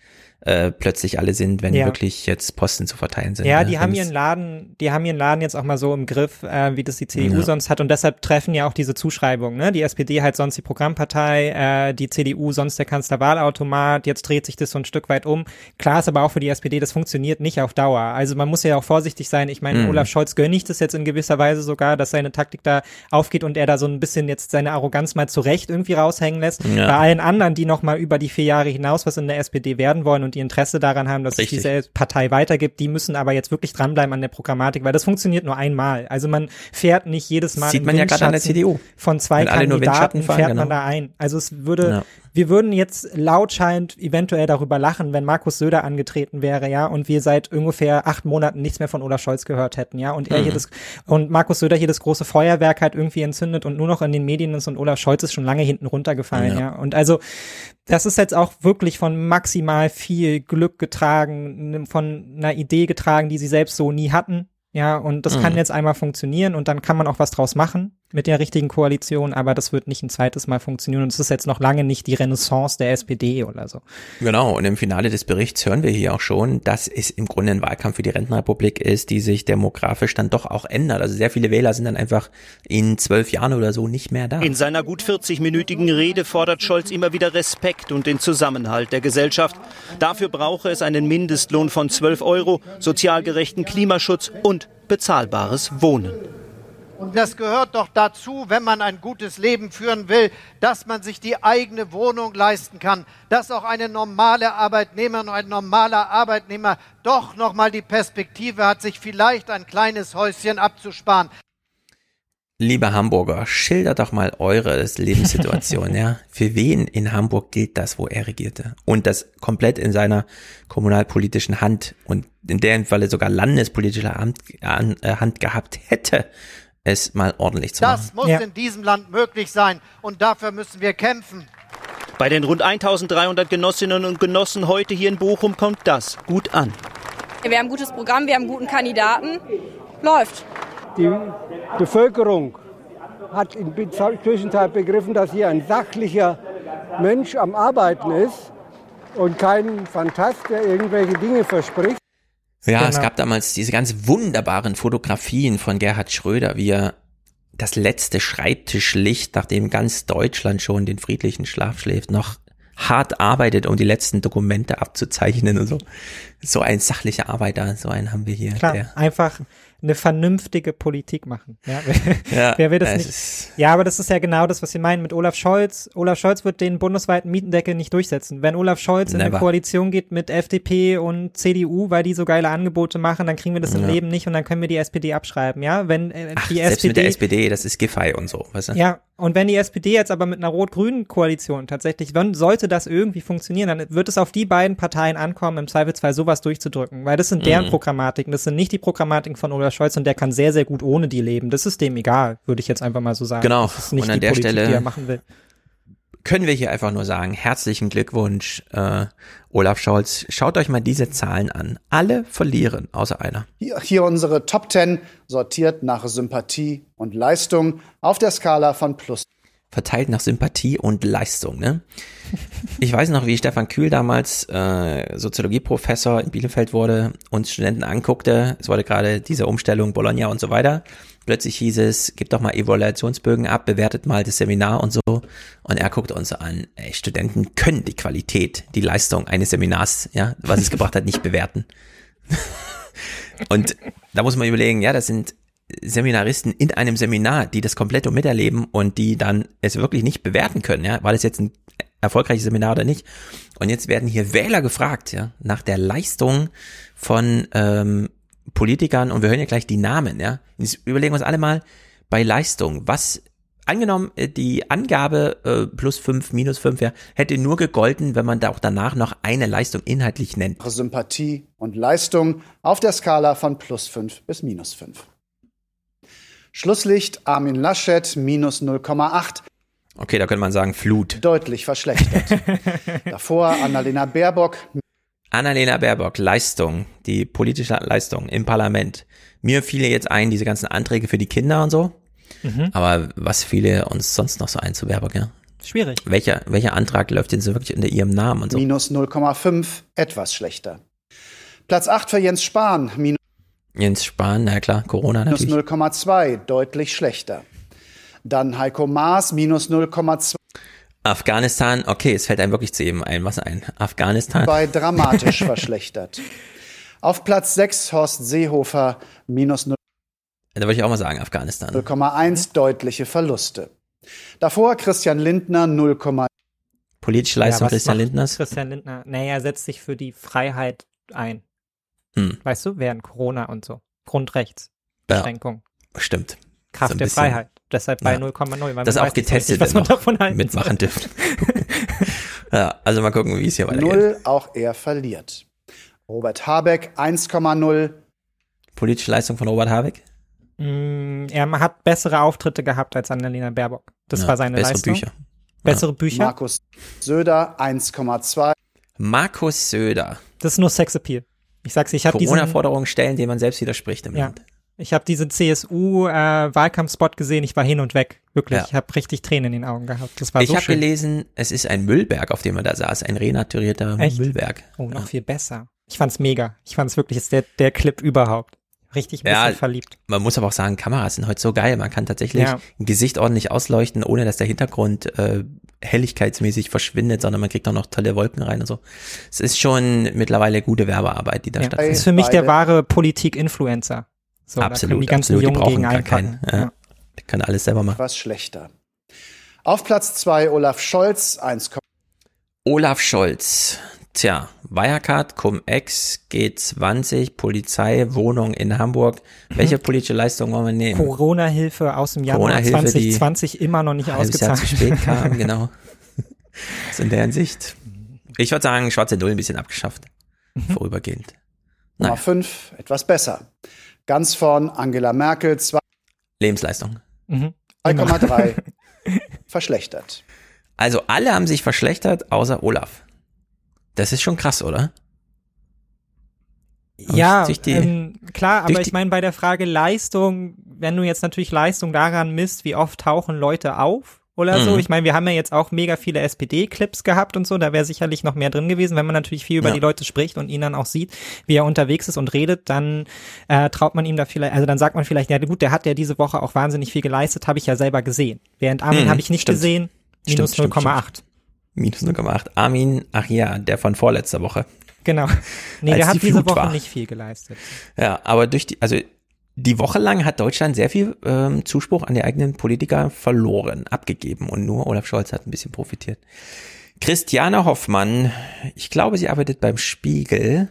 äh, plötzlich alle sind, wenn ja. wirklich jetzt Posten zu verteilen sind. Ja, ne? die haben ihren Laden, die haben ihren Laden jetzt auch mal so im Griff, äh, wie das die CDU ja. sonst hat und deshalb treffen ja auch diese Zuschreibungen. Ne? Die SPD halt sonst die Programmpartei, äh, die CDU sonst der Kanzlerwahlautomat. Jetzt dreht sich das so ein Stück weit um. Klar ist aber auch für die SPD, das funktioniert nicht auf Dauer. Also man muss ja auch vorsichtig sein. Ich meine, mhm. Olaf Scholz gönne ich das jetzt in gewisser Weise sogar, dass seine Taktik da aufgeht und er da so ein bisschen jetzt seine Arroganz mal zurecht irgendwie raushängen lässt. Ja. Bei allen anderen, die noch mal über die vier Jahre hinaus was in der SPD werden wollen und die Interesse daran haben, dass Richtig. es diese Partei weitergibt, die müssen aber jetzt wirklich dranbleiben an der Programmatik, weil das funktioniert nur einmal. Also man fährt nicht jedes Mal Sieht man ja gerade an der CDU. Von zwei Wenn Kandidaten fahren, fährt genau. man da ein. Also es würde, ja. wir würden jetzt lautschallend eventuell darüber lachen, wenn Markus Söder angetreten wäre, ja, und wir seit ungefähr acht Monaten nichts mehr von Olaf Scholz gehört hätten, ja, und er mhm. hier das, und Markus Söder hier das große Feuerwerk halt irgendwie entzündet und nur noch in den Medien ist und Olaf Scholz ist schon lange hinten runtergefallen, ja. ja. Und also, das ist jetzt auch wirklich von maximal viel Glück getragen, von einer Idee getragen, die sie selbst so nie hatten. Ja, und das mhm. kann jetzt einmal funktionieren und dann kann man auch was draus machen. mit der richtigen Koalition, aber das wird nicht ein zweites Mal funktionieren und es ist jetzt noch lange nicht die Renaissance der SPD oder so. Genau, und im Finale des Berichts hören wir hier auch schon, dass es im Grunde ein Wahlkampf für die Rentenrepublik ist, die sich demografisch dann doch auch ändert. Also sehr viele Wähler sind dann einfach in zwölf Jahren oder so nicht mehr da. In seiner gut 40-minütigen Rede fordert Scholz immer wieder Respekt und den Zusammenhalt der Gesellschaft. Dafür brauche es einen Mindestlohn von 12 Euro, sozial gerechten Klimaschutz und bezahlbares Wohnen. Und das gehört doch dazu, wenn man ein gutes Leben führen will, dass man sich die eigene Wohnung leisten kann, dass auch eine normale Arbeitnehmerin und ein normaler Arbeitnehmer doch noch mal die Perspektive hat, sich vielleicht ein kleines Häuschen abzusparen. Liebe Hamburger, schildert doch mal eure Lebenssituation, ja. Für wen in Hamburg gilt das, wo er regierte? Und das komplett in seiner kommunalpolitischen Hand und in deren Falle sogar landespolitischer Hand, äh, Hand gehabt hätte es mal ordentlich zu das machen. Das muss ja. in diesem Land möglich sein und dafür müssen wir kämpfen. Bei den rund 1300 Genossinnen und Genossen heute hier in Bochum kommt das gut an. Wir haben ein gutes Programm, wir haben einen guten Kandidaten. Läuft. Die Bevölkerung hat in der Zwischenzeit begriffen, dass hier ein sachlicher Mensch am Arbeiten ist und kein Fantast, der irgendwelche Dinge verspricht. Ja, genau. es gab damals diese ganz wunderbaren Fotografien von Gerhard Schröder, wie er das letzte Schreibtischlicht, nachdem ganz Deutschland schon den friedlichen Schlaf schläft, noch hart arbeitet, um die letzten Dokumente abzuzeichnen und so. So ein sachlicher Arbeiter, so einen haben wir hier. Klar, einfach eine vernünftige Politik machen. Ja, ja wer will das nicht? Ja, aber das ist ja genau das, was Sie meinen mit Olaf Scholz. Olaf Scholz wird den bundesweiten Mietendeckel nicht durchsetzen. Wenn Olaf Scholz Never. in eine Koalition geht mit FDP und CDU, weil die so geile Angebote machen, dann kriegen wir das im Leben nicht und dann können wir die SPD abschreiben. Ja, wenn äh, Ach, die selbst SPD mit der SPD, das ist Giffey und so, weißt du? Ja, und wenn die SPD jetzt aber mit einer rot-grünen Koalition tatsächlich, wenn sollte das irgendwie funktionieren, dann wird es auf die beiden Parteien ankommen, im Zweifelsfall sowas durchzudrücken, weil das sind deren mhm. Programmatiken, das sind nicht die Programmatiken von Olaf Scholz und der kann sehr, sehr gut ohne die leben. Das ist dem egal, würde ich jetzt einfach mal so sagen. Genau. Das ist nicht und an die der Politik, Stelle die er machen will. können wir hier einfach nur sagen, herzlichen Glückwunsch, äh, Olaf Scholz. Schaut euch mal diese Zahlen an. Alle verlieren, außer einer. Hier, hier unsere Top 10, sortiert nach Sympathie und Leistung auf der Skala von plus verteilt nach Sympathie und Leistung. Ne? Ich weiß noch, wie Stefan Kühl damals äh, Soziologieprofessor in Bielefeld wurde, uns Studenten anguckte. Es wurde gerade diese Umstellung Bologna und so weiter. Plötzlich hieß es, gebt doch mal Evaluationsbögen ab, bewertet mal das Seminar und so. Und er guckt uns an, ey, Studenten können die Qualität, die Leistung eines Seminars, ja, was es gebracht hat, nicht bewerten. und da muss man überlegen, ja, das sind Seminaristen in einem Seminar, die das komplett miterleben und die dann es wirklich nicht bewerten können, ja, war das jetzt ein erfolgreiches Seminar oder nicht. Und jetzt werden hier Wähler gefragt, ja, nach der Leistung von ähm, Politikern und wir hören ja gleich die Namen, ja. Jetzt überlegen wir uns alle mal bei Leistung, was angenommen, äh, die Angabe äh, plus fünf, minus fünf, ja, hätte nur gegolten, wenn man da auch danach noch eine Leistung inhaltlich nennt. Sympathie und Leistung auf der Skala von plus fünf bis minus fünf. Schlusslicht Armin Laschet minus 0,8. Okay, da könnte man sagen Flut. Deutlich verschlechtert. Davor Annalena Baerbock. Annalena Baerbock, Leistung, die politische Leistung im Parlament. Mir fiele jetzt ein, diese ganzen Anträge für die Kinder und so. Mhm. Aber was fiele uns sonst noch so ein zu Baerbock, ja? Schwierig. Welcher, welcher Antrag läuft denn so wirklich unter ihrem Namen und so? Minus 0,5, etwas schlechter. Platz 8 für Jens Spahn, minus Jens Spahn, na klar, Corona natürlich. Minus 0,2, deutlich schlechter. Dann Heiko Maas, minus 0,2. Afghanistan, okay, es fällt einem wirklich zu jedem ein, was ein. Afghanistan. Bei dramatisch verschlechtert. Auf Platz 6 Horst Seehofer, minus 0. Da würde ich auch mal sagen, Afghanistan. 0,1 deutliche Verluste. Davor Christian Lindner 0, Politische Leistung ja, Christian Lindners. Christian Lindner, naja, er setzt sich für die Freiheit ein. Hm. Weißt du, während Corona und so. Grundrechtsbeschränkung. Ja, stimmt. Kraft so der bisschen, Freiheit. Deshalb bei ja. 0,0. Das ist auch getestet, richtig, was man davon halten mitmachen dürfen. ja, also mal gucken, wie es hier weitergeht. Null, auch er verliert. Robert Habeck 1,0. Politische Leistung von Robert Habeck? Mm, er hat bessere Auftritte gehabt als Annalena Baerbock. Das ja, war seine bessere Leistung. Bücher. Bessere ja. Bücher. Markus Söder 1,2. Markus Söder. Das ist nur Sexappeal. Ich sag's, ich habe Corona-Forderungen stellen, denen man selbst widerspricht im ja. Land. Ich habe diesen CSU-Wahlkampfspot äh, gesehen, ich war hin und weg. Wirklich, Ja. ich habe richtig Tränen in den Augen gehabt. Das war ich so habe gelesen, es ist ein Müllberg, auf dem er da saß, ein renaturierter Echt? Müllberg. Oh, noch viel besser. Ich fand's mega. Ich fand's wirklich, ist der, der Clip überhaupt. Richtig ein bisschen Ja, verliebt. man muss aber auch sagen, Kameras sind heute so geil. Man kann tatsächlich Ja. ein Gesicht ordentlich ausleuchten, ohne dass der Hintergrund äh, helligkeitsmäßig verschwindet, sondern man kriegt auch noch tolle Wolken rein und so. Es ist schon mittlerweile gute Werbearbeit, die da Ja. stattfindet. Das ist für mich der wahre Politik-Influencer. So, absolut, die ganzen absolut. Jungen die brauchen gar einpacken. keinen. Ja. Die können alles selber machen. Was schlechter. Auf Platz 2 Olaf Scholz, 1, Olaf Scholz. Tja, Wirecard, Cum-Ex, G20, Polizei, Wohnung in Hamburg. Welche politische Leistung wollen wir nehmen? Corona-Hilfe aus dem Januar Corona-Hilfe, die 2020 immer noch nicht halbes Jahr ausgezahlt. zu spät kam, genau. So in der Hinsicht. Ich würde sagen, schwarze Null ein bisschen abgeschafft. Mhm. Vorübergehend. Nummer 5, etwas besser. Ganz vorn Angela Merkel, Lebensleistung. Mhm. 2,3 verschlechtert. Also alle haben sich verschlechtert, außer Olaf. Das ist schon krass, oder? Ja, Durch die- ähm, klar, aber ich meine bei der Frage Leistung, wenn du jetzt natürlich Leistung daran misst, wie oft tauchen Leute auf oder so. Mhm. Ich meine, wir haben ja jetzt auch mega viele SPD-Clips gehabt und so, da wäre sicherlich noch mehr drin gewesen. Wenn man natürlich viel über Ja. die Leute spricht und ihn dann auch sieht, wie er unterwegs ist und redet, dann äh, traut man ihm da vielleicht, also dann sagt man vielleicht, ja gut, der hat ja diese Woche auch wahnsinnig viel geleistet, habe ich ja selber gesehen. Während Armin Mhm, habe ich nicht stimmt. gesehen, minus Stimmt, stimmt, 0,8. Minus 0,8. Armin, ach ja, der von vorletzter Woche. Genau. Nee, Als der hat die diese Woche war. nicht viel geleistet. Ja, aber durch die, also die Woche lang hat Deutschland sehr viel ähm, Zuspruch an die eigenen Politiker verloren, abgegeben und nur Olaf Scholz hat ein bisschen profitiert. Christiane Hoffmann, ich glaube, sie arbeitet beim Spiegel,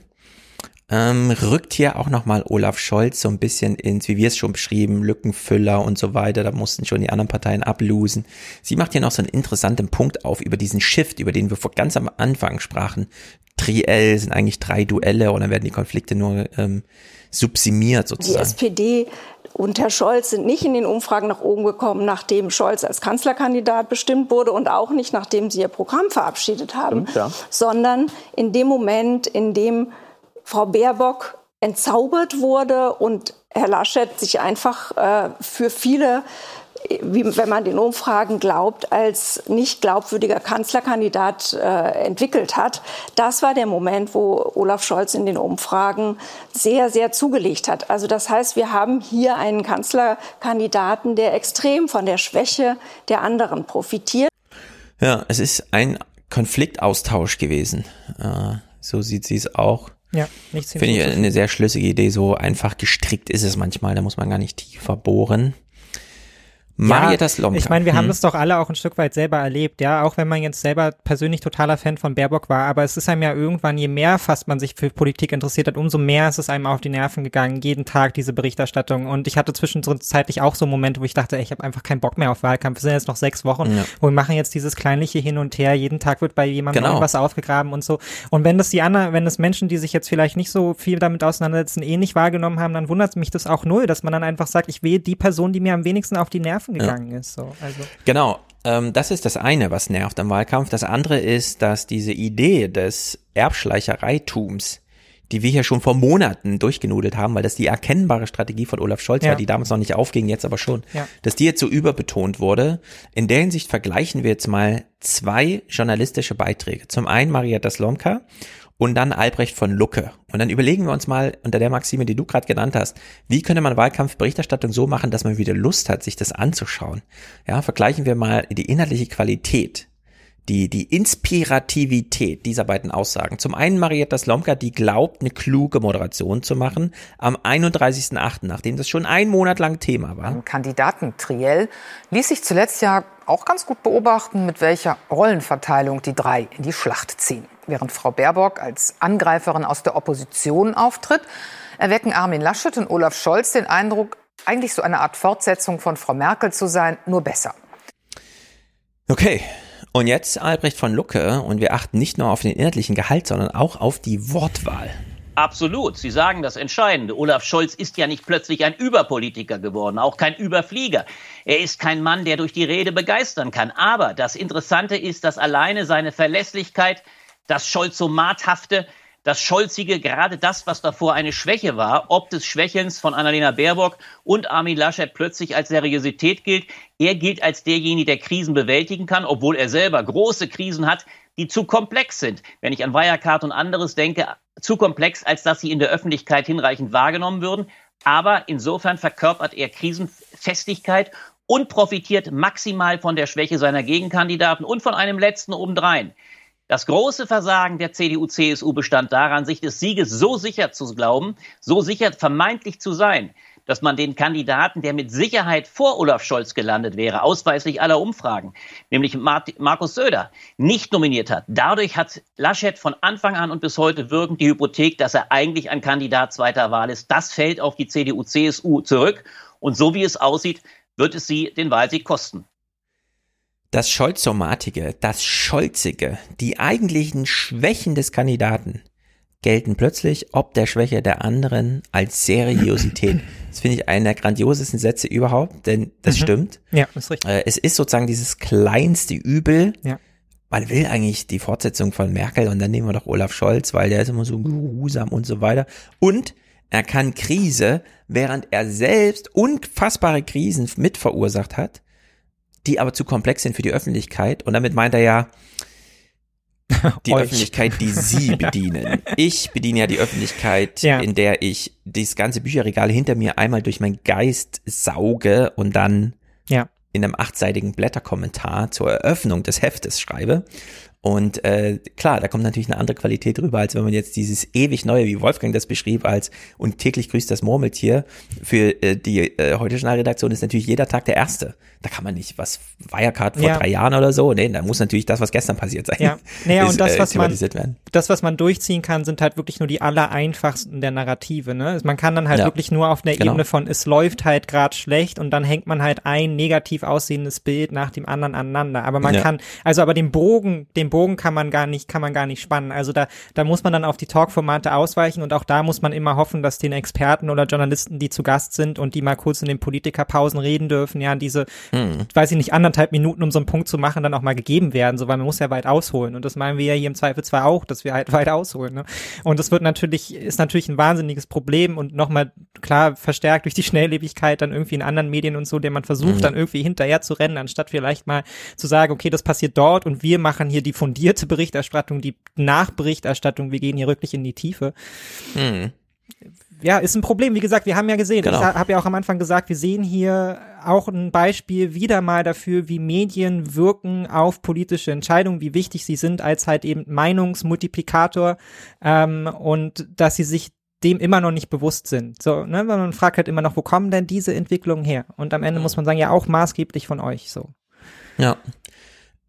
ähm, rückt hier auch nochmal Olaf Scholz so ein bisschen ins, wie wir es schon beschrieben, Lückenfüller und so weiter. Da mussten schon die anderen Parteien ablosen. Sie macht hier noch so einen interessanten Punkt auf über diesen Shift, über den wir vor ganz am Anfang sprachen. Triell sind eigentlich drei Duelle und dann werden die Konflikte nur ähm, subsimiert Die sozusagen. SPD und Herr Scholz sind nicht in den Umfragen nach oben gekommen, nachdem Scholz als Kanzlerkandidat bestimmt wurde und auch nicht nachdem sie ihr Programm verabschiedet haben, Stimmt, ja. sondern in dem Moment, in dem Frau Baerbock entzaubert wurde und Herr Laschet sich einfach äh, für viele wie, wenn man den Umfragen glaubt, als nicht glaubwürdiger Kanzlerkandidat äh, entwickelt hat. Das war der Moment, wo Olaf Scholz in den Umfragen sehr, sehr zugelegt hat. Also das heißt, wir haben hier einen Kanzlerkandidaten, der extrem von der Schwäche der anderen profitiert. Ja, es ist ein Konfliktaustausch gewesen. Äh, so sieht sie es auch. Ja, nichts Finde ich eine sehr schlüssige Idee. So einfach gestrickt ist es manchmal. Da muss man gar nicht tiefer bohren. Marietta Slomka. Ich meine, wir haben Hm. das doch alle auch ein Stück weit selber erlebt, ja, auch wenn man jetzt selber persönlich totaler Fan von Baerbock war, aber es ist einem ja irgendwann, je mehr fast man sich für Politik interessiert hat, umso mehr ist es einem auf die Nerven gegangen, jeden Tag diese Berichterstattung und ich hatte zwischenzeitlich auch so Momente, wo ich dachte, ey, ich habe einfach keinen Bock mehr auf Wahlkampf, es sind jetzt noch sechs Wochen, Ja. wo wir machen jetzt dieses kleinliche Hin und Her, jeden Tag wird bei jemandem Genau. irgendwas aufgegraben und so und wenn das die anderen, wenn das Menschen, die sich jetzt vielleicht nicht so viel damit auseinandersetzen, ähnlich wahrgenommen haben, dann wundert mich das auch null, dass man dann einfach sagt, ich wähle die Person, die mir am wenigsten auf die Nerven Ja. gegangen ist, so, also. Genau, ähm, das ist das eine, was nervt am Wahlkampf. Das andere ist, dass diese Idee des Erbschleichereitums, die wir hier schon vor Monaten durchgenudelt haben, weil das die erkennbare Strategie von Olaf Scholz Ja. war, die damals noch nicht aufging, jetzt aber schon, Ja. dass die jetzt so überbetont wurde. In der Hinsicht vergleichen wir jetzt mal zwei journalistische Beiträge. Zum einen Marietta Slomka und dann Albrecht von Lucke. Und dann überlegen wir uns mal unter der Maxime, die du gerade genannt hast, wie könnte man Wahlkampfberichterstattung so machen, dass man wieder Lust hat, sich das anzuschauen. Ja, vergleichen wir mal die inhaltliche Qualität, die, die Inspirativität dieser beiden Aussagen. Zum einen Marietta Slomka, die glaubt, eine kluge Moderation zu machen, am 31.8., nachdem das schon ein Monat lang Thema war. Kandidaten Triell ließ sich zuletzt ja auch ganz gut beobachten, mit welcher Rollenverteilung die drei in die Schlacht ziehen. Während Frau Baerbock als Angreiferin aus der Opposition auftritt, erwecken Armin Laschet und Olaf Scholz den Eindruck, eigentlich so eine Art Fortsetzung von Frau Merkel zu sein, nur besser. Okay. Und jetzt Albrecht von Lucke und wir achten nicht nur auf den inhaltlichen Gehalt, sondern auch auf die Wortwahl. Absolut. Sie sagen das Entscheidende. Olaf Scholz ist ja nicht plötzlich ein Überpolitiker geworden, auch kein Überflieger. Er ist kein Mann, der durch die Rede begeistern kann. Aber das Interessante ist, dass alleine seine Verlässlichkeit, das Scholzomathafte, das Scholzige gerade das, was davor eine Schwäche war, ob des Schwächens von Annalena Baerbock und Armin Laschet plötzlich als Seriosität gilt. Er gilt als derjenige, der Krisen bewältigen kann, obwohl er selber große Krisen hat, die zu komplex sind. Wenn ich an Wirecard und anderes denke, zu komplex, als dass sie in der Öffentlichkeit hinreichend wahrgenommen würden. Aber insofern verkörpert er Krisenfestigkeit und profitiert maximal von der Schwäche seiner Gegenkandidaten und von einem letzten obendrein. Das große Versagen der CDU-CSU bestand daran, sich des Sieges so sicher zu glauben, so sicher vermeintlich zu sein, dass man den Kandidaten, der mit Sicherheit vor Olaf Scholz gelandet wäre, ausweislich aller Umfragen, nämlich Markus Söder, nicht nominiert hat. Dadurch hat Laschet von Anfang an und bis heute wirkend die Hypothek, dass er eigentlich ein Kandidat zweiter Wahl ist. Das fällt auf die CDU-CSU zurück. Und so wie es aussieht, wird es sie den Wahlsieg kosten. Das Scholzomatige, das Scholzige, die eigentlichen Schwächen des Kandidaten gelten plötzlich ob der Schwäche der anderen als Seriosität. Das finde ich einer der grandiosesten Sätze überhaupt, denn das mhm. stimmt. Ja, ist richtig. Äh, es ist sozusagen dieses kleinste Übel. Ja. Man will eigentlich die Fortsetzung von Merkel und dann nehmen wir doch Olaf Scholz, weil der ist immer so geruhsam und so weiter. Und er kann Krise, während er selbst unfassbare Krisen mit verursacht hat, die aber zu komplex sind für die Öffentlichkeit. Und damit meint er ja, die Öffentlichkeit, die Sie bedienen. Ich bediene ja die Öffentlichkeit, ja. in der ich das ganze Bücherregal hinter mir einmal durch meinen Geist sauge und dann ja. in einem achtseitigen Blätterkommentar zur Eröffnung des Heftes schreibe. Und äh, klar, da kommt natürlich eine andere Qualität rüber, als wenn man jetzt dieses ewig neue, wie Wolfgang das beschrieb, als und täglich grüßt das Murmeltier. Für äh, die äh, heute Redaktion ist natürlich jeder Tag der erste. Da kann man nicht, was Wirecard vor Ja. drei Jahren oder so. Nee, da muss natürlich das, was gestern passiert sein. Ja, naja, ist, und das, äh, was man, werden. das, was man durchziehen kann, sind halt wirklich nur die allereinfachsten der Narrative, ne? Man kann dann halt Ja. wirklich nur auf der Genau. Ebene von, es läuft halt gerade schlecht und dann hängt man halt ein negativ aussehendes Bild nach dem anderen aneinander. Aber man Ja. kann, also aber den Bogen, den Bogen kann man gar nicht, kann man gar nicht spannen. Also da, da muss man dann auf die Talkformate ausweichen und auch da muss man immer hoffen, dass den Experten oder Journalisten, die zu Gast sind und die mal kurz in den Politikerpausen reden dürfen, ja, diese, Hm. weiß ich nicht, anderthalb Minuten, um so einen Punkt zu machen, dann auch mal gegeben werden, so, weil man muss ja weit ausholen. Und das meinen wir ja hier im Zweifel zwar auch, dass wir halt weit ausholen. Ne? Und das wird natürlich, ist natürlich ein wahnsinniges Problem und nochmal klar verstärkt durch die Schnelllebigkeit dann irgendwie in anderen Medien und so, der man versucht Mhm. dann irgendwie hinterher zu rennen, anstatt vielleicht mal zu sagen, okay, das passiert dort und wir machen hier die fundierte Berichterstattung, die Nachberichterstattung, wir gehen hier wirklich in die Tiefe Hm. Ja, ist ein Problem. Wie gesagt, wir haben ja gesehen, Genau. ich habe ja auch am Anfang gesagt, wir sehen hier auch ein Beispiel wieder mal dafür, wie Medien wirken auf politische Entscheidungen, wie wichtig sie sind als halt eben Meinungsmultiplikator ähm, und dass sie sich dem immer noch nicht bewusst sind. So, ne, weil man fragt halt immer noch, wo kommen denn diese Entwicklungen her? Und am Ende muss man sagen, ja auch maßgeblich von euch so. Ja.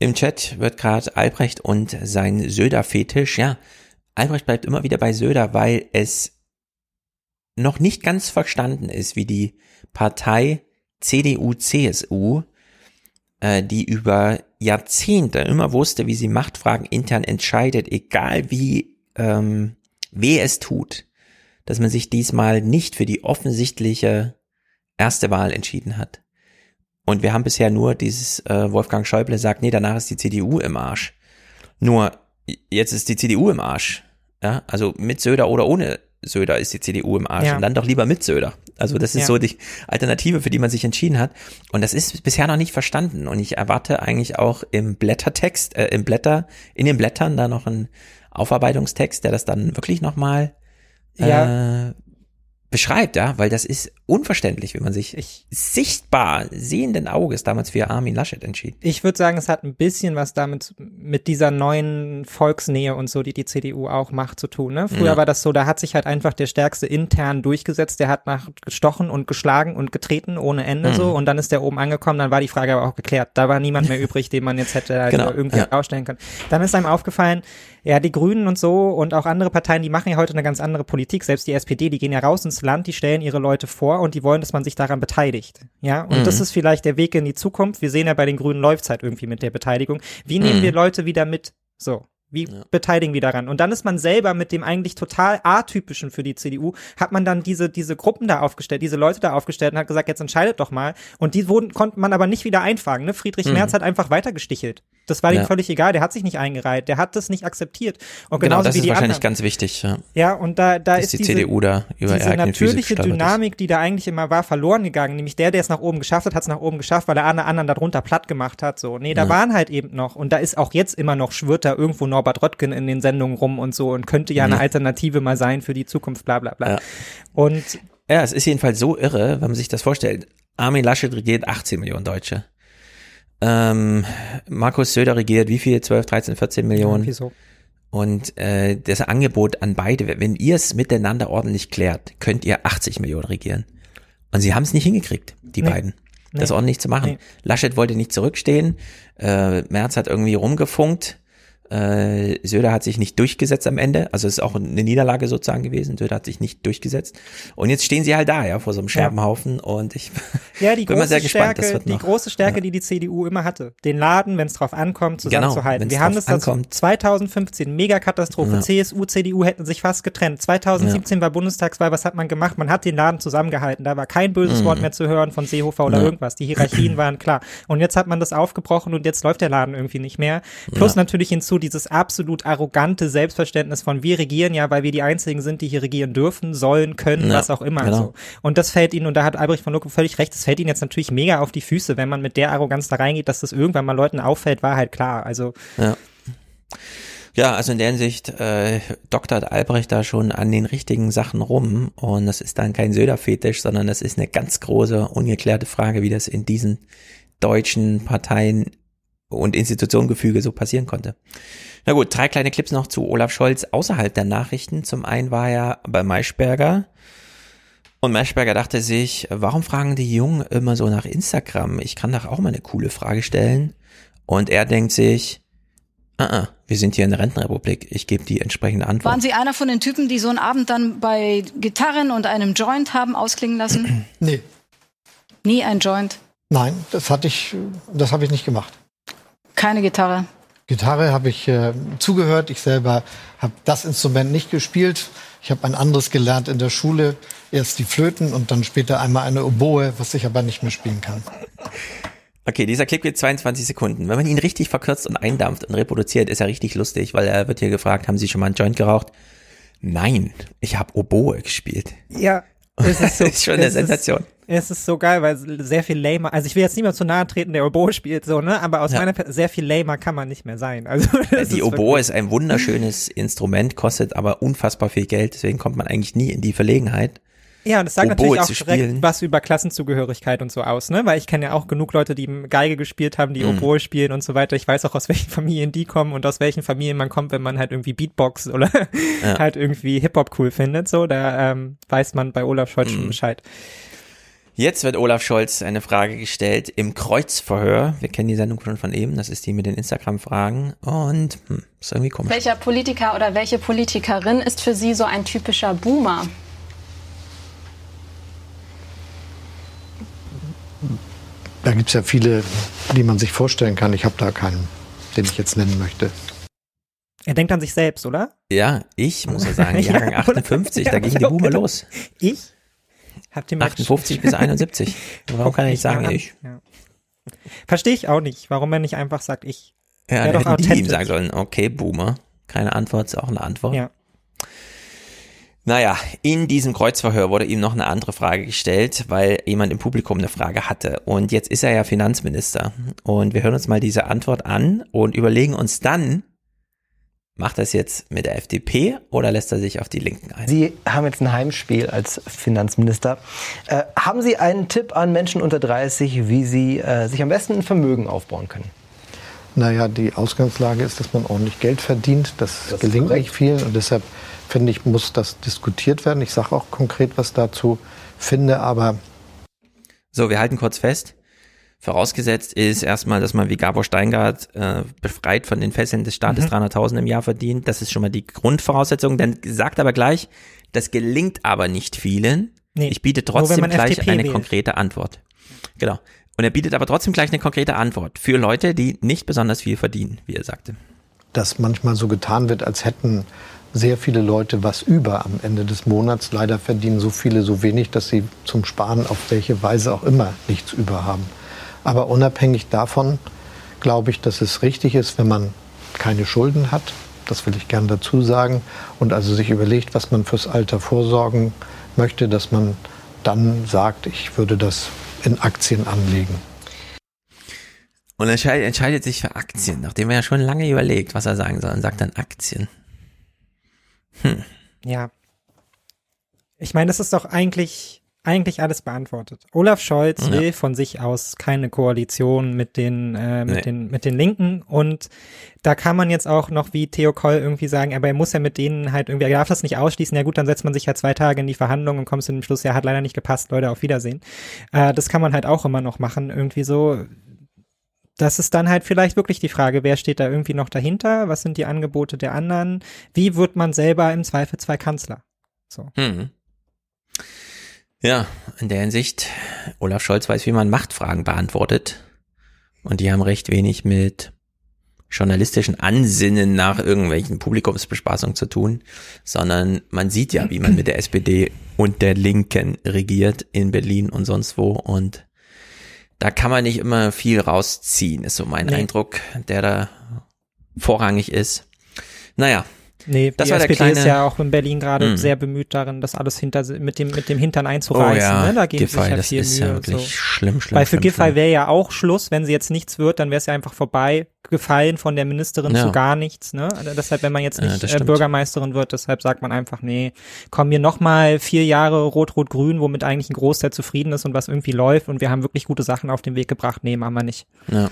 Im Chat wird gerade Albrecht und sein Söder-Fetisch, ja. Albrecht bleibt immer wieder bei Söder, weil es noch nicht ganz verstanden ist, wie die Partei CDU-CSU, äh, die über Jahrzehnte immer wusste, wie sie Machtfragen intern entscheidet, egal wie ähm, weh es tut, dass man sich diesmal nicht für die offensichtliche erste Wahl entschieden hat. Und wir haben bisher nur dieses äh, Wolfgang Schäuble sagt, nee, danach ist die CDU im Arsch. Nur jetzt ist die CDU im Arsch. Ja, also mit Söder oder ohne Söder ist die CDU im Arsch Ja. und dann doch lieber mit Söder. Also das ist Ja. so die Alternative, für die man sich entschieden hat. Und das ist bisher noch nicht verstanden. Und ich erwarte eigentlich auch im Blättertext, äh, im Blätter, in den Blättern da noch einen Aufarbeitungstext, der das dann wirklich nochmal Ja. äh, beschreibt, ja, weil das ist unverständlich, wie man sich sichtbar sehenden Auges damals für Armin Laschet entschied. Ich würde sagen, es hat ein bisschen was damit mit dieser neuen Volksnähe und so, die die CDU auch macht, zu tun. Ne? Früher Ja. war das so, da hat sich halt einfach der Stärkste intern durchgesetzt, der hat nach gestochen und geschlagen und getreten ohne Ende Mhm. so und dann ist der oben angekommen, dann war die Frage aber auch geklärt. Da war niemand mehr übrig, den man jetzt hätte halt Genau, irgendwie ja. ausstellen können. Dann ist einem aufgefallen, ja, die Grünen und so und auch andere Parteien, die machen ja heute eine ganz andere Politik. Selbst die SPD, die gehen ja raus ins Land, die stellen ihre Leute vor und die wollen, dass man sich daran beteiligt. Ja, und Mhm. das ist vielleicht der Weg in die Zukunft. Wir sehen ja bei den Grünen läuft's halt irgendwie mit der Beteiligung. Wie nehmen Mhm. wir Leute wieder mit? So. Wie ja. beteiligen wir daran? Und dann ist man selber mit dem eigentlich total atypischen für die CDU, hat man dann diese, diese Gruppen da aufgestellt, diese Leute da aufgestellt und hat gesagt, jetzt entscheidet doch mal. Und die wurden, konnte man aber nicht wieder einfangen. Ne? Friedrich mhm. Merz hat einfach weitergestichelt. Das war ja. ihm völlig egal. Der hat sich nicht eingereiht. Der hat das nicht akzeptiert. Und genau, das wie ist die wahrscheinlich anderen. ganz wichtig. Ja, ja und da, da ist ist die diese, CDU da über diese natürliche Dynamik, die da eigentlich immer war, verloren gegangen. Nämlich der, der es nach oben geschafft hat, hat es nach oben geschafft, weil er alle anderen darunter platt gemacht hat. So, nee, da ja. waren halt eben noch und da ist auch jetzt immer noch schwirrt da irgendwo Norbert Röttgen in den Sendungen rum und so und könnte ja eine Alternative mal sein für die Zukunft. Bla bla bla. Ja. Und ja, es ist jedenfalls so irre, wenn man sich das vorstellt. Armin Laschet regiert 18 Millionen Deutsche. Ähm, Markus Söder regiert wie viel? 12, 13, 14 Millionen. Ja, so. Und äh, das Angebot an beide, wenn ihr es miteinander ordentlich klärt, könnt ihr 80 Millionen regieren. Und sie haben es nicht hingekriegt, die nee. beiden, nee. das ordentlich zu machen. Nee. Laschet wollte nicht zurückstehen, äh, Merz hat irgendwie rumgefunkt, äh, Söder hat sich nicht durchgesetzt am Ende, also es ist auch eine Niederlage sozusagen gewesen. Söder hat sich nicht durchgesetzt. Und jetzt stehen sie halt da, ja, vor so einem Scherbenhaufen. Ja. Und ich ja, die bin große mal sehr Stärke, gespannt. Das wird die große Stärke, ja. die die CDU immer hatte, den Laden, wenn es drauf ankommt, zusammenzuhalten. Genau, Wir haben das ankommt. 2015 Megakatastrophe. Ja. CSU, CDU hätten sich fast getrennt. 2017 war Bundestagswahl. Was hat man gemacht? Man hat den Laden zusammengehalten. Da war kein böses Mhm. Wort mehr zu hören von Seehofer oder irgendwas. Die Hierarchien waren klar. Und jetzt hat man das aufgebrochen und jetzt läuft der Laden irgendwie nicht mehr. Plus natürlich hinzu dieses absolut arrogante Selbstverständnis von wir regieren ja, weil wir die einzigen sind, die hier regieren dürfen, sollen, können, Ja, was auch immer. genau. So. Und das fällt ihnen, und da hat Albrecht von Lucke völlig recht, das fällt ihnen jetzt natürlich mega auf die Füße, wenn man mit der Arroganz da reingeht, dass das irgendwann mal Leuten auffällt, war halt klar. Also Ja. Ja, also in der Hinsicht äh, doktert Albrecht da schon an den richtigen Sachen rum und das ist dann kein Söder-Fetisch, sondern das ist eine ganz große, ungeklärte Frage, wie das in diesen deutschen Parteien und Institutionengefüge so passieren konnte. Na gut, drei kleine Clips noch zu Olaf Scholz außerhalb der Nachrichten. Zum einen war er bei Maischberger und Maischberger dachte sich, warum fragen die Jungen immer so nach Instagram? Ich kann doch auch mal eine coole Frage stellen. Und er denkt sich, ah, ah, wir sind hier in der Rentenrepublik, ich gebe die entsprechende Antwort. Waren Sie einer von den Typen, die so einen Abend dann bei Gitarren und einem Joint haben ausklingen lassen? Nee, Nie ein Joint, nein, das hatte ich, das habe ich nicht gemacht. Keine Gitarre. Gitarre habe ich äh, zugehört. Ich selber habe das Instrument nicht gespielt. Ich habe ein anderes gelernt in der Schule. Erst die Flöten und dann später einmal eine Oboe, was ich aber nicht mehr spielen kann. Okay, dieser Clip geht 22 Sekunden. Wenn man ihn richtig verkürzt und eindampft und reproduziert, ist er richtig lustig, weil er wird hier gefragt, haben Sie schon mal einen Joint geraucht? Nein, ich habe Oboe gespielt. Ja, es ist, so, ist schon eine es Sensation. Ist, es ist so geil, weil sehr viel lamer, also ich will jetzt niemand zu nahe treten, der Oboe spielt, so, ne, aber aus Ja. meiner, Per- sehr viel lamer kann man nicht mehr sein. Also, Die ist Oboe ist ein wunderschönes Instrument, kostet aber unfassbar viel Geld, deswegen kommt man eigentlich nie in die Verlegenheit. Ja, und das sagt Oboe natürlich auch direkt spielen. was über Klassenzugehörigkeit und so aus, ne? Weil ich kenne ja auch genug Leute, die Geige gespielt haben, die Mhm. Oboe spielen und so weiter. Ich weiß auch, aus welchen Familien die kommen und aus welchen Familien man kommt, wenn man halt irgendwie Beatbox oder Ja. halt irgendwie Hip-Hop cool findet. So, da ähm, weiß man bei Olaf Scholz Mhm. schon Bescheid. Jetzt wird Olaf Scholz eine Frage gestellt im Kreuzverhör. Wir kennen die Sendung schon von eben, das ist die mit den Instagram-Fragen und hm, ist irgendwie komisch. Welcher Politiker oder welche Politikerin ist für Sie so ein typischer Boomer? Da gibt es ja viele, die man sich vorstellen kann. Ich habe da keinen, den ich jetzt nennen möchte. Er denkt an sich selbst, oder? Ja, ich muss ja sagen, Ja, Jahrgang oder? 58, da Ja, ging die ja, Boomer genau. los. Ich? Habt ihr mal 58 bis 71. Warum kann er nicht sagen, Ja, ich? Ja. Verstehe ich auch nicht, warum er nicht einfach sagt, ich. Ja, Wär dann hätten die ihm sagen sollen, okay, Boomer. Keine Antwort, ist auch eine Antwort. Ja. Naja, in diesem Kreuzverhör wurde ihm noch eine andere Frage gestellt, weil jemand im Publikum eine Frage hatte. Und jetzt ist er ja Finanzminister. Und wir hören uns mal diese Antwort an und überlegen uns dann, macht er es jetzt mit der FDP oder lässt er sich auf die Linken ein? Sie haben jetzt ein Heimspiel als Finanzminister. Äh, haben Sie einen Tipp an Menschen unter 30, wie sie äh, sich am besten ein Vermögen aufbauen können? Naja, die Ausgangslage ist, dass man ordentlich Geld verdient. Das, gelingt nicht vielen und deshalb finde ich, muss das diskutiert werden. Ich sage auch konkret, was dazu finde, aber So, wir halten kurz fest. Vorausgesetzt ist erstmal, dass man wie Gabor Steingart äh, befreit von den Fesseln des Staates Mhm. 300.000 im Jahr verdient. Das ist schon mal die Grundvoraussetzung. Dann sagt aber gleich, das gelingt aber nicht vielen. Nee, ich biete trotzdem gleich FDP eine wählt. konkrete Antwort. Genau. Und er bietet aber trotzdem gleich eine konkrete Antwort für Leute, die nicht besonders viel verdienen, wie er sagte. dass manchmal so getan wird, als hätten sehr viele Leute was über am Ende des Monats. Leider verdienen so viele so wenig, dass sie zum Sparen auf welche Weise auch immer nichts über haben. Aber unabhängig davon glaube ich, dass es richtig ist, wenn man keine Schulden hat. Das will ich gern dazu sagen. Und also sich überlegt, was man fürs Alter vorsorgen möchte, dass man dann sagt, ich würde das in Aktien anlegen. Und entscheidet, entscheidet sich für Aktien, nachdem er ja schon lange überlegt, was er sagen soll, und sagt dann Aktien. Hm. Ja. Ich meine, das ist doch eigentlich, eigentlich alles beantwortet. Olaf Scholz ja. will von sich aus keine Koalition mit den, äh, mit nee. den, mit den Linken und da kann man jetzt auch noch wie Theo Koll irgendwie sagen, aber er muss ja mit denen halt irgendwie, er darf das nicht ausschließen. Ja gut, dann setzt man sich ja zwei Tage in die Verhandlungen und kommt zu dem Schluss, ja, hat leider nicht gepasst, Leute, auf Wiedersehen. Äh, das kann man halt auch immer noch machen, irgendwie so das ist dann halt vielleicht wirklich die Frage, wer steht da irgendwie noch dahinter? Was sind die Angebote der anderen? Wie wird man selber im Zweifelsfall Kanzler? So. Hm. Ja, in der Hinsicht, Olaf Scholz weiß, wie man Machtfragen beantwortet. Und die haben recht wenig mit journalistischen Ansinnen nach irgendwelchen Publikumsbespaßungen zu tun, sondern man sieht ja, wie man mit der SPD und der Linken regiert in Berlin und sonst wo und da kann man nicht immer viel rausziehen, ist so mein nee. Eindruck, der da vorrangig ist. Naja. Nee, das die war SPD der kleine, ist ja auch in Berlin gerade mm. sehr bemüht darin, das alles hinter mit dem mit dem Hintern einzureißen. Oh ja, ne? Da geben Giffey, sich ja viel das ist Mühe. Ja wirklich so. schlimm, schlimm. Weil für Giffey wäre ja auch Schluss, wenn sie jetzt nichts wird, dann wäre es ja einfach vorbei, gefallen von der Ministerin ja. zu gar nichts. Ne? Also deshalb, wenn man jetzt nicht ja, äh, Bürgermeisterin wird, deshalb sagt man einfach, nee, kommen wir noch mal vier Jahre Rot-Rot-Grün, womit eigentlich ein Großteil zufrieden ist und was irgendwie läuft und wir haben wirklich gute Sachen auf den Weg gebracht. Nee, machen wir nicht. Ja.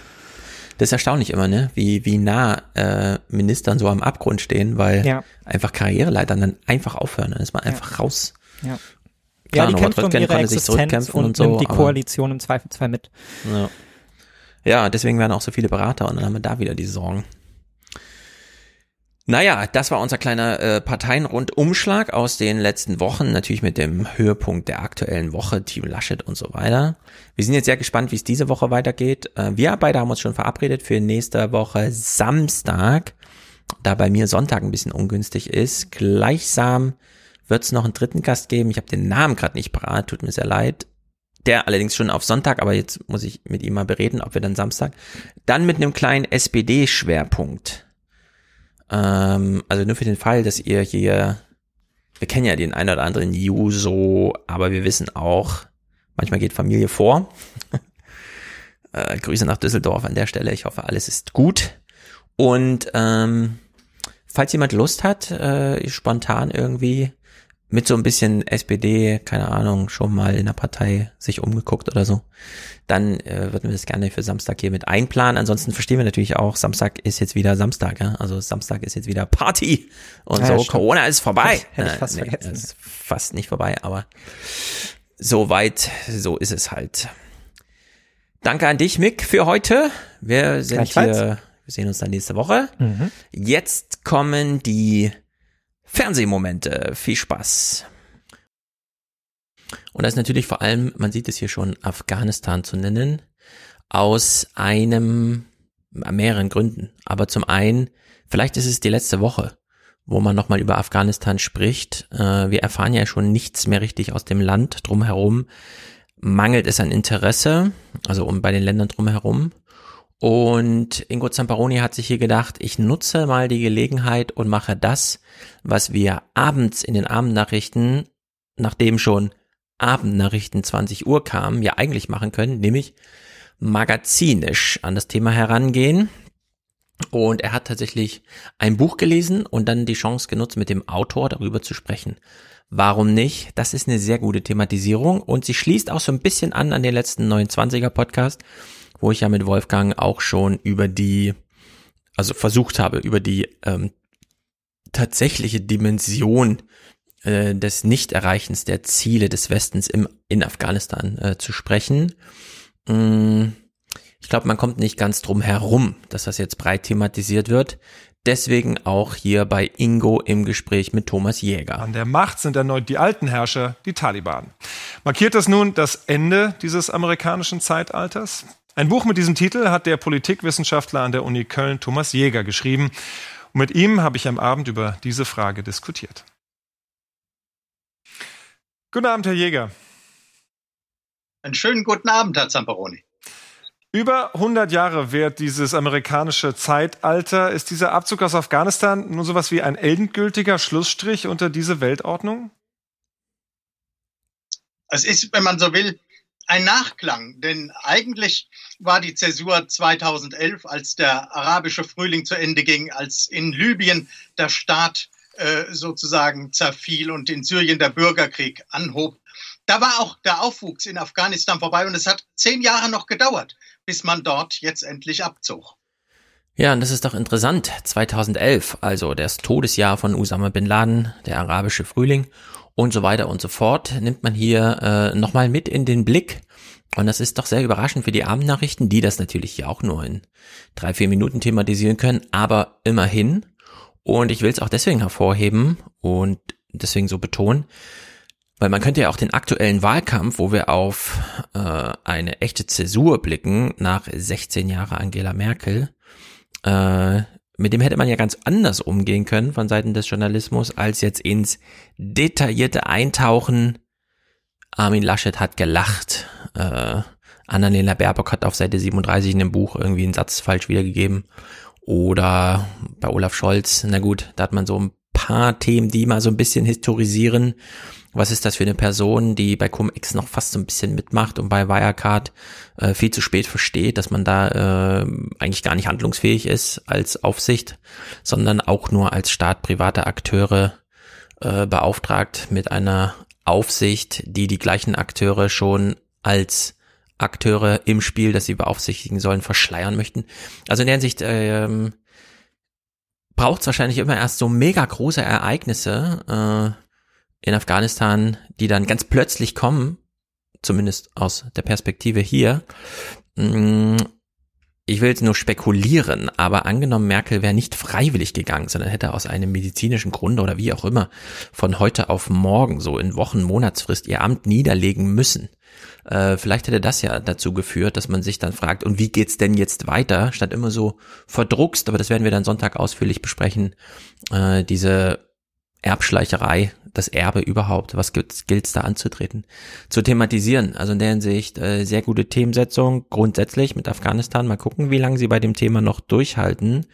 Das ist erstaunlich immer, ne? Wie, wie nah äh, Ministern so am Abgrund stehen, weil ja. einfach Karriereleitern dann einfach aufhören, dann ist man einfach ja. raus. Ja. Klar, ja, die kämpfen um ihre Existenz und, und so, nimmt die Koalition im Zweifelsfall mit. Ja. ja, deswegen werden auch so viele Berater und dann haben wir da wieder die Sorgen. Naja, das war unser kleiner äh, Parteienrundumschlag aus den letzten Wochen, natürlich mit dem Höhepunkt der aktuellen Woche, Team Laschet und so weiter. Wir sind jetzt sehr gespannt, wie es diese Woche weitergeht. Äh, wir beide haben uns schon verabredet für nächste Woche Samstag, da bei mir Sonntag ein bisschen ungünstig ist. Gleichsam wird es noch einen dritten Gast geben. Ich habe den Namen gerade nicht parat, tut mir sehr leid. Der allerdings schon auf Sonntag, aber jetzt muss ich mit ihm mal bereden, ob wir dann Samstag. Dann mit einem kleinen SPD-Schwerpunkt. Ähm, also nur für den Fall, dass ihr hier, wir kennen ja den einen oder anderen Juso, aber wir wissen auch, manchmal geht Familie vor. äh, Grüße nach Düsseldorf an der Stelle. Ich hoffe, alles ist gut. Und ähm, falls jemand Lust hat, äh, spontan irgendwie mit so ein bisschen SPD, keine Ahnung, schon mal in der Partei sich umgeguckt oder so, dann äh, würden wir das gerne für Samstag hier mit einplanen. Ansonsten verstehen wir natürlich auch, Samstag ist jetzt wieder Samstag, ja? also Samstag ist jetzt wieder Party und ja, so. Stimmt. Corona ist vorbei. Hätte ich fast äh, nee, vergessen. Ist fast nicht vorbei, aber so weit, so ist es halt. Danke an dich, Mick, für heute. Wir sind hier, wir sehen uns dann nächste Woche. Mhm. Jetzt kommen die Fernsehmomente. Viel Spaß. Und das ist natürlich vor allem, man sieht es hier schon, Afghanistan zu nennen, aus einem, mehreren Gründen. Aber zum einen, vielleicht ist es die letzte Woche, wo man nochmal über Afghanistan spricht. Äh, wir erfahren ja schon nichts mehr richtig aus dem Land drumherum. Mangelt es an Interesse, also um bei den Ländern drumherum. Und Ingo Zamparoni hat sich hier gedacht, ich nutze mal die Gelegenheit und mache das, was wir abends in den Abendnachrichten, nachdem schon Abendnachrichten 20 Uhr kamen, ja eigentlich machen können, nämlich magazinisch an das Thema herangehen. Und er hat tatsächlich ein Buch gelesen und dann die Chance genutzt, mit dem Autor darüber zu sprechen. Warum nicht? Das ist eine sehr gute Thematisierung und sie schließt auch so ein bisschen an an den letzten 29er Podcast wo ich ja mit Wolfgang auch schon über die, also versucht habe, über die ähm, tatsächliche Dimension äh, des Nichterreichens der Ziele des Westens im, in Afghanistan äh, zu sprechen. Mm, ich glaube, man kommt nicht ganz drum herum, dass das jetzt breit thematisiert wird. Deswegen auch hier bei Ingo im Gespräch mit Thomas Jäger. An der Macht sind erneut die alten Herrscher, die Taliban. Markiert das nun das Ende dieses amerikanischen Zeitalters? Ein Buch mit diesem Titel hat der Politikwissenschaftler an der Uni Köln Thomas Jäger geschrieben. Und mit ihm habe ich am Abend über diese Frage diskutiert. Guten Abend, Herr Jäger. Einen schönen guten Abend, Herr Zamperoni. Über 100 Jahre währt dieses amerikanische Zeitalter. Ist dieser Abzug aus Afghanistan nur sowas wie ein endgültiger Schlussstrich unter diese Weltordnung? Es ist, wenn man so will, ein Nachklang, denn eigentlich war die Zäsur 2011, als der arabische Frühling zu Ende ging, als in Libyen der Staat äh, sozusagen zerfiel und in Syrien der Bürgerkrieg anhob. Da war auch der Aufwuchs in Afghanistan vorbei und es hat zehn Jahre noch gedauert, bis man dort jetzt endlich abzog. Ja, und das ist doch interessant. 2011, also das Todesjahr von Usama bin Laden, der arabische Frühling und so weiter und so fort, nimmt man hier äh, nochmal mit in den Blick. Und das ist doch sehr überraschend für die Abendnachrichten, die das natürlich hier auch nur in drei, vier Minuten thematisieren können, aber immerhin. Und ich will es auch deswegen hervorheben und deswegen so betonen, weil man könnte ja auch den aktuellen Wahlkampf, wo wir auf äh, eine echte Zäsur blicken, nach 16 Jahre Angela Merkel, äh, mit dem hätte man ja ganz anders umgehen können von Seiten des Journalismus, als jetzt ins detaillierte Eintauchen. Armin Laschet hat gelacht. Äh, Annalena Baerbock hat auf Seite 37 in dem Buch irgendwie einen Satz falsch wiedergegeben. Oder bei Olaf Scholz, na gut, da hat man so ein paar Themen, die mal so ein bisschen historisieren was ist das für eine Person, die bei Cum-Ex noch fast so ein bisschen mitmacht und bei Wirecard äh, viel zu spät versteht, dass man da äh, eigentlich gar nicht handlungsfähig ist als Aufsicht, sondern auch nur als Staat private Akteure äh, beauftragt mit einer Aufsicht, die die gleichen Akteure schon als Akteure im Spiel, das sie beaufsichtigen sollen, verschleiern möchten. Also in der Hinsicht ähm, braucht es wahrscheinlich immer erst so mega große Ereignisse, äh, in Afghanistan, die dann ganz plötzlich kommen, zumindest aus der Perspektive hier. Mm, ich will jetzt nur spekulieren, aber angenommen, Merkel wäre nicht freiwillig gegangen, sondern hätte aus einem medizinischen Grund oder wie auch immer von heute auf morgen, so in Wochen, Monatsfrist, ihr Amt niederlegen müssen. Äh, vielleicht hätte das ja dazu geführt, dass man sich dann fragt, und wie geht's denn jetzt weiter, statt immer so verdruckst, aber das werden wir dann Sonntag ausführlich besprechen, äh, diese Erbschleicherei, das Erbe überhaupt, was gilt es da anzutreten, zu thematisieren. Also in der Hinsicht äh, sehr gute Themensetzung, grundsätzlich mit Afghanistan. Mal gucken, wie lange sie bei dem Thema noch durchhalten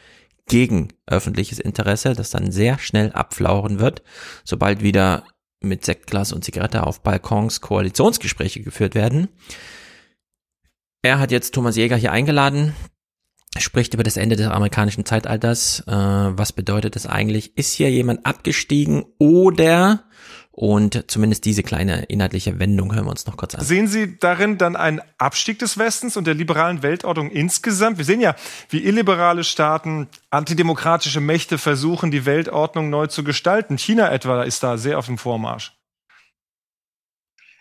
gegen öffentliches Interesse, das dann sehr schnell abflauchen wird, sobald wieder mit Sektglas und Zigarette auf Balkons Koalitionsgespräche geführt werden. Er hat jetzt Thomas Jäger hier eingeladen spricht über das Ende des amerikanischen Zeitalters. Äh, was bedeutet das eigentlich? Ist hier jemand abgestiegen oder und zumindest diese kleine inhaltliche Wendung hören wir uns noch kurz an. Sehen Sie darin dann einen Abstieg des Westens und der liberalen Weltordnung insgesamt? Wir sehen ja, wie illiberale Staaten, antidemokratische Mächte versuchen, die Weltordnung neu zu gestalten. China etwa ist da sehr auf dem Vormarsch.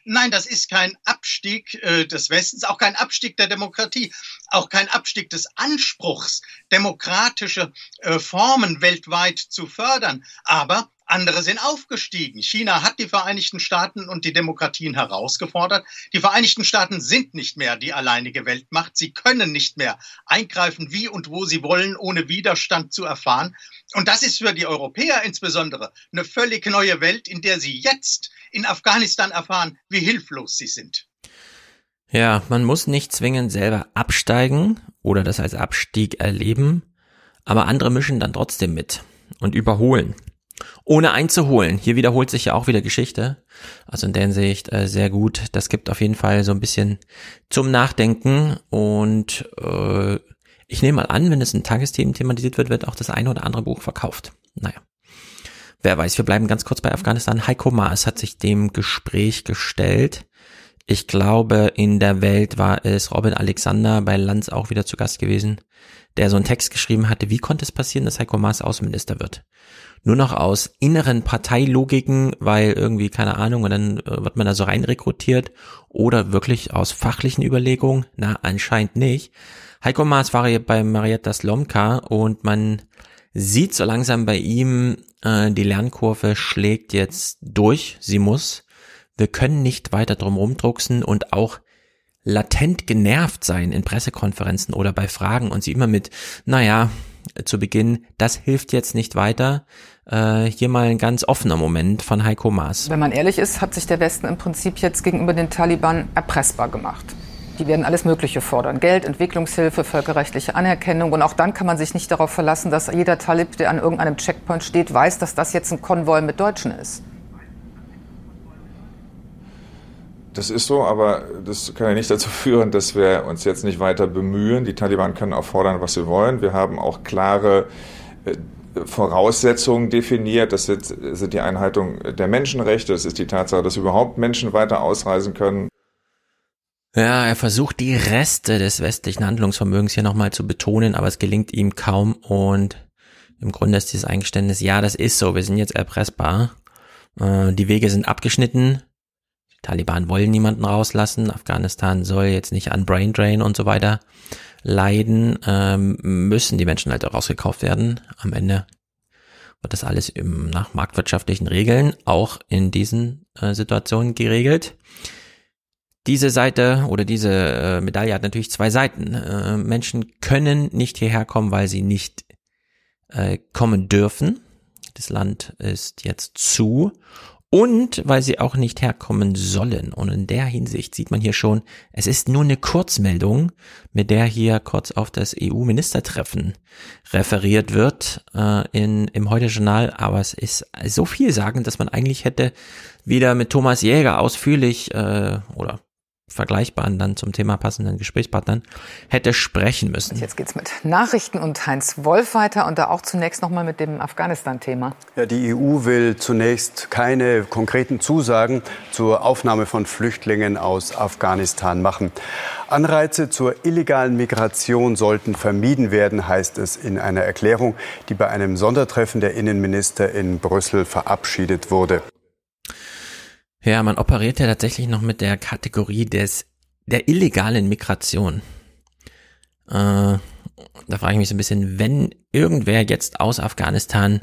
Nein, das ist kein Abstieg äh, des Westens, auch kein Abstieg der Demokratie, auch kein Abstieg des Anspruchs, demokratische äh, Formen weltweit zu fördern. Aber andere sind aufgestiegen. China hat die Vereinigten Staaten und die Demokratien herausgefordert. Die Vereinigten Staaten sind nicht mehr die alleinige Weltmacht. Sie können nicht mehr eingreifen, wie und wo sie wollen, ohne Widerstand zu erfahren. Und das ist für die Europäer insbesondere eine völlig neue Welt, in der sie jetzt in Afghanistan erfahren, wie hilflos sie sind. Ja, man muss nicht zwingend selber absteigen oder das als Abstieg erleben, aber andere mischen dann trotzdem mit und überholen ohne einzuholen. Hier wiederholt sich ja auch wieder Geschichte. Also in der Hinsicht äh, sehr gut. Das gibt auf jeden Fall so ein bisschen zum Nachdenken und äh, ich nehme mal an, wenn es ein Tagesthemen thematisiert wird, wird auch das eine oder andere Buch verkauft. Naja. Wer weiß, wir bleiben ganz kurz bei Afghanistan. Heiko Maas hat sich dem Gespräch gestellt. Ich glaube, in der Welt war es Robin Alexander bei Lanz auch wieder zu Gast gewesen, der so einen Text geschrieben hatte, wie konnte es passieren, dass Heiko Maas Außenminister wird? nur noch aus inneren Parteilogiken, weil irgendwie, keine Ahnung, und dann äh, wird man da so rein rekrutiert oder wirklich aus fachlichen Überlegungen? Na, anscheinend nicht. Heiko Maas war hier bei Marietta Slomka und man sieht so langsam bei ihm, äh, die Lernkurve schlägt jetzt durch, sie muss. Wir können nicht weiter drum rumdrucksen und auch latent genervt sein in Pressekonferenzen oder bei Fragen und sie immer mit, naja, zu Beginn, das hilft jetzt nicht weiter. Äh, hier mal ein ganz offener Moment von Heiko Maas. Wenn man ehrlich ist, hat sich der Westen im Prinzip jetzt gegenüber den Taliban erpressbar gemacht. Die werden alles Mögliche fordern. Geld, Entwicklungshilfe, völkerrechtliche Anerkennung. Und auch dann kann man sich nicht darauf verlassen, dass jeder Talib, der an irgendeinem Checkpoint steht, weiß, dass das jetzt ein Konvoi mit Deutschen ist. Das ist so, aber das kann ja nicht dazu führen, dass wir uns jetzt nicht weiter bemühen. Die Taliban können auch fordern, was sie wollen. Wir haben auch klare äh, Voraussetzungen definiert. Das sind, die Einhaltung der Menschenrechte. Das ist die Tatsache, dass überhaupt Menschen weiter ausreisen können. Ja, er versucht die Reste des westlichen Handlungsvermögens hier nochmal zu betonen, aber es gelingt ihm kaum und im Grunde ist dieses Eingeständnis, ja, das ist so, wir sind jetzt erpressbar. Äh, die Wege sind abgeschnitten. Taliban wollen niemanden rauslassen. Afghanistan soll jetzt nicht an Brain Drain und so weiter leiden. Ähm, müssen die Menschen halt rausgekauft werden. Am Ende wird das alles im, nach marktwirtschaftlichen Regeln auch in diesen äh, Situationen geregelt. Diese Seite oder diese äh, Medaille hat natürlich zwei Seiten. Äh, Menschen können nicht hierher kommen, weil sie nicht äh, kommen dürfen. Das Land ist jetzt zu und weil sie auch nicht herkommen sollen. Und in der Hinsicht sieht man hier schon, es ist nur eine Kurzmeldung, mit der hier kurz auf das EU-Ministertreffen referiert wird äh, in, im Heute-Journal. Aber es ist so viel sagen, dass man eigentlich hätte wieder mit Thomas Jäger ausführlich äh, oder vergleichbaren dann zum Thema passenden Gesprächspartnern hätte sprechen müssen. Jetzt geht's mit Nachrichten und Heinz Wolf weiter und da auch zunächst nochmal mit dem Afghanistan-Thema. Ja, die EU will zunächst keine konkreten Zusagen zur Aufnahme von Flüchtlingen aus Afghanistan machen. Anreize zur illegalen Migration sollten vermieden werden, heißt es in einer Erklärung, die bei einem Sondertreffen der Innenminister in Brüssel verabschiedet wurde. Ja, man operiert ja tatsächlich noch mit der Kategorie des der illegalen Migration. Äh, da frage ich mich so ein bisschen, wenn irgendwer jetzt aus Afghanistan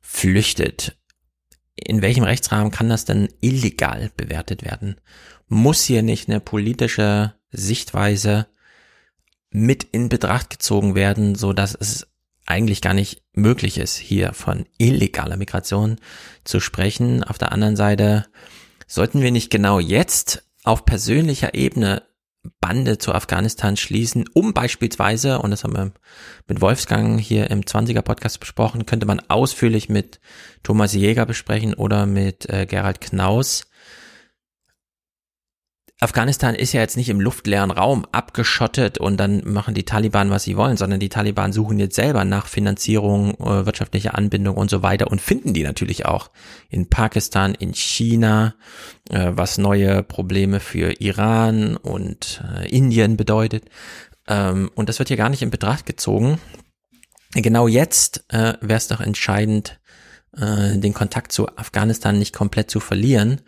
flüchtet, in welchem Rechtsrahmen kann das denn illegal bewertet werden? Muss hier nicht eine politische Sichtweise mit in Betracht gezogen werden, so dass es eigentlich gar nicht möglich ist, hier von illegaler Migration zu sprechen. Auf der anderen Seite Sollten wir nicht genau jetzt auf persönlicher Ebene Bande zu Afghanistan schließen, um beispielsweise, und das haben wir mit Wolfgang hier im 20er Podcast besprochen, könnte man ausführlich mit Thomas Jäger besprechen oder mit äh, Gerald Knaus, Afghanistan ist ja jetzt nicht im luftleeren Raum abgeschottet und dann machen die Taliban, was sie wollen, sondern die Taliban suchen jetzt selber nach Finanzierung, äh, wirtschaftlicher Anbindung und so weiter und finden die natürlich auch in Pakistan, in China, äh, was neue Probleme für Iran und äh, Indien bedeutet. Ähm, und das wird hier gar nicht in Betracht gezogen. Genau jetzt wäre es doch entscheidend, den Kontakt zu Afghanistan nicht komplett zu verlieren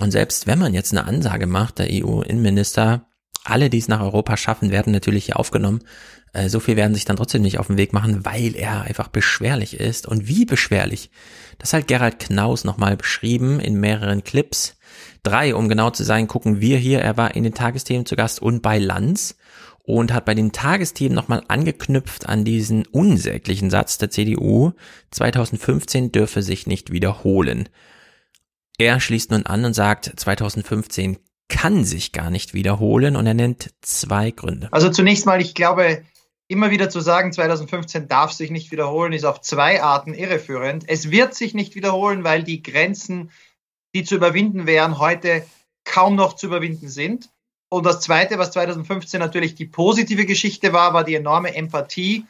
und selbst wenn man jetzt eine Ansage macht, der EU-Innenminister, alle, die es nach Europa schaffen, werden natürlich hier aufgenommen. Äh, so viel werden sich dann trotzdem nicht auf den Weg machen, weil er einfach beschwerlich ist. Und wie beschwerlich? Das hat Gerald Knaus nochmal beschrieben in mehreren Clips. Drei, um genau zu sein, gucken wir hier. Er war in den Tagesthemen zu Gast und bei Lanz und hat bei den Tagesthemen nochmal angeknüpft an diesen unsäglichen Satz der CDU, 2015 dürfe sich nicht wiederholen. Er schließt nun an und sagt, 2015 kann sich gar nicht wiederholen und er nennt zwei Gründe. Also zunächst mal, ich glaube, immer wieder zu sagen, 2015 darf sich nicht wiederholen, ist auf zwei Arten irreführend. Es wird sich nicht wiederholen, weil die Grenzen, die zu überwinden wären, heute kaum noch zu überwinden sind. Und das Zweite, was 2015 natürlich die positive Geschichte war, war die enorme Empathie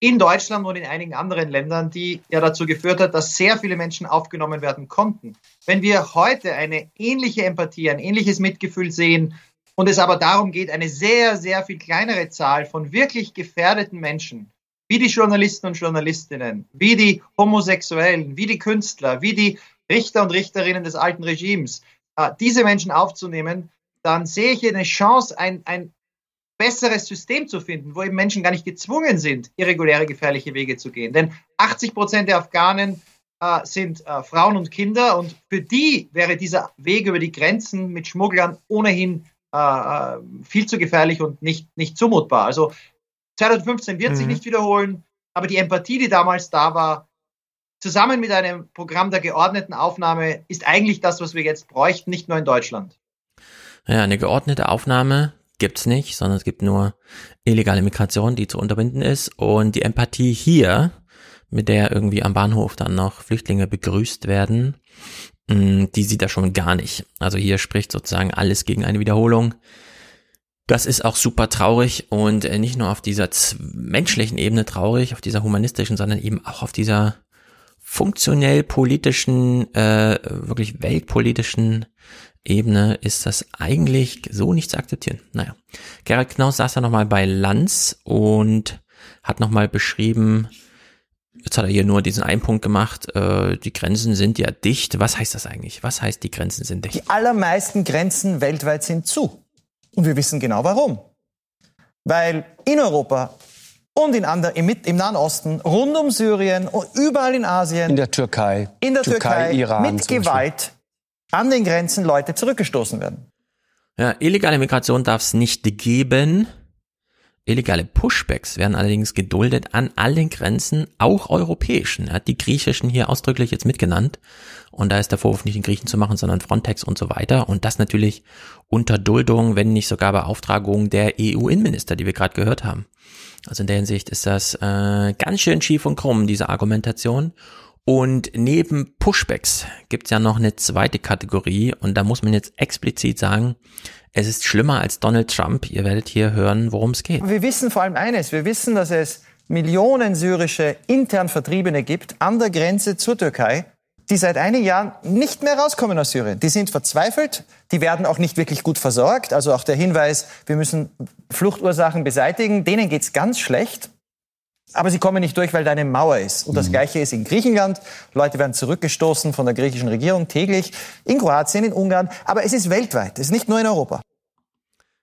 in Deutschland und in einigen anderen Ländern, die ja dazu geführt hat, dass sehr viele Menschen aufgenommen werden konnten. Wenn wir heute eine ähnliche Empathie, ein ähnliches Mitgefühl sehen und es aber darum geht, eine sehr, sehr viel kleinere Zahl von wirklich gefährdeten Menschen, wie die Journalisten und Journalistinnen, wie die Homosexuellen, wie die Künstler, wie die Richter und Richterinnen des alten Regimes, äh, diese Menschen aufzunehmen, dann sehe ich hier eine Chance, ein, ein besseres System zu finden, wo eben Menschen gar nicht gezwungen sind, irreguläre, gefährliche Wege zu gehen. Denn 80 Prozent der Afghanen sind äh, Frauen und Kinder und für die wäre dieser Weg über die Grenzen mit Schmugglern ohnehin äh, äh viel zu gefährlich und nicht, nicht zumutbar. Also 2015 wird mhm. sich nicht wiederholen, aber die Empathie, die damals da war, zusammen mit einem Programm der geordneten Aufnahme, ist eigentlich das, was wir jetzt bräuchten, nicht nur in Deutschland. Ja, eine geordnete Aufnahme gibt's nicht, sondern es gibt nur illegale Migration, die zu unterbinden ist. Und die Empathie hier, mit der irgendwie am Bahnhof dann noch Flüchtlinge begrüßt werden, mm, die sieht er schon gar nicht. Also hier spricht sozusagen alles gegen eine Wiederholung. Das ist auch super traurig und äh, nicht nur auf dieser menschlichen Ebene traurig, auf dieser humanistischen, sondern eben auch auf dieser funktionell politischen, äh, wirklich weltpolitischen Ebene ist das eigentlich so nicht zu akzeptieren. Naja, Gerald Knaus saß ja nochmal bei Lanz und hat nochmal beschrieben, jetzt hat er hier nur diesen einen Punkt gemacht, äh, die Grenzen sind ja dicht. Was heißt das eigentlich? Was heißt, die Grenzen sind dicht? Die allermeisten Grenzen weltweit sind zu. Und wir wissen genau warum. Weil in Europa und in anderen, im, im Nahen Osten, rund um Syrien und überall in Asien. In der Türkei. In der Türkei, Türkei Iran, mit Gewalt an den Grenzen Leute zurückgestoßen werden. Ja, illegale Migration darf es nicht geben. Illegale Pushbacks werden allerdings geduldet an allen Grenzen, auch europäischen. Er hat die griechischen hier ausdrücklich jetzt mitgenannt. Und da ist der Vorwurf nicht den Griechen zu machen, sondern Frontex und so weiter. Und das natürlich unter Duldung, wenn nicht sogar Beauftragung der EU-Innenminister, die wir gerade gehört haben. Also in der Hinsicht ist das äh, ganz schön schief und krumm, diese Argumentation. Und neben Pushbacks gibt's ja noch eine zweite Kategorie und da muss man jetzt explizit sagen, es ist schlimmer als Donald Trump. Ihr werdet hier hören, worum es geht. Wir wissen vor allem eines. Wir wissen, dass es Millionen syrische intern Vertriebene gibt an der Grenze zur Türkei, die seit einigen Jahren nicht mehr rauskommen aus Syrien. Die sind verzweifelt, die werden auch nicht wirklich gut versorgt. Also auch der Hinweis, wir müssen Fluchtursachen beseitigen, denen geht's ganz schlecht. Aber sie kommen nicht durch, weil da eine Mauer ist. Und das mhm. Gleiche ist in Griechenland. Leute werden zurückgestoßen von der griechischen Regierung täglich. In Kroatien, in Ungarn. Aber es ist weltweit. Es ist nicht nur in Europa.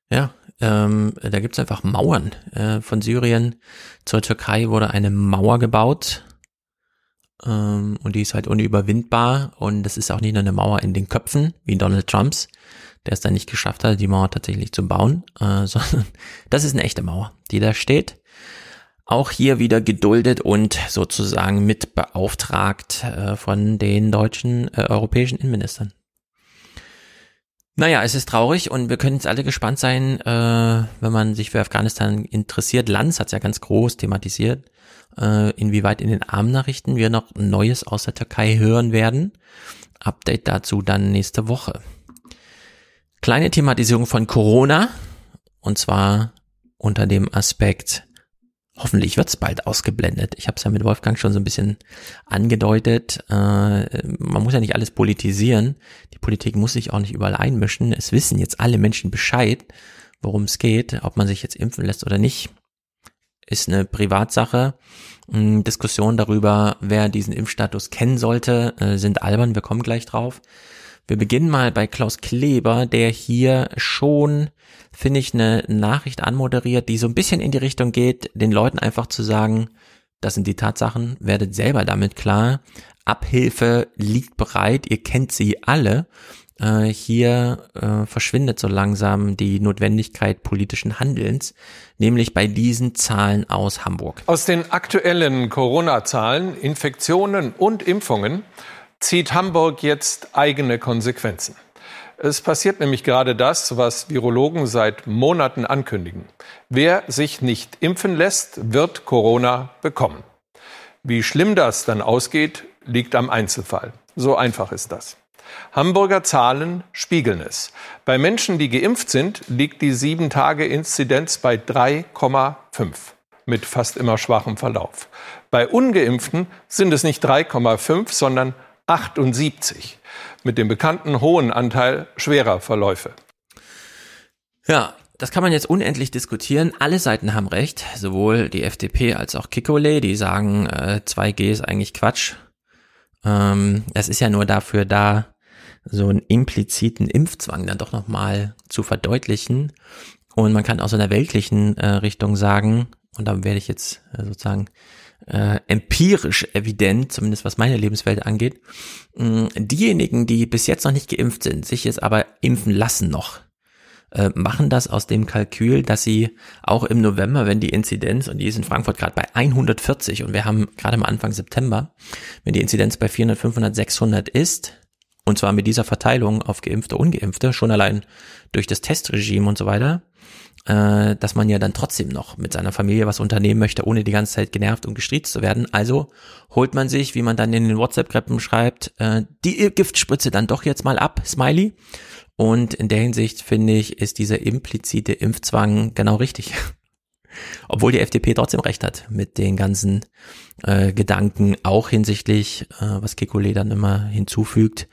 Ja, ähm, da gibt's einfach Mauern. Äh, von Syrien zur Türkei wurde eine Mauer gebaut. Ähm, und die ist halt unüberwindbar. Und das ist auch nicht nur eine Mauer in den Köpfen, wie Donald Trumps, der es dann nicht geschafft hat, die Mauer tatsächlich zu bauen, äh, sondern das ist eine echte Mauer, die da steht auch hier wieder geduldet und sozusagen mit beauftragt äh, von den deutschen äh, europäischen Innenministern. Naja, es ist traurig und wir können jetzt alle gespannt sein, äh, wenn man sich für Afghanistan interessiert. Lanz hat es ja ganz groß thematisiert, äh, inwieweit in den Armnachrichten wir noch Neues aus der Türkei hören werden. Update dazu dann nächste Woche. Kleine Thematisierung von Corona und zwar unter dem Aspekt Hoffentlich wird's bald ausgeblendet. Ich habe es ja mit Wolfgang schon so ein bisschen angedeutet. Äh, man muss ja nicht alles politisieren. Die Politik muss sich auch nicht überall einmischen. Es wissen jetzt alle Menschen Bescheid, worum es geht. Ob man sich jetzt impfen lässt oder nicht, ist eine Privatsache. Hm, Diskussionen darüber, wer diesen Impfstatus kennen sollte, äh, sind albern. Wir kommen gleich drauf. Wir beginnen mal bei Klaus Kleber, der hier schon, finde ich, eine Nachricht anmoderiert, die so ein bisschen in die Richtung geht, den Leuten einfach zu sagen, das sind die Tatsachen, werdet selber damit klar. Abhilfe liegt bereit, ihr kennt sie alle. Äh, hier äh, verschwindet so langsam die Notwendigkeit politischen Handelns, nämlich bei diesen Zahlen aus Hamburg. Aus den aktuellen Corona-Zahlen, Infektionen und Impfungen zieht Hamburg jetzt eigene Konsequenzen. Es passiert nämlich gerade das, was Virologen seit Monaten ankündigen. Wer sich nicht impfen lässt, wird Corona bekommen. Wie schlimm das dann ausgeht, liegt am Einzelfall. So einfach ist das. Hamburger Zahlen spiegeln es. Bei Menschen, die geimpft sind, liegt die 7-Tage-Inzidenz bei 3,5 mit fast immer schwachem Verlauf. Bei ungeimpften sind es nicht 3,5, sondern 78 mit dem bekannten hohen Anteil schwerer Verläufe. Ja, das kann man jetzt unendlich diskutieren. Alle Seiten haben recht, sowohl die FDP als auch Kikole, die sagen, äh, 2G ist eigentlich Quatsch. Ähm, es ist ja nur dafür da, so einen impliziten Impfzwang dann doch nochmal zu verdeutlichen. Und man kann aus einer weltlichen äh, Richtung sagen, und da werde ich jetzt äh, sozusagen äh, empirisch evident, zumindest was meine Lebenswelt angeht. Mm, diejenigen, die bis jetzt noch nicht geimpft sind, sich jetzt aber impfen lassen noch, äh, machen das aus dem Kalkül, dass sie auch im November, wenn die Inzidenz, und die ist in Frankfurt gerade bei 140 und wir haben gerade mal Anfang September, wenn die Inzidenz bei 400, 500, 600 ist, und zwar mit dieser Verteilung auf Geimpfte, Ungeimpfte, schon allein durch das Testregime und so weiter, äh, dass man ja dann trotzdem noch mit seiner Familie was unternehmen möchte, ohne die ganze Zeit genervt und gestriezt zu werden. Also holt man sich, wie man dann in den WhatsApp-Gruppen schreibt, äh, die Giftspritze dann doch jetzt mal ab, Smiley. Und in der Hinsicht finde ich, ist dieser implizite Impfzwang genau richtig. Obwohl die FDP trotzdem recht hat mit den ganzen äh, Gedanken, auch hinsichtlich, äh, was Kekulé dann immer hinzufügt,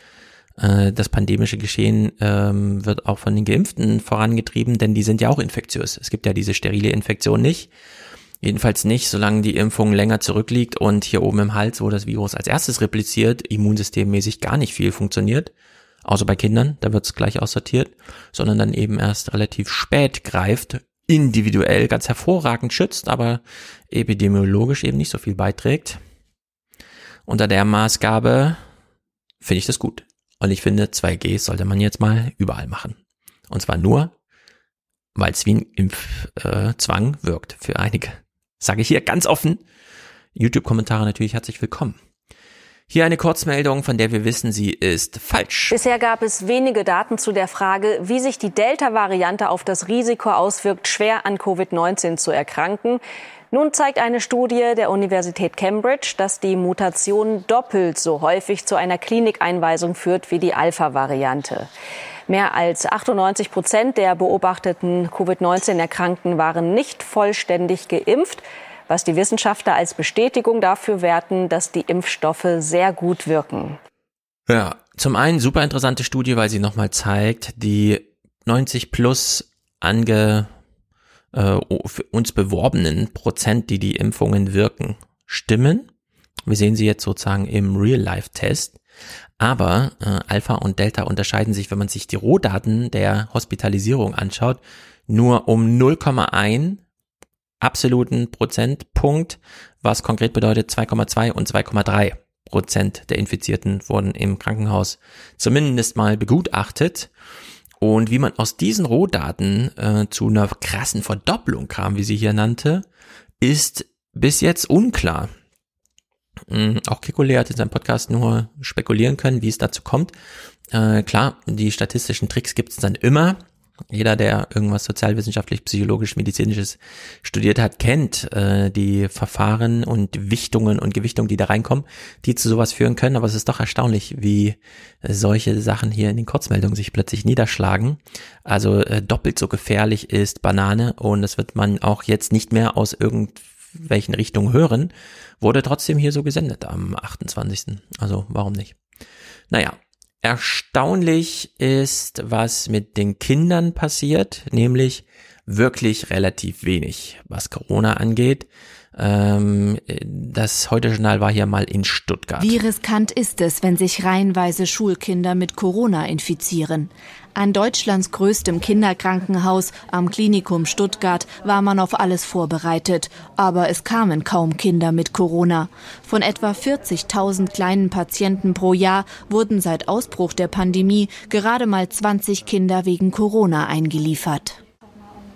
äh, das pandemische Geschehen ähm, wird auch von den Geimpften vorangetrieben, denn die sind ja auch infektiös. Es gibt ja diese sterile Infektion nicht. Jedenfalls nicht, solange die Impfung länger zurückliegt und hier oben im Hals, wo das Virus als erstes repliziert, immunsystemmäßig gar nicht viel funktioniert. Außer bei Kindern, da wird es gleich aussortiert, sondern dann eben erst relativ spät greift, individuell ganz hervorragend schützt, aber epidemiologisch eben nicht so viel beiträgt. Unter der Maßgabe finde ich das gut. Und ich finde, 2G sollte man jetzt mal überall machen. Und zwar nur, weil es wie ein Impfzwang äh, wirkt für einige. Sage ich hier ganz offen. YouTube-Kommentare natürlich herzlich willkommen. Hier eine Kurzmeldung, von der wir wissen, sie ist falsch. Bisher gab es wenige Daten zu der Frage, wie sich die Delta-Variante auf das Risiko auswirkt, schwer an Covid-19 zu erkranken. Nun zeigt eine Studie der Universität Cambridge, dass die Mutation doppelt so häufig zu einer Klinikeinweisung führt wie die Alpha-Variante. Mehr als 98 Prozent der beobachteten Covid-19-Erkrankten waren nicht vollständig geimpft, was die Wissenschaftler als Bestätigung dafür werten, dass die Impfstoffe sehr gut wirken. Ja, zum einen super interessante Studie, weil sie nochmal zeigt, die 90 plus ange äh, uns beworbenen Prozent, die die Impfungen wirken, stimmen. Wir sehen sie jetzt sozusagen im Real-Life-Test. Aber äh, Alpha und Delta unterscheiden sich, wenn man sich die Rohdaten der Hospitalisierung anschaut, nur um 0,1 absoluten Prozentpunkt, was konkret bedeutet 2,2 und 2,3 Prozent der Infizierten wurden im Krankenhaus zumindest mal begutachtet. Und wie man aus diesen Rohdaten äh, zu einer krassen Verdopplung kam, wie sie hier nannte, ist bis jetzt unklar. Mhm, auch Kekulé hat in seinem Podcast nur spekulieren können, wie es dazu kommt. Äh, klar, die statistischen Tricks gibt es dann immer. Jeder, der irgendwas sozialwissenschaftlich, psychologisch, medizinisches studiert hat, kennt äh, die Verfahren und Wichtungen und Gewichtungen, die da reinkommen, die zu sowas führen können. Aber es ist doch erstaunlich, wie solche Sachen hier in den Kurzmeldungen sich plötzlich niederschlagen. Also äh, doppelt so gefährlich ist Banane und das wird man auch jetzt nicht mehr aus irgendwelchen Richtungen hören. Wurde trotzdem hier so gesendet am 28. Also warum nicht? Naja, Erstaunlich ist, was mit den Kindern passiert, nämlich wirklich relativ wenig, was Corona angeht. Ähm, das Heute-Journal war hier mal in Stuttgart. Wie riskant ist es, wenn sich reihenweise Schulkinder mit Corona infizieren? An Deutschlands größtem Kinderkrankenhaus am Klinikum Stuttgart war man auf alles vorbereitet, aber es kamen kaum Kinder mit Corona. Von etwa 40.000 kleinen Patienten pro Jahr wurden seit Ausbruch der Pandemie gerade mal 20 Kinder wegen Corona eingeliefert.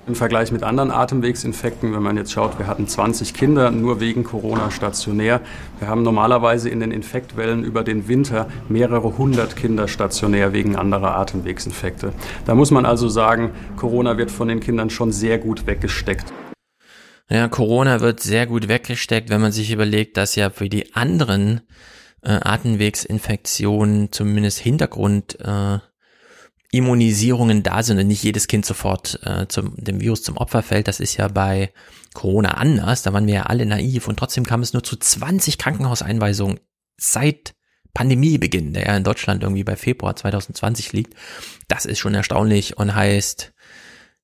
Im Vergleich mit anderen Atemwegsinfekten, wenn man jetzt schaut, wir hatten 20 Kinder nur wegen Corona stationär. Wir haben normalerweise in den Infektwellen über den Winter mehrere hundert Kinder stationär wegen anderer Atemwegsinfekte. Da muss man also sagen, Corona wird von den Kindern schon sehr gut weggesteckt. Ja, Corona wird sehr gut weggesteckt, wenn man sich überlegt, dass ja für die anderen äh, Atemwegsinfektionen zumindest Hintergrund äh, Immunisierungen da sind und nicht jedes Kind sofort äh, zum, dem Virus zum Opfer fällt. Das ist ja bei Corona anders. Da waren wir ja alle naiv und trotzdem kam es nur zu 20 Krankenhauseinweisungen seit Pandemiebeginn, der ja in Deutschland irgendwie bei Februar 2020 liegt. Das ist schon erstaunlich und heißt,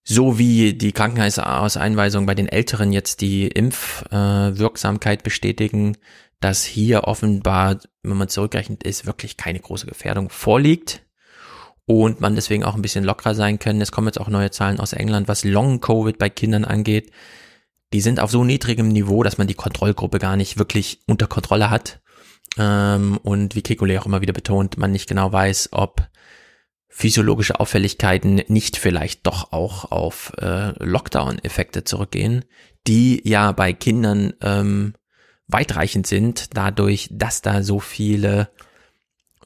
so wie die Krankenhauseinweisungen bei den Älteren jetzt die Impfwirksamkeit äh, bestätigen, dass hier offenbar, wenn man zurückrechnet ist, wirklich keine große Gefährdung vorliegt und man deswegen auch ein bisschen lockerer sein können. Es kommen jetzt auch neue Zahlen aus England, was Long-Covid bei Kindern angeht. Die sind auf so niedrigem Niveau, dass man die Kontrollgruppe gar nicht wirklich unter Kontrolle hat. Ähm, und wie Kekulé auch immer wieder betont, man nicht genau weiß, ob physiologische Auffälligkeiten nicht vielleicht doch auch auf äh, Lockdown-Effekte zurückgehen, die ja bei Kindern ähm, weitreichend sind, dadurch, dass da so viele,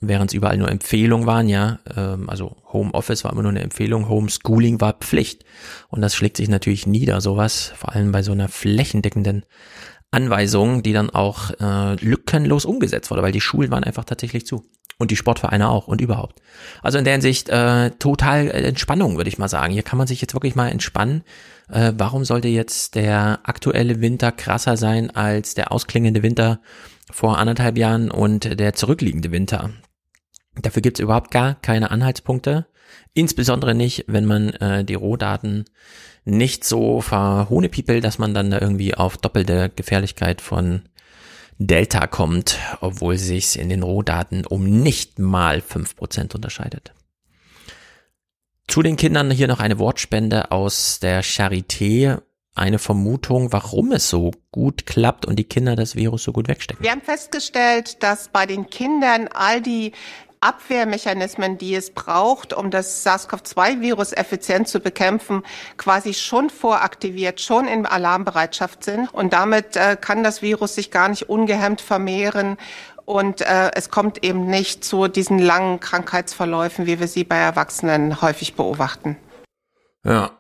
während es überall nur Empfehlungen waren, ja, ähm, also Homeoffice war immer nur eine Empfehlung, Homeschooling war Pflicht. Und das schlägt sich natürlich nieder, sowas, vor allem bei so einer flächendeckenden Anweisung, die dann auch äh, lückenlos umgesetzt wurde, weil die Schulen waren einfach tatsächlich zu. Und die Sportvereine auch und überhaupt. Also in der Hinsicht äh, total Entspannung, würde ich mal sagen. Hier kann man sich jetzt wirklich mal entspannen. Äh, warum sollte jetzt der aktuelle Winter krasser sein als der ausklingende Winter vor anderthalb Jahren und der zurückliegende Winter? Dafür gibt's überhaupt gar keine Anhaltspunkte. Insbesondere nicht, wenn man äh, die Rohdaten nicht so verhohnepiepelt, dass man dann da irgendwie auf doppelte Gefährlichkeit von Delta kommt, obwohl sich in den Rohdaten um nicht mal fünf Prozent unterscheidet. Zu den Kindern hier noch eine Wortspende aus der Charité. Eine Vermutung, warum es so gut klappt und die Kinder das Virus so gut wegstecken. Wir haben festgestellt, dass bei den Kindern all die Abwehrmechanismen, die es braucht, um das SARS-CoV-2-Virus effizient zu bekämpfen, quasi schon voraktiviert, schon in Alarmbereitschaft sind. Und damit äh, kann das Virus sich gar nicht ungehemmt vermehren. Und äh, es kommt eben nicht zu diesen langen Krankheitsverläufen, wie wir sie bei Erwachsenen häufig beobachten. Ja,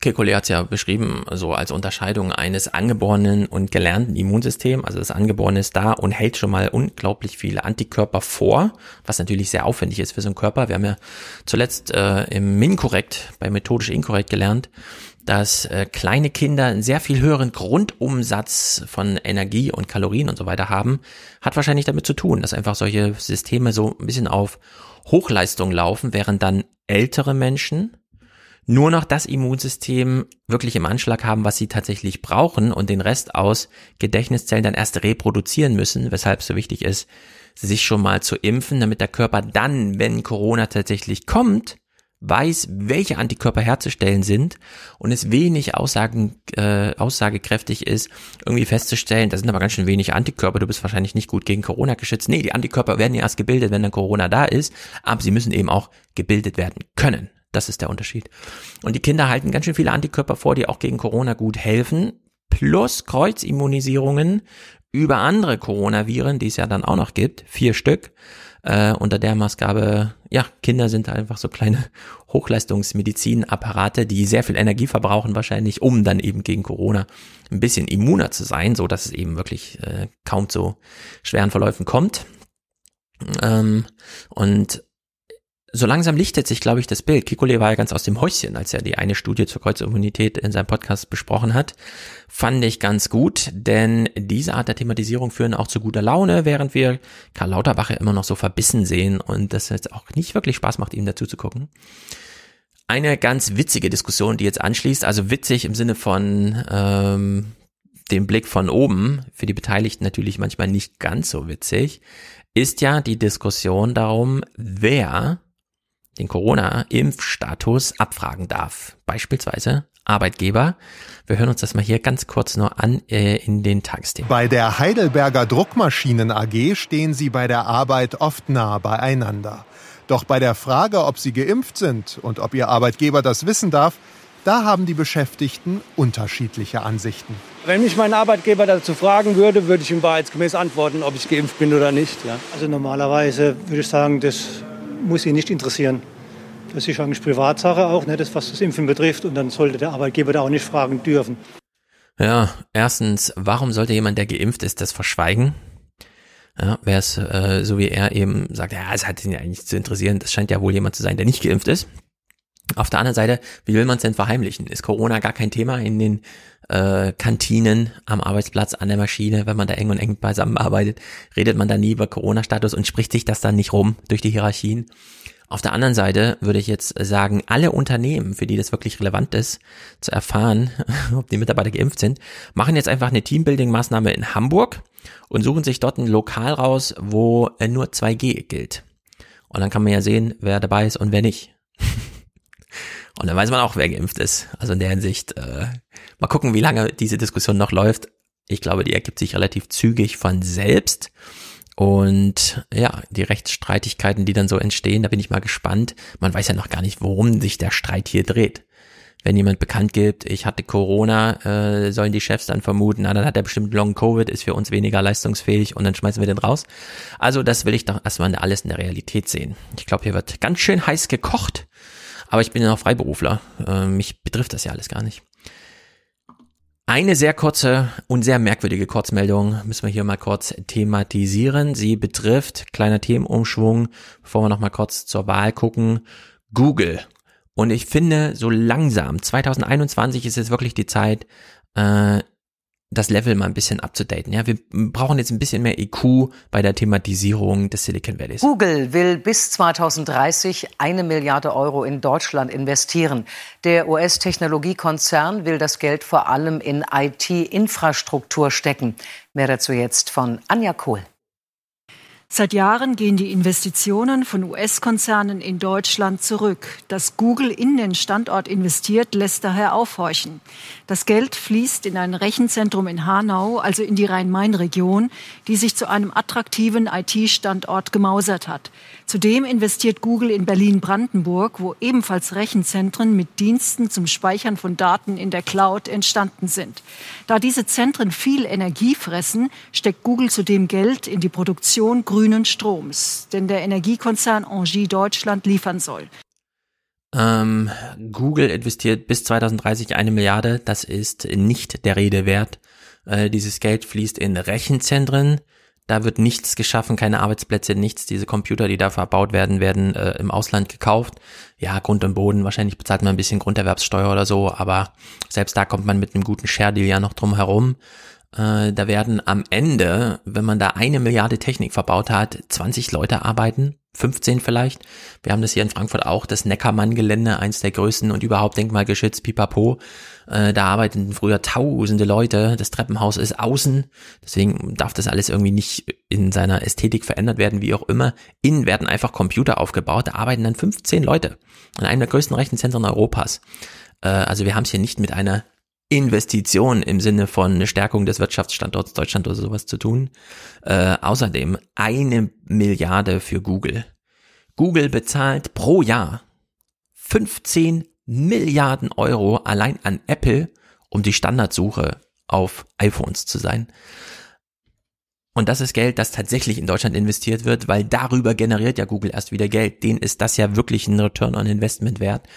Kekulé hat es ja beschrieben, so als Unterscheidung eines angeborenen und gelernten Immunsystems. Also das Angeborene ist da und hält schon mal unglaublich viele Antikörper vor, was natürlich sehr aufwendig ist für so einen Körper. Wir haben ja zuletzt äh, im MinKorrekt, bei methodisch inkorrekt gelernt, dass äh, kleine Kinder einen sehr viel höheren Grundumsatz von Energie und Kalorien und so weiter haben, hat wahrscheinlich damit zu tun, dass einfach solche Systeme so ein bisschen auf Hochleistung laufen, während dann ältere Menschen nur noch das Immunsystem wirklich im Anschlag haben, was sie tatsächlich brauchen und den Rest aus Gedächtniszellen dann erst reproduzieren müssen, weshalb es so wichtig ist, sich schon mal zu impfen, damit der Körper dann, wenn Corona tatsächlich kommt, weiß, welche Antikörper herzustellen sind und es wenig Aussagen, äh, aussagekräftig ist, irgendwie festzustellen, da sind aber ganz schön wenig Antikörper, du bist wahrscheinlich nicht gut gegen Corona geschützt. Nee, die Antikörper werden ja erst gebildet, wenn dann Corona da ist, aber sie müssen eben auch gebildet werden können. Das ist der Unterschied. Und die Kinder halten ganz schön viele Antikörper vor, die auch gegen Corona gut helfen, plus Kreuzimmunisierungen über andere Coronaviren, die es ja dann auch noch gibt, vier Stück, äh, unter der Maßgabe, ja, Kinder sind einfach so kleine Hochleistungsmedizinapparate, die sehr viel Energie verbrauchen wahrscheinlich, um dann eben gegen Corona ein bisschen immuner zu sein, so dass es eben wirklich äh, kaum zu schweren Verläufen kommt. Ähm, und so langsam lichtet sich, glaube ich, das Bild. Kikole war ja ganz aus dem Häuschen, als er die eine Studie zur Kreuzimmunität in seinem Podcast besprochen hat. Fand ich ganz gut, denn diese Art der Thematisierung führen auch zu guter Laune, während wir Karl Lauterbach ja immer noch so verbissen sehen und das jetzt auch nicht wirklich Spaß macht, ihm dazu zu gucken. Eine ganz witzige Diskussion, die jetzt anschließt, also witzig im Sinne von ähm, dem Blick von oben, für die Beteiligten natürlich manchmal nicht ganz so witzig, ist ja die Diskussion darum, wer den Corona-Impfstatus abfragen darf. Beispielsweise Arbeitgeber. Wir hören uns das mal hier ganz kurz nur an äh, in den Tagesthemen. Bei der Heidelberger Druckmaschinen AG stehen sie bei der Arbeit oft nah beieinander. Doch bei der Frage, ob sie geimpft sind und ob ihr Arbeitgeber das wissen darf, da haben die Beschäftigten unterschiedliche Ansichten. Wenn mich mein Arbeitgeber dazu fragen würde, würde ich ihm wahrheitsgemäß antworten, ob ich geimpft bin oder nicht. Ja. Also normalerweise würde ich sagen, das muss ihn nicht interessieren. Das ist eigentlich Privatsache auch, ne, das was das Impfen betrifft. Und dann sollte der Arbeitgeber da auch nicht fragen dürfen. Ja, erstens, warum sollte jemand, der geimpft ist, das verschweigen? Ja, wäre es äh, so wie er eben sagt, ja, es hat ihn ja eigentlich zu interessieren, das scheint ja wohl jemand zu sein, der nicht geimpft ist. Auf der anderen Seite, wie will man es denn verheimlichen? Ist Corona gar kein Thema in den äh, Kantinen, am Arbeitsplatz, an der Maschine, wenn man da eng und eng beisammenarbeitet, redet man da nie über Corona-Status und spricht sich das dann nicht rum durch die Hierarchien. Auf der anderen Seite würde ich jetzt sagen, alle Unternehmen, für die das wirklich relevant ist, zu erfahren, ob die Mitarbeiter geimpft sind, machen jetzt einfach eine Teambuilding-Maßnahme in Hamburg und suchen sich dort ein Lokal raus, wo nur 2G gilt. Und dann kann man ja sehen, wer dabei ist und wer nicht. und dann weiß man auch, wer geimpft ist. Also in der Hinsicht, äh, mal gucken, wie lange diese Diskussion noch läuft. Ich glaube, die ergibt sich relativ zügig von selbst. Und ja, die Rechtsstreitigkeiten, die dann so entstehen, da bin ich mal gespannt. Man weiß ja noch gar nicht, worum sich der Streit hier dreht. Wenn jemand bekannt gibt, ich hatte Corona, äh, sollen die Chefs dann vermuten, na, dann hat er bestimmt Long Covid, ist für uns weniger leistungsfähig und dann schmeißen wir den raus. Also das will ich doch erstmal alles in der Realität sehen. Ich glaube, hier wird ganz schön heiß gekocht, aber ich bin ja noch Freiberufler. Äh, mich betrifft das ja alles gar nicht. Eine sehr kurze und sehr merkwürdige Kurzmeldung müssen wir hier mal kurz thematisieren. Sie betrifft, kleiner Themenumschwung, bevor wir noch mal kurz zur Wahl gucken, Google. Und ich finde, so langsam, 2021 ist jetzt wirklich die Zeit, äh, das Level mal ein bisschen abzudaten. Ja, wir brauchen jetzt ein bisschen mehr IQ bei der Thematisierung des Silicon Valleys. Google will bis 2030 eine Milliarde Euro in Deutschland investieren. Der US-Technologiekonzern will das Geld vor allem in IT-Infrastruktur stecken. Mehr dazu jetzt von Anja Kohl. Seit Jahren gehen die Investitionen von US-Konzernen in Deutschland zurück. Dass Google in den Standort investiert, lässt daher aufhorchen. Das Geld fließt in ein Rechenzentrum in Hanau, also in die Rhein-Main-Region, die sich zu einem attraktiven IT-Standort gemausert hat. Zudem investiert Google in Berlin-Brandenburg, wo ebenfalls Rechenzentren mit Diensten zum Speichern von Daten in der Cloud entstanden sind. Da diese Zentren viel Energie fressen, steckt Google zudem Geld in die Produktion grünen Stroms, den der Energiekonzern Engie Deutschland liefern soll. Ähm, Google investiert bis 2030 eine Milliarde. Das ist nicht der Rede wert. Äh, dieses Geld fließt in Rechenzentren. Da wird nichts geschaffen, keine Arbeitsplätze, nichts. Diese Computer, die da verbaut werden, werden äh, im Ausland gekauft. Ja, Grund und Boden, wahrscheinlich bezahlt man ein bisschen Grunderwerbssteuer oder so, aber selbst da kommt man mit einem guten Share-Deal ja noch drum herum. Äh, da werden am Ende, wenn man da eine Milliarde Technik verbaut hat, 20 Leute arbeiten 15 vielleicht. Wir haben das hier in Frankfurt auch, das Neckermann-Gelände, eins der größten und überhaupt denkmalgeschützt, pipapo. Äh, da arbeiteten früher tausende Leute. Das Treppenhaus ist außen, deswegen darf das alles irgendwie nicht in seiner Ästhetik verändert werden, wie auch immer. Innen werden einfach Computer aufgebaut, da arbeiten dann 15 Leute in einem der größten Rechenzentren Europas. Äh, also wir haben es hier nicht mit einer Investition im Sinne von eine Stärkung des Wirtschaftsstandorts Deutschland oder sowas zu tun. Äh, außerdem eine Milliarde für Google. Google bezahlt pro Jahr 15 Milliarden Euro allein an Apple, um die Standardsuche auf iPhones zu sein. Und das ist Geld, das tatsächlich in Deutschland investiert wird, weil darüber generiert ja Google erst wieder Geld. Den ist das ja wirklich ein Return on Investment wert.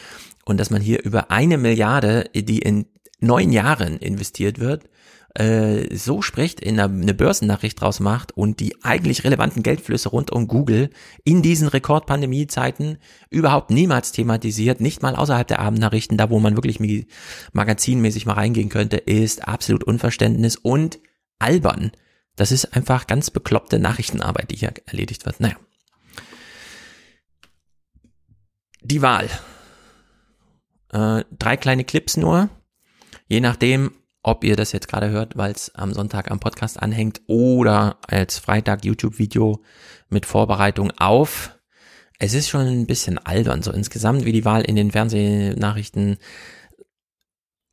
Und dass man hier über eine Milliarde, die in neun Jahren investiert wird, äh, so spricht, in einer, eine Börsennachricht draus macht und die eigentlich relevanten Geldflüsse rund um Google in diesen Rekordpandemiezeiten überhaupt niemals thematisiert, nicht mal außerhalb der Abendnachrichten, da wo man wirklich magazinmäßig mal reingehen könnte, ist absolut Unverständnis und albern. Das ist einfach ganz bekloppte Nachrichtenarbeit, die hier erledigt wird. Naja. Die Wahl. Äh, drei kleine Clips nur Je nachdem, ob ihr das jetzt gerade hört, weil es am Sonntag am Podcast anhängt oder als Freitag YouTube-Video mit Vorbereitung auf. Es ist schon ein bisschen albern, so insgesamt, wie die Wahl in den Fernsehnachrichten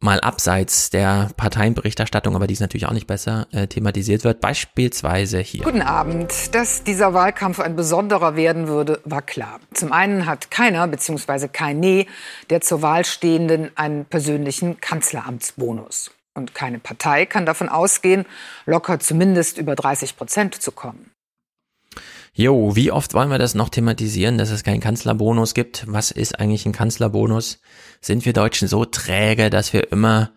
mal abseits der Parteienberichterstattung, aber die ist natürlich auch nicht besser, äh, thematisiert wird. Beispielsweise hier. Guten Abend. Dass dieser Wahlkampf ein besonderer werden würde, war klar. Zum einen hat keiner bzw. keine der zur Wahl stehenden einen persönlichen Kanzleramtsbonus. Und keine Partei kann davon ausgehen, locker zumindest über 30 Prozent zu kommen. Jo, wie oft wollen wir das noch thematisieren, dass es keinen Kanzlerbonus gibt? Was ist eigentlich ein Kanzlerbonus? Sind wir Deutschen so träge, dass wir immer,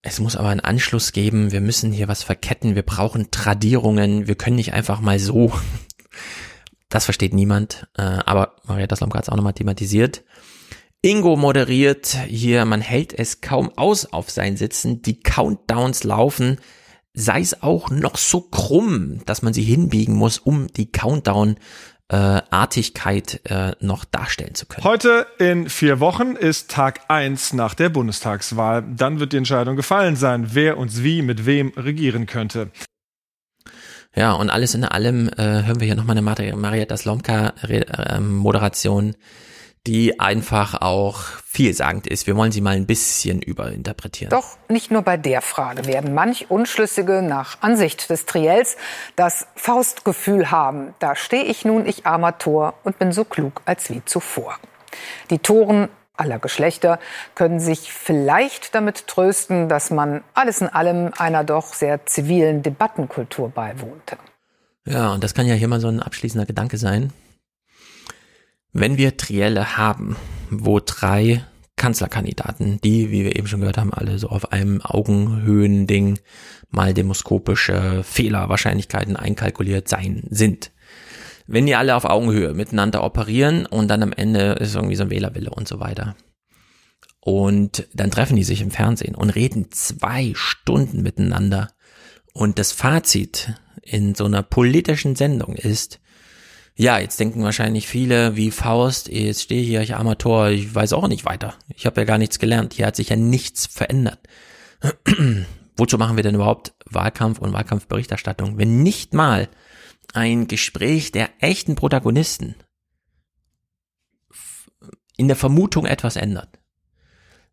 es muss aber einen Anschluss geben, wir müssen hier was verketten, wir brauchen Tradierungen, wir können nicht einfach mal so. Das versteht niemand, äh, aber Maria Slomka hat es auch nochmal thematisiert. Ingo moderiert hier, man hält es kaum aus auf seinen Sitzen, die Countdowns laufen, sei es auch noch so krumm, dass man sie hinbiegen muss, um die Countdown äh, Artigkeit äh, noch darstellen zu können. Heute in vier Wochen ist Tag eins nach der Bundestagswahl. Dann wird die Entscheidung gefallen sein, wer uns wie mit wem regieren könnte. Ja, und alles in allem äh, hören wir hier nochmal eine Marietta Slomka äh, Moderation, die einfach auch vielsagend ist. Wir wollen sie mal ein bisschen überinterpretieren. Doch nicht nur bei der Frage werden manch Unschlüssige nach Ansicht des Triels das Faustgefühl haben. Da stehe ich nun, ich armer Tor, und bin so klug als wie zuvor. Die Toren aller Geschlechter können sich vielleicht damit trösten, dass man alles in allem einer doch sehr zivilen Debattenkultur beiwohnte. Ja, und das kann ja hier mal so ein abschließender Gedanke sein. Wenn wir Trielle haben, wo drei Kanzlerkandidaten, die, wie wir eben schon gehört haben, alle so auf einem Augenhöhending mal demoskopische Fehlerwahrscheinlichkeiten einkalkuliert sein sind. Wenn die alle auf Augenhöhe miteinander operieren und dann am Ende ist irgendwie so ein Wählerwille und so weiter. Und dann treffen die sich im Fernsehen und reden zwei Stunden miteinander. Und das Fazit in so einer politischen Sendung ist, ja, jetzt denken wahrscheinlich viele wie Faust, jetzt stehe ich hier, ich armer Tor, ich weiß auch nicht weiter. Ich habe ja gar nichts gelernt. Hier hat sich ja nichts verändert. Wozu machen wir denn überhaupt Wahlkampf und Wahlkampfberichterstattung, wenn nicht mal ein Gespräch der echten Protagonisten in der Vermutung etwas ändert?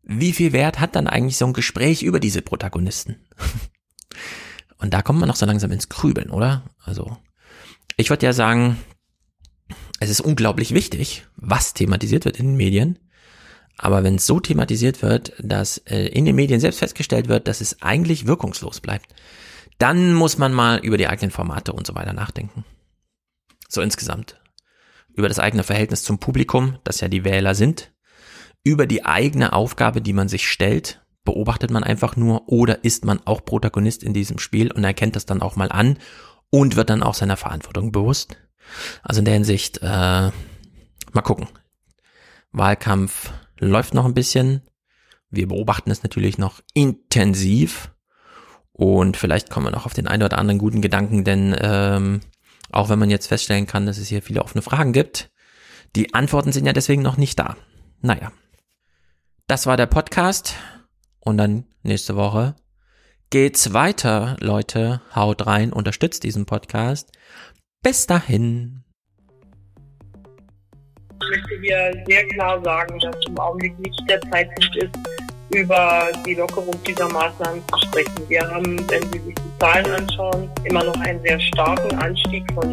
Wie viel Wert hat dann eigentlich so ein Gespräch über diese Protagonisten? Und da kommt man noch so langsam ins Krübeln, oder? Also, ich würde ja sagen, es ist unglaublich wichtig, was thematisiert wird in den Medien. Aber wenn es so thematisiert wird, dass äh, in den Medien selbst festgestellt wird, dass es eigentlich wirkungslos bleibt, dann muss man mal über die eigenen Formate und so weiter nachdenken. So insgesamt. Über das eigene Verhältnis zum Publikum, das ja die Wähler sind. Über die eigene Aufgabe, die man sich stellt. Beobachtet man einfach nur oder ist man auch Protagonist in diesem Spiel und erkennt das dann auch mal an und wird dann auch seiner Verantwortung bewusst. Also in der Hinsicht, äh, mal gucken. Wahlkampf läuft noch ein bisschen. Wir beobachten es natürlich noch intensiv. Und vielleicht kommen wir noch auf den einen oder anderen guten Gedanken, denn ähm, auch wenn man jetzt feststellen kann, dass es hier viele offene Fragen gibt, die Antworten sind ja deswegen noch nicht da. Naja. Das war der Podcast. Und dann nächste Woche geht's weiter, Leute. Haut rein, unterstützt diesen Podcast. Bis dahin. Ich möchte hier sehr klar sagen, dass im Augenblick nicht der Zeitpunkt ist, über die Lockerung dieser Maßnahmen zu sprechen. Wir haben, wenn Sie sich die Zahlen anschauen, immer noch einen sehr starken Anstieg von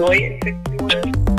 Neuinfektionen.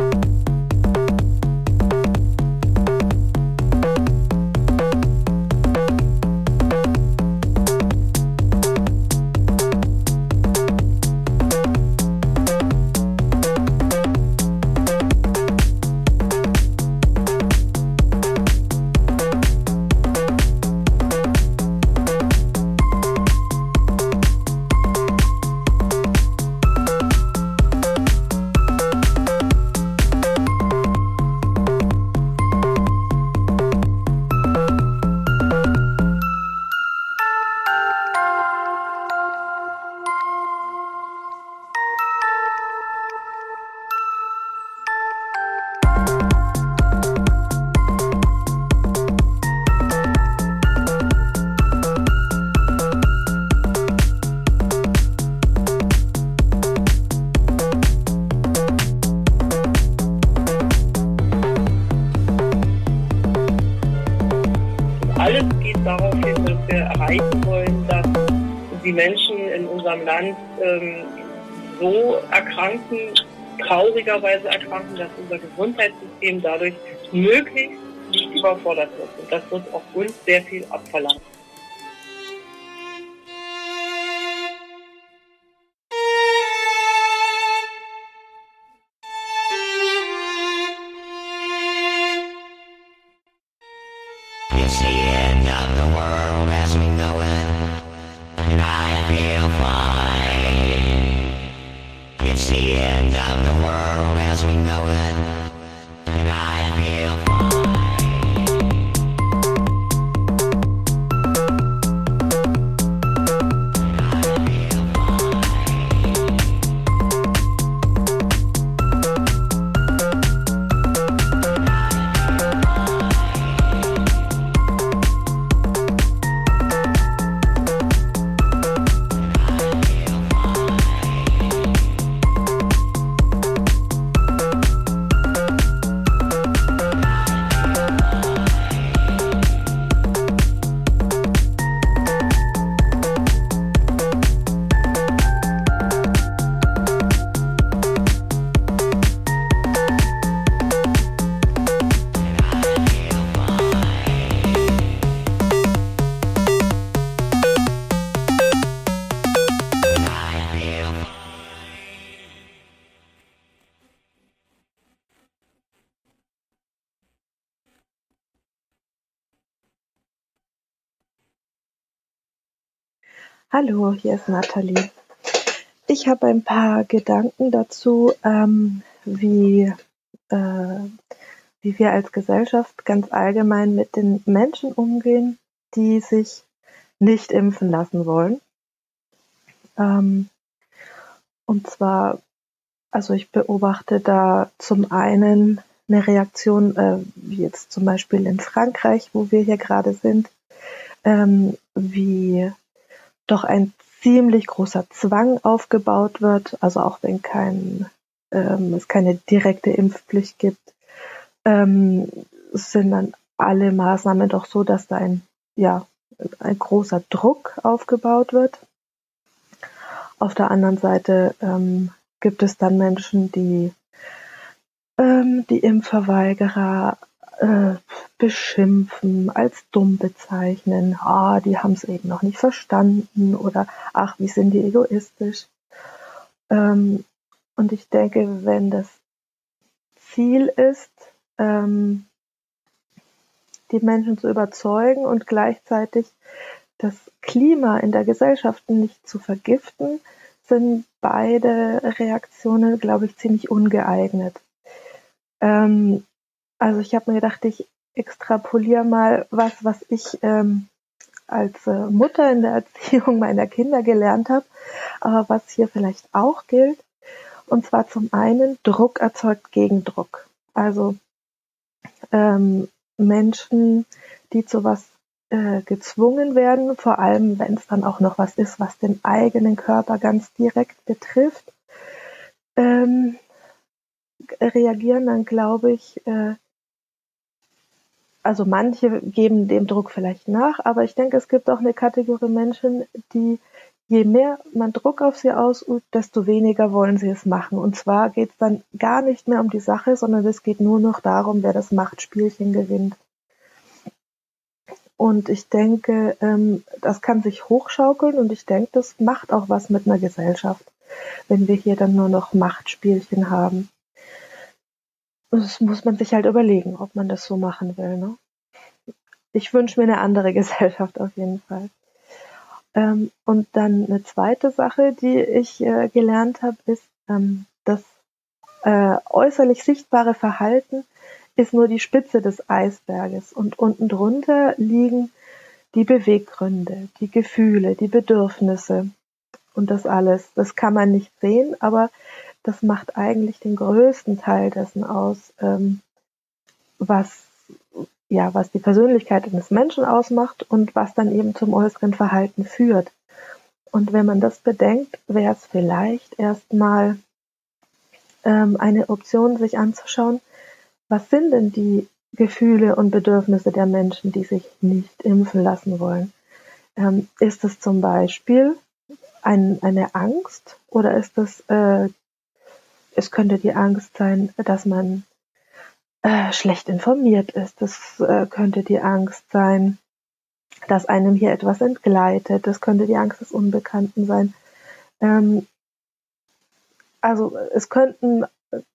Land ähm, so erkranken, traurigerweise erkranken, dass unser Gesundheitssystem dadurch möglichst nicht überfordert wird. Und das wird auch uns sehr viel abverlangt. Of the world as we know it, Hallo, hier ist Nathalie. Ich habe ein paar Gedanken dazu, ähm, wie, äh, wie wir als Gesellschaft ganz allgemein mit den Menschen umgehen, die sich nicht impfen lassen wollen. Ähm, und zwar, also ich beobachte da zum einen eine Reaktion, äh, wie jetzt zum Beispiel in Frankreich, wo wir hier gerade sind, ähm, wie doch ein ziemlich großer Zwang aufgebaut wird, also auch wenn kein, ähm, es keine direkte Impfpflicht gibt, ähm, sind dann alle Maßnahmen doch so, dass da ein, ja, ein großer Druck aufgebaut wird. Auf der anderen Seite ähm, gibt es dann Menschen, die ähm, die Impfverweigerer äh, beschimpfen, als dumm bezeichnen, ah, die haben es eben noch nicht verstanden oder ach, wie sind die egoistisch. Ähm, und ich denke, wenn das Ziel ist, ähm, die Menschen zu überzeugen und gleichzeitig das Klima in der Gesellschaft nicht zu vergiften, sind beide Reaktionen, glaube ich, ziemlich ungeeignet. Ähm, also ich habe mir gedacht, ich extrapoliere mal was, was ich ähm, als äh, Mutter in der Erziehung meiner Kinder gelernt habe, aber was hier vielleicht auch gilt. Und zwar zum einen, Druck erzeugt Gegendruck. Also ähm, Menschen, die zu was äh, gezwungen werden, vor allem wenn es dann auch noch was ist, was den eigenen Körper ganz direkt betrifft, ähm, reagieren dann, glaube ich, äh, also manche geben dem Druck vielleicht nach, aber ich denke, es gibt auch eine Kategorie Menschen, die je mehr man Druck auf sie ausübt, desto weniger wollen sie es machen. Und zwar geht es dann gar nicht mehr um die Sache, sondern es geht nur noch darum, wer das Machtspielchen gewinnt. Und ich denke, ähm, das kann sich hochschaukeln und ich denke, das macht auch was mit einer Gesellschaft, wenn wir hier dann nur noch Machtspielchen haben. Das muss man sich halt überlegen, ob man das so machen will. Ne? Ich wünsche mir eine andere Gesellschaft auf jeden Fall. Ähm, und dann eine zweite Sache, die ich äh, gelernt habe, ist, ähm, das äh, äußerlich sichtbare Verhalten ist nur die Spitze des Eisberges und unten drunter liegen die Beweggründe, die Gefühle, die Bedürfnisse und das alles. Das kann man nicht sehen, aber das macht eigentlich den größten Teil dessen aus, ähm, was ja, was die Persönlichkeit eines Menschen ausmacht und was dann eben zum äußeren Verhalten führt. Und wenn man das bedenkt, wäre es vielleicht erstmal ähm, eine Option, sich anzuschauen, was sind denn die Gefühle und Bedürfnisse der Menschen, die sich nicht impfen lassen wollen. Ähm, ist es zum Beispiel ein, eine Angst oder ist es äh, es könnte die Angst sein, dass man äh, schlecht informiert ist. Es äh, könnte die Angst sein, dass einem hier etwas entgleitet. Das könnte die Angst des Unbekannten sein. Ähm, also es könnten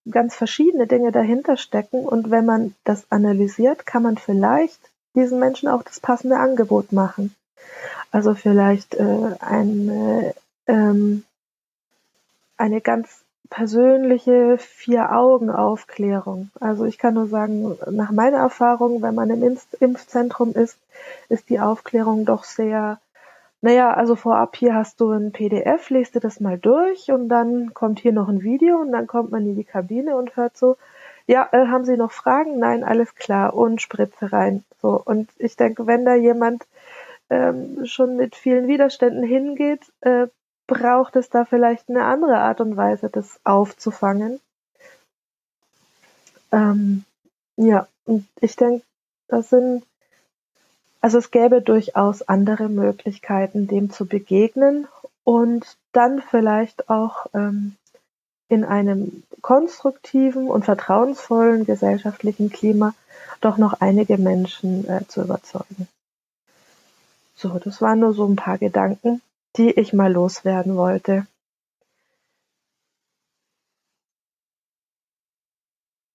ganz verschiedene Dinge dahinter stecken und wenn man das analysiert, kann man vielleicht diesen Menschen auch das passende Angebot machen. Also vielleicht äh, eine, ähm, eine ganz persönliche Vier-Augen-Aufklärung. Also ich kann nur sagen, nach meiner Erfahrung, wenn man im Impf Impfzentrum ist, ist die Aufklärung doch sehr, naja, also vorab hier hast du ein PDF, lest dir das mal durch und dann kommt hier noch ein Video und dann kommt man in die Kabine und hört so, ja, äh, haben Sie noch Fragen? Nein, alles klar und Spritze rein. So und ich denke, wenn da jemand ähm, schon mit vielen Widerständen hingeht, äh, braucht es da vielleicht eine andere Art und Weise, das aufzufangen. Ähm, ja, und ich denke, das sind, also es gäbe durchaus andere Möglichkeiten, dem zu begegnen und dann vielleicht auch ähm, in einem konstruktiven und vertrauensvollen gesellschaftlichen Klima doch noch einige Menschen äh, zu überzeugen. So, das waren nur so ein paar Gedanken, die ich mal loswerden wollte.